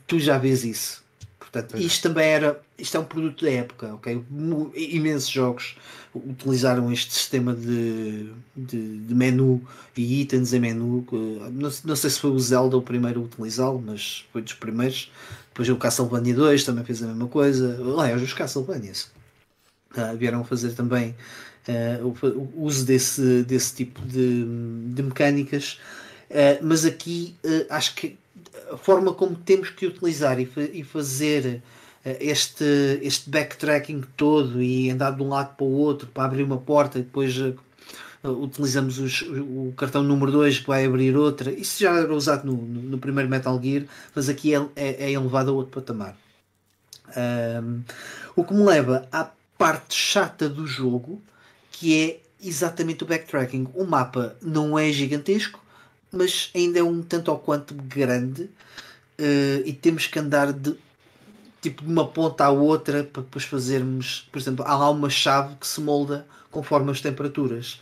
tu já vês isso. Portanto, isto também era, isto é um produto da época, ok? Imensos jogos utilizaram este sistema de, de, de menu e itens em menu. Não, não, sei se foi o Zelda o primeiro a utilizá-lo, mas foi dos primeiros. Depois o Castlevania 2 também fez a mesma coisa. Aliás, os Castlevanias uh, vieram fazer também uh, o, uso desse, desse tipo de, de mecânicas. Uh, mas aqui acho que a forma como temos que utilizar e, e fazer este, este backtracking todo e andar de um lado para o outro para abrir uma porta e depois uh, utilizamos os, o cartão número 2 que vai abrir outra. Isso já era usado no, no, no primeiro Metal Gear, mas aqui é, é, é elevado a outro patamar. Um, o que me leva à parte chata do jogo, que é exatamente o backtracking. O mapa não é gigantesco, mas ainda é um tanto ou quanto grande uh, e temos que andar de tipo de uma ponta à outra para depois fazermos, por exemplo, há lá uma chave que se molda conforme as temperaturas.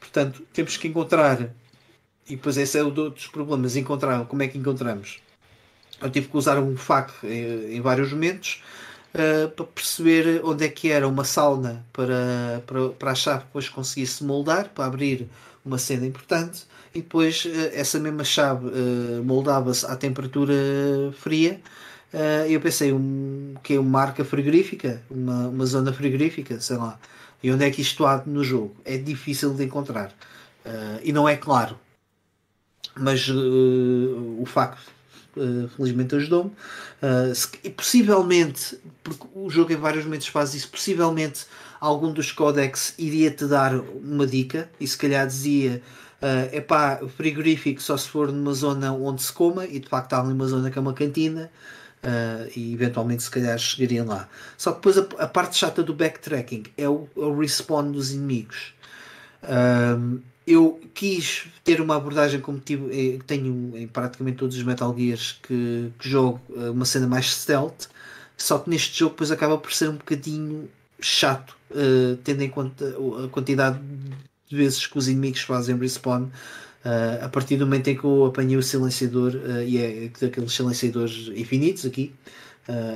Portanto, temos que encontrar, e depois esse é o dos problemas, encontrar, como é que encontramos? Eu tive que usar um FAQ em, em vários momentos uh, para perceber onde é que era uma sauna para, para, para a chave depois conseguisse moldar, para abrir uma cena importante e depois uh, essa mesma chave uh, moldava-se à temperatura fria eu pensei, um, que é uma marca frigorífica, uma, uma zona frigorífica, sei lá. E onde é que isto há no jogo? É difícil de encontrar. E não é claro. Mas o facto, felizmente, ajudou-me. e possivelmente, porque o jogo em vários momentos faz isso, possivelmente algum dos códex iria-te dar uma dica e se calhar dizia é uh, pá, frigorífico só se for numa zona onde se coma e de facto há ali uma zona que é uma cantina Uh, e eventualmente se calhar chegariam lá. Só que depois a, a parte chata do backtracking é o, é o respawn dos inimigos. Uh, eu quis ter uma abordagem como tive, eh, tenho em praticamente todos os Metal Gears que, que jogo eh, uma cena mais stealth, só que neste jogo depois acaba por ser um bocadinho chato, uh, tendo em conta a quantidade de vezes que os inimigos fazem respawn Uh, a partir do momento em que eu apanhei o silenciador, uh, e é daqueles silenciadores infinitos aqui,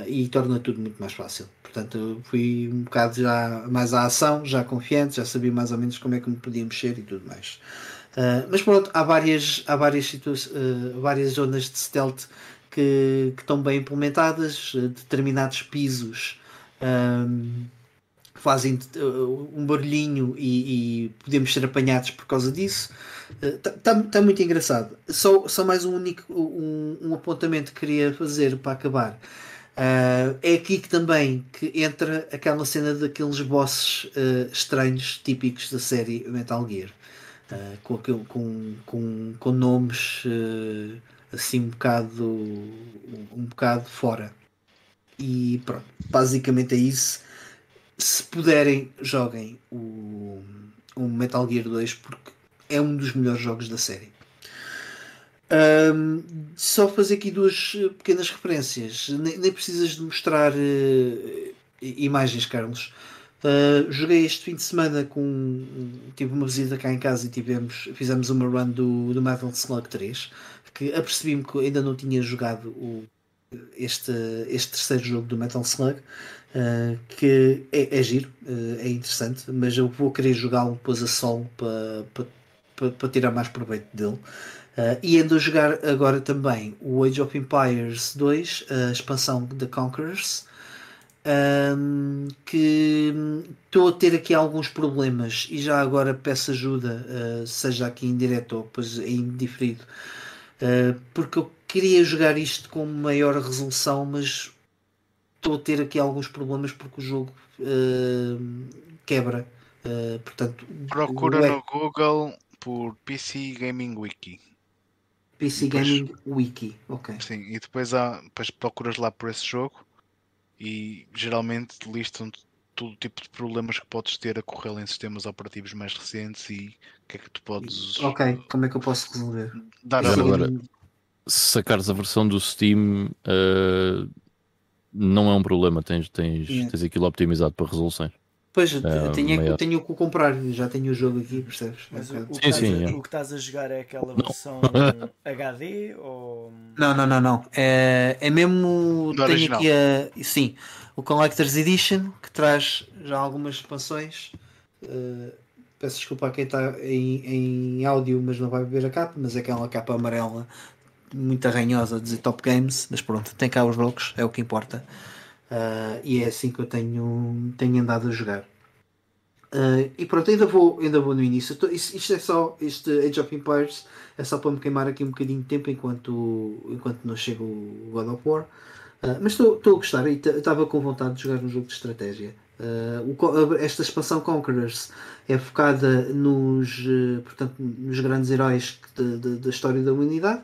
e torna tudo muito mais fácil. Portanto, fui um bocado já mais à ação, já confiante, já sabia mais ou menos como é que me podia mexer e tudo mais. mas pronto, há várias, há várias, várias zonas de stealth que, que estão bem implementadas, determinados pisos. Um, fazem um barulhinho e, e podemos ser apanhados por causa disso. Está tá, tá muito engraçado. Só, só mais um único um, um apontamento que queria fazer para acabar. Uh, é aqui que também que entra aquela cena daqueles bosses uh, estranhos típicos da série Metal Gear. Uh, com, aquele, com, com, com nomes assim um bocado um bocado fora. E pronto, basicamente é isso. Se puderem, joguem o, o Metal Gear 2 porque é um dos melhores jogos da série. Um, só fazer aqui duas pequenas referências. Nem, nem precisas de mostrar uh, imagens, Carlos. Uh, joguei este fim de semana com. Tive uma visita cá em casa e tivemos, fizemos uma run do, do Metal Slug 3. Que apercebi-me que ainda não tinha jogado o, este, este terceiro jogo do Metal Slug. Uh, que é, é giro, uh, é interessante, mas eu vou querer jogá-lo depois a solo para, para para, para tirar mais proveito dele. Uh, e ando a jogar agora também o Age of Empires 2, a expansão The Conquerors, um, que estou a ter aqui alguns problemas e já agora peço ajuda, uh, seja aqui em direto ou depois em diferido, uh, porque eu queria jogar isto com maior resolução, mas estou a ter aqui alguns problemas porque o jogo quebra. portanto, Procura no Google por PC Gaming Wiki. PC depois, Gaming Wiki, ok. Sim, e depois, há, depois procuras lá por esse jogo e geralmente listam todo tipo de problemas que podes ter a correr em sistemas operativos mais recentes e o que é que tu podes. Ok, como é que eu posso resolver? Dar a agora, se sacares a versão do Steam, uh, não é um problema, tens, tens, yeah. tens aquilo optimizado para resoluções. Pois, eu tenho, é que- maior. tenho que o comprar, já tenho o jogo aqui, percebes? Mas É o, um o, que bocado- Sim, estás sim, a, é. o que estás a jogar é aquela versão HD ou. Não, não, não, não. É, é mesmo. Do tenho original. aqui a. Sim, o Collector's Edition, que traz já algumas expansões. Uh, peço desculpa a quem está em, em áudio, mas não vai ver a capa, mas é aquela capa amarela muito arranhosa dizer Top Games, mas pronto, tem cá os jogos, é o que importa. Uh, e é assim que eu tenho, tenho andado a jogar. Uh, e pronto, ainda vou, ainda vou no início. Tô- isto, isto é só, este Age of Empires é só para me queimar aqui um bocadinho de tempo enquanto, enquanto não chega o God of War. Uh, mas estou a gostar e estava com vontade de jogar um jogo de estratégia. Uh, o esta expansão Conquerors é focada nos, portanto, nos grandes heróis de- de- da história da humanidade.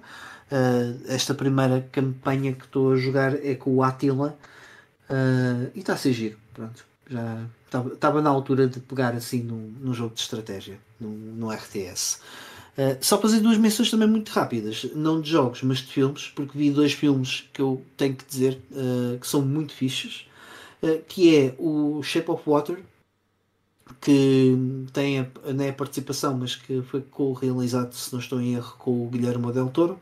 Esta primeira campanha que estou a jogar é com o Attila uh, e está a ser giro. Pronto, já estava na altura de pegar assim num, num jogo de estratégia, num, num RTS. Uh, só fazer duas menções também muito rápidas, não de jogos, mas de filmes, porque vi dois filmes que eu tenho que dizer uh, que são muito fixes, uh, que é o Shape of Water, que tem a, não é a participação, mas que foi co-realizado, se não estou em erro, com o Guilherme Del Toro,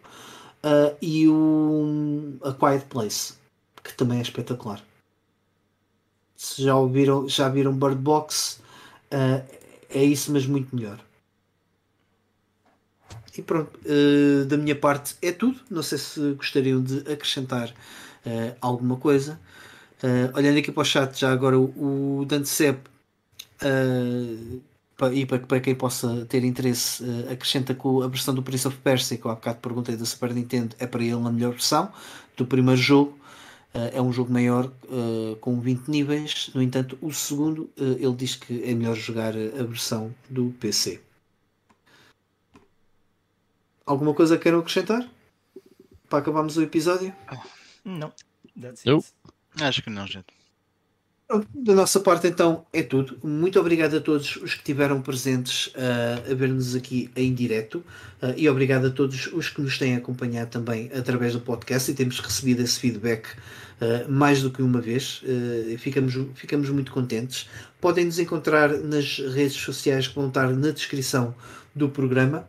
e o A Quiet Place, que também é espetacular. Se já ouviram, já viram Bird Box, uh, é isso, mas muito melhor. E pronto, uh, da minha parte é tudo. Não sei se gostariam de acrescentar uh, alguma coisa. Olhando aqui para o chat, já agora o, o Dante Sepp, e para, para quem possa ter interesse, acrescenta o- a versão do Prince of Persia, que eu há bocado perguntei da Super Nintendo, é para ele a melhor versão do primeiro jogo. Uh, é um jogo maior uh, com 20 níveis, no entanto, o segundo uh, ele diz que é melhor jogar a versão do PC. Alguma coisa queiram acrescentar? Para acabarmos o episódio? Não. That's it. Acho que não, gente. Da nossa parte, então, é tudo. Muito obrigado a todos os que estiveram presentes uh, a ver-nos aqui em direto uh, e obrigado a todos os que nos têm acompanhado também através do podcast e temos recebido esse feedback uh, mais do que uma vez. Ficamos, ficamos muito contentes. Podem nos encontrar nas redes sociais que vão estar na descrição do programa.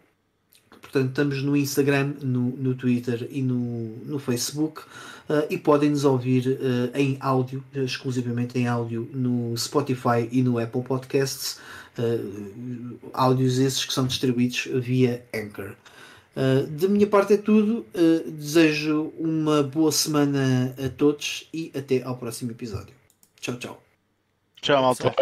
Portanto, estamos no Instagram, no, no Twitter e no, no Facebook. Uh, e podem nos ouvir uh, em áudio, exclusivamente em áudio, no Spotify e no Apple Podcasts. Uh, áudios esses que são distribuídos via Anchor. Uh, da minha parte é tudo. Uh, desejo uma boa semana a todos e até ao próximo episódio. Tchau, tchau. Tchau, malta.